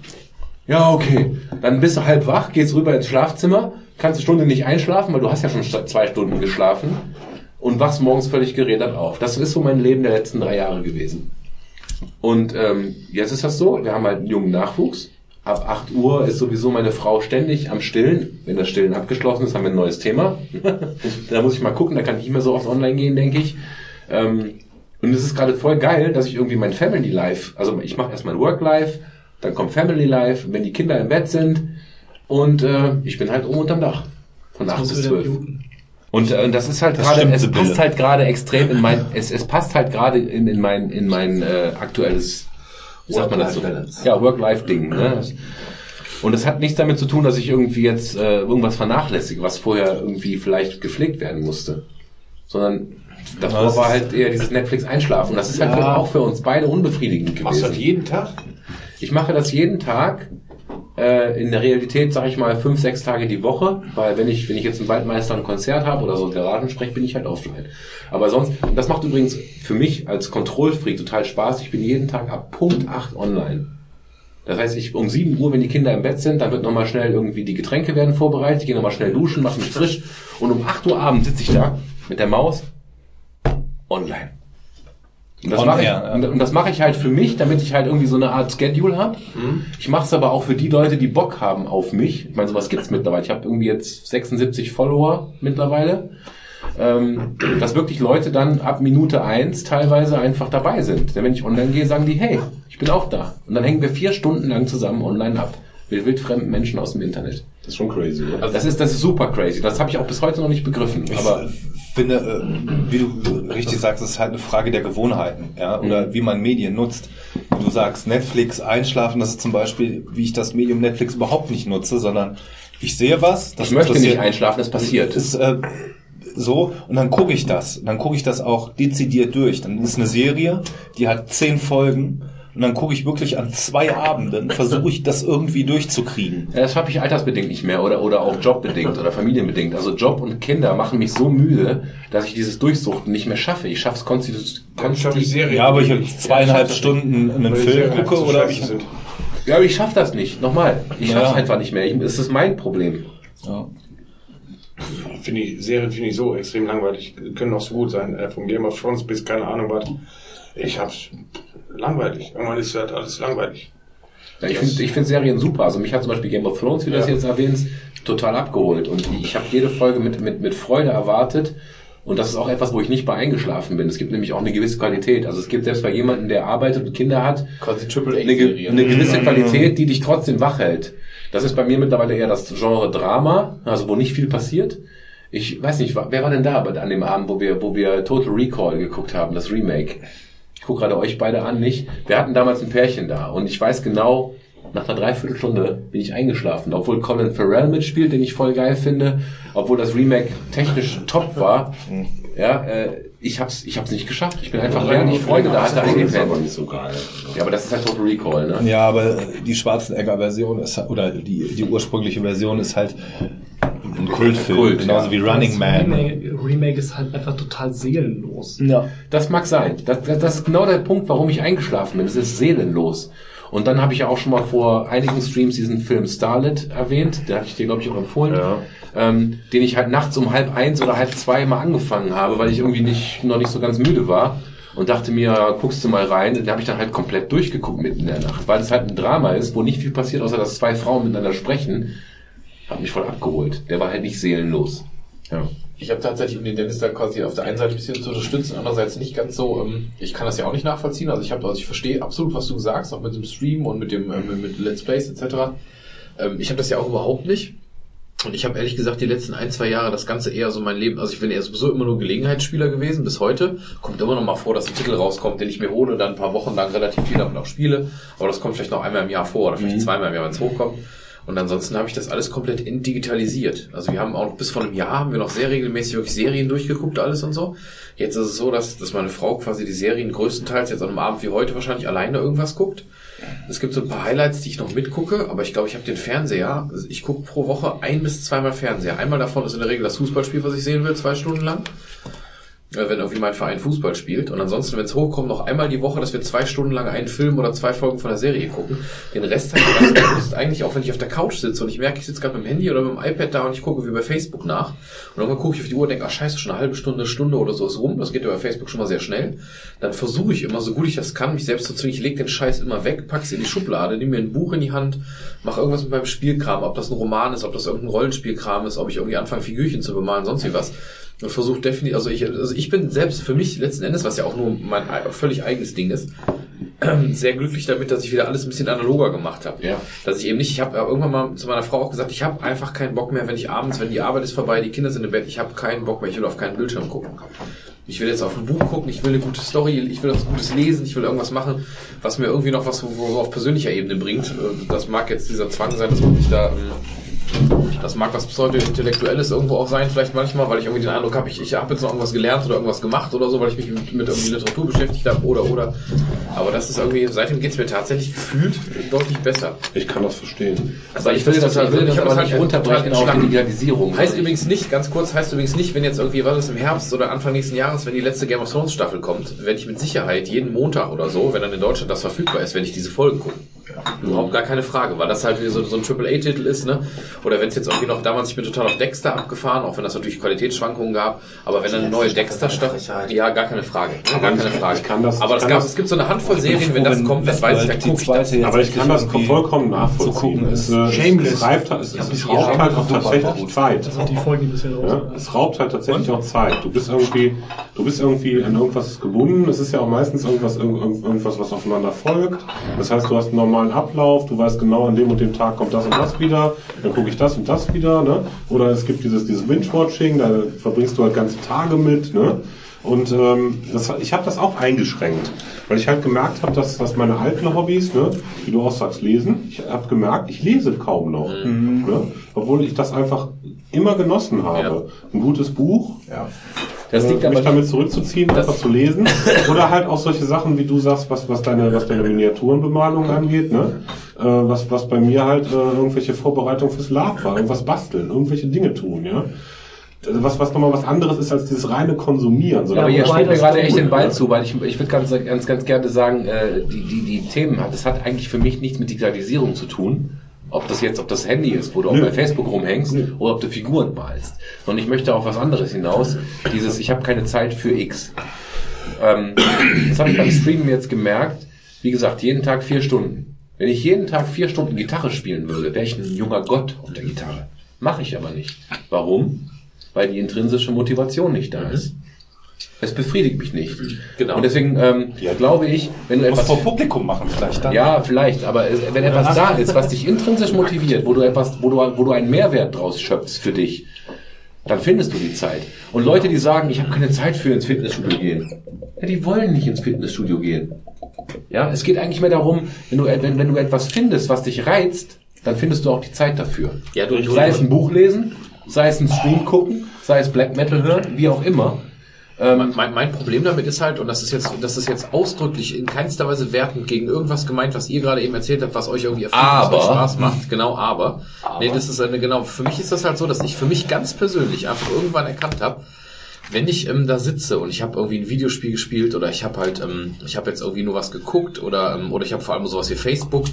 Ja, okay. Dann bist du halb wach, gehst rüber ins Schlafzimmer, kannst eine Stunde nicht einschlafen, weil du hast ja schon zwei Stunden geschlafen und wachst morgens völlig gerädert auf. Das ist so mein Leben der letzten drei Jahre gewesen. Und ähm, jetzt ist das so, wir haben halt einen jungen Nachwuchs. Ab 8 Uhr ist sowieso meine Frau ständig am Stillen. Wenn das Stillen abgeschlossen ist, haben wir ein neues Thema. *laughs* da muss ich mal gucken, da kann ich nicht mehr so oft online gehen, denke ich. Ähm, und es ist gerade voll geil, dass ich irgendwie mein Family Life, also ich mache erstmal Work Life, dann kommt Family Life, wenn die Kinder im Bett sind und äh, ich bin halt oben unterm Dach. Von 8 Muss bis wieder 12. muten. Und äh, das ist halt gerade, es passt halt gerade extrem in mein, es, es passt halt gerade in, in mein, in mein äh, aktuelles, wie sagt man dazu? Ja, Work-Life-Ding. Ne? Und es hat nichts damit zu tun, dass ich irgendwie jetzt äh, irgendwas vernachlässige, was vorher irgendwie vielleicht gepflegt werden musste. Sondern davor Das war halt eher dieses Netflix-Einschlafen. Und das ist halt auch für uns beide unbefriedigend Machst du das gewesen. jeden Tag? Ich mache das jeden Tag. Äh, in der Realität sage ich mal fünf, sechs Tage die Woche, weil wenn ich wenn ich jetzt im Waldmeister ein Konzert habe oder so Garagen spreche, bin ich halt offline. Aber sonst, das macht übrigens für mich als Kontrollfreak total Spaß. Ich bin jeden Tag ab Punkt 8 online. Das heißt, ich um 7 Uhr, wenn die Kinder im Bett sind, dann wird nochmal schnell irgendwie die Getränke werden vorbereitet, ich gehe nochmal schnell duschen, mache mich frisch und um 8 Uhr abends sitze ich da mit der Maus online. Und das mache ich, ja. und- und das mache ich halt für mich, damit ich halt irgendwie so eine Art Schedule habe. Ich mache es aber auch für die Leute, die Bock haben auf mich. Ich meine, sowas gibt's mittlerweile. Ich habe irgendwie jetzt 76 Follower mittlerweile. Ähm, dass wirklich Leute dann ab Minute eins teilweise einfach dabei sind. Denn wenn ich online gehe, sagen die, hey, ich bin auch da. Und dann hängen wir vier Stunden lang zusammen online ab. Mit wildfremden Menschen aus dem Internet. Das ist schon crazy, oder? Also das ist, das ist super crazy. Das habe ich auch bis heute noch nicht begriffen. Aber finde, äh, wie du richtig sagst, es ist halt eine Frage der Gewohnheiten, ja, oder wie man Medien nutzt. Du sagst Netflix einschlafen, das ist zum Beispiel, wie ich das Medium Netflix überhaupt nicht nutze, sondern ich sehe was, das ich möchte nicht einschlafen, das passiert. ist äh, so und dann gucke ich das. Dann gucke ich das auch dezidiert durch. Dann ist eine Serie, die hat zehn Folgen und dann gucke ich wirklich an zwei Abenden, versuche ich das irgendwie durchzukriegen. Ja, Das schaffe ich altersbedingt nicht mehr oder, oder auch jobbedingt oder familienbedingt. Also Job und Kinder machen mich so müde, dass ich dieses Durchsuchten nicht mehr schaffe. Ich schaffe es konstitu- Serien. Ja, aber ich jetzt zweieinhalb Stunden einen Film gucke so oder ich, sind. Ja, aber ich schaffe das nicht. Nochmal. Ich Ja. schaffe es einfach nicht mehr. Ich, es ist mein Problem. ja. Finde ich, Serien finde ich so extrem langweilig. Können auch so gut sein. Äh, Von Game of Thrones bis keine Ahnung was. Ich hab's langweilig. Irgendwann ist halt alles langweilig. Ja, ich finde ich find Serien super. Also mich hat zum Beispiel Game of Thrones, wie du das jetzt erwähnst, total abgeholt. Und ich habe jede Folge mit, mit, mit Freude erwartet. Und das ist auch etwas, wo ich nicht bei eingeschlafen bin. Es gibt nämlich auch eine gewisse Qualität. Also es gibt selbst bei jemandem, der arbeitet und Kinder hat, Quasi Triple eine, ge eine gewisse Qualität, die dich trotzdem wach hält. Das ist bei mir mittlerweile eher das Genre Drama, also wo nicht viel passiert. Ich weiß nicht, wer war denn da an dem Abend, wo wir, wo wir Total Recall geguckt haben, das Remake? Ich gucke gerade euch beide an, nicht? Wir hatten damals ein Pärchen da und ich weiß genau, nach einer Dreiviertelstunde bin ich eingeschlafen, obwohl Colin Farrell mitspielt, den ich voll geil finde, obwohl das Remake technisch top war. Ja, äh, ich hab's, ich hab's nicht geschafft. Ich bin einfach, während ich Freude da hatte, Das ist aber eingepennt. nicht so geil. Ja, aber das ist halt Total Recall, ne? Ja, aber die Schwarzenegger-Version ist oder die, die ursprüngliche Version ist halt ein Kultfilm, Kult, genauso ja. wie Running Man. Remake, Remake ist halt einfach total seelenlos. Ja. Das mag sein. Das, das, das ist genau der Punkt, warum ich eingeschlafen bin. Es ist seelenlos. Und dann habe ich ja auch schon mal vor einigen Streams diesen Film Starlet erwähnt. Der hatte ich dir, glaube ich, auch empfohlen. Ja. Ähm, den ich halt nachts um halb eins oder halb zwei mal angefangen habe, weil ich irgendwie nicht, noch nicht so ganz müde war. Und dachte mir, guckst du mal rein. Den habe ich dann halt komplett durchgeguckt mitten in der Nacht. Weil es halt ein Drama ist, wo nicht viel passiert, außer dass zwei Frauen miteinander sprechen. Hat mich voll abgeholt. Der war halt nicht seelenlos. Ja. Ich habe tatsächlich, um den Dennis da quasi auf der einen Seite ein bisschen zu unterstützen, andererseits nicht ganz so, ähm, ich kann das ja auch nicht nachvollziehen. Also ich habe, also ich verstehe absolut, was du sagst, auch mit dem Stream und mit dem ähm, mit Let's Plays etc. Ähm, ich habe das ja auch überhaupt nicht. Und ich habe ehrlich gesagt die letzten ein, zwei Jahre das Ganze eher so mein Leben, also ich bin eher sowieso immer nur Gelegenheitsspieler gewesen bis heute. Kommt immer noch mal vor, dass ein Titel rauskommt, den ich mir hole, dann ein paar Wochen lang relativ viel damit auch spiele. Aber das kommt vielleicht noch einmal im Jahr vor oder vielleicht zweimal im Jahr, wenn es hochkommt. Und ansonsten habe ich das alles komplett digitalisiert. Also wir haben auch bis vor einem Jahr haben wir noch sehr regelmäßig wirklich Serien durchgeguckt, alles und so. Jetzt ist es so, dass, dass meine Frau quasi die Serien größtenteils jetzt an einem Abend wie heute wahrscheinlich alleine irgendwas guckt. Es gibt so ein paar Highlights, die ich noch mitgucke, aber ich glaube, ich habe den Fernseher. Ich gucke pro Woche ein bis zweimal Fernseher. Einmal davon ist in der Regel das Fußballspiel, was ich sehen will, zwei Stunden lang. Wenn irgendwie mein Verein Fußball spielt. Und ansonsten, wenn es hochkommt, noch einmal die Woche, dass wir zwei Stunden lang einen Film oder zwei Folgen von der Serie gucken. Den Rest habe ich ganz eigentlich, auch wenn ich auf der Couch sitze und ich merke, ich sitze gerade mit dem Handy oder mit dem iPad da und ich gucke wie bei Facebook nach. Und irgendwann gucke ich auf die Uhr und denke, ach scheiße, schon eine halbe Stunde, eine Stunde oder so ist rum. Das geht ja bei Facebook schon mal sehr schnell. Dann versuche ich immer, so gut ich das kann, mich selbst zu zwingen. Ich lege den Scheiß immer weg, pack's in die Schublade, nehme mir ein Buch in die Hand, mache irgendwas mit meinem Spielkram, ob das ein Roman ist, ob das irgendein Rollenspielkram ist, ob ich irgendwie anfange, Figürchen zu bemalen, sonst wie was. Und versuche definitiv, also ich, also ich bin selbst für mich letzten Endes, was ja auch nur mein ei- völlig eigenes Ding ist, *clears throat* sehr glücklich damit, dass ich wieder alles ein bisschen analoger gemacht habe. Ja. Dass ich eben nicht, ich habe irgendwann mal zu meiner Frau auch gesagt, ich habe einfach keinen Bock mehr, wenn ich abends, wenn die Arbeit ist vorbei, die Kinder sind im Bett, ich habe keinen Bock mehr, ich will auf keinen Bildschirm gucken. Ich will jetzt auf ein Buch gucken, ich will eine gute Story, ich will was Gutes lesen, ich will irgendwas machen, was mir irgendwie noch was wo- wo auf persönlicher Ebene bringt. Äh, Das mag jetzt dieser Zwang sein, dass man sich da ähm, das mag was pseudo-intellektuelles irgendwo auch sein, vielleicht manchmal, weil ich irgendwie den Eindruck habe, ich, ich habe jetzt noch irgendwas gelernt oder irgendwas gemacht oder so, weil ich mich mit, mit irgendwie Literatur beschäftigt habe oder oder. Aber das ist irgendwie, seitdem geht's mir tatsächlich gefühlt deutlich besser. Ich kann das verstehen. Aber ich will das, ich will das aber nicht runterbrechen auf die Digitalisierung. Heißt übrigens nicht, ganz kurz, heißt übrigens nicht, wenn jetzt irgendwie, was ist im Herbst oder Anfang nächsten Jahres, wenn die letzte Game of Thrones Staffel kommt, werde ich mit Sicherheit jeden Montag oder so, wenn dann in Deutschland das verfügbar ist, werde ich diese Folgen gucken. Überhaupt gar keine Frage, weil das halt so, so ein Triple-A-Titel ist, ne? Oder wenn es jetzt irgendwie noch damals, ich bin total auf Dexter abgefahren, auch wenn das natürlich Qualitätsschwankungen gab, aber wenn dann eine neue Dexter-Staffel, ja, gar keine Frage, ne? gar keine Frage. Ich kann das- aber kann gab, das- es gibt so eine Handvoll Serien, wenn das kommt, das weiß ich, dann gucke ich das. Aber ich kann das vollkommen nachvollziehen. es, ist äh, shameless. es, reift, es, es, es raubt halt auch tatsächlich Zeit. Das die Folgen, raus Ja, es raubt halt tatsächlich auch Zeit. Du bist irgendwie, du bist irgendwie an irgendwas gebunden. Es ist ja auch meistens irgendwas, irgend- irgend- irgendwas, was aufeinander folgt. Das heißt, du hast einen normalen Ablauf. Du weißt genau, an dem und dem Tag kommt das und das wieder. Dann gucke ich das und das wieder. Ne? Oder es gibt dieses, dieses Binge-Watching. Da verbringst du halt ganze Tage mit. Ne? Und ähm, das, ich habe das auch eingeschränkt, weil ich halt gemerkt habe, dass, dass meine alten Hobbys, ne, wie du auch sagst, lesen, ich habe gemerkt, ich lese kaum noch, ne, obwohl ich das einfach immer genossen habe. Ein gutes Buch, Das liegt äh, mich aber damit zurückzuziehen, einfach zu lesen. *laughs* Oder halt auch solche Sachen, wie du sagst, was, was deine, was deine Miniaturenbemalung angeht, ne? Äh, was, was bei mir halt äh, irgendwelche Vorbereitungen fürs Lab war, irgendwas basteln, irgendwelche Dinge tun, ja. Also Was, was nochmal was anderes ist als dieses reine Konsumieren. Ja, sondern aber ihr spielt mir gerade echt den Ball zu, weil ich, ich würde ganz, ganz, ganz gerne sagen, äh, die, die, die Themen hat, das hat eigentlich für mich nichts mit Digitalisierung zu tun. Ob das jetzt, ob das Handy ist, wo du auch Nö. bei Facebook rumhängst, oder ob du Figuren malst. Und ich möchte auf was anderes hinaus. Dieses, ich habe keine Zeit für X. Ähm, das habe ich beim Streamen jetzt gemerkt. Wie gesagt, jeden Tag vier Stunden. Wenn ich jeden Tag vier Stunden Gitarre spielen würde, wäre ich ein junger Gott auf der Gitarre. Mache ich aber nicht. Warum? Weil die intrinsische Motivation nicht da ist. Es befriedigt mich nicht. Genau. Und deswegen ähm, glaube ich, wenn du Muss etwas vor Publikum machen vielleicht dann. ja, vielleicht, aber es- wenn etwas da ist, was dich intrinsisch motiviert, wo du etwas, wo du, wo du einen Mehrwert draus schöpfst für dich, dann findest du die Zeit. Und Leute, die sagen, ich habe keine Zeit für ins Fitnessstudio gehen, ja, die wollen nicht ins Fitnessstudio gehen. Ja, es geht eigentlich mehr darum, wenn du, wenn, wenn du etwas findest, was dich reizt, dann findest du auch die Zeit dafür. Ja, du, du, Sei es ein Buch lesen, sei es ein Stream gucken, sei es Black Metal hören, wie auch immer. Ähm, mein, mein Problem damit ist halt, und das ist jetzt, das ist jetzt ausdrücklich in keinster Weise wertend gegen irgendwas gemeint, was ihr gerade eben erzählt habt, was euch irgendwie erfüllt, was Aber. euch Spaß macht. Genau, aber. Nee, das ist eine, genau, für mich ist das halt so, dass ich für mich ganz persönlich einfach irgendwann erkannt habe, wenn ich ähm, da sitze und ich habe irgendwie ein Videospiel gespielt oder ich habe halt, ähm, ich habe jetzt irgendwie nur was geguckt oder ähm, oder ich habe vor allem sowas wie Facebook,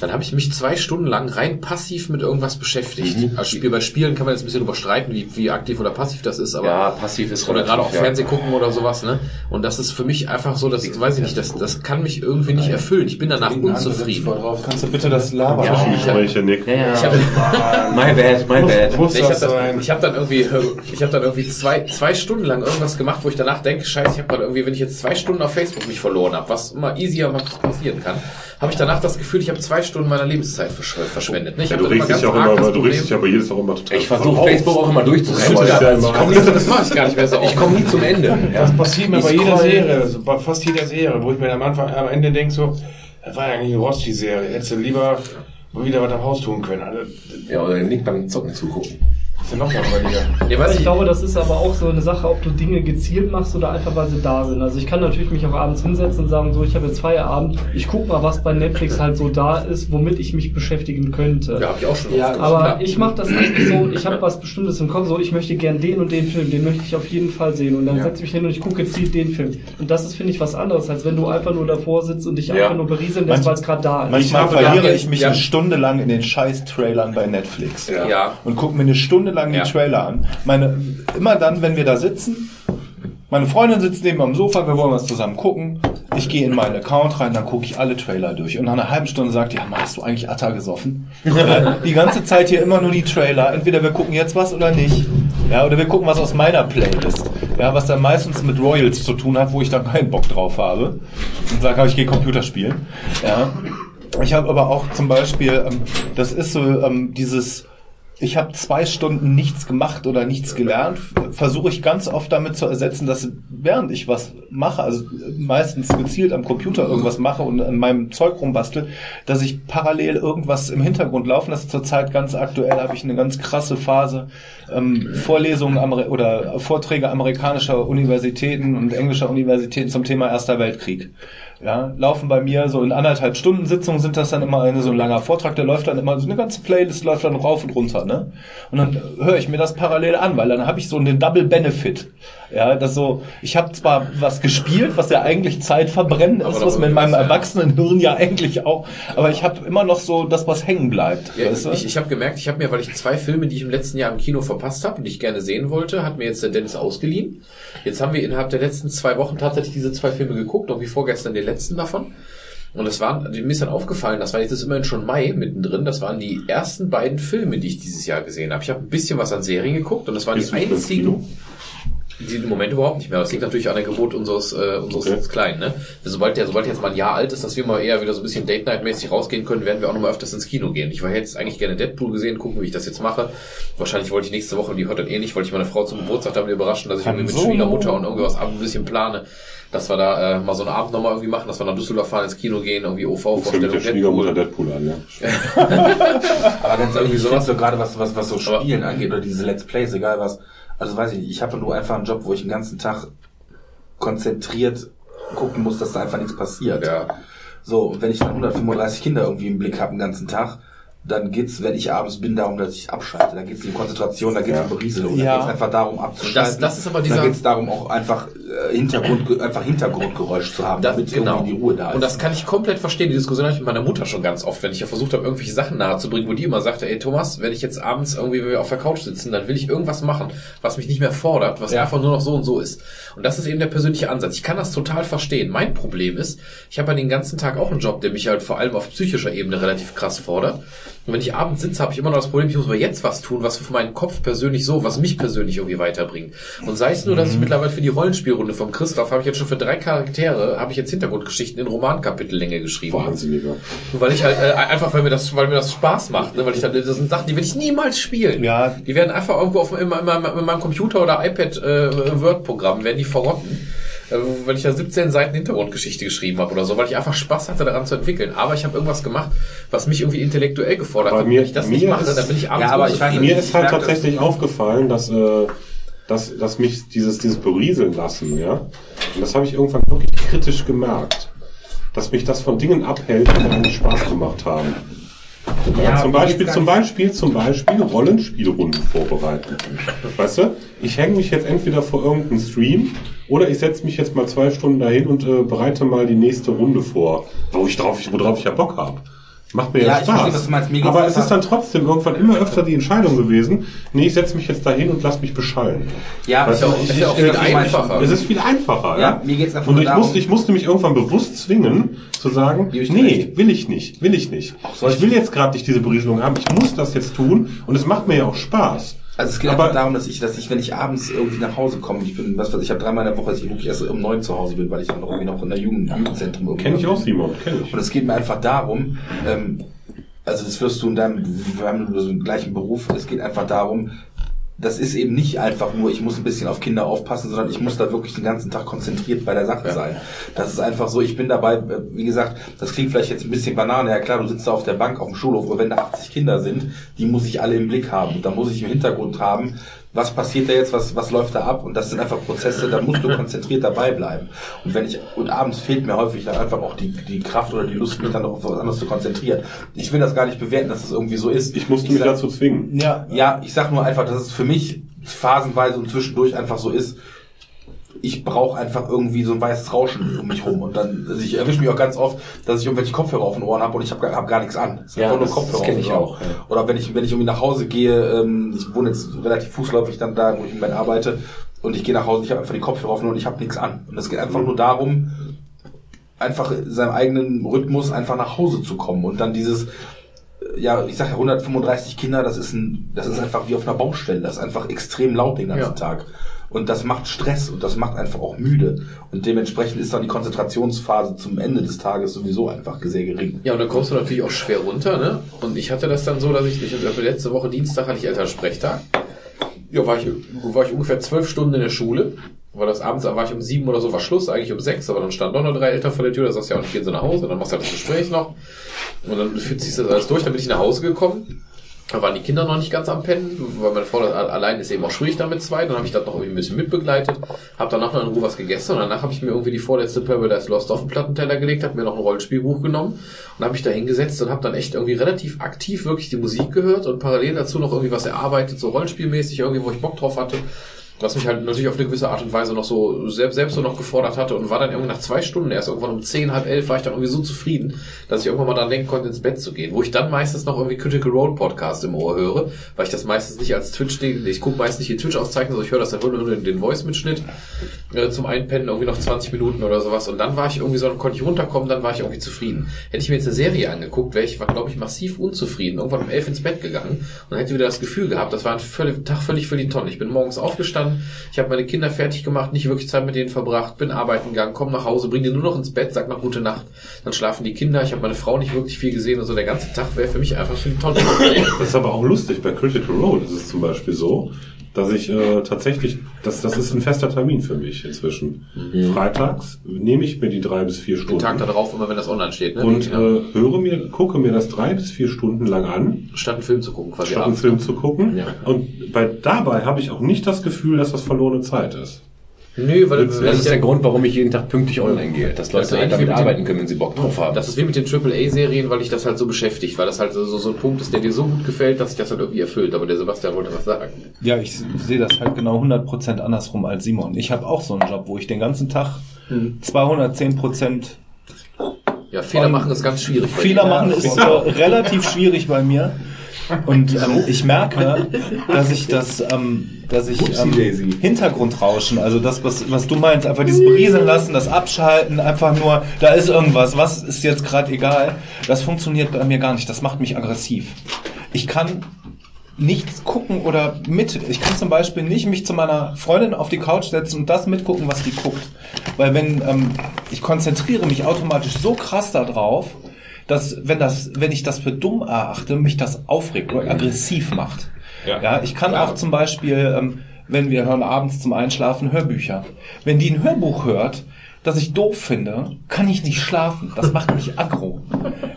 dann habe ich mich zwei Stunden lang rein passiv mit irgendwas beschäftigt. Also Spiel, bei Spielen kann man jetzt ein bisschen überstreiten, wie, wie aktiv oder passiv das ist, aber ja, passiv ist oder gerade auch ja. Fernsehen gucken oder sowas, ne? Und das ist für mich einfach so, das weiß ich nicht, das, das kann mich irgendwie nicht erfüllen. Ich bin danach unzufrieden. Kannst du bitte das Labern? Ja, ich hab- Welche Nick? Ja, ja. Ich hab, *laughs* My bad, my bad. Muss Nee, ich das habe sein? ich hab dann irgendwie, ich habe dann irgendwie zwei, zwei Stunden lang irgendwas gemacht, wo ich danach denke, scheiße, ich habe gerade irgendwie, wenn ich jetzt zwei Stunden auf Facebook mich verloren habe, was immer easier passieren kann, habe ich danach das Gefühl, ich habe zwei Stunden meiner Lebenszeit versch verschwendet. Ne? Ich Ja, hab du regst dich auch immer, aber- du regst Problem- dich aber jedes auch immer total Ich versuche auf. Facebook auch immer durchzurennen. Ja Ich komm nicht, das mache ich gar nicht mehr so. Ich komme nie zum Ende. Das passiert mir Ich bei jeder Serie, also bei fast jeder Serie, wo ich mir am Anfang, am Ende denke so, das war ja eigentlich eine Rosti-Serie, hättest du lieber mal wieder was am Haus tun können. Also, Ja, oder nicht beim Zocken zugucken. Ist ja noch langweiliger. Nee, weiß Ich ich, glaube, das ist aber auch so eine Sache, ob du Dinge gezielt machst oder einfach, weil sie da sind. Also ich kann natürlich mich auch abends hinsetzen und sagen, so, ich habe jetzt Feierabend, ich guck mal, was bei Netflix halt so da ist, womit ich mich beschäftigen könnte. ja, habe ich auch schon Ja, aber klar. ich mache das eigentlich so, ich habe was Bestimmtes im Kopf, so ich möchte gern den und den Film, den möchte ich auf jeden Fall sehen und dann setze ich mich hin und ich gucke gezielt den Film. Und das ist, finde ich, was anderes, als wenn du einfach nur davor sitzt und dich Ja. einfach nur berieseln lässt, weil es gerade da ist. Manchmal verliere ja- ich mich ja. eine Stunde lang in den scheiß Trailern bei Netflix. Ja. Und gucke mir eine Stunde lang Ja. die Trailer an. Meine, immer dann, wenn wir da sitzen, meine Freundin sitzt neben am Sofa, wir wollen was zusammen gucken. Ich gehe in meinen Account rein, dann gucke ich alle Trailer durch. Und nach einer halben Stunde sagt die, ja, hast du eigentlich Atta gesoffen? *laughs* Die ganze Zeit hier immer nur die Trailer. Entweder wir gucken jetzt was oder nicht. Ja, oder wir gucken was aus meiner Playlist. Ja, was dann meistens mit Royals zu tun hat, wo ich dann keinen Bock drauf habe. Und sage, ich gehe Computer spielen. Ja. Ich habe aber auch zum Beispiel, ähm, das ist so ähm, dieses, ich habe zwei Stunden nichts gemacht oder nichts gelernt, versuche ich ganz oft damit zu ersetzen, dass während ich was mache, also meistens gezielt am Computer irgendwas mache und an meinem Zeug rumbastel, dass ich parallel irgendwas im Hintergrund laufen. Das ist zurzeit ganz aktuell, habe ich eine ganz krasse Phase. Ähm, Vorlesungen oder Vorträge amerikanischer Universitäten und englischer Universitäten zum Thema Erster Weltkrieg. Ja, laufen bei mir so in anderthalb Stunden Sitzungen sind das dann immer eine, so ein langer Vortrag, der läuft dann immer, so eine ganze Playlist läuft dann rauf und runter, ne? Und dann höre ich mir das parallel an, weil dann habe ich so den Double Benefit. Ja, das so, ich habe zwar was gespielt, was ja eigentlich Zeitverbrennen ist, was mir in meinem erwachsenen Hirn ja eigentlich auch, aber ich habe immer noch so das, was hängen bleibt. Ja, weißt du? ich ich habe gemerkt, ich habe mir, weil ich zwei Filme, die ich im letzten Jahr im Kino verpasst habe und die ich gerne sehen wollte, hat mir jetzt der Dennis ausgeliehen. Jetzt haben wir innerhalb der letzten zwei Wochen tatsächlich diese zwei Filme geguckt, und wie vorgestern den letzten davon. Und das waren, mir ist dann aufgefallen, das war jetzt ist immerhin schon Mai mittendrin, das waren die ersten beiden Filme, die ich dieses Jahr gesehen habe. Ich habe ein bisschen was an Serien geguckt und das waren Bist die einzigen, die im Moment überhaupt nicht mehr. Das liegt natürlich an der Geburt unseres, äh, unseres Okay. Kleinen. Ne? Sobald der, sobald jetzt mal ein Jahr alt ist, dass wir mal eher wieder so ein bisschen Date-Night-mäßig rausgehen können, werden wir auch noch mal öfters ins Kino gehen. Ich war jetzt eigentlich gerne Deadpool gesehen, gucken, wie ich das jetzt mache. Wahrscheinlich wollte ich nächste Woche, die hört dann eh nicht, wollte ich meine Frau zum Geburtstag damit überraschen, dass ich irgendwie mit Solo. Schwiegermutter und irgendwas ab ein bisschen plane, dass wir da äh, mal so einen Abend nochmal irgendwie machen, dass wir nach Düsseldorf fahren, ins Kino gehen, irgendwie OV-Vorstellung der Schwiegermutter Deadpool an, ja. *laughs* Aber ganz ehrlich, ich sowas. so gerade was, was, was so Aber- Spielen angeht oder diese Let's Plays, egal was. Also weiß ich nicht, ich habe nur einfach einen Job, wo ich den ganzen Tag konzentriert gucken muss, dass da einfach nichts passiert. Ja. So, und wenn ich dann 135 Kinder irgendwie im Blick habe den ganzen Tag, dann geht's, wenn ich abends bin, darum, dass ich abschalte. Da geht's um Konzentration, da geht's um Berieseln. Und Ja. da geht's einfach darum abzuschalten. Das- das ist aber dieser- Da geht's darum, auch einfach äh, Hintergrund, *clears throat* einfach Hintergrundgeräusch zu haben, Das, damit genau. irgendwie die Ruhe da ist. Und das kann ich komplett verstehen. Die Diskussion habe ich mit meiner Mutter schon ganz oft, wenn ich ja versucht habe, irgendwelche Sachen nahezubringen, wo die immer sagte, ey Thomas, wenn ich jetzt abends irgendwie wenn wir auf der Couch sitzen, dann will ich irgendwas machen, was mich nicht mehr fordert, was Ja. einfach nur noch so und so ist. Und das ist eben der persönliche Ansatz. Ich kann das total verstehen. Mein Problem ist, ich habe ja den ganzen Tag auch einen Job, der mich halt vor allem auf psychischer Ebene relativ krass fordert. Und wenn ich abends sitze, habe ich immer noch das Problem, ich muss aber jetzt was tun, was für meinen Kopf persönlich so, was mich persönlich irgendwie weiterbringt. Und sei es nur, dass ich Mhm. mittlerweile für die Rollenspielrunde vom Christoph habe ich jetzt schon für drei Charaktere, habe ich jetzt Hintergrundgeschichten in Romankapitellänge geschrieben. Wahnsinniger. Weil ich halt äh, einfach, weil mir das, weil mir das Spaß macht, ne? weil ich dann, das sind Sachen, die will ich niemals spielen. Ja. Die werden einfach irgendwo auf in, meinem- in, meinem- in meinem Computer oder iPad äh, Word-Programm werden die verrotten. Äh, weil ich da 17 Seiten Hintergrundgeschichte geschrieben habe oder so, weil ich einfach Spaß hatte daran zu entwickeln. Aber ich habe irgendwas gemacht, was mich irgendwie intellektuell gefordert Bei hat. mir- Wenn ich das nicht mir mache, ist- dann bin ich abends Ja, aber ich weiß Mir ist halt merke das. tatsächlich aufgefallen, dass, äh, dass, dass mich dieses, dieses Berieseln lassen, ja, und das habe ich irgendwann wirklich kritisch gemerkt, dass mich das von Dingen abhält, die mir eigentlich Spaß gemacht haben. Ja, zum Beispiel, zum Beispiel, zum Beispiel Rollenspielrunden vorbereiten. Weißt du? Ich hänge mich jetzt entweder vor irgendeinem Stream oder ich setze mich jetzt mal zwei Stunden dahin und äh, bereite mal die nächste Runde vor, wo ich drauf, worauf ich ja Bock habe. Macht mir ja, Ja, Spaß. verstehe, was du meinst. Mir Aber es ist dann trotzdem irgendwann immer öfter die Entscheidung gewesen, nee, ich setze mich jetzt dahin und lass mich beschallen. Ja, Weißt ist auch- ich, ist auch ich, viel einfacher. Es ist viel einfacher, ja. Ja, mir geht's einfach Und ich musste, ich musste mich irgendwann bewusst zwingen, zu sagen, nee, recht. will ich nicht, will ich nicht. Ich will jetzt gerade nicht diese Berieselung haben, ich muss das jetzt tun und es macht mir ja auch Spaß. Also es geht Aber- einfach darum, dass ich, dass ich, wenn ich abends irgendwie nach Hause komme, ich bin, was weiß ich, ich habe dreimal in der Woche, dass ich wirklich erst um neun zu Hause bin, weil ich dann irgendwie noch in der Jugend, Jugendzentrum irgendwie Kenn ich auch, Simon, kenn ich. Und es geht mir einfach darum, ähm, also das wirst du in deinem, wir haben so einen gleichen Beruf, es geht einfach darum, das ist eben nicht einfach nur, ich muss ein bisschen auf Kinder aufpassen, sondern ich muss da wirklich den ganzen Tag konzentriert bei der Sache sein. Das ist einfach so, ich bin dabei, äh, wie gesagt, das klingt vielleicht jetzt ein bisschen Banane, ja klar, du sitzt da auf der Bank auf dem Schulhof, aber wenn da 80 Kinder sind, die muss ich alle im Blick haben. Und da muss ich im Hintergrund haben, was passiert da jetzt, was, was läuft da ab? Und das sind einfach Prozesse, da musst du konzentriert dabei bleiben. Und wenn ich, und abends fehlt mir häufig dann einfach auch die, die Kraft oder die Lust, mich dann noch auf was anderes zu konzentrieren. Ich will das gar nicht bewerten, dass es irgendwie so ist. Ich musste mich sag- dazu zwingen. Ja, ja, ich sag nur einfach, dass es für mich phasenweise und zwischendurch einfach so ist. Ich brauche einfach irgendwie so ein weißes Rauschen um mich rum. Und dann, also ich erwische mich auch ganz oft, dass ich irgendwelche Kopfhörer auf den Ohren habe und ich habe gar, hab gar nichts an. Es Ja, nur das- Kopfhörer das kenn ich auch, ja. Oder wenn ich, wenn ich irgendwie nach Hause gehe, ähm, ich wohne jetzt relativ fußläufig dann da, wo ich im Bett arbeite, und ich gehe nach Hause, ich habe einfach die Kopfhörer auf den Ohren und ich habe nichts an. Und es geht einfach nur darum, einfach in seinem eigenen Rhythmus einfach nach Hause zu kommen und dann dieses ja, ich sag ja 135 Kinder, das ist ein, das ist einfach wie auf einer Baustelle, das ist einfach extrem laut den ganzen Ja. Tag. Und das macht Stress und das macht einfach auch müde. Und dementsprechend ist dann die Konzentrationsphase zum Ende des Tages sowieso einfach sehr gering. Ja, und dann kommst du natürlich auch schwer runter, ne? Und ich hatte das dann so, dass ich, ich hatte letzte Woche Dienstag hatte ich Elternsprechtag. Ja, war ich, war ich ungefähr zwölf Stunden in der Schule. War das abends, war ich um sieben oder so, war Schluss, eigentlich um sechs, aber dann standen doch noch drei Eltern vor der Tür, da sagst du ja auch nicht, gehen sie nach Hause, dann machst du halt das Gespräch noch. Und dann ziehst du das alles durch, dann bin ich nach Hause gekommen. Da waren die Kinder noch nicht ganz am Pennen, weil meine Frau allein ist eben auch schwierig damit zwei. Dann habe ich das noch irgendwie ein bisschen mitbegleitet, habe danach noch in Ruhe was gegessen und danach habe ich mir irgendwie die vorletzte Paradise Lost auf den Plattenteller gelegt, habe mir noch ein Rollenspielbuch genommen und habe mich da hingesetzt und habe dann echt irgendwie relativ aktiv wirklich die Musik gehört und parallel dazu noch irgendwie was erarbeitet, so rollenspielmäßig, irgendwie, wo ich Bock drauf hatte was mich halt natürlich auf eine gewisse Art und Weise noch so selbst, selbst so noch gefordert hatte und war dann irgendwie nach zwei Stunden erst irgendwann um zehn, halb elf war ich dann irgendwie so zufrieden, dass ich irgendwann mal dran denken konnte, ins Bett zu gehen. Wo ich dann meistens noch irgendwie Critical Role Podcast im Ohr höre, weil ich das meistens nicht als Twitch, ich gucke meistens nicht die Twitch auszeichnen, sondern ich höre das dann nur in den Voice-Mitschnitt äh, zum Einpennen irgendwie noch 20 Minuten oder sowas und dann war ich irgendwie so, dann konnte ich runterkommen, dann war ich irgendwie zufrieden. Hätte ich mir jetzt eine Serie angeguckt, wäre ich, glaube ich massiv unzufrieden, irgendwann um elf ins Bett gegangen und hätte wieder das Gefühl gehabt, das war ein Tag völlig für die Tonne. Ich bin morgens aufgestanden, ich habe meine Kinder fertig gemacht, nicht wirklich Zeit mit denen verbracht, bin arbeiten gegangen, komm nach Hause, bring die nur noch ins Bett, sag noch gute Nacht. Dann schlafen die Kinder, ich habe meine Frau nicht wirklich viel gesehen und so der ganze Tag wäre für mich einfach die Tonne. Das ist aber auch lustig. Bei Critical Role ist es zum Beispiel so, dass ich äh, tatsächlich, das, das ist ein fester Termin für mich inzwischen. Freitags nehme ich mir die drei bis vier Den Stunden Tag darauf immer, wenn das online steht, ne? und äh, höre mir, gucke mir das drei bis vier Stunden lang an, statt einen Film zu gucken, quasi statt einen. Film zu gucken. Ja. Und bei, dabei habe ich auch nicht das Gefühl, dass das verlorene Zeit ist. Nö, weil Das ist der Grund, warum ich jeden Tag pünktlich online gehe. Dass Das Leute ist halt damit arbeiten können, wenn sie Bock drauf haben. Das ist wie mit den AAA-Serien, weil ich das halt so beschäftigt, weil das halt so, so ein Punkt ist, der dir so gut gefällt, dass sich das halt irgendwie erfüllt. Aber der Sebastian wollte was sagen. Ja, ich sehe das halt genau 100% andersrum als Simon. Ich habe auch so einen Job, wo ich den ganzen Tag 210% Ja, Fehler machen ist ganz schwierig. bei Fehler machen ist relativ schwierig bei mir. Und ähm, ich merke, dass ich das, ähm, dass ich ähm, Hintergrundrauschen, also das, was, was du meinst, einfach dieses Berieseln lassen, das Abschalten, einfach nur, da ist irgendwas, was ist jetzt gerade egal, das funktioniert bei mir gar nicht. Das macht mich aggressiv. Ich kann nichts gucken oder mit. Ich kann zum Beispiel nicht mich zu meiner Freundin auf die Couch setzen und das mitgucken, was die guckt. Weil wenn ähm, ich konzentriere mich automatisch so krass darauf, dass wenn das, wenn ich das für dumm erachte, mich das aufregt oder aggressiv macht. Ja. Ja, ich kann auch zum Beispiel, ähm, wenn wir hören abends zum Einschlafen Hörbücher. Wenn die ein Hörbuch hört, das ich doof finde, kann ich nicht schlafen. Das macht mich aggro.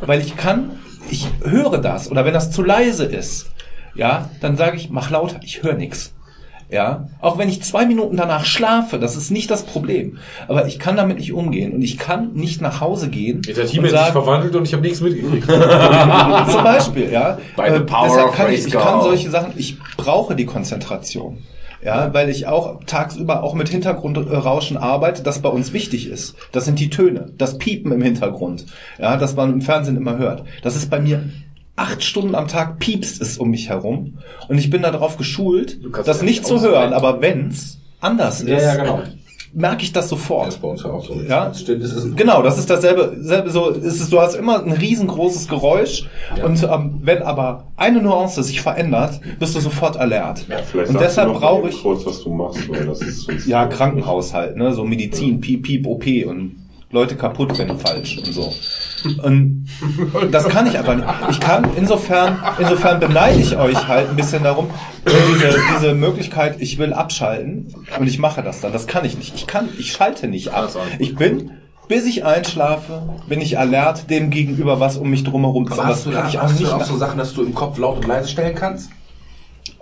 Weil ich kann, ich höre das oder wenn das zu leise ist, ja, dann sage ich, mach lauter, ich höre nix. Ja, auch wenn ich zwei Minuten danach schlafe, das ist nicht das Problem. Aber ich kann damit nicht umgehen und ich kann nicht nach Hause gehen Jetzt hat He-Man sich verwandelt und ich habe nichts mitgekriegt. *laughs* zum Beispiel, ja. By the Äh, power deshalb of kann ich, ich kann solche Sachen, ich brauche die Konzentration. Ja, weil ich auch tagsüber auch mit Hintergrundrauschen arbeite, das bei uns wichtig ist. Das sind die Töne, das Piepen im Hintergrund, ja, das man im Fernsehen immer hört. Das ist bei mir acht Stunden am Tag piepst es um mich herum und ich bin darauf geschult, das ja nicht zu hören, aber wenn's anders ist, Ja, ja, genau. merke ich das sofort. Das ist bei uns ja auch so. Ja. Das stimmt, das ist Genau, das ist dasselbe, selbe so, ist es, du hast immer ein riesengroßes Geräusch und ähm, wenn aber eine Nuance sich verändert, bist du sofort alert. Vielleicht und deshalb brauche ich kurz, was du machst, weil das ist ja Krankenhaushalt, ne, so Medizin, Piep, Piep, OP und Leute kaputt, wenn falsch und so. Und das kann ich aber nicht. Ich kann insofern, insofern beneide ich euch halt ein bisschen darum, diese, diese Möglichkeit, ich will abschalten und ich mache das dann. Das kann ich nicht. Ich kann, ich schalte nicht ab. Das. Ich bin, bis ich einschlafe, bin ich alert dem gegenüber, was um mich drumherum ist. Und hast du, kann da, ich auch hast du nicht. auch so Sachen, dass du im Kopf laut und leise stellen kannst?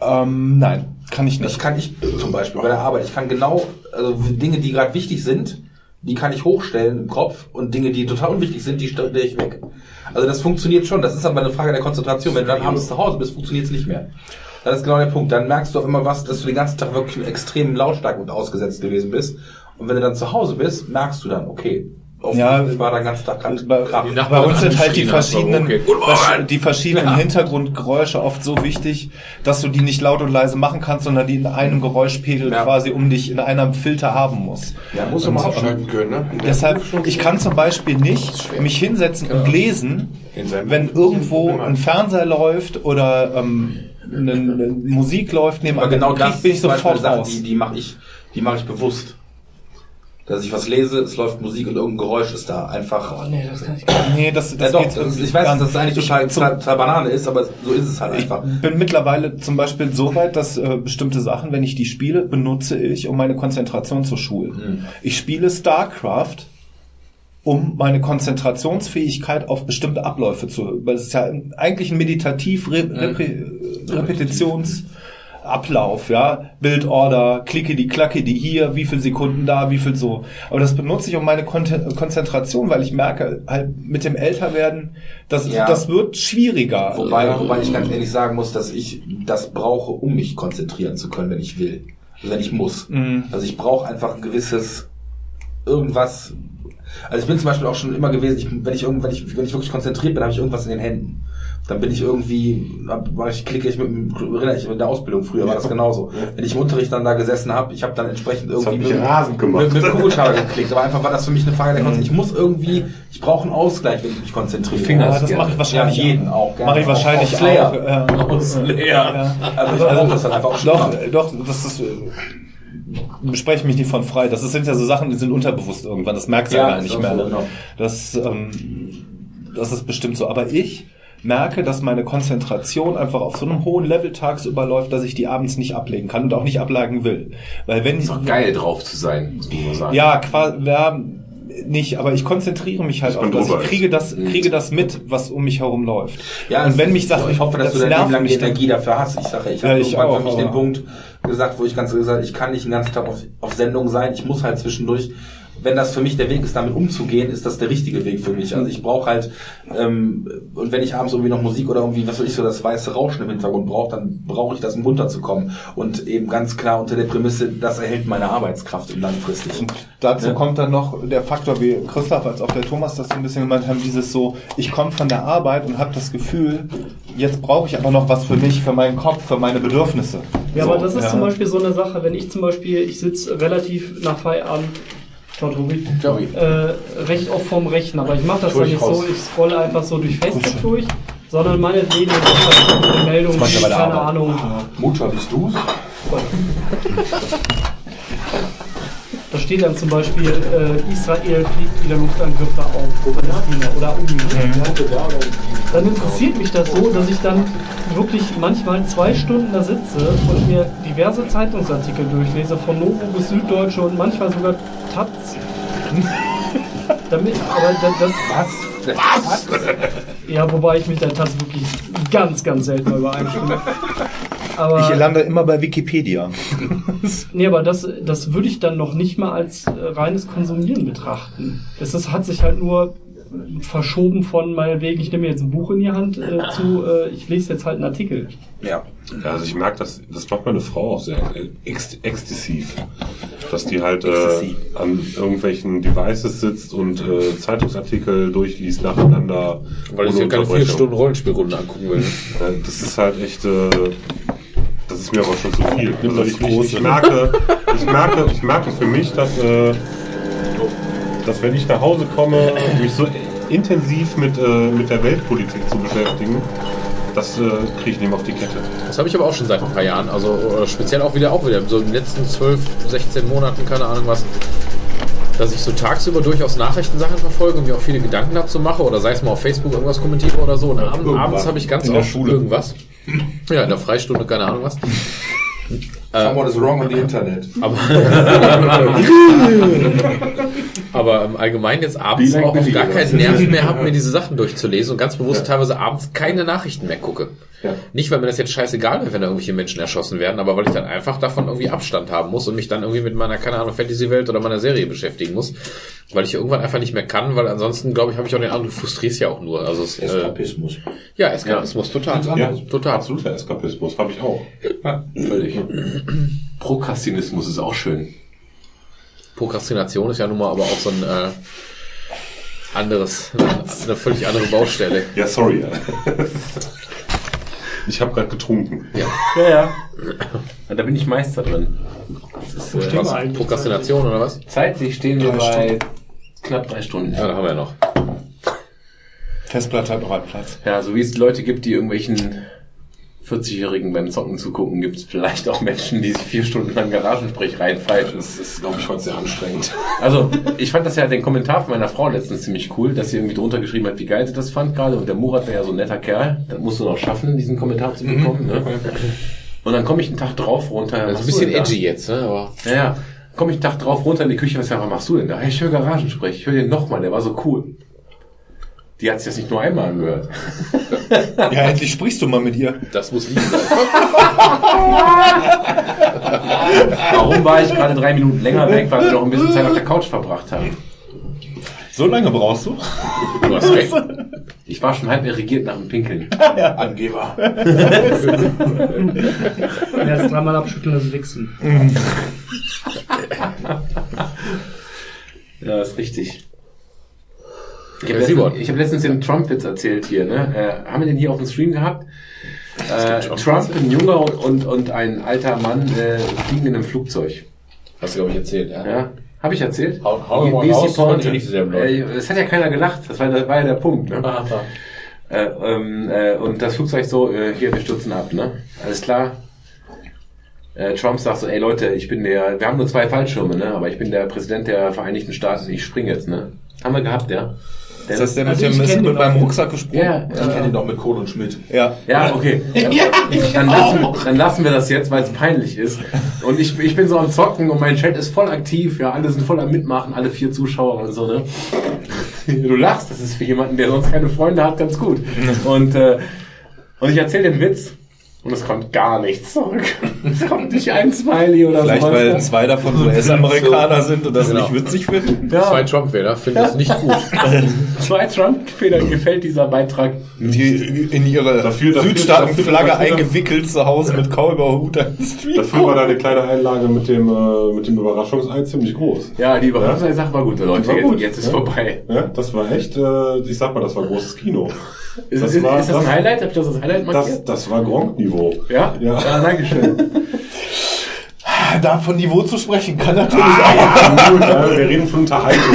ähm, nein, kann ich Das nicht. kann ich zum Beispiel bei der Arbeit. Ich kann genau, also Dinge, die gerade wichtig sind, die kann ich hochstellen im Kopf und Dinge, die total unwichtig sind, die stelle ich weg. Also das funktioniert schon. Das ist aber eine Frage der Konzentration. Wenn du dann abends zu Hause bist, funktioniert es nicht mehr. Das ist genau der Punkt. Dann merkst du auf immer was, dass du den ganzen Tag wirklich einen extremen Lautstärke und ausgesetzt gewesen bist. Und wenn du dann zu Hause bist, merkst du dann, okay, Ja, war der ganze Tag gerade Bei, bei uns sind halt die verschiedenen, okay. Versch- die verschiedenen Hintergrundgeräusche oft so wichtig, dass du die nicht laut und leise machen kannst, sondern die in einem Geräuschpegel Ja. quasi um dich in einem Filter haben musst. Ja, Muss Und, mal abschalten können, ne? Deshalb, ich kann zum Beispiel nicht mich hinsetzen und lesen, In seinem- wenn irgendwo ein Fernseher läuft oder ähm, eine, eine Musik läuft neben Aber genau Krieg, das bin ich sofort Sachen, raus. die, die mache ich, die mache ich bewusst. Dass ich was lese, es läuft Musik und irgendein Geräusch ist da. Einfach. Oh nee, das kann ich gar nicht. Nee, das, ja, das doch, geht das ich weiß, dass das eigentlich total, total, total Banane ist, aber so ist es halt einfach. Ich bin mittlerweile zum Beispiel so weit, dass äh, bestimmte Sachen, wenn ich die spiele, benutze ich, um meine Konzentration zu schulen. Ich spiele StarCraft, um meine Konzentrationsfähigkeit auf bestimmte Abläufe zu, weil es ist ja eigentlich ein meditativ Re Repre Repetitionsablauf, ja, Bildorder, klicke die, klacke die hier, wie viel Sekunden da, wie viel so. Aber das benutze ich um meine Kon Konzentration, weil ich merke, halt mit dem Älterwerden, das, Ja. das wird schwieriger. Wobei, wobei ich ganz ehrlich sagen muss, dass ich das brauche, um mich konzentrieren zu können, wenn ich will. Also wenn ich muss. Mhm. Also ich brauche einfach ein gewisses irgendwas. Also ich bin zum Beispiel auch schon immer gewesen, ich, wenn ich irgend- wenn ich, wenn ich wirklich konzentriert bin, habe ich irgendwas in den Händen. Dann bin ich irgendwie, war ich klicke ich mit dem, erinnere ich mich in der Ausbildung früher war das genauso. Wenn ich im Unterricht dann da gesessen habe, ich habe dann entsprechend irgendwie mit, mit, mit Kugelschreiber geklickt. Aber einfach war das für mich eine Frage der Konzentration. Ich muss irgendwie, ich brauche einen Ausgleich, wenn ich mich konzentriere. Ja, das mache ich wahrscheinlich Ja, jeden auch. gerne. Mache ich wahrscheinlich Auf Slayer. auch. Ja. Ja. Also ich brauche das dann einfach auch schon. Doch, doch, das ist. äh, Bespreche mich nicht von frei. Das sind ja so Sachen, die sind unterbewusst irgendwann. Das merkst du ja, Ja, gar nicht auch mehr. so, ne? genau. Das, ähm, das ist bestimmt so. Aber ich merke, dass meine Konzentration einfach auf so einem hohen Level tagsüber läuft, dass ich die abends nicht ablegen kann und auch nicht ablegen will. Weil wenn Ist doch geil drauf zu sein, muss man sagen. ja, quasi, ja, nicht, aber ich konzentriere mich halt auf das. Ich kriege das, kriege das mit, was um mich herum läuft. Ja, und wenn mich Sachen, ich hoffe, dass das du dein Leben lang die Energie dafür hast. Ich sage, ich Ja, habe ich irgendwann auch, für mich den Punkt gesagt, wo ich ganz gesagt, ich kann nicht den ganzen Tag auf, auf Sendung sein. Ich muss halt zwischendurch, wenn das für mich der Weg ist, damit umzugehen, ist das der richtige Weg für mich. Also ich brauche halt, ähm, und wenn ich abends irgendwie noch Musik oder irgendwie, was weiß ich, so das weiße Rauschen im Hintergrund brauche, dann brauche ich das, um runterzukommen. Und eben ganz klar unter der Prämisse, das erhält meine Arbeitskraft im langfristig. Dazu Ja. kommt dann noch der Faktor, wie Christoph als auch der Thomas das so ein bisschen gemeint haben, dieses so, ich komme von der Arbeit und habe das Gefühl, jetzt brauche ich aber noch was für mich, für meinen Kopf, für meine Bedürfnisse. Ja, so, aber das ist ja. zum Beispiel so eine Sache, wenn ich zum Beispiel, ich sitze relativ nach Feierabend, ciao Tobi, Joey. äh, recht oft vorm Rechner, aber ich mache das dann Durch nicht raus. so, ich scrolle einfach so durch Facebook durch, sondern meinetwegen ist eine Meldung, keine. Ahnung, Mutter, bist du's? *laughs* da steht dann zum Beispiel, äh, Israel fliegt wieder Luftangriffe auf Palästina oder umgekehrt. Ja. Dann interessiert mich das so, dass ich dann wirklich manchmal zwei Stunden da sitze und mir diverse Zeitungsartikel durchlese, von Novo bis Süddeutsche und manchmal sogar Taz. *laughs* Damit, aber da- das, Was? ja, wobei ich mich der Taz wirklich ganz, ganz selten übereinstimme. Aber, Ich lande immer bei Wikipedia. *laughs* nee, aber das, das würde ich dann noch nicht mal als äh, reines Konsumieren betrachten. Es ist, hat sich halt nur verschoben von meinetwegen, ich nehme jetzt ein Buch in die Hand äh, zu, äh, ich lese jetzt halt einen Artikel. Ja. Ja, also ich merke, das, das macht meine Frau auch sehr ex exzessiv. Dass die halt äh, an irgendwelchen Devices sitzt und äh, Zeitungsartikel durchliest nacheinander. Weil ich ja keine vier. Stunden Rollenspielrunde angucken will. Ja, Das ist halt echt, äh, das ist mir aber schon zu viel. Also ich, ich, ich merke, ich merke, ich merke für mich, dass, äh, dass wenn ich nach Hause komme, mich so intensiv mit, äh, mit der Weltpolitik zu beschäftigen, das äh, kriege ich nicht mehr auf die Kette. Das habe ich aber auch schon seit ein paar Jahren. Also äh, speziell auch wieder, auch wieder so in den letzten 12, 16 Monaten, keine Ahnung was. Dass ich so tagsüber durchaus Nachrichtensachen verfolge und mir auch viele Gedanken dazu mache oder sei es mal auf Facebook irgendwas kommentiere oder so. Und abend, irgendwas. abends habe ich ganz oft Schule. irgendwas. Ja, in der Freistunde, keine Ahnung was. Someone is wrong on the Internet. Aber, *laughs* aber im Allgemeinen jetzt abends auch auf gar keinen? Nerv mehr habe, mir diese Sachen durchzulesen und ganz bewusst teilweise abends keine Nachrichten mehr gucke. Ja. Nicht, weil mir das jetzt scheißegal wäre, wenn da irgendwelche Menschen erschossen werden, aber weil ich dann einfach davon irgendwie Abstand haben muss und mich dann irgendwie mit meiner, keine Ahnung, Fantasy-Welt oder meiner Serie beschäftigen muss. Weil ich irgendwann einfach nicht mehr kann, weil ansonsten, glaube ich, habe ich auch den Eindruck, du frustrierst ja auch nur. Also es, äh, Eskapismus. ja, Eskapismus, total. Ja, Total. absoluter Eskapismus, habe ich auch. Völlig. Prokrastinismus ist auch schön. Prokrastination ist ja nun mal aber auch so ein äh, anderes, eine völlig andere Baustelle. Ja, sorry. *laughs* Ich habe gerade getrunken. Ja. Ja, ja. Da bin ich Meister drin. Das ist, äh, Was? Prokrastination oder was? zeitlich stehen wir bei knapp drei Stunden. Ja, da haben wir ja noch. Festplatte hat noch einen Platz. Ja, so wie es Leute gibt, die irgendwelchen 40-Jährigen beim Zocken zu gucken, gibt es vielleicht auch Menschen, die sich vier Stunden lang Garagensprech reinpfeifen. Das ist, glaube ich, heute sehr anstrengend. Also, ich fand das ja den Kommentar von meiner Frau letztens ziemlich cool, dass sie irgendwie drunter geschrieben hat, wie geil sie das fand gerade. Und der Murat wäre ja so ein netter Kerl. Das musst du noch schaffen, diesen Kommentar zu bekommen. Ne? Und dann komme ich einen Tag drauf runter. Das ist was ein bisschen denn da? edgy jetzt, ne? Aber Ja, ja. Komme ich einen Tag drauf runter in die Küche, was, ja, was machst du denn da? Hey, ich höre Garagensprech, ich höre den nochmal, der war so cool. Die hat sich das nicht nur einmal angehört. *laughs* Ja, endlich sprichst du mal mit ihr. das muss liegen sein. *laughs* Warum war ich gerade drei Minuten länger weg, weil wir noch ein bisschen Zeit auf der Couch verbracht haben? So lange brauchst du? Du hast recht. Ich war schon halb irrigiert nach dem Pinkeln. *laughs* Angeber. Mehr als dreimal abschütteln, das Wichsen. Ja, ist richtig. Ich habe Simon. letztens, hab letztens den Trump-Witz erzählt hier. Ne? Äh, haben wir den hier auf dem Stream gehabt? Äh, Trump, ein junger und, und, und ein alter Mann äh, fliegen in einem Flugzeug. Hast du, glaube ich, erzählt, ja. Ja, habe ich erzählt? Hau- hau Wie- wie die raus, konnte nicht blöd. Äh, Es hat ja keiner gelacht, das war, das war ja der Punkt. Ne? Aha. Äh, ähm, äh, und das Flugzeug so, äh, hier, wir stürzen ab, ne? Alles klar. Äh, Trump sagt so, ey Leute, ich bin der, wir haben nur zwei Fallschirme, ne? Aber ich bin der Präsident der Vereinigten Staaten, ich spring jetzt, ne? Haben wir gehabt, ja? Der, Ist das der mit Also dem ich ist mit auch. Rucksack gesprungen? ja, Ich kenne ihn doch mit Kohl und Schmidt. Ja. ja, okay. *laughs* Dann lassen, dann lassen wir das jetzt, weil es peinlich ist. Und ich, ich bin so am Zocken und mein Chat ist voll aktiv, ja, alle sind voll am Mitmachen, alle vier Zuschauer und so, ne? Du lachst, das ist für jemanden, der sonst keine Freunde hat, ganz gut. *laughs* Und, äh, und ich erzähle den Witz und es kommt gar nichts zurück. *laughs* Es kommt nicht ein Smiley oder Vielleicht sowas. weil zwei davon so US-Amerikaner sind und das Genau. nicht witzig finden. ja, Zwei Trump-Wähler finden das nicht gut. *laughs* zwei Trump-Federn gefällt dieser Beitrag. Die in ihre Dafür- Südstaatenflagge eingewickelt zu Hause mit Cowboy-Hut. Dafür war deine kleine Einlage mit dem, äh, mit dem Überraschungsei ziemlich groß. Ja, die Überraschungssache war gut, Leute. War Jetzt, gut, jetzt ist ja. vorbei. Ja, das war echt, äh, ich sag mal, das war großes Kino. Ist, Das ist, war- ist das ein das- Highlight? Hab ich das als Highlight Das, markiert? das war Gronk-Niveau. ja? Ja. ja, danke schön. *laughs* Da von Niveau zu sprechen kann natürlich Ah, gut, ja, wir reden von Unterhaltung.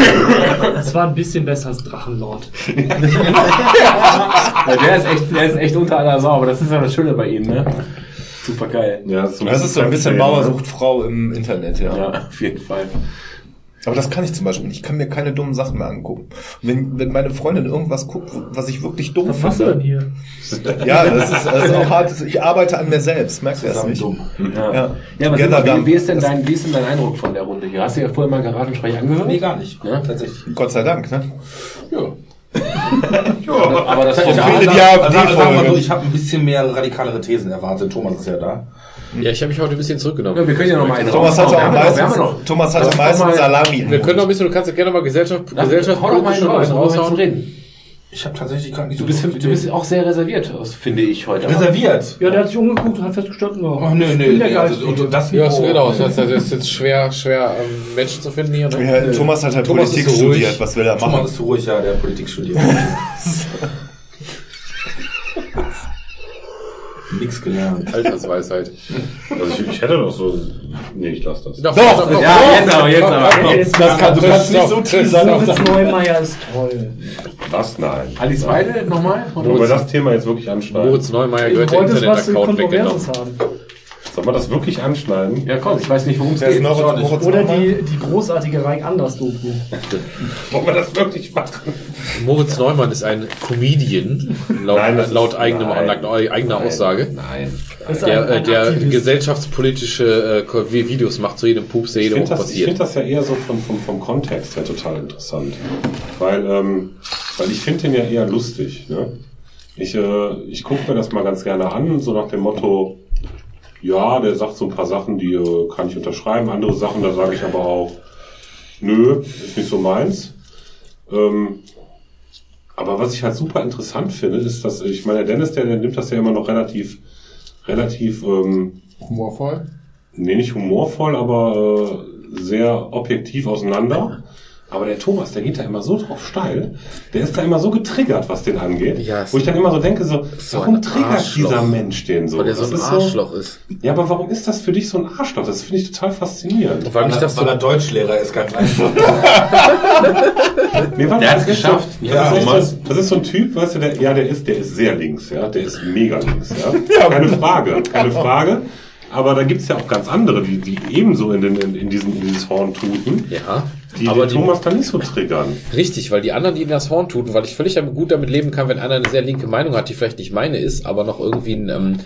*laughs* Das war ein bisschen besser als Drachenlord. *laughs* Ja, der, ist echt, der ist echt unter aller Sau, aber das ist ja das Schöne bei ihm, ne? Super geil. Ja, das ist so Das ist so ein bisschen Bauer sucht Frau im Internet, ja. Ja, auf jeden Fall. Aber das kann ich zum Beispiel nicht. Ich kann mir keine dummen Sachen mehr angucken. Wenn, wenn meine Freundin irgendwas guckt, was ich wirklich dumm Was machst du denn finde. hier? *laughs* Ja, das ist, das ist auch hart. Ich arbeite an mir selbst, merkst du das nicht? dumm. Ja, Ja. ja aber wie, wie, ist denn dein, wie ist denn dein Eindruck von der Runde hier? Hast du ja vorher mal Garagensprech angehört? Nee, gar nicht. Ja? Tatsächlich. Gott sei Dank, ne? Ja. *laughs* Aber das Format, die Also, AfD sagen wir mal so, Folge. ich habe ein bisschen mehr radikalere Thesen erwartet. Thomas ist ja da. Ja, ich habe mich heute ein bisschen zurückgenommen. ja, wir können ja noch mal einen Thomas wir haben meistens, noch. Thomas hatte Lass doch meistens mal- Salami Wir können noch ein bisschen, du kannst ja gerne mal Gesellschaft, Gesellschaft, Hau doch mal einen raus, raushauen. raushauen. reden. Ich habe tatsächlich gar nicht Du bist, du bist auch sehr reserviert, finde ich heute. reserviert. Ja, der hat sich umgeguckt und hat festgestellt, ja. Oh, nö, nö, Geist. also, und das Ja, so genau. Das heißt, es ist jetzt schwer, schwer ähm, Menschen zu finden hier. Ne? Ja, Thomas hat halt Thomas Politik so studiert. Was will er Thomas machen? ist zu ruhig, ja, der Politik studiert. *laughs* Nix gelernt. Altersweisheit. Also ich, ich hätte doch so, nee, ich lass das. Doch, Ja, jetzt aber, jetzt aber. Das kann, du kannst nicht so teasern. Moritz Neumeier ist toll. Was? Nein. Alice Weide nochmal? Wollen wir das Thema jetzt wirklich anschneiden? Moritz Neumeier Du gehört der Internet-Account weggenommen. Haben. Sollen wir das wirklich anschneiden? Ja, komm, ich weiß nicht, worum es geht. noch? Moritz Oder Neumann? die, die großartige Reich Anders Doku. *laughs* Wollen wir das wirklich machen? Moritz Neumann ist ein Comedian, laut, Nein, laut eigenem, nein. laut eigener Aussage. Nein. Das ist Der, ein- äh, ein der gesellschaftspolitische äh, Videos macht zu jedem Pups, der Ich jede finde Woche das, ich find passiert. das ja eher so vom, vom, vom Kontext her total interessant. Weil, ähm, weil ich finde den ja eher lustig. Ne? Ich, äh, ich gucke mir das mal ganz gerne an, so nach dem Motto, ja, der sagt so ein paar Sachen, die äh, kann ich unterschreiben. Andere Sachen, da sage ich aber auch, nö, ist nicht so meins. Ähm, aber was ich halt super interessant finde, ist, dass, ich meine, der Dennis, der, der nimmt das ja immer noch relativ, relativ, ähm, Humorvoll? nee, nicht humorvoll, aber äh, sehr objektiv auseinander. Aber der Thomas, der geht da immer so drauf steil, der ist da immer so getriggert, was den angeht, Ja, es- wo ich dann immer so denke, so, So warum triggert Arschloch. dieser Mensch den so? Weil der so ein ist Arschloch ist. Ja, aber warum ist das für dich so ein Arschloch? Das finde ich total faszinierend. Weil mich das so, weil er Deutschlehrer ist, ganz einfach. *laughs* Nee, Der das ist geschafft. So, Ja, das, ist so, das ist so ein Typ, weißt du, der, ja, der ist, der ist sehr links, ja, der ist mega links, *laughs* ja. Keine Frage, keine Frage. Aber da gibt's ja auch ganz andere, die, die ebenso in, den, in, in, diesen, in dieses Horn tuten, ja, die aber den Thomas dann nicht so triggern. richtig, weil die anderen, die in das Horn tun, weil ich völlig gut damit leben kann, wenn einer eine sehr linke Meinung hat, die vielleicht nicht meine ist, aber noch irgendwie ein, ähm,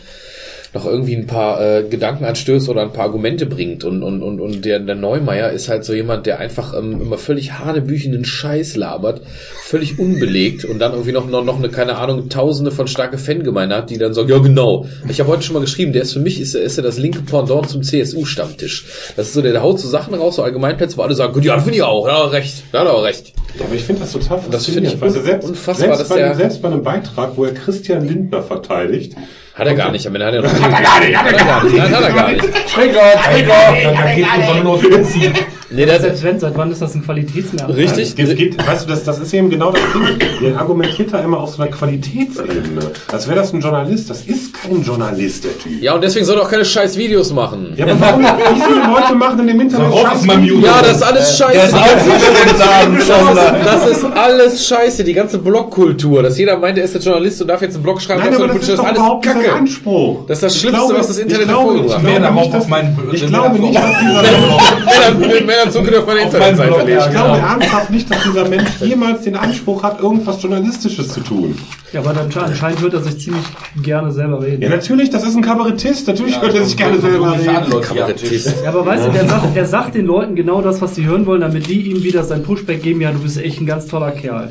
noch irgendwie ein paar äh, Gedankenanstöße oder ein paar Argumente bringt. Und, und, und, und der, der Neumeier ist halt so jemand, der einfach ähm, immer völlig hanebüchenden Scheiß labert, völlig unbelegt und dann irgendwie noch, noch, noch eine, keine Ahnung, tausende von starke Fangemeinde hat, die dann sagen, ja genau. Ich habe heute schon mal geschrieben, der ist für mich, ist, er- ist er das linke Pendant zum CSU-Stammtisch. Das ist so, der, der haut so Sachen raus, so Allgemeinplätze, wo alle sagen, gut, ja, finde ich auch, ja, recht, ja, hat auch recht. Ja, aber ich finde das total Das finde ich faszinierend. weißt du, selbst, unfassbar, selbst, bei, einem- selbst bei einem Beitrag, wo er Christian Lindner verteidigt, Hat er gar nicht, am Ende hat er noch Hat er gar nicht, hat er gar nicht, nein, hat er gar nicht. Da geht einfach nur auf Benzin. Nee, der, Selbst wenn, seit wann ist das ein Qualitätsmerkmal? richtig, Es geht, weißt du, das, das ist eben genau das Ding. Ihr argumentiert da immer auf so einer Qualitätsebene. Als wäre das ein Journalist. Das ist kein Journalist, der Typ. Ja, und deswegen soll er auch keine scheiß Videos machen. Ja, aber warum? Wie viele Leute machen in dem Internet ist mute. Ja, das ist alles scheiße. Sagen, Das ist, das ist alles scheiße, die ganze Blogkultur, dass jeder meint, er ist der Journalist und darf jetzt einen Blog schreiben, Nein, aber er das ist doch alles überhaupt nicht Anspruch. Das ist das Ich Schlimmste, was das Internet glaube, hervorgebracht ich hat. glaube nicht, dass- Ich glaube nicht, dass dieser Männer, Männer Zucker auf meine Internetseite Blog, lesen. Ich glaube ernsthaft nicht, dass dieser Mensch jemals den Anspruch hat, irgendwas Journalistisches zu tun. Ja, aber dann anscheinend hört er sich ziemlich gerne selber reden. Ja, natürlich, das ist ein Kabarettist. Natürlich hört er sich gerne selber reden. Kabarettist. Ja, aber weißt du, der sagt, er sagt den Leuten genau das, was sie hören wollen, damit die ihm wieder sein Pushback geben, ja, du bist echt ein ganz toller Kerl.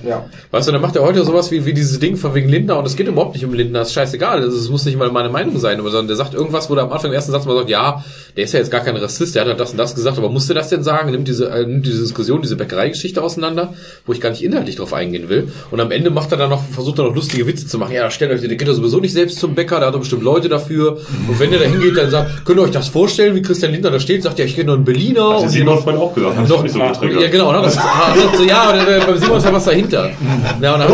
Weißt du, dann macht er heute sowas wie, wie dieses Ding von wegen Lindner und es geht überhaupt nicht um Lindner, ist scheißegal. Also, es muss nicht mal meine Meinung sein, aber sondern der sagt irgendwas, wo der am Anfang im ersten Satz mal sagt, ja, der ist ja jetzt gar kein Rassist, der hat halt das und das gesagt, aber musste das denn sagen? Nimmt diese, äh, nimmt diese Diskussion, diese Bäckereigeschichte auseinander, wo ich gar nicht inhaltlich drauf eingehen will. Und am Ende macht er dann noch, versucht er noch lustige Witze zu machen. Ja, stellt euch, der geht ja sowieso nicht selbst zum Bäcker, da hat er bestimmt Leute dafür. Und wenn der da hingeht, dann sagt, könnt ihr euch das vorstellen, wie Christian Lindner da steht, sagt ja, ich kenne noch einen Berliner. Das ist Simon vorhin auch gesagt. Das auch nicht so ja, getriggert. genau, ne? das, ah, so, ja, der- beim Simon ist ja was dahinter. Ja, und dann,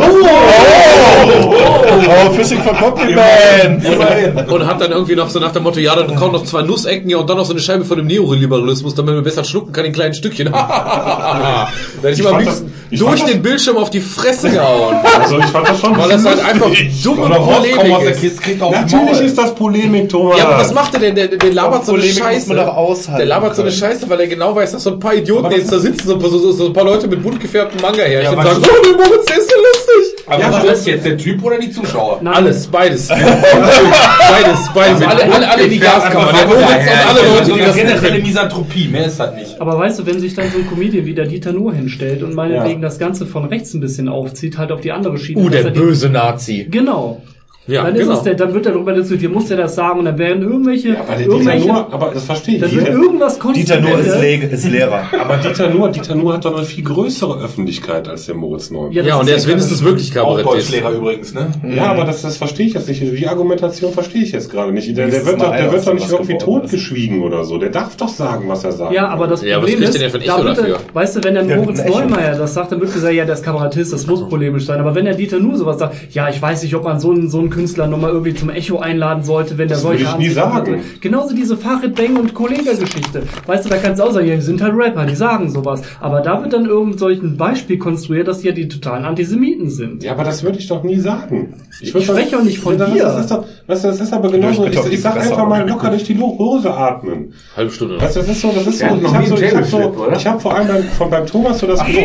Oh, Fishing for Compliment. *laughs* und hat dann irgendwie noch so nach dem Motto, ja, dann kommen noch zwei Nussecken ja, und dann noch so eine Scheibe von dem Neoliberalismus, damit man besser schlucken kann in kleinen Stückchen. *laughs* da hätte ich, Ich mal das- ich durch den Bildschirm auf die Fresse gehauen. Also ich fand das schon Weil das halt einfach rauskommen aus Polemik ist. Natürlich ist das Polemik, Thomas. Ja, aber was macht er denn? Der, der, labert so eine Polemik muss Scheiße. man doch aushalten Der labert so eine können. Scheiße, weil er genau weiß, dass so ein paar Idioten jetzt da sitzen, so, so, so, so ein paar Leute mit bunt gefärbtem Manga-Härchen Ja, und sagen, oh, der Moritz, der ist lustig. Aber Ja, was ist jetzt der Typ oder die Zuschauer? Nein. Alles, beides. *laughs* beides, beides. Alle, alle, alle die Gaskammer. Der Moritz und alle Leute, die das generelle. Misanthropie, mehr ist das nicht. Aber weißt du, wenn sich dann so ein Comedian wie der Dieter Nuhr hinstellt und meinetwegen das Ganze von rechts ein bisschen aufzieht, halt auf die andere Schiene. Uh, der er böse Nazi. Genau. Ja, dann, ist genau. es der, dann wird er darüber diskutiert, muss der das sagen und dann werden irgendwelche, Aber der Dieter irgendwelche Nuhr, aber das verstehe ich. dann wird Dieter, irgendwas Konstruiertes- Le ist *laughs* Lehrer. aber Dieter Nuhr, Dieter Nuhr hat doch eine viel größere Öffentlichkeit als der Moritz Neumann. Ja, das Ja, und ist der ist wenigstens wirklich Auch Kabarettist. Deutschlehrer übrigens, ne? Ja, aber das, das verstehe ich jetzt nicht. Die Argumentation verstehe ich jetzt gerade nicht. Der, der wird doch, der wird doch nicht irgendwie ist. totgeschwiegen oder so. Der darf doch sagen, was er sagt. Ja, aber das Ja, aber was Problem ist, der denn für ein da er, dafür? weißt du, wenn der Moritz. Neumeier das sagt, dann wird gesagt, ja, der ist Kabarettist, das muss polemisch sein. Aber wenn der Dieter nur sowas sagt, ja, ich weiß nicht, ob man so einen, so einen Künstler nochmal irgendwie zum Echo einladen sollte, wenn der Das solche würde ich nie sagen. Genauso diese Farid Bang und Kollega-Geschichte. Weißt du, da kannst du auch sagen, ja, die sind halt Rapper, die sagen sowas. Aber da wird dann irgend solch ein Beispiel konstruiert, dass die ja die totalen Antisemiten sind. Ja, aber das würde ich doch nie sagen. Ich spreche auch nicht von dir. Das ist doch, weißt du, das ist aber genauso. Ich, die ich sag einfach mal locker durch die Hose atmen. Halbe Stunde. Weißt du, das ist so, das ist so, ich habe so, ich hab so, ich habe vor allem beim, von, beim Thomas so das Gefühl,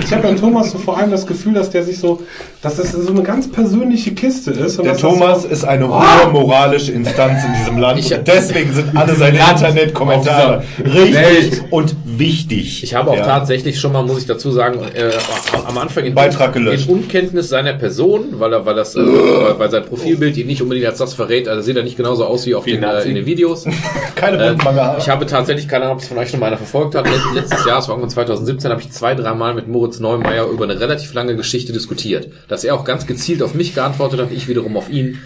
ich habe beim Thomas so vor allem das Gefühl, dass der sich so, dass das so eine ganz persönliche Kiste ist. Der Thomas ist eine hohe moralische Instanz in diesem Land. Ich- und deswegen sind alle seine *laughs* Internetkommentare richtig und wichtig. Ich habe auch Ja. tatsächlich schon mal, muss ich dazu sagen, äh, am Anfang in, Beitrag gelöscht. in Unkenntnis seiner Person, weil er, weil das, äh, weil sein Profilbild ihn nicht unbedingt als das verrät, also sieht er nicht genauso aus wie auf den, äh, in den Videos. *laughs* Keine Äh, Mundmangel haben. ich habe tatsächlich, keine Ahnung, ob es von euch schon mal einer verfolgt hat, let- letztes Jahr, es war irgendwann 2017, habe ich zwei, dreimal mit Moritz Neumeier über eine relativ lange Geschichte diskutiert. Dass er auch ganz gezielt auf mich geantwortet hat, ich wiederum auf ihn.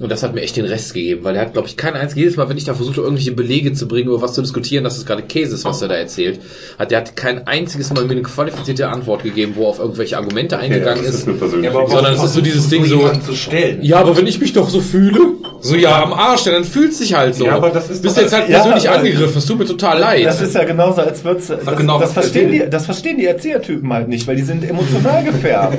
Und das hat mir echt den Rest gegeben, weil er hat, glaube ich, kein einziges, jedes Mal, wenn ich da versuchte, irgendwelche Belege zu bringen, über was zu diskutieren, dass es gerade Käse ist, was er da erzählt, hat der hat kein einziges Mal mir eine qualifizierte Antwort gegeben, wo er auf irgendwelche Argumente eingegangen das ist. ist eine persönliche Ja, aber Sondern es ist so dieses Ding so, jemanden zu stellen. ja, aber wenn ich mich doch so fühle, so ja, am Arsch, dann fühlt sich halt so. Ja, aber das ist Bist doch- jetzt halt Ja, persönlich aber- angegriffen, es tut mir total leid. Das ist ja genauso, als würd's, das, genau, das, verstehen die, das verstehen die Erziehertypen halt nicht, weil die sind emotional gefärbt.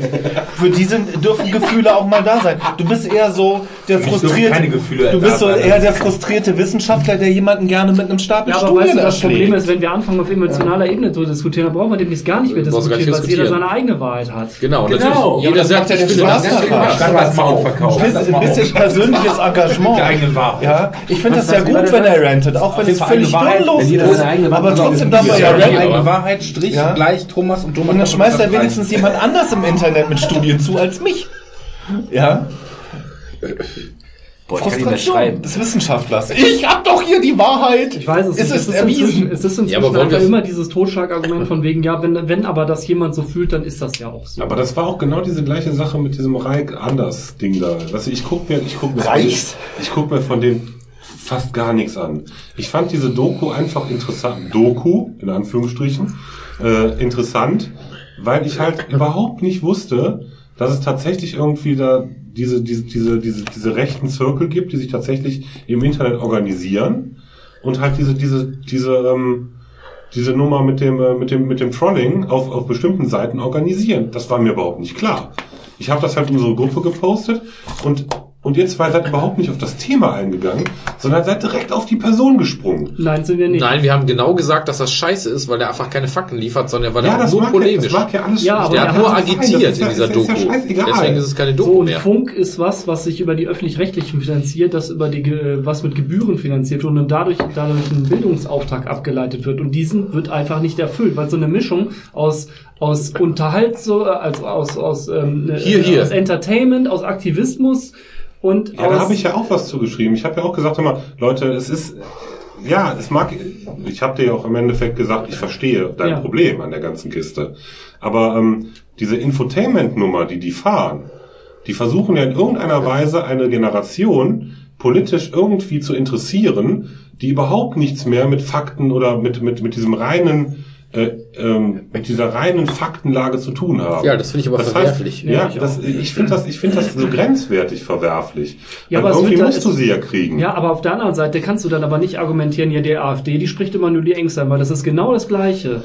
Für die sind, dürfen Gefühle auch mal da sein. Du bist eher so der frustrierte, keine Gefühle du bist so eher der frustrierte Wissenschaftler, der jemanden gerne mit einem Stapel Ja, aber Studien weißt du, das Problem ist, wenn wir anfangen, auf emotionaler Ebene zu diskutieren, dann brauchen wir demnächst gar nicht mehr diskutieren, weil jeder seine eigene Wahrheit hat. Genau, Genau. natürlich. Jeder Ja, sagt, ja ich den finde Spaß das. daran. Ja. Schreib das mal auf. Ein bisschen, persönliches Engagement. Die eigene Wahrheit. Ja, ich finde das ja gut, wenn er rantet, auch wenn es völlig jeder ist. Aber trotzdem darf er ja Ja, ranten. Wahrheit, Strich, Ja. gleich Thomas und Thomas. Und dann schmeißt er wenigstens jemand anders im Internet mit Studien zu als mich. Ja? Boah, ich kann nicht mehr schreiben. des Wissenschaftlers. Ich hab doch hier die Wahrheit. Ich weiß es es nicht. ist es erwiesen. es ist inzwischen Ja, aber einfach immer dieses Totschlagargument von wegen, ja, wenn, wenn aber das jemand so fühlt, dann ist das ja auch so. Aber das war auch genau diese gleiche Sache mit diesem Reich anders Ding da. Weißt du, ich guck mir, ich guck mir, Reichs? ich guck mir von dem fast gar nichts an. Ich fand diese Doku einfach interessant. Doku, in Anführungsstrichen, äh, interessant, weil ich halt überhaupt nicht wusste, dass es tatsächlich irgendwie da diese, diese, diese, diese, diese rechten Zirkel gibt, die sich tatsächlich im Internet organisieren und halt diese, diese, diese, ähm, diese Nummer mit dem, äh, mit dem, mit dem Trolling auf, auf bestimmten Seiten organisieren. Das war mir überhaupt nicht klar. Ich habe das halt in unsere Gruppe gepostet und, und ihr zwei seid überhaupt nicht auf das Thema eingegangen, sondern seid direkt auf die Person gesprungen. Nein, sind wir nicht. Nein, wir haben genau gesagt, dass das scheiße ist, weil er einfach keine Fakten liefert, sondern weil Ja, er das nur mag, ja, polemisch. das mag ja alles Ja, aber der er hat nur agitiert in ja- dieser das ist ja Doku. scheißegal. Deswegen ist es keine So, Doku und mehr. Funk ist was, was sich über die öffentlich-rechtlichen finanziert, das über die, was mit Gebühren finanziert wird und dadurch, dadurch ein Bildungsauftrag abgeleitet wird. Und diesen wird einfach nicht erfüllt, weil so eine Mischung aus, aus Unterhalt, so, äh, als, aus, aus, ähm, Hier, äh, hier. aus Entertainment, aus Aktivismus und Ja, da habe ich ja auch was zugeschrieben. Ich habe ja auch gesagt, mal, Leute, es ist, ja, es mag, ich habe dir ja auch im Endeffekt gesagt, ich verstehe dein Ja. Problem an der ganzen Kiste. Aber ähm, diese Infotainment-Nummer, die die fahren, die versuchen ja in irgendeiner Weise eine Generation politisch irgendwie zu interessieren, die überhaupt nichts mehr mit Fakten oder mit, mit, mit diesem reinen, äh, ähm, mit dieser reinen Faktenlage zu tun haben. Ja, das finde ich aber das verwerflich. Heißt, ja, das, ich finde das, ich finde das so grenzwertig verwerflich. Ja, Weil aber es irgendwie musst du sie ja kriegen. Ja, aber auf der anderen Seite kannst du dann aber nicht argumentieren, ja, die AfD, die spricht immer nur die Ängste an, weil das ist genau das Gleiche.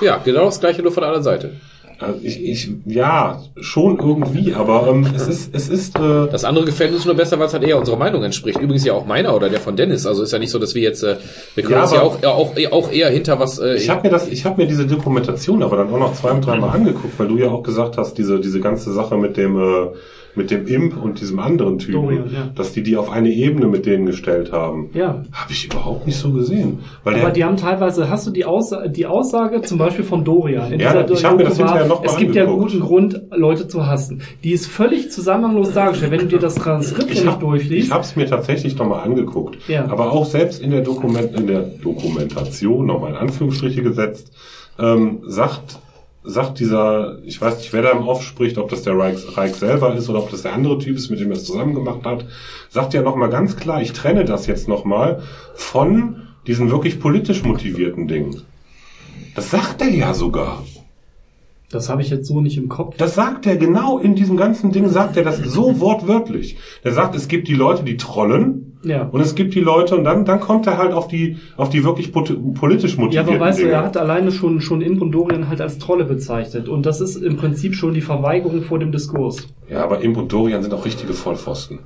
Ja, genau das gleiche nur von der anderen Seite. Also ich, ich, ja, schon irgendwie, aber ähm, es ist, es ist, äh, Das andere gefällt uns nur besser, weil es halt eher unserer Meinung entspricht. Übrigens ja auch meiner oder der von Dennis. Also ist ja nicht so, dass wir jetzt, äh, wir können Ja, uns ja auch, ja, auch, auch eher hinter was. Äh, ich habe mir das, ich habe mir diese Dokumentation aber dann auch noch zwei, dreimal angeguckt, weil du ja auch gesagt hast, diese, diese ganze Sache mit dem, äh, mit dem Imp und diesem anderen Typen, Dorian, ja. dass die die auf eine Ebene mit denen gestellt haben. Ja. Habe ich überhaupt nicht so gesehen. Weil Aber die haben teilweise, hast du die, Aussa die Aussage zum Beispiel von Dorian? In Ja, dieser ich hab mir das hinterher noch mal Es gibt ja angeguckt. guten Grund, Leute zu hassen. Die ist völlig zusammenhanglos dargestellt. Wenn du dir das Transkript ich nicht habe durchliest, ich hab's mir tatsächlich nochmal angeguckt. Ja. Aber auch selbst in der, Dokument, in der Dokumentation, nochmal in Anführungsstriche gesetzt, ähm, sagt, sagt dieser, ich weiß nicht, wer da im Off spricht, ob das der Reich, Reich selber ist oder ob das der andere Typ ist, mit dem er es zusammen gemacht hat, sagt ja nochmal ganz klar, ich trenne das jetzt nochmal von diesen wirklich politisch motivierten Dingen. Das sagt er ja sogar. das habe ich jetzt so nicht im Kopf. Das sagt er genau in diesem ganzen Ding, sagt er das so wortwörtlich. Der sagt, es gibt die Leute, die trollen, Ja. und es gibt die Leute, und dann, dann kommt er halt auf die, auf die wirklich politisch Ja, motivierten aber weißt du, Dinge. er hat alleine schon, schon Imp und Dorian halt als Trolle bezeichnet. Und das ist im Prinzip schon die Verweigerung vor dem Diskurs. ja, aber Imp und Dorian sind auch richtige Vollpfosten.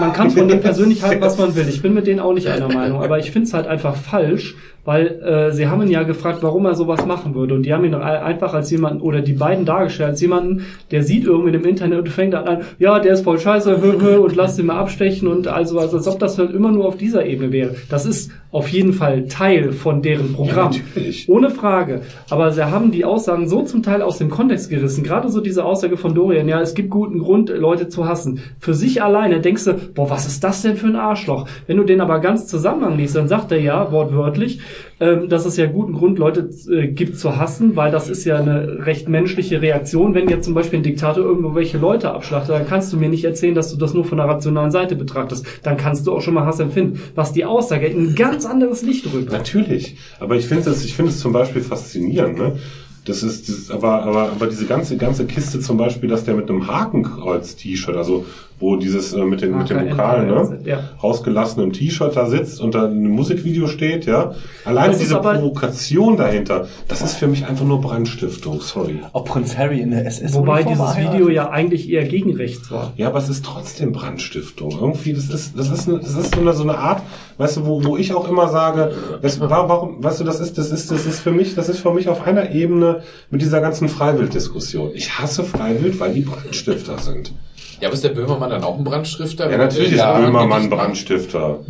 Man kann von denen persönlich halten, was man will. Ich bin mit denen auch nicht einer *laughs* Meinung. Aber ich finde es halt einfach falsch, weil äh, sie haben ihn ja gefragt, warum er sowas machen würde. Und die haben ihn einfach als jemanden, oder die beiden dargestellt, als jemanden, der sieht irgendwie im Internet und fängt dann an, ja, der ist voll scheiße, hö, hö, und lass ihn mal abstechen und also, also als ob das halt immer nur auf dieser Ebene wäre. Das ist auf jeden Fall Teil von deren Programm. natürlich. Ohne Frage. Aber sie haben die Aussagen so zum Teil aus dem Kontext gerissen. Gerade so diese Aussage von Dorian, ja, es gibt guten Grund, Leute zu hassen. Für sich alleine denkst du, boah, was ist das denn für ein Arschloch? Wenn du den aber ganz Zusammenhang liest, dann sagt er ja, wortwörtlich, ähm, dass es ja guten Grund, Leute äh, gibt zu hassen, weil das ist ja eine recht menschliche Reaktion. Wenn jetzt zum Beispiel ein Diktator irgendwo welche Leute abschlachtet, dann kannst du mir nicht erzählen, dass du das nur von der rationalen Seite betrachtest. Dann kannst du auch schon mal Hass empfinden. Was die Aussage in ein ganz anderes Licht rückt. Natürlich. Aber ich finde es, ich finde es zum Beispiel faszinierend, ne? Das ist, das ist aber, aber, aber diese ganze, ganze Kiste zum Beispiel, dass der mit einem Hakenkreuz-T-Shirt, also wo dieses äh, mit den, mit den HKN, Vokalen, ne? ja. rausgelassenem T-Shirt da sitzt und da ein Musikvideo steht, ja. Allein Das ist diese aber- Provokation dahinter, das ist für mich einfach nur Brandstiftung, sorry. Ob Prinz Harry in der SS Wobei dieses Video ja eigentlich eher gegen rechts war. Ja, aber es ist trotzdem Brandstiftung. Irgendwie, das ist, das ist, das ist so eine, so eine Art, weißt du, wo, wo ich auch immer sage, du, warum, weißt du, das ist, das ist, das ist für mich, das ist für mich auf einer Ebene mit dieser ganzen Freiwild-Diskussion. Ich hasse Freiwild, weil die Brandstifter sind. Ja, aber ist der Böhmermann dann auch ein Brandstifter? Ja, natürlich ist Böhmermann Brandstifter.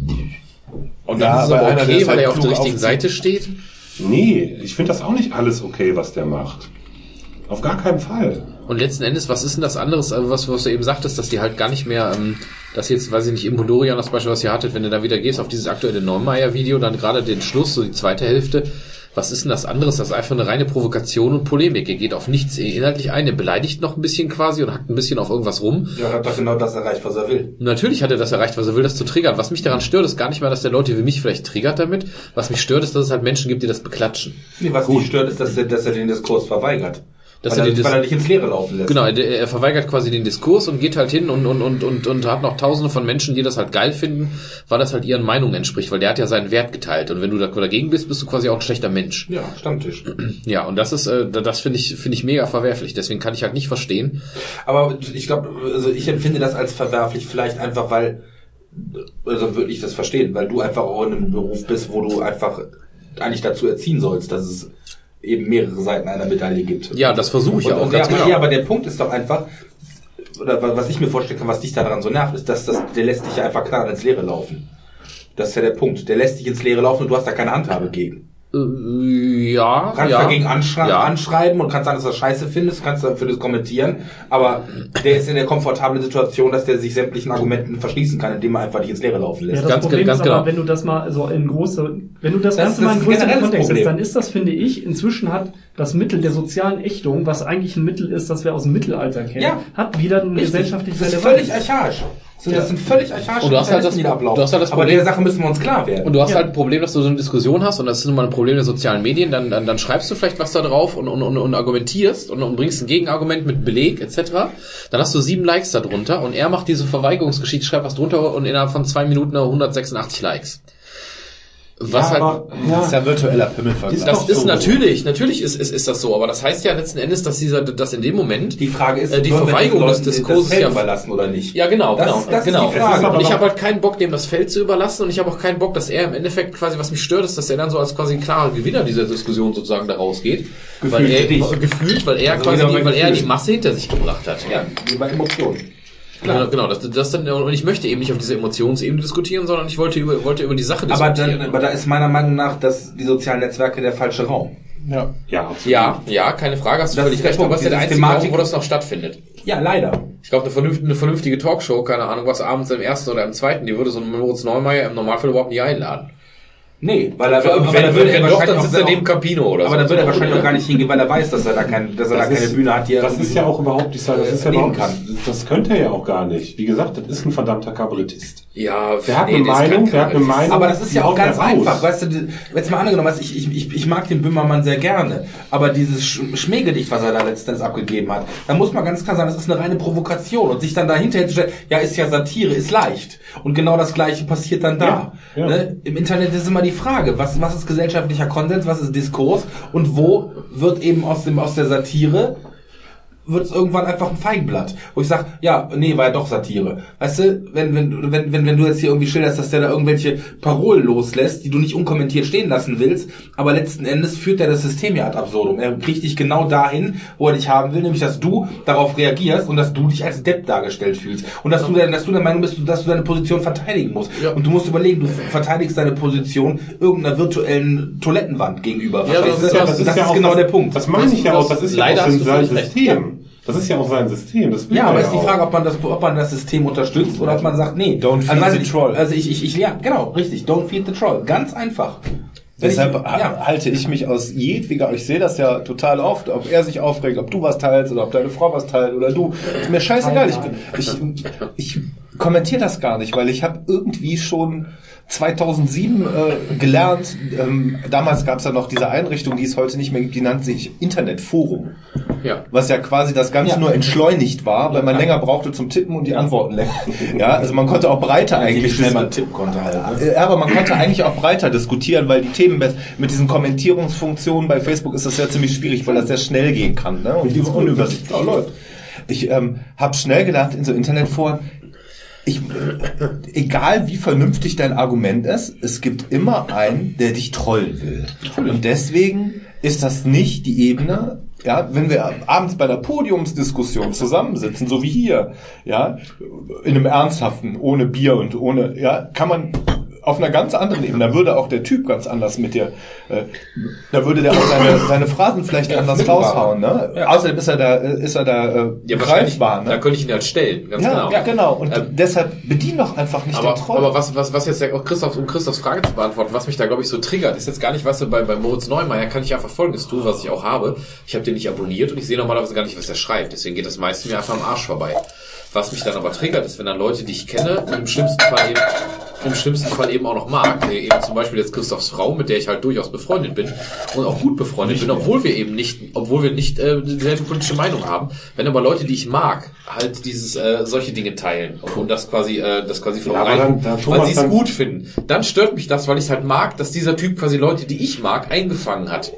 Und dann Ja, ist es aber aber okay, weil halt er auf der richtigen aufzieht. Seite steht. Nee, ich finde das auch nicht alles okay, was der macht. Auf gar keinen Fall. Und letzten Endes, was ist denn das anderes, also was, was du eben sagtest, dass die halt gar nicht mehr, ähm, dass jetzt, weiß ich nicht, im Mondorian das Beispiel, was ihr hattet, wenn du da wieder gehst auf dieses aktuelle Neumeier-Video, dann gerade den Schluss, so die zweite Hälfte, was ist denn das anderes? Das ist einfach eine reine Provokation und Polemik. Er geht auf nichts inhaltlich ein, er beleidigt noch ein bisschen quasi und hackt ein bisschen auf irgendwas rum. Ja, hat doch genau das erreicht, was er will. Natürlich hat er das erreicht, was er will, das zu triggern. Was mich daran stört, ist gar nicht mal, dass der Leute wie mich vielleicht triggert damit. Was mich stört, ist, dass es halt Menschen gibt, die das beklatschen. Nee, was dich stört, ist, dass er, dass er den Diskurs verweigert. Dass weil, er den weil er nicht ins Leere laufen lässt. Genau, er, er verweigert quasi den Diskurs und geht halt hin und, und, und, und, und hat noch tausende von Menschen, die das halt geil finden, weil das halt ihren Meinungen entspricht, weil der hat ja seinen Wert geteilt. Und wenn du da dagegen bist, bist du quasi auch ein schlechter Mensch. Ja, Stammtisch. Ja, und das ist, äh, das finde ich, finde ich mega verwerflich. Deswegen kann ich halt nicht verstehen. Aber ich glaube, also ich empfinde das als verwerflich, vielleicht einfach, weil, also würde ich das verstehen, weil du einfach auch in einem Beruf bist, wo du einfach eigentlich dazu erziehen sollst, dass es eben mehrere Seiten einer Medaille gibt. Ja, das versuche ich ja Und- auch und ganz ja, genau. ja, aber der Punkt ist doch einfach, oder wa- was ich mir vorstellen kann, was dich daran so nervt, ist, dass das, der lässt dich ja einfach klar ins Leere laufen. Das ist ja der Punkt. Der lässt dich ins Leere laufen und du hast da keine Handhabe gegen. Ja, Du kannst ja. dagegen anschrei ja. anschreiben und kannst sagen, dass du das scheiße findest, kannst dafür das kommentieren, aber der ist in der komfortablen Situation, dass der sich sämtlichen Argumenten verschließen kann, indem er einfach nicht ins Leere laufen Ja, lässt. das Ganz Problem ganz ist aber, genau. wenn du das mal so in große, wenn du das, Das- Ganze mal in größeren Kontext setzt, dann ist das, finde ich, inzwischen hat das Mittel der sozialen Ächtung, was eigentlich ein Mittel ist, das wir aus dem Mittelalter kennen, Ja. hat wieder eine gesellschaftliche das ist Relevanz. völlig archaisch. So, Das sind völlig archaische Und du hast halt das- Mechanismen, die da ablaufen. du hast halt das aber Problem- der Sache müssen wir uns klar werden. Und du hast Ja. halt ein Problem, dass du so eine Diskussion hast und das ist nun mal ein Problem der sozialen Medien, dann, dann, dann schreibst du vielleicht was da drauf und, und, und, und argumentierst und, und bringst ein Gegenargument mit Beleg etc. Dann hast du sieben Likes da drunter und er macht diese Verweigerungsgeschichte, schreibt was drunter und innerhalb von zwei Minuten 186 Likes. Was halt, aber, Das ist ja virtueller Pimmelvergleich. das ist so. natürlich, natürlich ist, ist, ist das so, aber das heißt ja letzten Endes, dass dieser, dass in dem Moment die Frage ist, Äh, die Verweigerung des Diskurses ja- überlassen oder nicht? Ja, genau, Das genau, das genau. und ich habe halt keinen Bock, dem das Feld zu überlassen und ich habe auch keinen Bock, dass er im Endeffekt quasi, was mich stört, ist, dass er dann so als quasi klarer Gewinner dieser Diskussion sozusagen da rausgeht. weil Gefühlt er, für dich. gefühlt, weil er Also quasi, weil er die. Masse hinter sich gebracht hat. Ja, wie bei Emotionen. Genau, genau das, das dann, und ich möchte eben nicht auf dieser Emotionsebene diskutieren, sondern ich wollte über, wollte über die Sache Aber, diskutieren. dann, aber da ist meiner Meinung nach dass die sozialen Netzwerke der falsche Raum. Ja. Ja, absolut. ja, ja, keine Frage, hast du Das völlig recht, aber es ist ja der diese einzige Raum, Thematik- wo das noch stattfindet. Ja, leider. Ich glaube, eine vernünftige, eine vernünftige Talkshow, keine Ahnung, was abends im ersten oder im zweiten, die würde so einen Moritz Neumeier im Normalfall überhaupt nicht einladen. Nee, weil er, wenn dann würde er doch, wahrscheinlich dann sitzt er neben Campino oder Aber so. dann würde er wahrscheinlich auch gar nicht hingehen, weil er weiß, dass er da, kein, dass er da Das keine ist- Bühne hat, die er Das ist ja auch überhaupt nicht, das ist ja überhaupt, kann. das könnte er ja auch gar nicht. Wie gesagt, das ist ein verdammter Kabarettist. Ja, Der hat nee, eine Meinung, der hat eine Meinung. Aber das ist ja auch ganz einfach, weißt du, jetzt mal angenommen, weißt, ich, ich, ich, ich mag den Böhmermann sehr gerne, aber dieses Sch- Schmähgedicht, was er da letztens abgegeben hat, da muss man ganz klar sagen, das ist eine reine Provokation und sich dann dahinter hinzustellen, ja, ist ja Satire, ist leicht. Und genau das Gleiche passiert dann da. Ja, ja. Ne? Im Internet ist immer die Frage, was, was ist gesellschaftlicher Konsens, was ist Diskurs und wo wird eben aus, dem, aus der Satire wird es irgendwann einfach ein Feigenblatt, wo ich sage, ja, nee, war ja doch Satire. Weißt du, wenn, wenn, wenn, wenn, wenn du jetzt hier irgendwie schilderst, dass der da irgendwelche Parolen loslässt, die du nicht unkommentiert stehen lassen willst, aber letzten Endes führt er das System ja ad absurdum. Er kriegt dich genau dahin, wo er dich haben will, nämlich dass du darauf reagierst und dass du dich als Depp dargestellt fühlst. Und dass du, dann, dass du der Meinung bist, dass du deine Position verteidigen musst. Und du musst überlegen, du verteidigst deine Position irgendeiner virtuellen Toilettenwand gegenüber. Ja, das ist ja, ja- das, ja ist auch genau das- der Punkt. Das meine ich ja auch, das ist ja Leider auch du sein völlig recht. System. Das ist ja auch sein System. Das Ja, er aber ja ist die auch. Frage, ob man das, ob man das System unterstützt oder ob man sagt, nee. Don't feed also, the ich, troll. Also ich, ich, ich, ja, genau, richtig. Don't feed the troll. Ganz einfach. Deshalb ich, ja. halte ich mich aus jedweder, ich sehe das ja total oft, ob er sich aufregt, ob du was teilst oder ob deine Frau was teilt oder du. Ist mir scheißegal. Ich, ich, ich kommentiere das gar nicht, weil ich habe irgendwie schon 2007 äh, gelernt, ähm, damals gab es ja noch diese Einrichtung, die es heute nicht mehr gibt, die nannte sich Internetforum. Ja. Was ja quasi das Ganze nur entschleunigt war, weil man länger brauchte zum Tippen und die Antworten länger. Ja, also man konnte auch breiter Wie eigentlich schnell man tippen konnte halt. Ne? ja, aber man konnte eigentlich auch breiter diskutieren, weil die Themen mit, mit diesen Kommentierungsfunktionen bei Facebook ist das ja ziemlich schwierig, weil das sehr schnell gehen kann ne? und unübersichtlich läuft. Ich ähm, habe schnell gelernt in so Internetforen, ich, egal wie vernünftig dein Argument ist, es gibt immer einen, der dich trollen will. Und deswegen ist das nicht die Ebene, ja, wenn wir abends bei einer Podiumsdiskussion zusammensitzen, so wie hier, ja, in einem ernsthaften, ohne Bier und ohne, ja, kann man auf einer ganz anderen Ebene, da würde auch der Typ ganz anders mit dir, äh, da würde der auch seine, seine Phrasen vielleicht anders raushauen, ne? Außerdem ist er da, ist er da äh, Ja, greifbar, Da ne? könnte ich ihn halt stellen, ganz Ja, genau. ja, genau. Und Ähm, deshalb bedien doch einfach nicht Aber, den Troll. aber was, was, was jetzt ja auch Christoph, um Christophs Frage zu beantworten, was mich da, glaube ich, so triggert, ist jetzt gar nicht, weißt du, bei, bei Moritz Neumeier kann ich einfach Folgendes tun, was ich auch habe. Ich habe den nicht abonniert und ich sehe normalerweise gar nicht, was er schreibt. Deswegen geht das meiste mir einfach am Arsch vorbei. Was mich dann aber triggert, ist, wenn dann Leute, die ich kenne, und im schlimmsten Fall eben, im schlimmsten Fall eben auch noch mag. Eben zum Beispiel jetzt Christophs Frau, mit der ich halt durchaus befreundet bin und auch gut befreundet bin, obwohl wir eben nicht, obwohl wir nicht äh, dieselbe politische Meinung haben. Wenn aber Leute, die ich mag, halt dieses äh, solche Dinge teilen und das quasi, äh, das quasi Ja, verbreiten, dann- da, weil sie es gut finden, dann stört mich das, weil ich es halt mag, dass dieser Typ quasi Leute, die ich mag, eingefangen hat.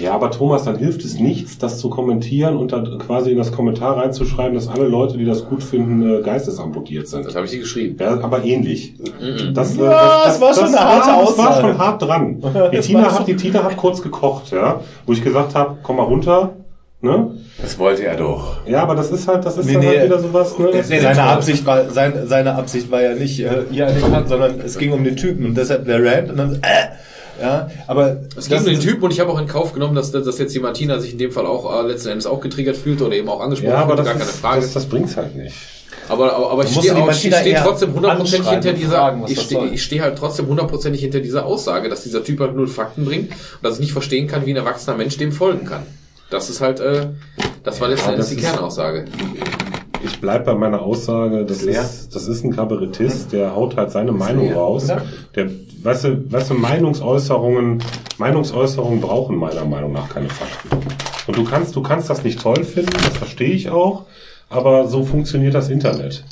Ja, aber Thomas, dann hilft es nichts, das zu kommentieren und dann quasi in das Kommentar reinzuschreiben, dass alle Leute, die das gut finden, äh, geistesamputiert sind. Das habe ich dir geschrieben. Ja, aber ähnlich. Das, äh, Ja, das war schon eine harte war, Das war Aussage. schon hart dran. *laughs* Die Das Tina, hat, die Tina hat kurz gekocht, ja, wo ich gesagt habe, komm mal runter. Ne? Das wollte er doch. Ja, aber das ist halt, das ist Nee, dann nee. halt wieder sowas. Ne? Nee, seine Absicht war, sein, seine Absicht war ja nicht äh, hier an den Kant, sondern es ging um den Typen und deshalb der Rant und dann äh, ja, aber Es um den Typen und ich habe auch in Kauf genommen, dass, dass jetzt die Martina sich in dem Fall auch äh, letzten Endes auch getriggert fühlte oder eben auch angesprochen Ja, aber das, gar keine ist, Frage. das, das bringt's halt nicht. aber, aber, aber ich stehe eher trotzdem hundertprozentig hinter dieser, fragen, was ich stehe, stehe halt trotzdem hundertprozentig hinter dieser Aussage, dass dieser Typ halt null Fakten bringt und dass ich nicht verstehen kann, wie ein erwachsener Mensch dem folgen kann. Das ist halt, äh, das war letzten Ja, Endes die ist- Kernaussage. Ich bleib bei meiner Aussage, das ist, das ist ein Kabarettist, der haut halt seine Meinung raus. Der, weißt du, weißt du, Meinungsäußerungen, Meinungsäußerungen brauchen meiner Meinung nach keine Fakten. Und du kannst, du kannst das nicht toll finden, das verstehe ich auch, aber so funktioniert das Internet.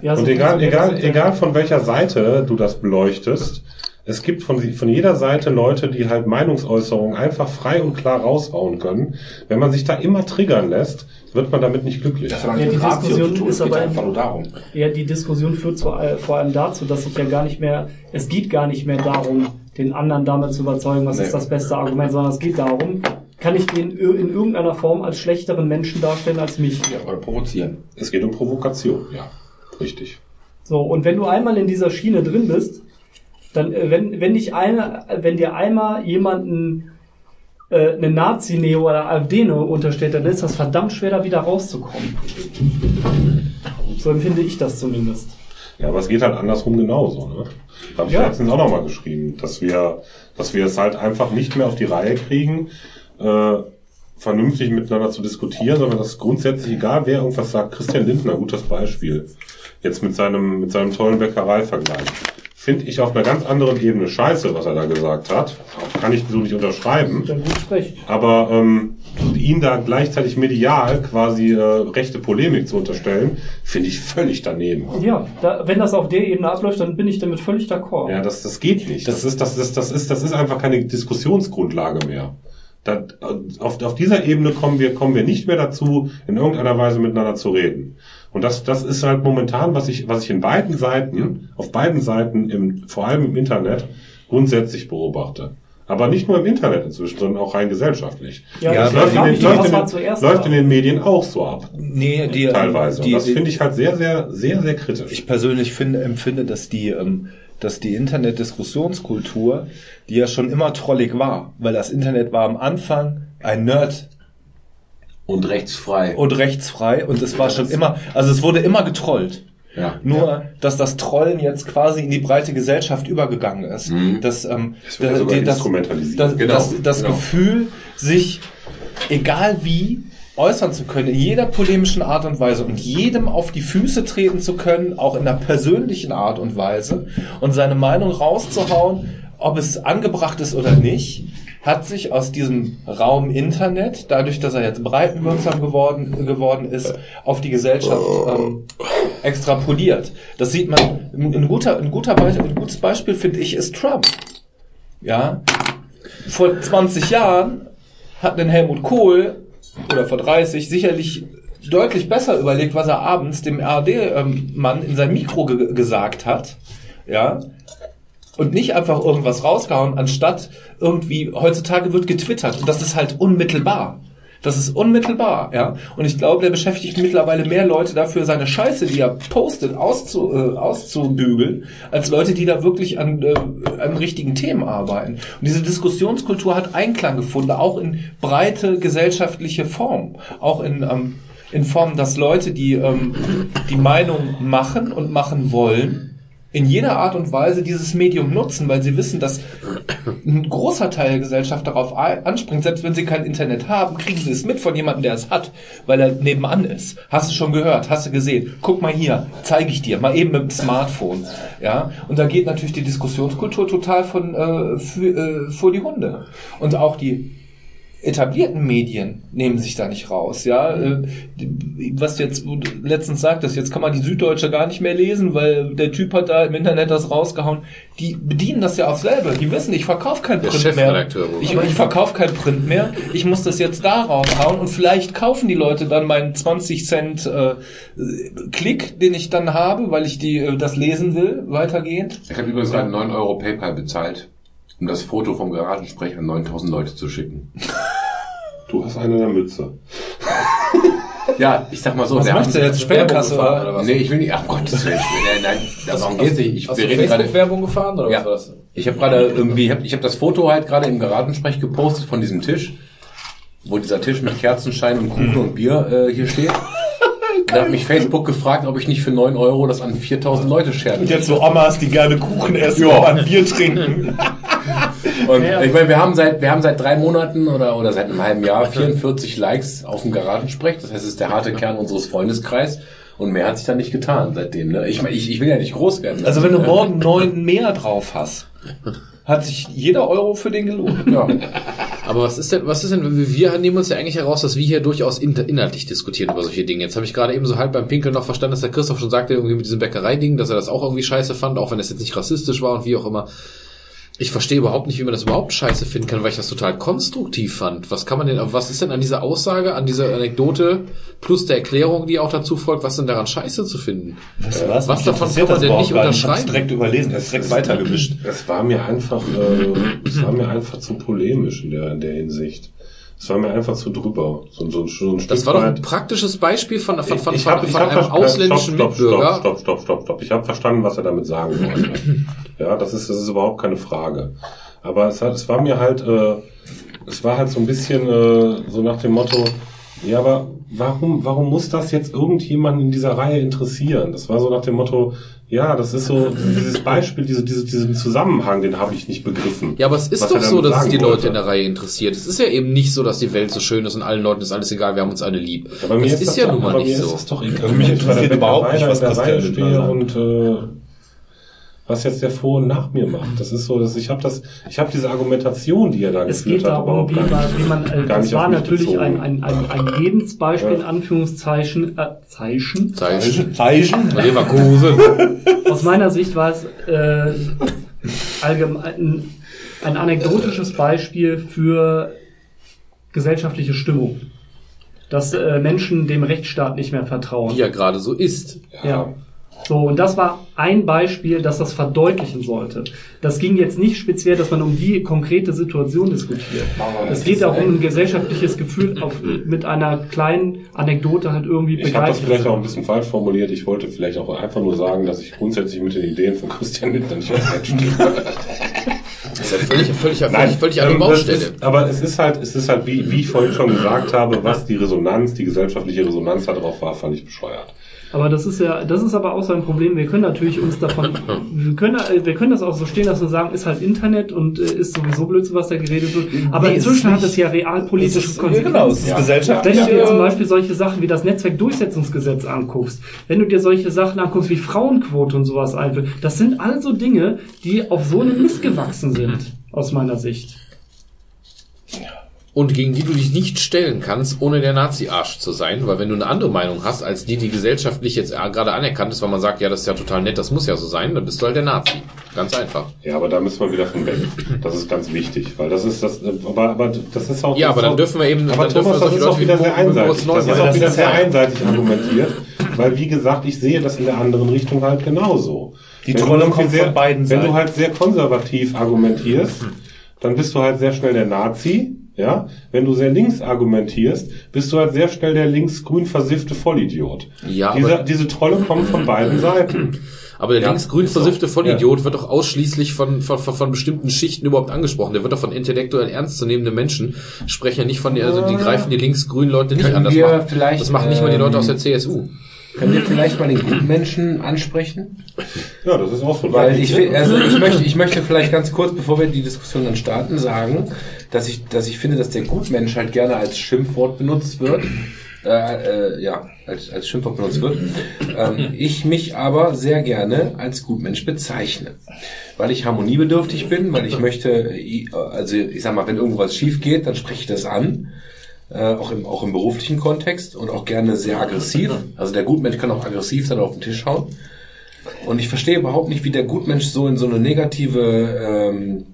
Ja, so Und egal, egal, egal von welcher Seite du das beleuchtest, es gibt von, von jeder Seite Leute, die halt Meinungsäußerungen einfach frei und klar raushauen können. Wenn man sich da immer triggern lässt, wird man damit nicht glücklich. Das hat Ja, die Diskussion tun, ist aber einfach nur darum. Ja, die Diskussion führt zu, äh, vor allem dazu, dass ich ja gar nicht mehr, es geht gar nicht mehr darum, den anderen damit zu überzeugen, was ist das beste Argument, sondern es geht darum, kann ich den in irgendeiner Form als schlechteren Menschen darstellen als mich. Ja, oder provozieren. Es geht um Provokation, ja. Richtig. So, und wenn du einmal in dieser Schiene drin bist, dann, äh, wenn, wenn dich einer, wenn dir einmal jemanden äh, eine Nazi-Neo oder AfD-Neo unterstellt, dann ist das verdammt schwer, da wieder rauszukommen. So empfinde ich das zumindest. Ja, aber es geht halt andersrum genauso, ne? Da habe ich Ja. letztens auch nochmal geschrieben, dass wir, dass wir es halt einfach nicht mehr auf die Reihe kriegen, äh, vernünftig miteinander zu diskutieren, sondern dass grundsätzlich egal wer irgendwas sagt, Christian Lindner, gutes Beispiel, jetzt mit seinem, mit seinem tollen Bäckereivergleich. Finde ich auf einer ganz anderen Ebene scheiße, was er da gesagt hat. Kann ich so nicht unterschreiben. Aber ähm, ihn da gleichzeitig medial quasi äh, rechte Polemik zu unterstellen, finde ich völlig daneben. Ja, da, wenn das auf der Ebene abläuft, dann bin ich damit völlig d'accord. Ja, das, das geht nicht. Das ist, das ist, das ist, das ist einfach keine Diskussionsgrundlage mehr. da, auf, auf dieser Ebene kommen wir, kommen wir nicht mehr dazu, in irgendeiner Weise miteinander zu reden. Und das, das ist halt momentan, was ich, was ich in beiden Seiten, auf beiden Seiten, im, vor allem im Internet, grundsätzlich beobachte. Aber nicht nur im Internet inzwischen, sondern auch rein gesellschaftlich. Ja, Ja, das läuft, in den, mich, läuft, in den, läuft in den Medien auch so ab. Nee, die, Teilweise. Die, Und das finde ich halt sehr, sehr, sehr, sehr kritisch. Ich persönlich finde, empfinde, dass die, ähm, dass die Internetdiskussionskultur, die ja schon immer trollig war, weil das Internet war am Anfang ein Nerd Und rechtsfrei. und rechtsfrei und es war schon immer, also es wurde immer getrollt. Ja. Nur, dass das Trollen jetzt quasi in die breite Gesellschaft übergegangen ist. Das, ähm, Es wird ja sogar instrumentalisiert. das, Genau, das, das genau. Gefühl, sich egal wie äußern zu können, in jeder polemischen Art und Weise und jedem auf die Füße treten zu können, auch in einer persönlichen Art und Weise und seine Meinung rauszuhauen, ob es angebracht ist oder nicht, hat sich aus diesem Raum Internet, dadurch, dass er jetzt breitenwirksam geworden, geworden ist, auf die Gesellschaft ähm, extrapoliert. Das sieht man, ein, guter, ein guter Beispiel, ein gutes Beispiel finde ich ist Trump. Ja, vor 20 Jahren hat den Helmut Kohl oder vor 30 sicherlich deutlich besser überlegt, was er abends dem ARD-Mann in sein Mikro ge gesagt hat. Ja. Und nicht einfach irgendwas rausgehauen, anstatt irgendwie, heutzutage wird getwittert und das ist halt unmittelbar. Das ist unmittelbar, ja. Und ich glaube, der beschäftigt mittlerweile mehr Leute dafür, seine Scheiße, die er postet, auszu, äh, auszubügeln, als Leute, die da wirklich an, äh, an richtigen Themen arbeiten. Und diese Diskussionskultur hat Einklang gefunden, auch in breite gesellschaftliche Form. Auch in, ähm, in Form, dass Leute, die ähm, die Meinung machen und machen wollen, in jeder Art und Weise dieses Medium nutzen, weil sie wissen, dass ein großer Teil der Gesellschaft darauf anspringt. Selbst wenn sie kein Internet haben, kriegen sie es mit von jemandem, der es hat, weil er nebenan ist. Hast du schon gehört? Hast du gesehen? Guck mal hier, zeige ich dir, mal eben mit dem Smartphone. Ja, und da geht natürlich die Diskussionskultur total von äh, für, äh, vor die Hunde. Und auch die etablierten Medien nehmen sich da nicht raus, ja. Äh, Was du jetzt letztens sagtest, jetzt kann man die Süddeutsche gar nicht mehr lesen, weil der Typ hat da im Internet das rausgehauen. Die bedienen das ja auch selber. Die wissen, ich verkaufe kein Der Print mehr. Ich, ich verkaufe kein Print mehr. Ich muss das jetzt da raushauen und vielleicht kaufen die Leute dann meinen 20 Cent äh, Klick, den ich dann habe, weil ich die äh, das lesen will, weitergehend. Ich habe übrigens gerade 9 Euro PayPal bezahlt, um das Foto vom Garagensprech an 9000 Leute zu schicken. *laughs* Du hast eine in der Mütze. *laughs* Ja, ich sag mal so. Was der möchtest du jetzt? Werbung gefahren, oder? oder was? Nee, ich will nicht, ach Gottes Willen. Nein, nein, *laughs* darum geht's nicht. Ich, Hast wir du reden gerade, Facebook-Werbung gefahren oder Ja. was war das? ich habe gerade irgendwie, ich habe ich hab das Foto halt gerade im Garagensprech gepostet von diesem Tisch, wo dieser Tisch mit Kerzenschein und Kuchen und Bier äh, hier steht. Da hat mich Facebook gefragt, ob ich nicht für 9 Euro das an 4000 Leute share. Und jetzt so Omas, die gerne Kuchen essen, aber ein Bier trinken. Und ich meine, wir haben seit wir haben seit drei Monaten oder oder seit einem halben Jahr 44 Likes auf dem Garagensprech. Das heißt, es ist der harte Kern unseres Freundeskreis. Und mehr hat sich da nicht getan seitdem. Ne? Ich meine, ich, ich will ja nicht groß werden. Also wenn du morgen neun mehr drauf hast, hat sich jeder Euro für den gelohnt. ja. Aber was ist denn, was ist denn, wir nehmen uns ja eigentlich heraus, dass wir hier durchaus in, inhaltlich diskutieren über solche Dinge. Jetzt habe ich gerade eben so halb beim Pinkeln noch verstanden, dass der Christoph schon sagte, irgendwie mit diesem Bäckereiding, dass er das auch irgendwie scheiße fand, auch wenn das jetzt nicht rassistisch war und wie auch immer. Ich verstehe überhaupt nicht, wie man das überhaupt scheiße finden kann, weil ich das total konstruktiv fand. Was kann man denn, was ist denn an dieser Aussage, an dieser Anekdote plus der Erklärung, die auch dazu folgt, was denn daran scheiße zu finden? Weißt du was? Davon kann man das denn nicht gar Ich unterschreiben? direkt überlesen, das direkt weitergewischt. Es war mir einfach, äh, es war mir einfach zu polemisch in der, in der Hinsicht. Es war mir einfach zu drüber. So, so, so ein Das war doch ein praktisches Beispiel von, von, von, Ich von, hab- ich von hab einem ausländischen stopp, stopp, Mitbürger. Stopp, stopp, stopp, stopp. Ich habe verstanden, was er damit sagen wollte. *laughs* ja, das ist, das ist überhaupt keine Frage. Aber es, hat, es war mir halt, äh, es war halt so ein bisschen äh, so nach dem Motto, ja, aber warum, warum muss das jetzt irgendjemanden in dieser Reihe interessieren? Das war so nach dem Motto, ja, das ist so dieses Beispiel, diese, diese, diesen Zusammenhang, den habe ich nicht begriffen. Ja, aber es ist doch so, dass es die Leute wollte. in der Reihe interessiert. Es ist ja eben nicht so, dass die Welt so schön ist und allen Leuten ist alles egal, wir haben uns alle lieb. Aber mir das ist, ja doch- nun mal nicht mir so. Ist das doch Also egal. mich interessiert überhaupt nicht, was in der Reihe stehe und äh, was jetzt der Vor- und Nach mir macht. Das ist so, dass ich habe das, ich habe diese Argumentation, die er da Es geführt geht hat, darum, überhaupt wie gar man, nicht. wie man äh, gar das war natürlich bezogen. ein, ein, ein, ein Lebensbeispiel in Ja. Anführungszeichen, äh, Zeichen. Zeichen. Zeichen. Leverkusen. *laughs* Aus meiner Sicht war es äh, allgemein ein, ein anekdotisches Beispiel für gesellschaftliche Stimmung. Dass äh, Menschen dem Rechtsstaat nicht mehr vertrauen. Wie ja gerade so ist. Ja. So, und das war ein Beispiel, das das verdeutlichen sollte. Das ging jetzt nicht speziell, dass man um die konkrete Situation diskutiert. Es geht auch um ein gesellschaftliches Gefühl, auf, mit einer kleinen Anekdote halt irgendwie Ich habe das vielleicht auch ein bisschen falsch formuliert. Ich wollte vielleicht auch einfach nur sagen, dass ich grundsätzlich mit den Ideen von Christian Lindner nicht einstehe. Das ist ja völlig, völlig, völlig, Nein, völlig ähm. Ist, aber es ist halt, es ist halt, wie, wie ich vorhin schon gesagt habe, was die Resonanz, die gesellschaftliche Resonanz darauf war, fand ich bescheuert. Aber das ist ja, das ist aber auch so ein Problem. Wir können natürlich uns davon, wir können, äh, wir können das auch so stehen lassen und sagen, ist halt Internet und äh, ist sowieso Blödsinn, was da geredet wird. Aber Nee, inzwischen hat es ja realpolitische ist- Konsequenzen. genau, es ist Ja. gesellschaftlich, Wenn du dir äh, zum Beispiel solche Sachen wie das Netzwerkdurchsetzungsgesetz anguckst, wenn du dir solche Sachen anguckst wie Frauenquote und sowas einführst, das sind also Dinge, die auf so einem Mist gewachsen sind, aus meiner Sicht. Und gegen die du dich nicht stellen kannst, ohne der Nazi-Arsch zu sein, weil wenn du eine andere Meinung hast, als die, die gesellschaftlich jetzt äh, gerade anerkannt ist, weil man sagt, ja, das ist ja total nett, das muss ja so sein, dann bist du halt der Nazi. Ganz einfach. Ja, aber da müssen wir wieder von weg. Das ist ganz wichtig, weil das ist das, aber, aber das ist auch. Ja, aber dann auch, dürfen wir eben- Aber dann dürfen Thomas, wir das ist auch wieder sehr einseitig. Das ist auch wieder sehr einseitig argumentiert, weil wie gesagt, ich sehe das in der anderen Richtung halt genauso. Die Wenn Trolle kommt sehr, von beiden Wenn du Seiten. halt sehr konservativ argumentierst, dann bist du halt sehr schnell der Nazi. Ja, wenn du sehr links argumentierst, bist du halt sehr schnell der links-grün versiffte Vollidiot. Ja, diese, aber- diese Trolle kommen von beiden Seiten. Aber der Ja, linksgrün versiffte Vollidiot wird doch ausschließlich von, von, von, von bestimmten Schichten überhaupt angesprochen. Der wird doch von intellektuell ernstzunehmenden Menschen sprechen ja nicht von der, also die greifen die linksgrünen Leute nicht an. Das, macht, vielleicht, das machen nicht mal die Leute ähm, aus der CSU. Können wir vielleicht mal den Gutmenschen ansprechen? Ja, das ist auch so. Weil ich, will- also ich möchte, ich möchte vielleicht ganz kurz, bevor wir die Diskussion dann starten, sagen, dass ich, dass ich finde, dass der Gutmensch halt gerne als Schimpfwort benutzt wird. Äh, äh, ja, als, als Schimpfwort benutzt wird. Ähm, ich mich aber sehr gerne als Gutmensch bezeichne. Weil ich harmoniebedürftig bin, weil ich möchte, äh, also ich sag mal, wenn irgendwo was schief geht, dann spreche ich das an. Äh, auch, im, auch im beruflichen Kontext und auch gerne sehr aggressiv. Also der Gutmensch kann auch aggressiv sein und auf den Tisch hauen. Und ich verstehe überhaupt nicht, wie der Gutmensch so in so eine negative ähm,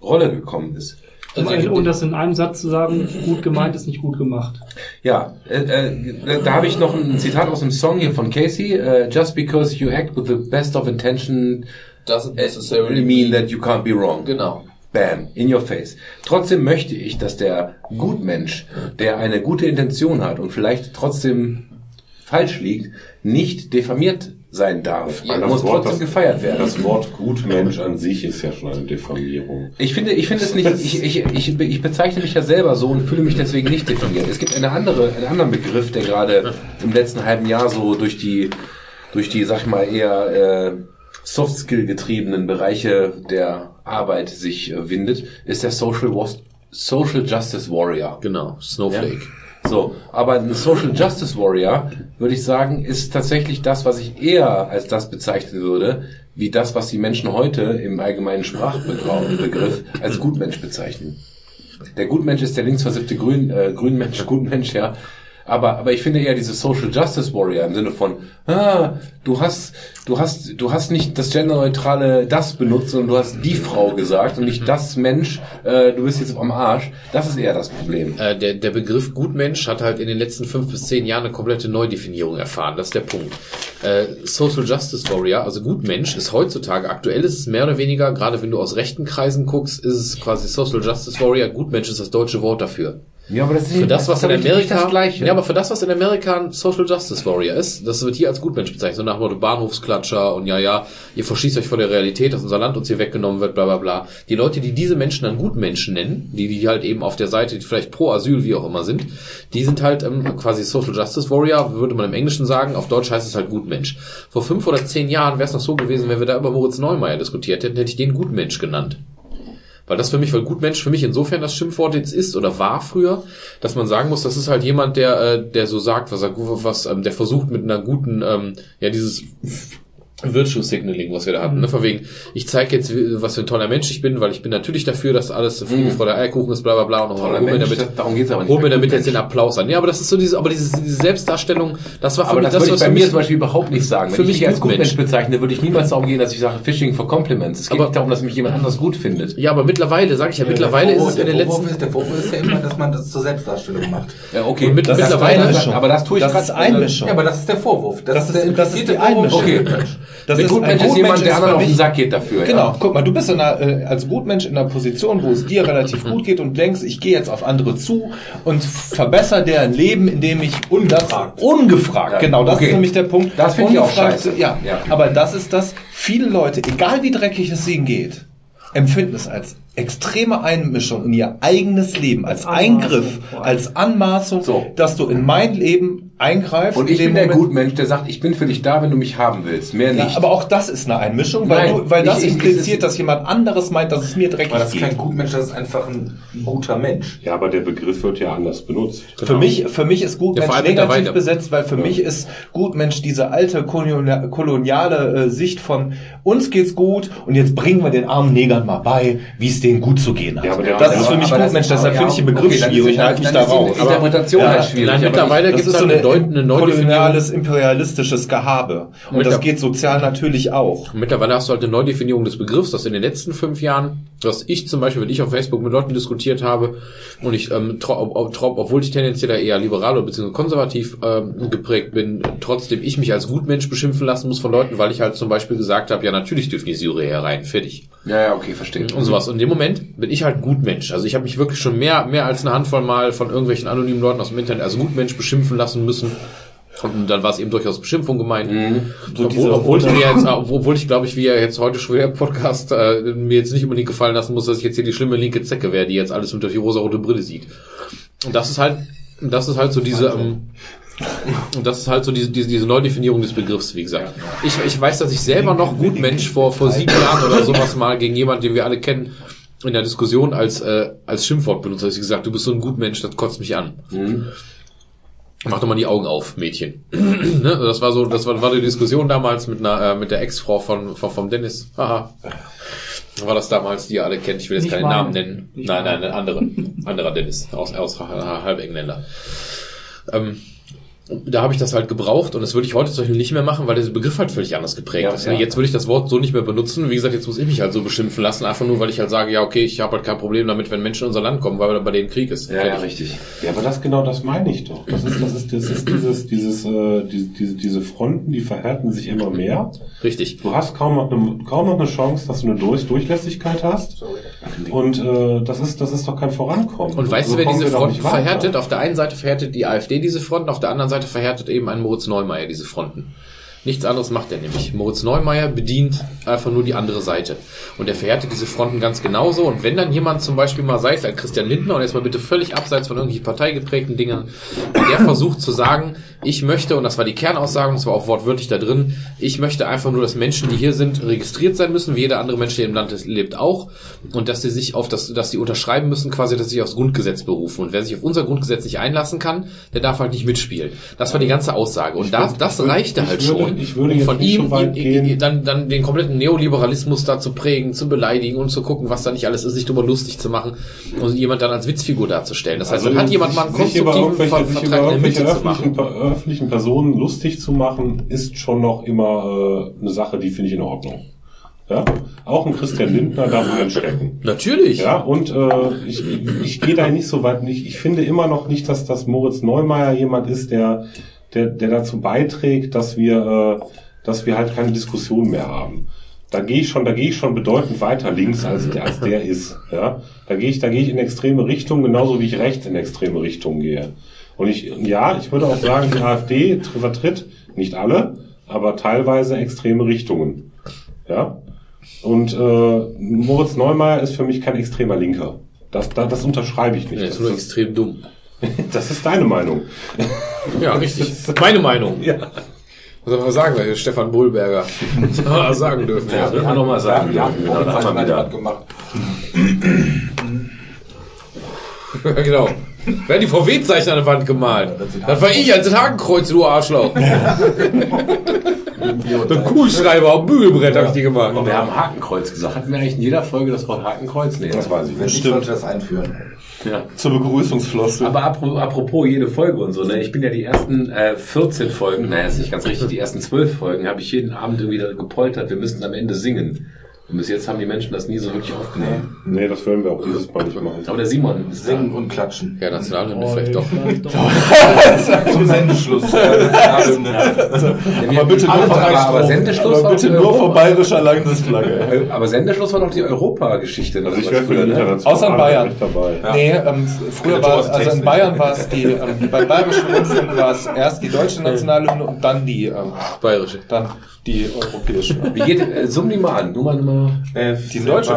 Rolle gekommen ist. Um, ein- um das in einem Satz zu sagen, gut gemeint ist nicht gut gemacht. Ja, äh, äh, da habe ich noch ein Zitat aus einem Song hier von Casey. Äh, Just because you act with the best of intention Doesn't necessarily mean that you can't be wrong. Genau. Bam, in your face. Trotzdem möchte ich, dass der Gutmensch, der eine gute Intention hat und vielleicht trotzdem falsch liegt, nicht diffamiert sein darf. Ja, er das muss Wort, trotzdem das- gefeiert werden. Das Wort Gutmensch an sich ist ja schon eine Diffamierung. Ich finde, ich finde es nicht, ich, ich, ich, ich bezeichne mich ja selber so und fühle mich deswegen nicht definiert. Es gibt eine andere, einen anderen Begriff, der gerade im letzten halben Jahr so durch die, durch die, sag ich mal, eher äh, Soft-Skill getriebenen Bereiche der Arbeit sich äh, windet, ist der Social, Was- Social Justice Warrior. Genau, Snowflake. So, aber ein Social Justice Warrior, würde ich sagen, ist tatsächlich das, was ich eher als das bezeichnen würde, wie das, was die Menschen heute im allgemeinen Sprachbegriff als Gutmensch bezeichnen. Der Gutmensch ist der linksversiffte Grün, äh, Grünmensch, Gutmensch, ja. Aber, aber ich finde eher diese Social Justice Warrior im Sinne von, ah, du hast, du hast, du hast nicht das genderneutrale das benutzt, sondern du hast die Frau gesagt und nicht das Mensch, äh, du bist jetzt am Arsch. Das ist eher das Problem. Äh, der, der Begriff Gutmensch hat halt in den letzten fünf bis zehn Jahren eine komplette Neudefinierung erfahren. Das ist der Punkt. Äh, Social Justice Warrior, also Gutmensch, ist heutzutage, aktuell ist es mehr oder weniger, gerade wenn du aus rechten Kreisen guckst, ist es quasi Social Justice Warrior. Gutmensch ist das deutsche Wort dafür. Ja, aber das ist Für das, was in Amerika, das Gleiche. ja, aber für das, was in Amerika ein Social Justice Warrior ist, das wird hier als Gutmensch bezeichnet, so nach dem Motto Bahnhofsklatscher und ja, ja, ihr verschießt euch vor der Realität, dass unser Land uns hier weggenommen wird, bla, bla, bla. Die Leute, die diese Menschen dann Gutmenschen nennen, die, die halt eben auf der Seite, die vielleicht pro Asyl, wie auch immer sind, die sind halt ähm, quasi Social Justice Warrior, würde man im Englischen sagen, auf Deutsch heißt es halt Gutmensch. Vor fünf oder zehn Jahren wäre es noch so gewesen, wenn wir da über Moritz Neumeier diskutiert hätten, hätte ich den Gutmensch genannt. Weil das für mich, weil Gutmensch für mich insofern das Schimpfwort jetzt ist oder war früher, dass man sagen muss, das ist halt jemand, der, äh, der so sagt, was er, was, ähm, der versucht mit einer guten, ähm, ja, dieses Virtue Signaling, was wir da hatten. Ne? Von wegen, ich zeige jetzt, was für ein toller Mensch ich bin, weil ich bin natürlich dafür, dass alles Friede, Freude, Eierkuchen ist, bla bla bla. Und Toller hol mir Mensch, damit, das- darum geht's aber nicht. hol mir damit jetzt den Applaus an. Ja, aber das ist so diese, aber diese, diese Selbstdarstellung, das war für Aber mich das, ich was bei mir zum Beispiel überhaupt nicht sagen. Wenn für ich mich mich als Gutmensch. Bezeichne, würde ich niemals darum gehen, dass ich sage Fishing for Compliments. Es geht Aber- nicht darum, dass mich jemand anders gut findet. Ja, aber mittlerweile, sage ich ja, mittlerweile ist es in den der Vorwurf letzten, ist, der Vorwurf ist ja immer, dass man das zur Selbstdarstellung macht. Ja, okay. Und mit- das mittlerweile- ist aber das tue ich Das ist Einmischung. Ja, aber das ist der Vorwurf. Das ist- der das implizierte die Einmischung. Okay. Das Ein ist- Gutmensch ein ist jemand, der anderen auf den Sack geht dafür. Genau, Ja. guck mal, du bist in einer, äh, als Gutmensch in einer Position, wo es dir relativ gut geht und denkst, ich gehe jetzt auf andere zu und verbessere deren Leben, indem ich ungefragt. ungefragt, Ja, genau, das okay. ist nämlich der Punkt. Das finde ich auch scheiße. Ja, Ja. aber das ist das, viele Leute, egal wie dreckig es ihnen geht, empfinden es als extreme Einmischung in ihr eigenes Leben, als Eingriff, als Anmaßung, So. dass du in mein Leben eingreifst. Und ich in bin der Gutmensch, der sagt, ich bin für dich da, wenn du mich haben willst. Mehr Ja, nicht. aber auch das ist eine Einmischung, weil, Nein, du, weil das ich- impliziert, dass jemand anderes meint, dass es mir dreckig Aber das ist geht. kein Gutmensch, das ist einfach ein guter Mensch. Ja, aber der Begriff wird ja anders benutzt. Für mich, für mich ist Ja, Gutmensch allem negativ besetzt, weil für mich ist Gutmensch diese alte koloniale, koloniale äh, Sicht von uns geht's gut und jetzt bringen wir den armen Negern mal bei, wie es denen gut zu gehen hat. Ja, aber das ist aber- für mich aber das- Gutmensch, deshalb ja, finde ich den Begriff okay, ist schwierig, halte mich da ist die raus. Interpretation Ja, halt schwierig. Nein, aber mittlerweile gibt ist es so halt eine, eine, Deut eine Neudefinition. koloniales, imperialistisches Gehabe. Und das geht sozial natürlich auch. Mittlerweile hast du halt eine Neudefinierung des Begriffs, dass in den letzten fünf Jahren, dass ich zum Beispiel, wenn ich auf Facebook mit Leuten diskutiert habe und ich, ähm, ob, ob, obwohl ich tendenziell eher liberal oder beziehungsweise konservativ ähm, geprägt bin, trotzdem ich mich als Gutmensch beschimpfen lassen muss von Leuten, weil ich halt zum Beispiel gesagt habe, ja natürlich dürfen die Syrer herein, fertig. Ja, ja, okay, verstehe. Und sowas. Und in dem Moment bin ich halt Gutmensch. Also ich habe mich wirklich schon mehr, mehr als eine Handvoll Mal von irgendwelchen anonymen Leuten aus dem Internet als Gutmensch beschimpfen lassen müssen. Und dann war es eben durchaus Beschimpfung gemeint. So obwohl, obwohl ich mir jetzt, obwohl ich glaube ich, wie er jetzt heute schon wieder im Podcast äh, mir jetzt nicht unbedingt gefallen lassen muss, dass ich jetzt hier die schlimme linke Zecke wäre, die jetzt alles unter die rosarote Brille sieht. Und das ist halt, das ist halt so diese, ähm, und das ist halt so diese, diese, diese Neudefinierung des Begriffs, wie gesagt. Ich, ich weiß, dass ich selber noch Gutmensch vor, vor sieben Jahren oder sowas mal gegen jemanden, den wir alle kennen, in der Diskussion als, äh, als Schimpfwort benutzt. Dass ich gesagt, du bist so ein Gutmensch, das kotzt mich an. Mach doch mal die Augen auf, Mädchen. *clears throat* ne? Das war so, das war, war die Diskussion damals mit einer, äh, mit der Ex-Frau von, von, vom Dennis. Haha. War das damals, die ihr alle kennt. Ich will jetzt Nicht keinen meine. Namen nennen. Nicht nein, nein, ein anderer. anderer Dennis. Aus, aus halb Engländer. Ähm, da habe ich das halt gebraucht und das würde ich heute zum Beispiel nicht mehr machen, weil dieser Begriff halt völlig anders geprägt Ja, ist. Ne? ja. Jetzt würde ich das Wort so nicht mehr benutzen. Wie gesagt, jetzt muss ich mich halt so beschimpfen lassen, einfach nur, weil ich halt sage, ja, okay, ich habe halt kein Problem damit, wenn Menschen in unser Land kommen, weil bei denen Krieg ist. Ja, ja, richtig. Ja, aber das genau das meine ich doch. Das ist, das ist, das ist dieses, dieses, äh, diese, diese, diese Fronten, die verhärten sich immer mehr. Richtig. Du hast kaum noch eine, kaum noch eine Chance, dass du eine Durch Durchlässigkeit hast. Und äh, das ist, das ist doch kein Vorankommen. Und weißt So du, wer diese Fronten verhärtet? Auf der einen Seite verhärtet die AfD diese Fronten, auf der anderen Seite verhärtet eben ein Moritz Neumeier diese Fronten. Nichts anderes macht er nämlich. Moritz Neumeier bedient einfach nur die andere Seite. Und er verhärtet diese Fronten ganz genauso. Und wenn dann jemand zum Beispiel mal, sei es ein Christian Lindner, und jetzt mal bitte völlig abseits von irgendwelchen parteigeprägten Dingen, der versucht zu sagen, ich möchte, und das war die Kernaussage, und das war auch wortwörtlich da drin, ich möchte einfach nur, dass Menschen, die hier sind, registriert sein müssen, wie jeder andere Mensch, der im Land lebt, auch. Und dass sie sich auf das, dass sie unterschreiben müssen, quasi, dass sie sich aufs Grundgesetz berufen. Und wer sich auf unser Grundgesetz nicht einlassen kann, der darf halt nicht mitspielen. Das war die ganze Aussage. Und das, das reichte ich halt würde- ich würde um jetzt von ihm so ihm- gehen. dann, dann den kompletten Neoliberalismus da zu prägen, zu beleidigen und zu gucken, was da nicht alles ist, sich darüber lustig zu machen und jemand dann als Witzfigur darzustellen. Das heißt, dann hat jemand mal einen Also sich über konstruktiven sich über Vertrag in der irgendwelche öffentlichen, öffentlichen Personen lustig zu machen, ist schon noch immer äh, eine Sache, die finde ich in Ordnung. Ja? Auch ein Christian Lindner darf drin stecken. Natürlich. Ja, und äh, ich, ich gehe da nicht so weit. Ich, ich finde immer noch nicht, dass das Moritz Neumeier jemand ist, der, der, der dazu beiträgt, dass wir, äh, dass wir halt keine Diskussion mehr haben. Da gehe ich schon, da gehe ich schon bedeutend weiter links als der, als der ist. Ja, da gehe ich, da gehe ich in extreme Richtung, genauso wie ich rechts in extreme Richtung gehe. Und ich, ja, ich würde auch sagen, die AfD vertritt nicht alle, aber teilweise extreme Richtungen. Ja. Und äh, Moritz Neumeier ist für mich kein extremer Linker. Das, das, das unterschreibe ich nicht. Das, ist nur extrem dumm. *laughs* das ist deine Meinung. Ja, richtig. Meine Meinung. Ja. Was soll man sagen, weil Stefan Bullberger das sagen dürfen. Ja, will man noch mal sagen. Ja, genau, da haben wir wieder. gemacht. Ja, genau. Wer hat die VW-Zeichen an der Wand gemalt? Das war ich als Hakenkreuz, du Arschloch. So *laughs* ein Kugelschreiber auf dem Bügelbrett habe ich die gemacht. Und wir haben Hakenkreuz gesagt. Hatten wir eigentlich in jeder Folge das Wort Hakenkreuz? Nee, das weiß ich nicht, sollte das einführen. Ja. Zur Begrüßungsflosse. Aber apro- apropos jede Folge und so, ne? Ich bin ja die ersten äh, 14 Folgen, naja, ist nicht ganz richtig, die ersten 12 Folgen habe ich jeden Abend irgendwie da gepoltert, wir müssten am Ende singen. Und bis jetzt haben die Menschen das nie so wirklich aufgenommen. Nee, das werden wir auch dieses Mal nicht machen. Aber der Simon ist da. Singen und klatschen. Ja, Nationalhymne vielleicht doch. *laughs* Zum Sendeschluss. *laughs* aber bitte nur drei aber Sendeschluss aber war bitte die nur vor bayerischer Landesflagge. Aber Sendeschluss war doch die Europageschichte. Also ich wäre für die internationale Außer in Bayern. dabei. Nee, ähm, früher war es, also in Bayern war es die, ähm, beim Bayerischen Rundfunk war es erst die deutsche Nationalhymne und dann die, ähm, Bayerische. dann die europäische. Wie geht, äh, summ die mal an, Nummer, Nummer, Die deutsche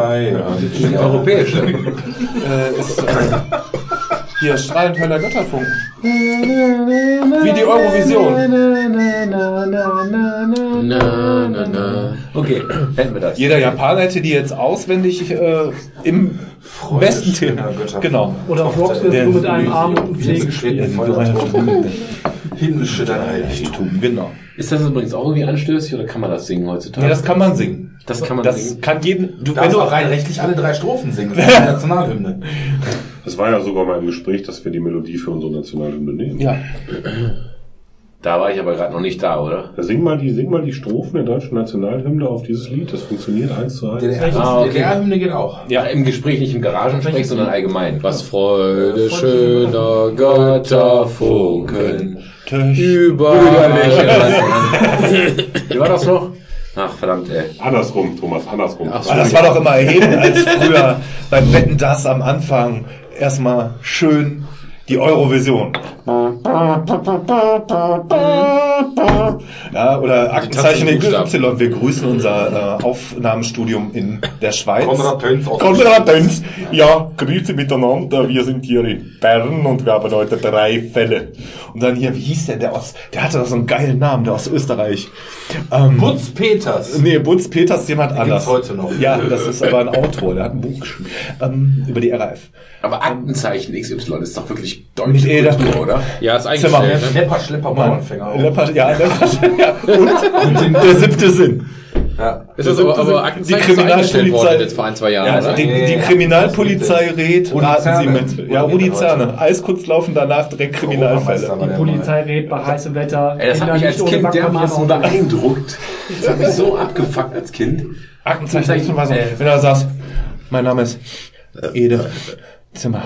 die europäische. *laughs* äh, ist äh, hier strahlend heller Götterfunken. Wie die Eurovision. Na, na, na. Okay, hätten wir das. Jeder Japaner hätte die jetzt auswendig äh, im besten Thema. Genau. Oder wird nur mit einem Arm und einem Zeh gespielt. Himmlische dein Heiligtum. Genau. Ist das übrigens auch irgendwie anstößig oder kann man das singen heutzutage? Nee, das kann man singen. Das kann man Das singen. kann jeden. Du, kannst auch rein rechtlich alle drei Strophen singen. Das ist *laughs* die Nationalhymne. Es war ja sogar mal im Gespräch, dass wir die Melodie für unsere Nationalhymne nehmen. ja. Da war ich aber gerade noch nicht da, oder? Ja, sing mal die, sing mal die Strophen der deutschen Nationalhymne auf dieses Lied. Das funktioniert eins zu eins. Ah, okay. DDR-Hymne geht auch. Ja, im Gespräch, nicht im Garagensprech, sondern allgemein. Was Freude schöner Götterfunken Überall. *laughs* Wie war das noch? Ach, verdammt, ey. Andersrum, Thomas, andersrum. Ach das war doch immer erhebend, als früher beim Wetten das am Anfang erstmal schön die Eurovision. Ja, oder Aktenzeichen Y. Wir grüßen unser äh, Aufnahmestudium in der Schweiz. Konrad Töns aus Konrad Dönz. Ja, grüße miteinander. Wir sind hier in Bern und wir haben heute drei Fälle. Und dann hier, wie hieß der, der aus, der hatte doch so einen geilen Namen, der aus Österreich. Ähm, Butz Peters. Nee, Butz Peters ist jemand anders. heute noch. Ja, das ist aber ein Autor, der hat ein Buch geschrieben. Ähm, über die RAF. Aber Aktenzeichen XY ist doch wirklich deutsche Mit Eder. Kultur, oder? Ja, ist Zimmer. eingestellt. Ne? Lepper, Schlepper, Bauernfänger. auch. Leopard, ja, *laughs* Leopard, ja. Und *laughs* der siebte Sinn. Ja. Ist das aber, aber ist eingestellt worden jetzt vor ein, zwei Jahren, Ja, also die, die. Kriminalpolizei rät, raten Sie mit. Ja, Rudi Zerne. Eiskurz laufen, danach direkt Kriminalfälle. Europameister war Die Polizei rät bei heißem Wetter. Ey, das hat Kinder mich als Kind dermaßen beeindruckt. Das hat mich so abgefuckt als Kind. Aktenzeichen war so, wenn er saß, mein Name ist Ede Zimmer.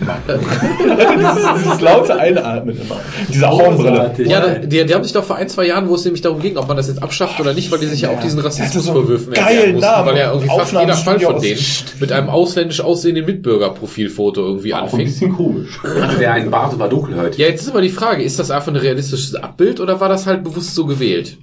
dieses, dieses laute Einatmen immer. Diese Hornbrille. Ja, die, die haben sich doch vor ein, zwei Jahren, wo es nämlich darum ging, ob man das jetzt abschafft oder nicht, weil die sich ja auch diesen Rassismusvorwürfen geilen erklären mussten, Namen. weil ja irgendwie fast jeder Fall von denen mit einem ausländisch aussehenden Mitbürgerprofilfoto irgendwie Auch ein anfing. bisschen komisch. Hatte der einen Bart und war dunkelhäutig. Ja, jetzt ist aber die Frage, ist das einfach ein realistisches Abbild oder war das halt bewusst so gewählt?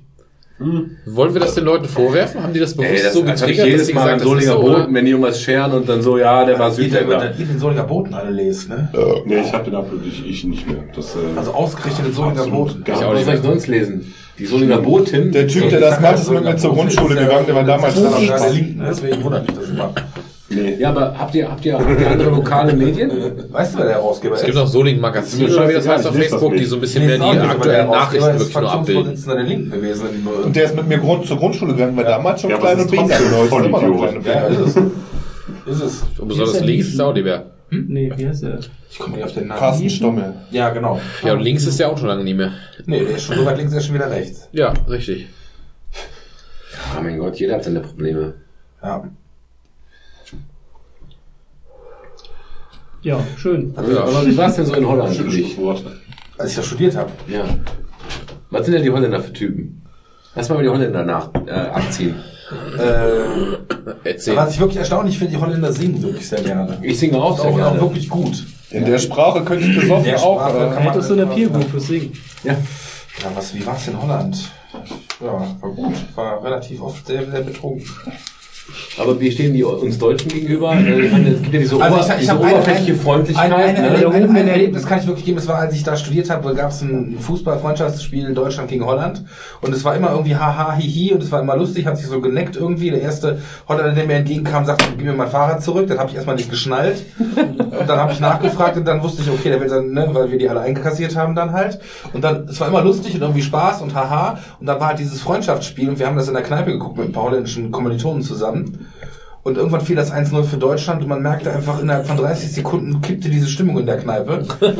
Wollen wir das den Leuten vorwerfen? Haben die das bewusst Ey, das, so das habe ich getriggert, jedes Mal gesagt ist Solinger so? Boten, wenn die irgendwas scheren und dann so, ja, der war Ihr den, Südländer. ihr den Solinger Boten alle lest, ne? Nee, ich habe den Upload, ich, ich nicht mehr. Das, äh, Also ausgerechnet den Solinger Boten. Ich auch, was soll ich sonst lesen? Die Solinger Boten. Der Typ, der das macht, ist mit mir zur Grundschule gegangen, der war damals dran. ne? deswegen wundert mich das immer. Nee. Ja, aber habt ihr, habt ihr, ihr andere lokale Medien? Weißt du, wer der Herausgeber Es ist? gibt noch Solingen Magazin oder wie das heißt auf Facebook, die so ein bisschen Nee, mehr auch die aktuellen der Nachrichten wirklich nur abbilden. Der Linken gewesen. Und der ist mit mir Grund, zur Grundschule gegangen, weil damals schon Ja, aber klein es und ist behindert trotzdem war. Ist immer noch Ja, ist es. Ist es. Und besonders links ist auch nicht mehr. Nee, wie heißt der? Ich komme nicht auf den Namen. Carsten Stommel. Ja, genau. Ja, und links ist ja auch schon lange nicht mehr. Nee, der ist schon so weit links, der ist schon wieder rechts. Ja, richtig. Ah, mein Gott, jeder hat seine Probleme. Ja. Ja, schön. Ja. Aber wie war es denn so in Holland für dich? Schönes Wort. Als ich da studiert habe. Ja. Was sind denn die Holländer für Typen? Lass mal über die Holländer nach, äh, abziehen. Äh, Erzähl. was ich wirklich erstaunlich finde, die Holländer singen wirklich sehr gerne. Ich singe auch Auch, sehr auch gerne. wirklich gut. In der Sprache könnte ich besoffen Der auch. Sprache Äh, kann man- Hättest du eine Peer Group fürs Singen? Ja. Ja, was, wie war es in Holland? Ja, war gut. War relativ oft sehr, sehr betrunken. Aber wie stehen die uns Deutschen gegenüber? Äh, Ich meine, es gibt ja diese, Also Ober ich, ich diese oberflächliche Freundlichkeit. ein, ein, ne? ein, ein, ein Erlebnis kann ich wirklich geben. Das war, als ich da studiert habe, gab es ein Fußball-Freundschaftsspiel in Deutschland gegen Holland. Und es war immer irgendwie haha, hihi. Und es war immer lustig, hat sich so geneckt irgendwie. Der erste Holländer, der mir entgegenkam, sagte, gib mir mein Fahrrad zurück. Dann habe ich erstmal nicht geschnallt. Und dann habe ich nachgefragt und dann wusste ich, okay, der will dann, ne, weil wir die alle einkassiert haben dann halt. Und dann, es war immer lustig und irgendwie Spaß und haha. Und dann war halt dieses Freundschaftsspiel und wir haben das in der Kneipe geguckt mit ein paar holländischen Kommilitonen zusammen. Und irgendwann fiel das 1-0 für Deutschland und man merkte einfach, innerhalb von 30 Sekunden kippte diese Stimmung in der Kneipe. *laughs*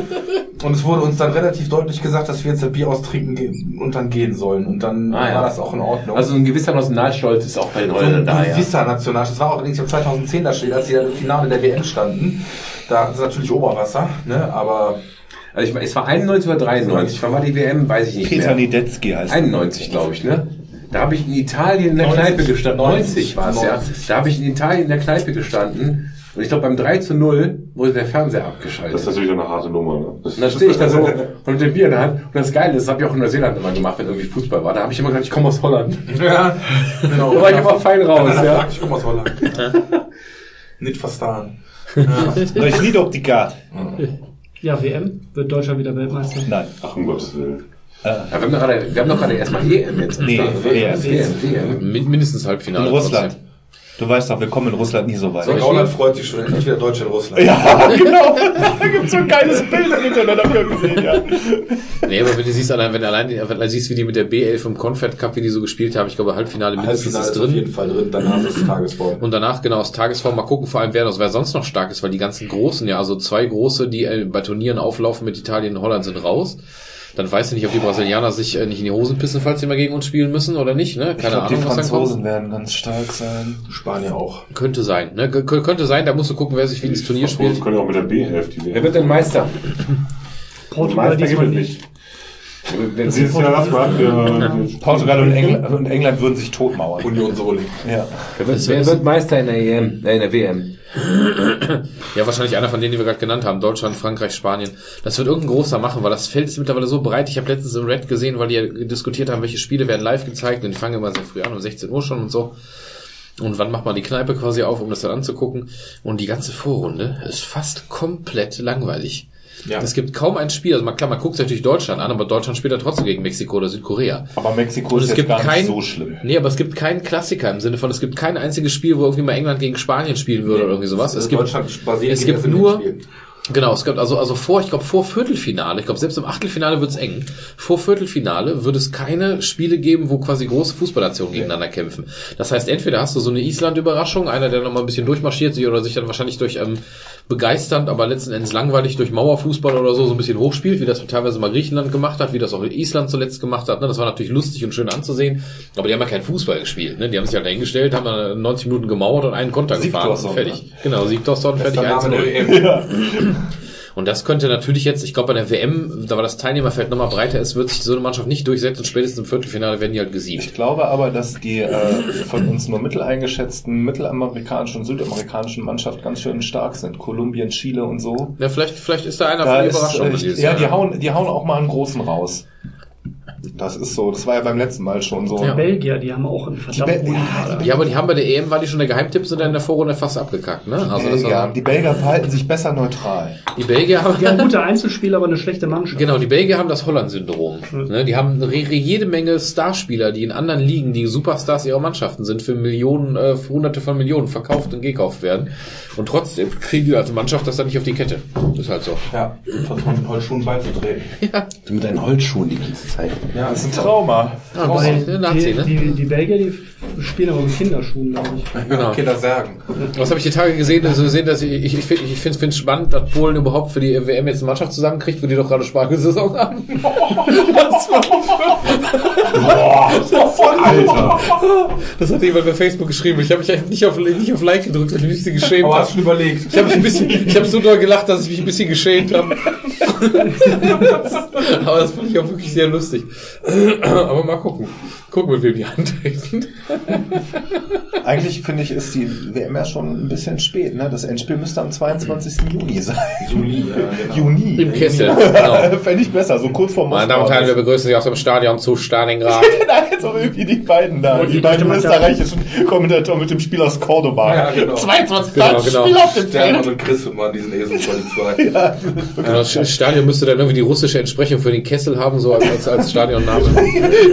Und es wurde uns dann relativ deutlich gesagt, dass wir jetzt das Bier austrinken gehen und dann gehen sollen. Und dann Ah, ja. war das auch in Ordnung. Also ein gewisser Nationalstolz ist auch bei den so Holländern ein da, ja. gewisser National. Das war auch allerdings im 2010 da steht, als sie dann im Finale der WM standen. Da ist natürlich Oberwasser, ne? Aber Also ich meine, es war 91 oder 93. Wann war die WM? Weiß ich nicht Peter mehr. Niedetzky heißt er. 91, glaube ich, ne? Da habe ich in Italien in der 90, Kneipe gestanden. 90 war es ja. 90. Da habe ich in Italien in der Kneipe gestanden. Und ich glaube, beim 3 zu 0 wurde der Fernseher abgeschaltet. Das ist natürlich eine harte Nummer. Ne? Das Und dann stehe ich da so *laughs* und mit dem Bier in der Hand. Und das Geile ist, das habe ich auch in Neuseeland immer gemacht, wenn irgendwie Fußball war. Da habe ich immer gesagt, ich komme aus Holland. ja, genau. Da war ich immer fein raus, Ja. ja. Ich komme aus Holland. *laughs* Nicht verstaan. Soll ich die Karte? Ja, WM. Wird Deutschland wieder Weltmeister? Nein. Ach, um Gottes Willen. Ja wir, haben doch gerade, wir haben doch gerade erstmal EM jetzt. Nee. WM. WM. Min- Mindestens In Halbfinale. Russland. Du weißt doch, wir kommen in Russland nie so weit. So, Holland freut sich schon, endlich wieder Deutsche in Russland. Ja, *laughs* genau. Da gibt so ein geiles Bild im Internet, hab ich auch gesehen, ja. Nee, aber wenn du siehst, allein, wenn du allein, wenn du siehst, wie die mit der B11 im Confed Cup, wie die so gespielt haben, ich glaube, Halbfinale mindestens Halbfinale ist ist auf jeden drin. Fall drin, danach ist Tagesform. Und danach, genau, aus Tagesform mal gucken, vor allem wer, wer sonst noch stark ist, weil die ganzen Großen, ja, also zwei Große, die äh, bei Turnieren auflaufen mit Italien und Holland sind raus. Dann weiß ich nicht, ob die Brasilianer sich äh, nicht in die Hosen pissen, falls sie mal gegen uns spielen müssen oder nicht, ne? Keine Ich glaube, die Ahnung, was dann kommt. Franzosen werden ganz stark sein. Spanier auch. Könnte sein, ne? K könnte sein, da musst du gucken, wer sich wie ins Turnier Franzosen spielt. können auch mit der B11 die Wer wird denn Meister? Portugal Meister gibt diesmal es nicht. nicht. Dieses Jahr lass mal wir, Portugal und England, und England würden sich totmauern. Union Soli. Ja. Wer wird, wer wird Meister in der EM? Äh, in der WM? *clears throat* Ja, wahrscheinlich einer von denen, die wir gerade genannt haben. Deutschland, Frankreich, Spanien. Das wird irgendein großer machen, weil das Feld ist mittlerweile so breit. Ich habe letztens im Red gesehen, weil die ja diskutiert haben, welche Spiele werden live gezeigt. Und die fangen immer sehr früh an, um 16 Uhr schon und so. Und wann macht man die Kneipe quasi auf, um das dann anzugucken? Und die ganze Vorrunde ist fast komplett langweilig. Ja. Es gibt kaum ein Spiel, also man, klar, man guckt sich natürlich Deutschland an, aber Deutschland spielt ja trotzdem gegen Mexiko oder Südkorea. Aber Mexiko ist es jetzt gibt gar nicht kein, so schlimm. Nee, aber es gibt keinen Klassiker im Sinne von, es gibt kein einziges Spiel, wo irgendwie mal England gegen Spanien spielen würde oder irgendwie sowas. Es gibt, Deutschland, Brasilien es gibt nur, genau, es gibt also, also vor, ich glaube vor Viertelfinale, ich glaube selbst im Achtelfinale wird's eng. Vor Viertelfinale wird es keine Spiele geben, wo quasi große Fußballnationen gegeneinander kämpfen. Das heißt, entweder hast du so eine Island-Überraschung, einer, der nochmal ein bisschen durchmarschiert sich oder sich dann wahrscheinlich durch ähm, begeisternd, aber letzten Endes langweilig durch Mauerfußball oder so so ein bisschen hochspielt, wie das teilweise mal Griechenland gemacht hat, wie das auch Island zuletzt gemacht hat. Ne? Das war natürlich lustig und schön anzusehen, aber die haben ja keinen Fußball gespielt. Ne? Die haben sich halt dahingestellt, haben dann 90 Minuten gemauert und einen Konter gefahren und Siegtorsson, fertig. Genau, Siegtorsson, fertig Bester Name 1 der WM. *laughs* und das könnte natürlich jetzt, ich glaube bei der WM, da war das Teilnehmerfeld nochmal breiter ist, wird sich so eine Mannschaft nicht durchsetzen. Spätestens im Viertelfinale werden die halt gesiebt. Ich glaube aber, dass die äh, von uns nur mittel eingeschätzten mittelamerikanischen und südamerikanischen Mannschaft ganz schön stark sind. Kolumbien, Chile und so. Ja, vielleicht, vielleicht ist da einer Da von ist, äh, dieses ja, Jahr. die hauen, die hauen auch mal einen großen raus. Das ist so. Das war ja beim letzten Mal schon so. Ja. Belgier, die haben auch einen verdammt Be- guten ja. Ja, aber die haben bei der EM, war die schon der Geheimtipp, sind dann in der Vorrunde fast abgekackt, ne? Also das Belgier, war, die Belgier verhalten sich besser neutral. die Belgier haben, Die haben gute Einzelspieler, aber eine schlechte Mannschaft. Genau, die Belgier haben das Holland-Syndrom. Ne, die haben re- re- jede Menge Starspieler, die in anderen Ligen, die Superstars ihrer Mannschaften sind, für Millionen, äh, für hunderte von Millionen verkauft und gekauft werden. Und trotzdem kriegen die als Mannschaft das dann nicht auf die Kette. Ist halt so. Ja, versucht man mit Holzschuhen beizutreten. Du mit deinen Holzschuhen die ganze Zeit. Ja, Das ist ein Trauma. Ja, bisschen Nazi, die, ne? die, die Belgier, die spielen aber mit Kinderschuhen, glaube ich. Genau. Kinder sagen. Was habe ich die Tage gesehen? Also gesehen, dass ich, ich, ich finde ich finde es spannend, dass Polen überhaupt für die WM jetzt eine Mannschaft zusammenkriegt, wo die doch gerade Spargelsaison haben. *laughs* Das war, Alter. das hat jemand bei Facebook geschrieben. Ich habe mich einfach nicht auf, nicht auf Like gedrückt, weil ich mich ein bisschen geschämt Aber habe. hast du schon überlegt? Ich habe mich ein bisschen, ich habe so doll gelacht, dass ich mich ein bisschen geschämt habe. *laughs* Aber das fand ich auch wirklich sehr lustig. Aber mal gucken. Gucken, mit wem die antreten. *laughs* Eigentlich finde ich, ist die WM ja schon ein bisschen spät. Ne? Das Endspiel müsste am 22. Juni sein. Juni, ja, *laughs* genau. Juni. Im Kessel, *laughs* genau. Fände ich besser, so kurz vor Meine Damen und Herren, wir begrüßen Sie aus dem Stadion zu Stalingrad. Nein, so irgendwie die beiden da. Die beiden österreichischen Kommentatoren mit dem Spiel aus Cordoba. Ja, genau. 22 Genau, genau. Spiel auf dem Feld. Und Chris und mal diesen Esel von den zwei. Ja, Ja, Das Stadion müsste dann irgendwie die russische Entsprechung für den Kessel haben, so als, als Stadionname.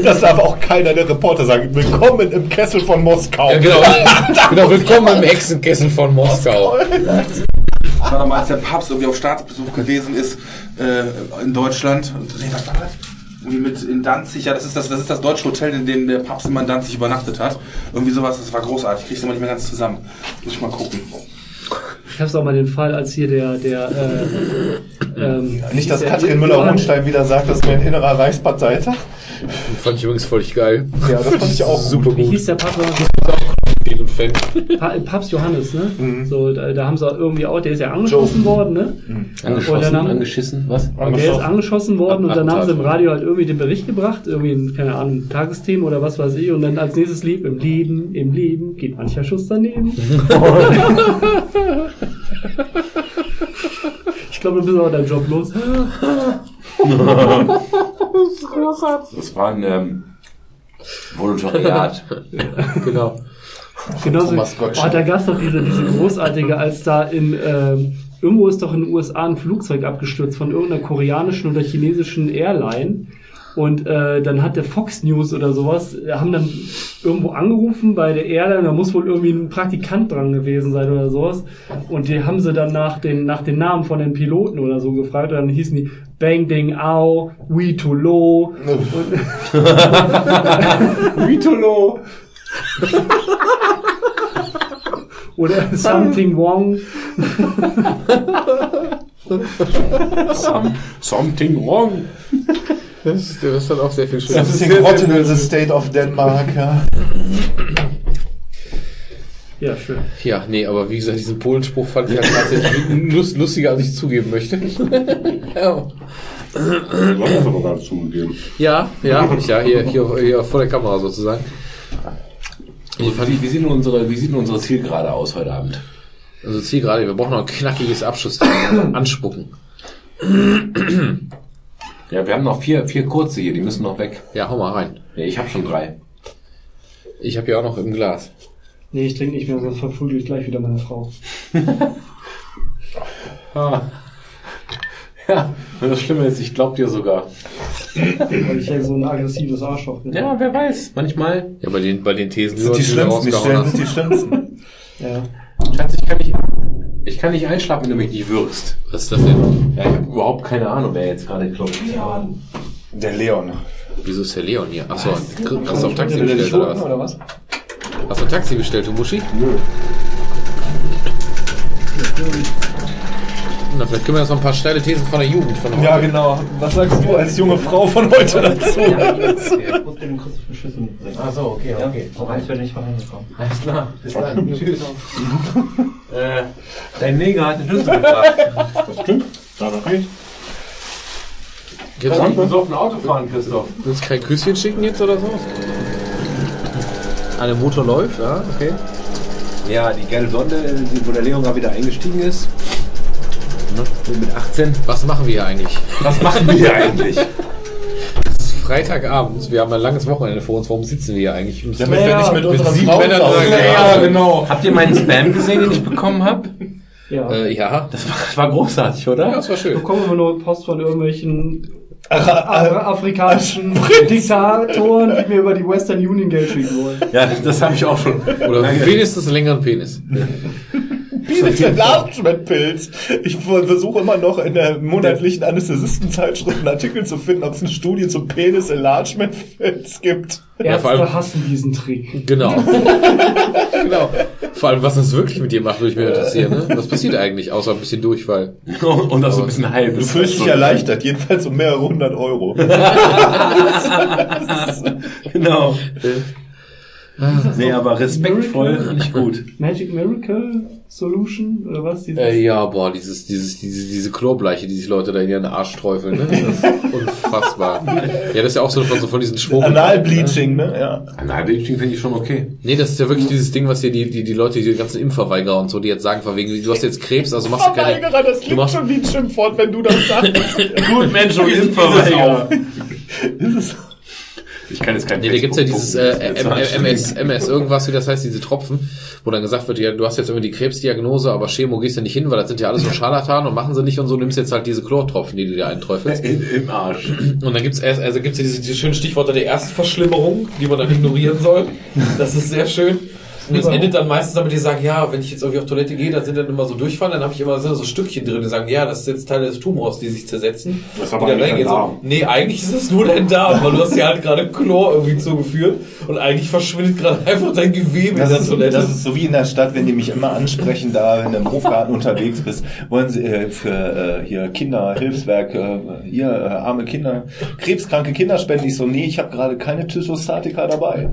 das darf auch keiner der Reporter sagen. Willkommen im Kessel von Moskau. Ja, genau. *laughs* genau, willkommen im Hexenkessel von Moskau. Das war nochmal, als der Papst irgendwie auf Staatsbesuch gewesen ist äh, in Deutschland. Und, nee, was war das? Irgendwie mit in Danzig, ja, das ist das, das ist das deutsche Hotel, in dem der Papst immer in Danzig übernachtet hat. Irgendwie sowas, das war großartig. Kriegst du immer nicht mehr ganz zusammen. Muss ich mal gucken. Ich hab's auch mal den Fall, als hier der, der, äh, *laughs* ähm, Nicht, dass der- Katrin Müller-Hohenstein wieder sagt, das wäre ein innerer Reichsparteitag. Fand ich übrigens völlig geil. Ja, das fand ich auch Super Wie gut. hieß der Papa? Fan. Pa Papst Johannes, ne? Mhm. So, da, da haben sie irgendwie auch, der ist ja angeschossen worden, ne? Und Angeschossen, haben- angeschissen, was? Der ist angeschossen worden und dann haben sie im. Radio halt irgendwie den Bericht gebracht, irgendwie ein, keine Ahnung, Tagesthemen oder was weiß ich, und dann als nächstes lieb, im Leben, im Leben geht mancher Schuss daneben. *laughs* ich glaube, du bist auch dein Job los. Das war ein ähm, Volontariat. *laughs* Genau. Genauso, oh, da gab's doch diese, diese großartige, als da in, ähm, irgendwo ist doch in den USA ein Flugzeug abgestürzt von irgendeiner koreanischen oder chinesischen Airline. Und äh, dann hat der Fox News oder sowas, äh, haben dann irgendwo angerufen bei der Airline, da muss wohl irgendwie ein Praktikant dran gewesen sein oder sowas. Und die haben sie dann nach den, nach den Namen von den Piloten oder so gefragt. Und dann hießen die Bang Ding Au, We to Low. Vitolo. *laughs* *laughs* Oder Something Wrong. Some, something wrong. Das, das hat auch sehr viel Das Schönes. ist die Grotten in the State of Denmark. Ja. Ja, schön. Ja, nee, aber wie gesagt, diesen Polenspruch fand ich halt tatsächlich lust, lustiger, als ich zugeben möchte. *laughs* ja. Du hast das aber nicht zugegeben. Ja, ja, ich ja, hier, hier, hier vor der Kamera sozusagen. Fand, Wie, wie, sieht denn unsere, wie sieht denn unsere Zielgerade aus heute Abend? also Ziel gerade, wir brauchen noch ein knackiges Abschuss anspucken. Ja, wir haben noch vier, vier kurze hier, die müssen noch weg. Ja, hau mal rein. Ja, ich habe schon drei. Ich habe ja auch noch im Glas. Nee, ich trinke nicht mehr, sonst verprügel ich gleich wieder meine Frau. *laughs* *laughs* Ah. Ja, und das Schlimme ist, ich glaub dir sogar. Weil ich ja so ein aggressives Arschloch bin. Ja, wer weiß. Manchmal. Ja, bei den, bei den Thesen, sind die Schlimmsten, die Stellen sind die Schlimmsten. Ja. Schatz, ich kann nicht, ich kann nicht einschlafen, wenn du mich nicht würgst. Was ist das denn? Ja, ich habe überhaupt keine Ahnung, wer jetzt gerade klopft. Der Leon. Wieso ist der Leon hier? Achso, hast du auf Taxi bestellt oder was? oder was? Hast du ein Taxi bestellt, du Muschi? Na, vielleicht können wir jetzt noch ein paar steile Thesen von der Jugend von heute. Ja, genau. Was sagst du als junge Frau von heute *laughs* dazu? Ich muss dem Christoph einen Schlüssel mitbringen. Ach so, okay, okay. Eins werde ich von Hause kommen. Alles klar, bis dann. *laughs* Tschüss. äh, dein Neger hat den Schlüssel gebracht. Das stimmt. Da noch nicht. Gibt's nicht? du auf ein Auto fahren, Christoph? Willst du kein Küsschen schicken jetzt oder so? Ah, der Motor läuft, ja, okay. Ja, die gelbe Sonde, die- wo der Leon gerade wieder eingestiegen ist. Ne? Mit 18. Was machen wir hier eigentlich? Was machen wir hier eigentlich? Es ist Freitagabend, wir haben ein langes Wochenende vor uns, warum sitzen wir hier eigentlich? Und Damit wir nicht mit unseren sieben Frauen Männern Ja, genau. Habt ihr meinen Spam gesehen, den ich bekommen habe? Ja. Äh, ja, Das war, das war großartig, oder? ja, das war schön. Bekommen wir nur Post von irgendwelchen afrikanischen Diktatoren, die mir über die Western Union Geld schicken wollen. Ja, das, das habe ich auch schon. Oder wenigstens einen längeren Penis. Penis Enlargement-Pilz. Ich versuche immer noch in der monatlichen Anästhesistenzeitschrift einen Artikel zu finden, ob es eine Studie zum Penis Enlargement-Pilz gibt. Ja, vor Ärzte allem- hassen diesen Trick. Genau. *laughs* genau. Vor allem, was das wirklich mit dir macht, würde ich mir interessieren. Ne? Was passiert eigentlich, außer ein bisschen Durchfall? Und das so ein bisschen halb. Du fühlst dich erleichtert, jedenfalls um mehrere hundert Euro. *laughs* *laughs* Genau. Nee, aber respektvoll, nicht gut. Magic Miracle Solution oder was? Äh, ja, boah, dieses, dieses, diese, diese Chlorbleiche, die sich Leute da in ihren Arsch träufeln, ne? Das ist *laughs* unfassbar. Ja, das ist ja auch so von, so von diesen Schwung. Analbleaching, ne? Ja. Analbleaching finde ich schon okay. Nee, das ist ja wirklich dieses Ding, was hier die, die, die Leute, die ganzen Impfverweigerer und so, die jetzt sagen, von wegen, du hast jetzt Krebs, also machst du keine, das du machst, wie ein Schimpfwort, wenn du das sagst. *laughs* Gut, Mensch, *laughs* und Impfverweigerer. Ich kann jetzt kein Nee, da gibt's ja dieses äh, MS, MS irgendwas, wie das heißt, diese Tropfen, wo dann gesagt wird, ja, du hast jetzt irgendwie die Krebsdiagnose, aber Chemo gehst du nicht hin, weil das sind ja alles so Scharlatan und machen sie nicht und so, nimmst jetzt halt diese Chlortropfen, die du dir einträufelst. In, Im Arsch. Und dann gibt's erst, also gibt's ja diese, diese schönen Stichworte der Erstverschlimmerung, die man dann ignorieren soll. Das ist sehr schön. Und das endet dann meistens damit, die sagen, ja, wenn ich jetzt irgendwie auf Toilette gehe, dann sind dann immer so Durchfall, dann habe ich immer so, so Stückchen drin, die sagen, ja, das ist jetzt Teile des Tumors, die sich zersetzen. Das aber dann reingehen, Darm. So, nee, eigentlich ist es nur dein Darm, weil du hast ja halt gerade Chlor irgendwie zugeführt und eigentlich verschwindet gerade einfach dein Gewebe in Das der ist, Toilette. das ist so wie in der Stadt, wenn die mich immer ansprechen, da wenn du im Hofgarten unterwegs bist, wollen sie äh, für äh, hier Kinderhilfswerk, äh, hier äh, arme Kinder, krebskranke Kinder spenden. Ich so, nee, ich habe gerade keine Zytostatika dabei.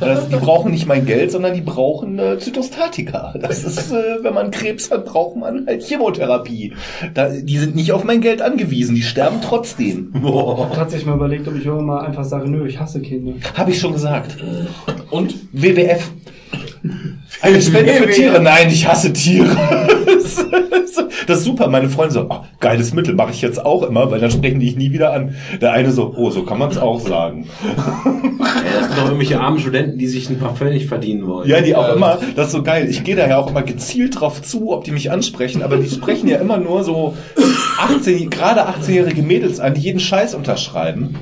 Das, die brauchen nicht mein Geld, sondern die brauchen äh, Zytostatika. Das ist, äh, wenn man Krebs hat, braucht man halt Chemotherapie. Da, die sind nicht auf mein Geld angewiesen, die sterben trotzdem. Ich habe tatsächlich mal überlegt, ob ich irgendwann mal einfach sage, nö, ich hasse Kinder. Habe ich schon gesagt. Und? WWF. Eine Spende für Tiere. Nein, ich hasse Tiere. *laughs* Das ist super. Meine Freunde so, oh, geiles Mittel, mache ich jetzt auch immer, weil dann sprechen die ich nie wieder an. Der eine so, oh, so kann man es auch sagen. Ey, das sind doch irgendwelche armen Studenten, die sich ein paar Pfennig verdienen wollen. Ja, die auch immer, das ist so geil. Ich gehe da ja auch immer gezielt drauf zu, ob die mich ansprechen, aber die sprechen ja immer nur so 18, gerade 18-jährige Mädels an, die jeden Scheiß unterschreiben.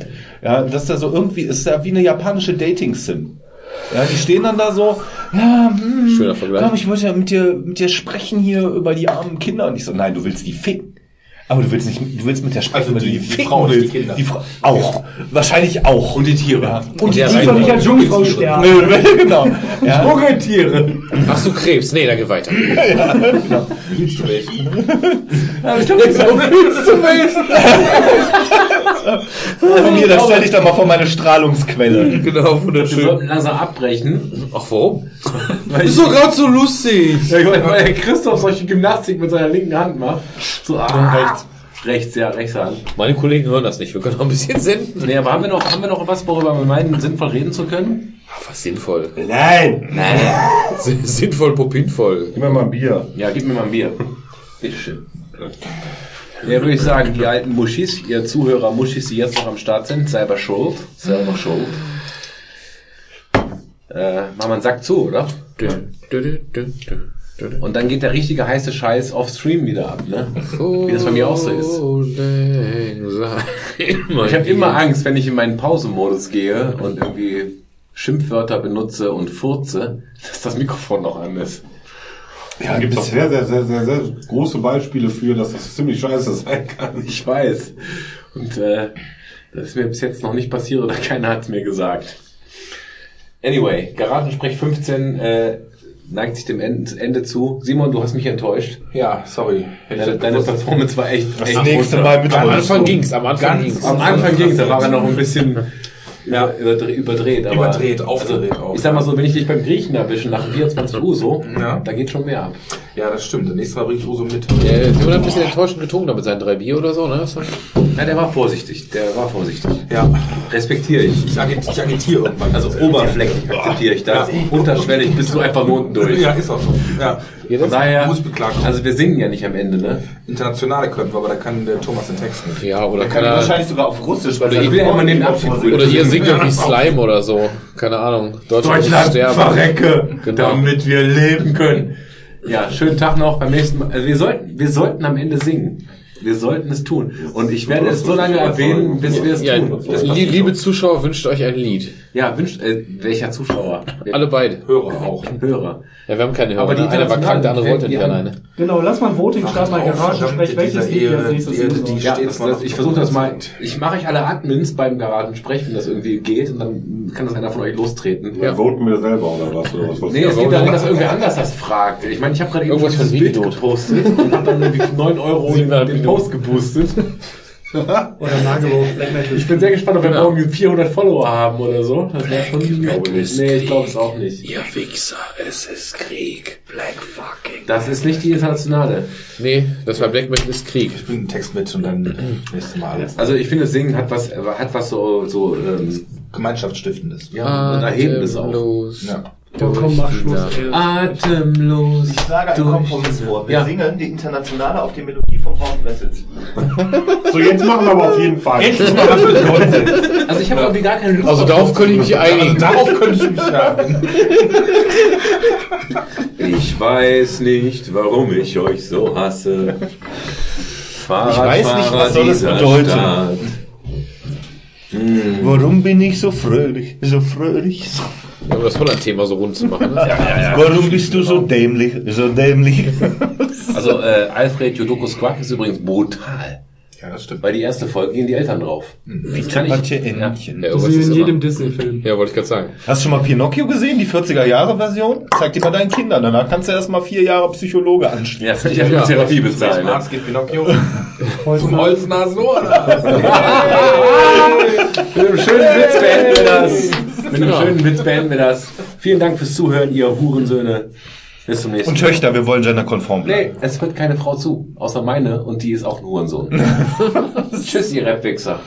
Ja, das ist ja so irgendwie, ist ja wie eine japanische Dating-Sim. Ja, die stehen dann da so, ja, hm, Schöner Vergleich. komm, ich wollte ja mit dir, mit dir sprechen hier über die armen Kinder. Und ich so, nein, du willst die ficken. Aber du willst nicht, du willst mit der sprechen, Also die- die die ficken Frau, nicht die willst. Kinder. Die Frau, auch. Wahrscheinlich auch. Und die Tiere. Ja. Und die Tiere. soll nicht als Jungfrau sterben. Nö, genau. Ja. *laughs* Dschungeltiere. Hast du Krebs? Nee, dann geh weiter. *laughs* Willst du welchen? Ich glaube, so fühlst du mich. Von mir, dann stell dich doch mal vor meine Strahlungsquelle. Genau, Wir wunderschön. sollten langsam abbrechen. Ach, warum? Weil Ist doch gerade so lustig. Ja, ich meine, weil der Christoph solche Gymnastik mit seiner linken Hand macht. So, ah, rechts. Rechts, ja, rechts Hand. Meine Kollegen hören das nicht. Wir können auch ein bisschen senden. Nee, aber haben wir noch, haben wir noch was, worüber wir meinen, sinnvoll reden zu können? Was sinnvoll. Nein! Sin- Sinnvoll, popinvoll. Gib mir mal ein Bier. Ja, gib mir mal ein Bier. Bitteschön. Ja, würde ich sagen, die alten Muschis, ihr Zuhörer Muschis, die jetzt noch am Start sind, selber schuld. Selber schuld. Äh, machen wir einen Sack zu, oder? Und dann geht der richtige heiße Scheiß auf Stream wieder ab, ne? Wie das bei mir auch so ist. *laughs* Ich habe immer Angst, wenn ich in meinen Pausenmodus gehe und irgendwie Schimpfwörter benutze und furze, dass das Mikrofon noch an ist. Ja, gibt es sehr, sehr, sehr, sehr, sehr große Beispiele für, dass das ziemlich scheiße sein kann. *laughs* Ich weiß. Und äh, das ist mir bis jetzt noch nicht passiert oder keiner hat es mir gesagt. Anyway, Garagensprech 15 äh, neigt sich dem Ende, Ende zu. Simon, du hast mich enttäuscht. Ja, sorry. Deine, das deine. Performance war echt, Das echt nächste runter. Mal mit Am. Anfang ging's, am Anfang Ganz ging's. Am Anfang ging da war er noch ein bisschen Ja. über, überdreht, überdreht. Aber Überdreht, aufgedreht auch. Ich sag mal so, wenn ich dich beim Griechen erwische nach 24 Uhr so, Ja. da geht schon mehr ab. Ja, das stimmt. Nächstes Mal bringe ich Uso mit. Ja, Simon hat ein bisschen enttäuschend getrunken da mit seinen drei Bier oder so, ne? Ja, der war vorsichtig, der war vorsichtig. Ja. Respektiere ich. Ich, agit ich agitiere irgendwann. Also oberflächlich akzeptiere ich das. Unterschwellig bist du einfach nur unten durch. Ja, ist auch so. Ja. Von daher, Muss beklagt. also wir singen ja nicht am Ende, ne? Internationale können wir, aber da kann der Thomas den Text nicht. Ja, oder Kann kann ich er, wahrscheinlich sogar auf Russisch, weil Oder ich will ja immer den Abschied oder ihr singt irgendwie Slime oder so. Keine Ahnung. Deutschland, muss sterben. verrecke, Genau. damit wir leben können. Ja, schönen Tag noch. Beim nächsten Mal. Also wir sollten, wir sollten am Ende singen. Wir sollten es tun. Und ich werde es so lange erwähnen, bis wir es Ja, tun. lie- liebe Zuschauer, wünscht euch ein Lied. Ja, wünscht, äh, welcher Zuschauer? Alle beide. Hörer *laughs* auch. Hörer. Ja, wir haben keine Hörer. Aber die ne? Einer war krank, der andere wollte nicht alleine. Genau, lass mal ein Voting starten bei Garagensprech, welches Lied als nächstes sollen. Ja, ich versuche das mal. Ich mache euch alle Admins beim Garagensprech, wenn das irgendwie geht, und dann kann das einer von euch lostreten. Dann voten wir selber oder was? Oder was, was Nee, es geht darum, dass irgendwer anders das fragt. Ich meine, ich habe gerade eben Irgendwas dieses von Bild Video. gepostet und habe dann irgendwie 9 Euro Post geboostet. *laughs* Oder. Ich bin sehr gespannt, ob wir morgen 400 Follower haben oder so. Das wäre schon. Ich glaube nicht. Nee, ich glaube es auch nicht. Ihr Wichser, es ist Krieg. Black fucking. Das ist nicht die internationale. Nee, das war Black Metal ist Krieg. Ich bringe einen Text mit und dann nächstes Mal alles. Also ich finde, Singen hat was, hat was so, so ähm, Gemeinschaftsstiftendes. ja, und Erhebendes auch. Atemlos. Ja. Ja, komm, mach Schluss. Atemlos. Ich schlage ein durch- Kompromiss vor. Wir Ja. singen die Internationale auf die Melodie Horst Wessels. *laughs* So, jetzt machen wir aber auf jeden Fall. Also ich habe irgendwie gar keine Lust Also auf- darauf könnte ich mich einigen. Darauf könnte ich mich sagen. Ich weiß nicht, warum ich euch so hasse. Ich weiß nicht, was soll das bedeuten. Stadt. Warum bin ich so fröhlich, so fröhlich? So Ja, um das Holland-Thema so rund zu machen. Ne? Warum bist du so dämlich, so dämlich? Also äh, Alfred Jodokus Quack ist übrigens brutal. Ja, das stimmt. Weil die erste Folge gehen die Eltern drauf. Das kann Manche ich. Entchen. Ja, Das ist in jedem Disney-Film. ja, wollte ich gerade sagen. Hast du schon mal Pinocchio gesehen, die 40er-Jahre-Version? Zeig die mal deinen Kindern, danach kannst du erst mal vier Jahre Psychologe anstellen. Ja, das ich ja eine Therapie bezahlen. Ne? Arzt geht Pinocchio. Zum Holznasen oder? *laughs* Mit einem schönen Witz beenden wir das. Mit einem schönen Witz beenden wir das. Vielen Dank fürs Zuhören, ihr Hurensöhne. Bis zum nächsten Und Mal. Töchter, wir wollen genderkonform bleiben. Nee, es hört keine Frau zu. Außer meine und die ist auch ein Hurensohn. *laughs* Tschüss, ihr Rapwichser.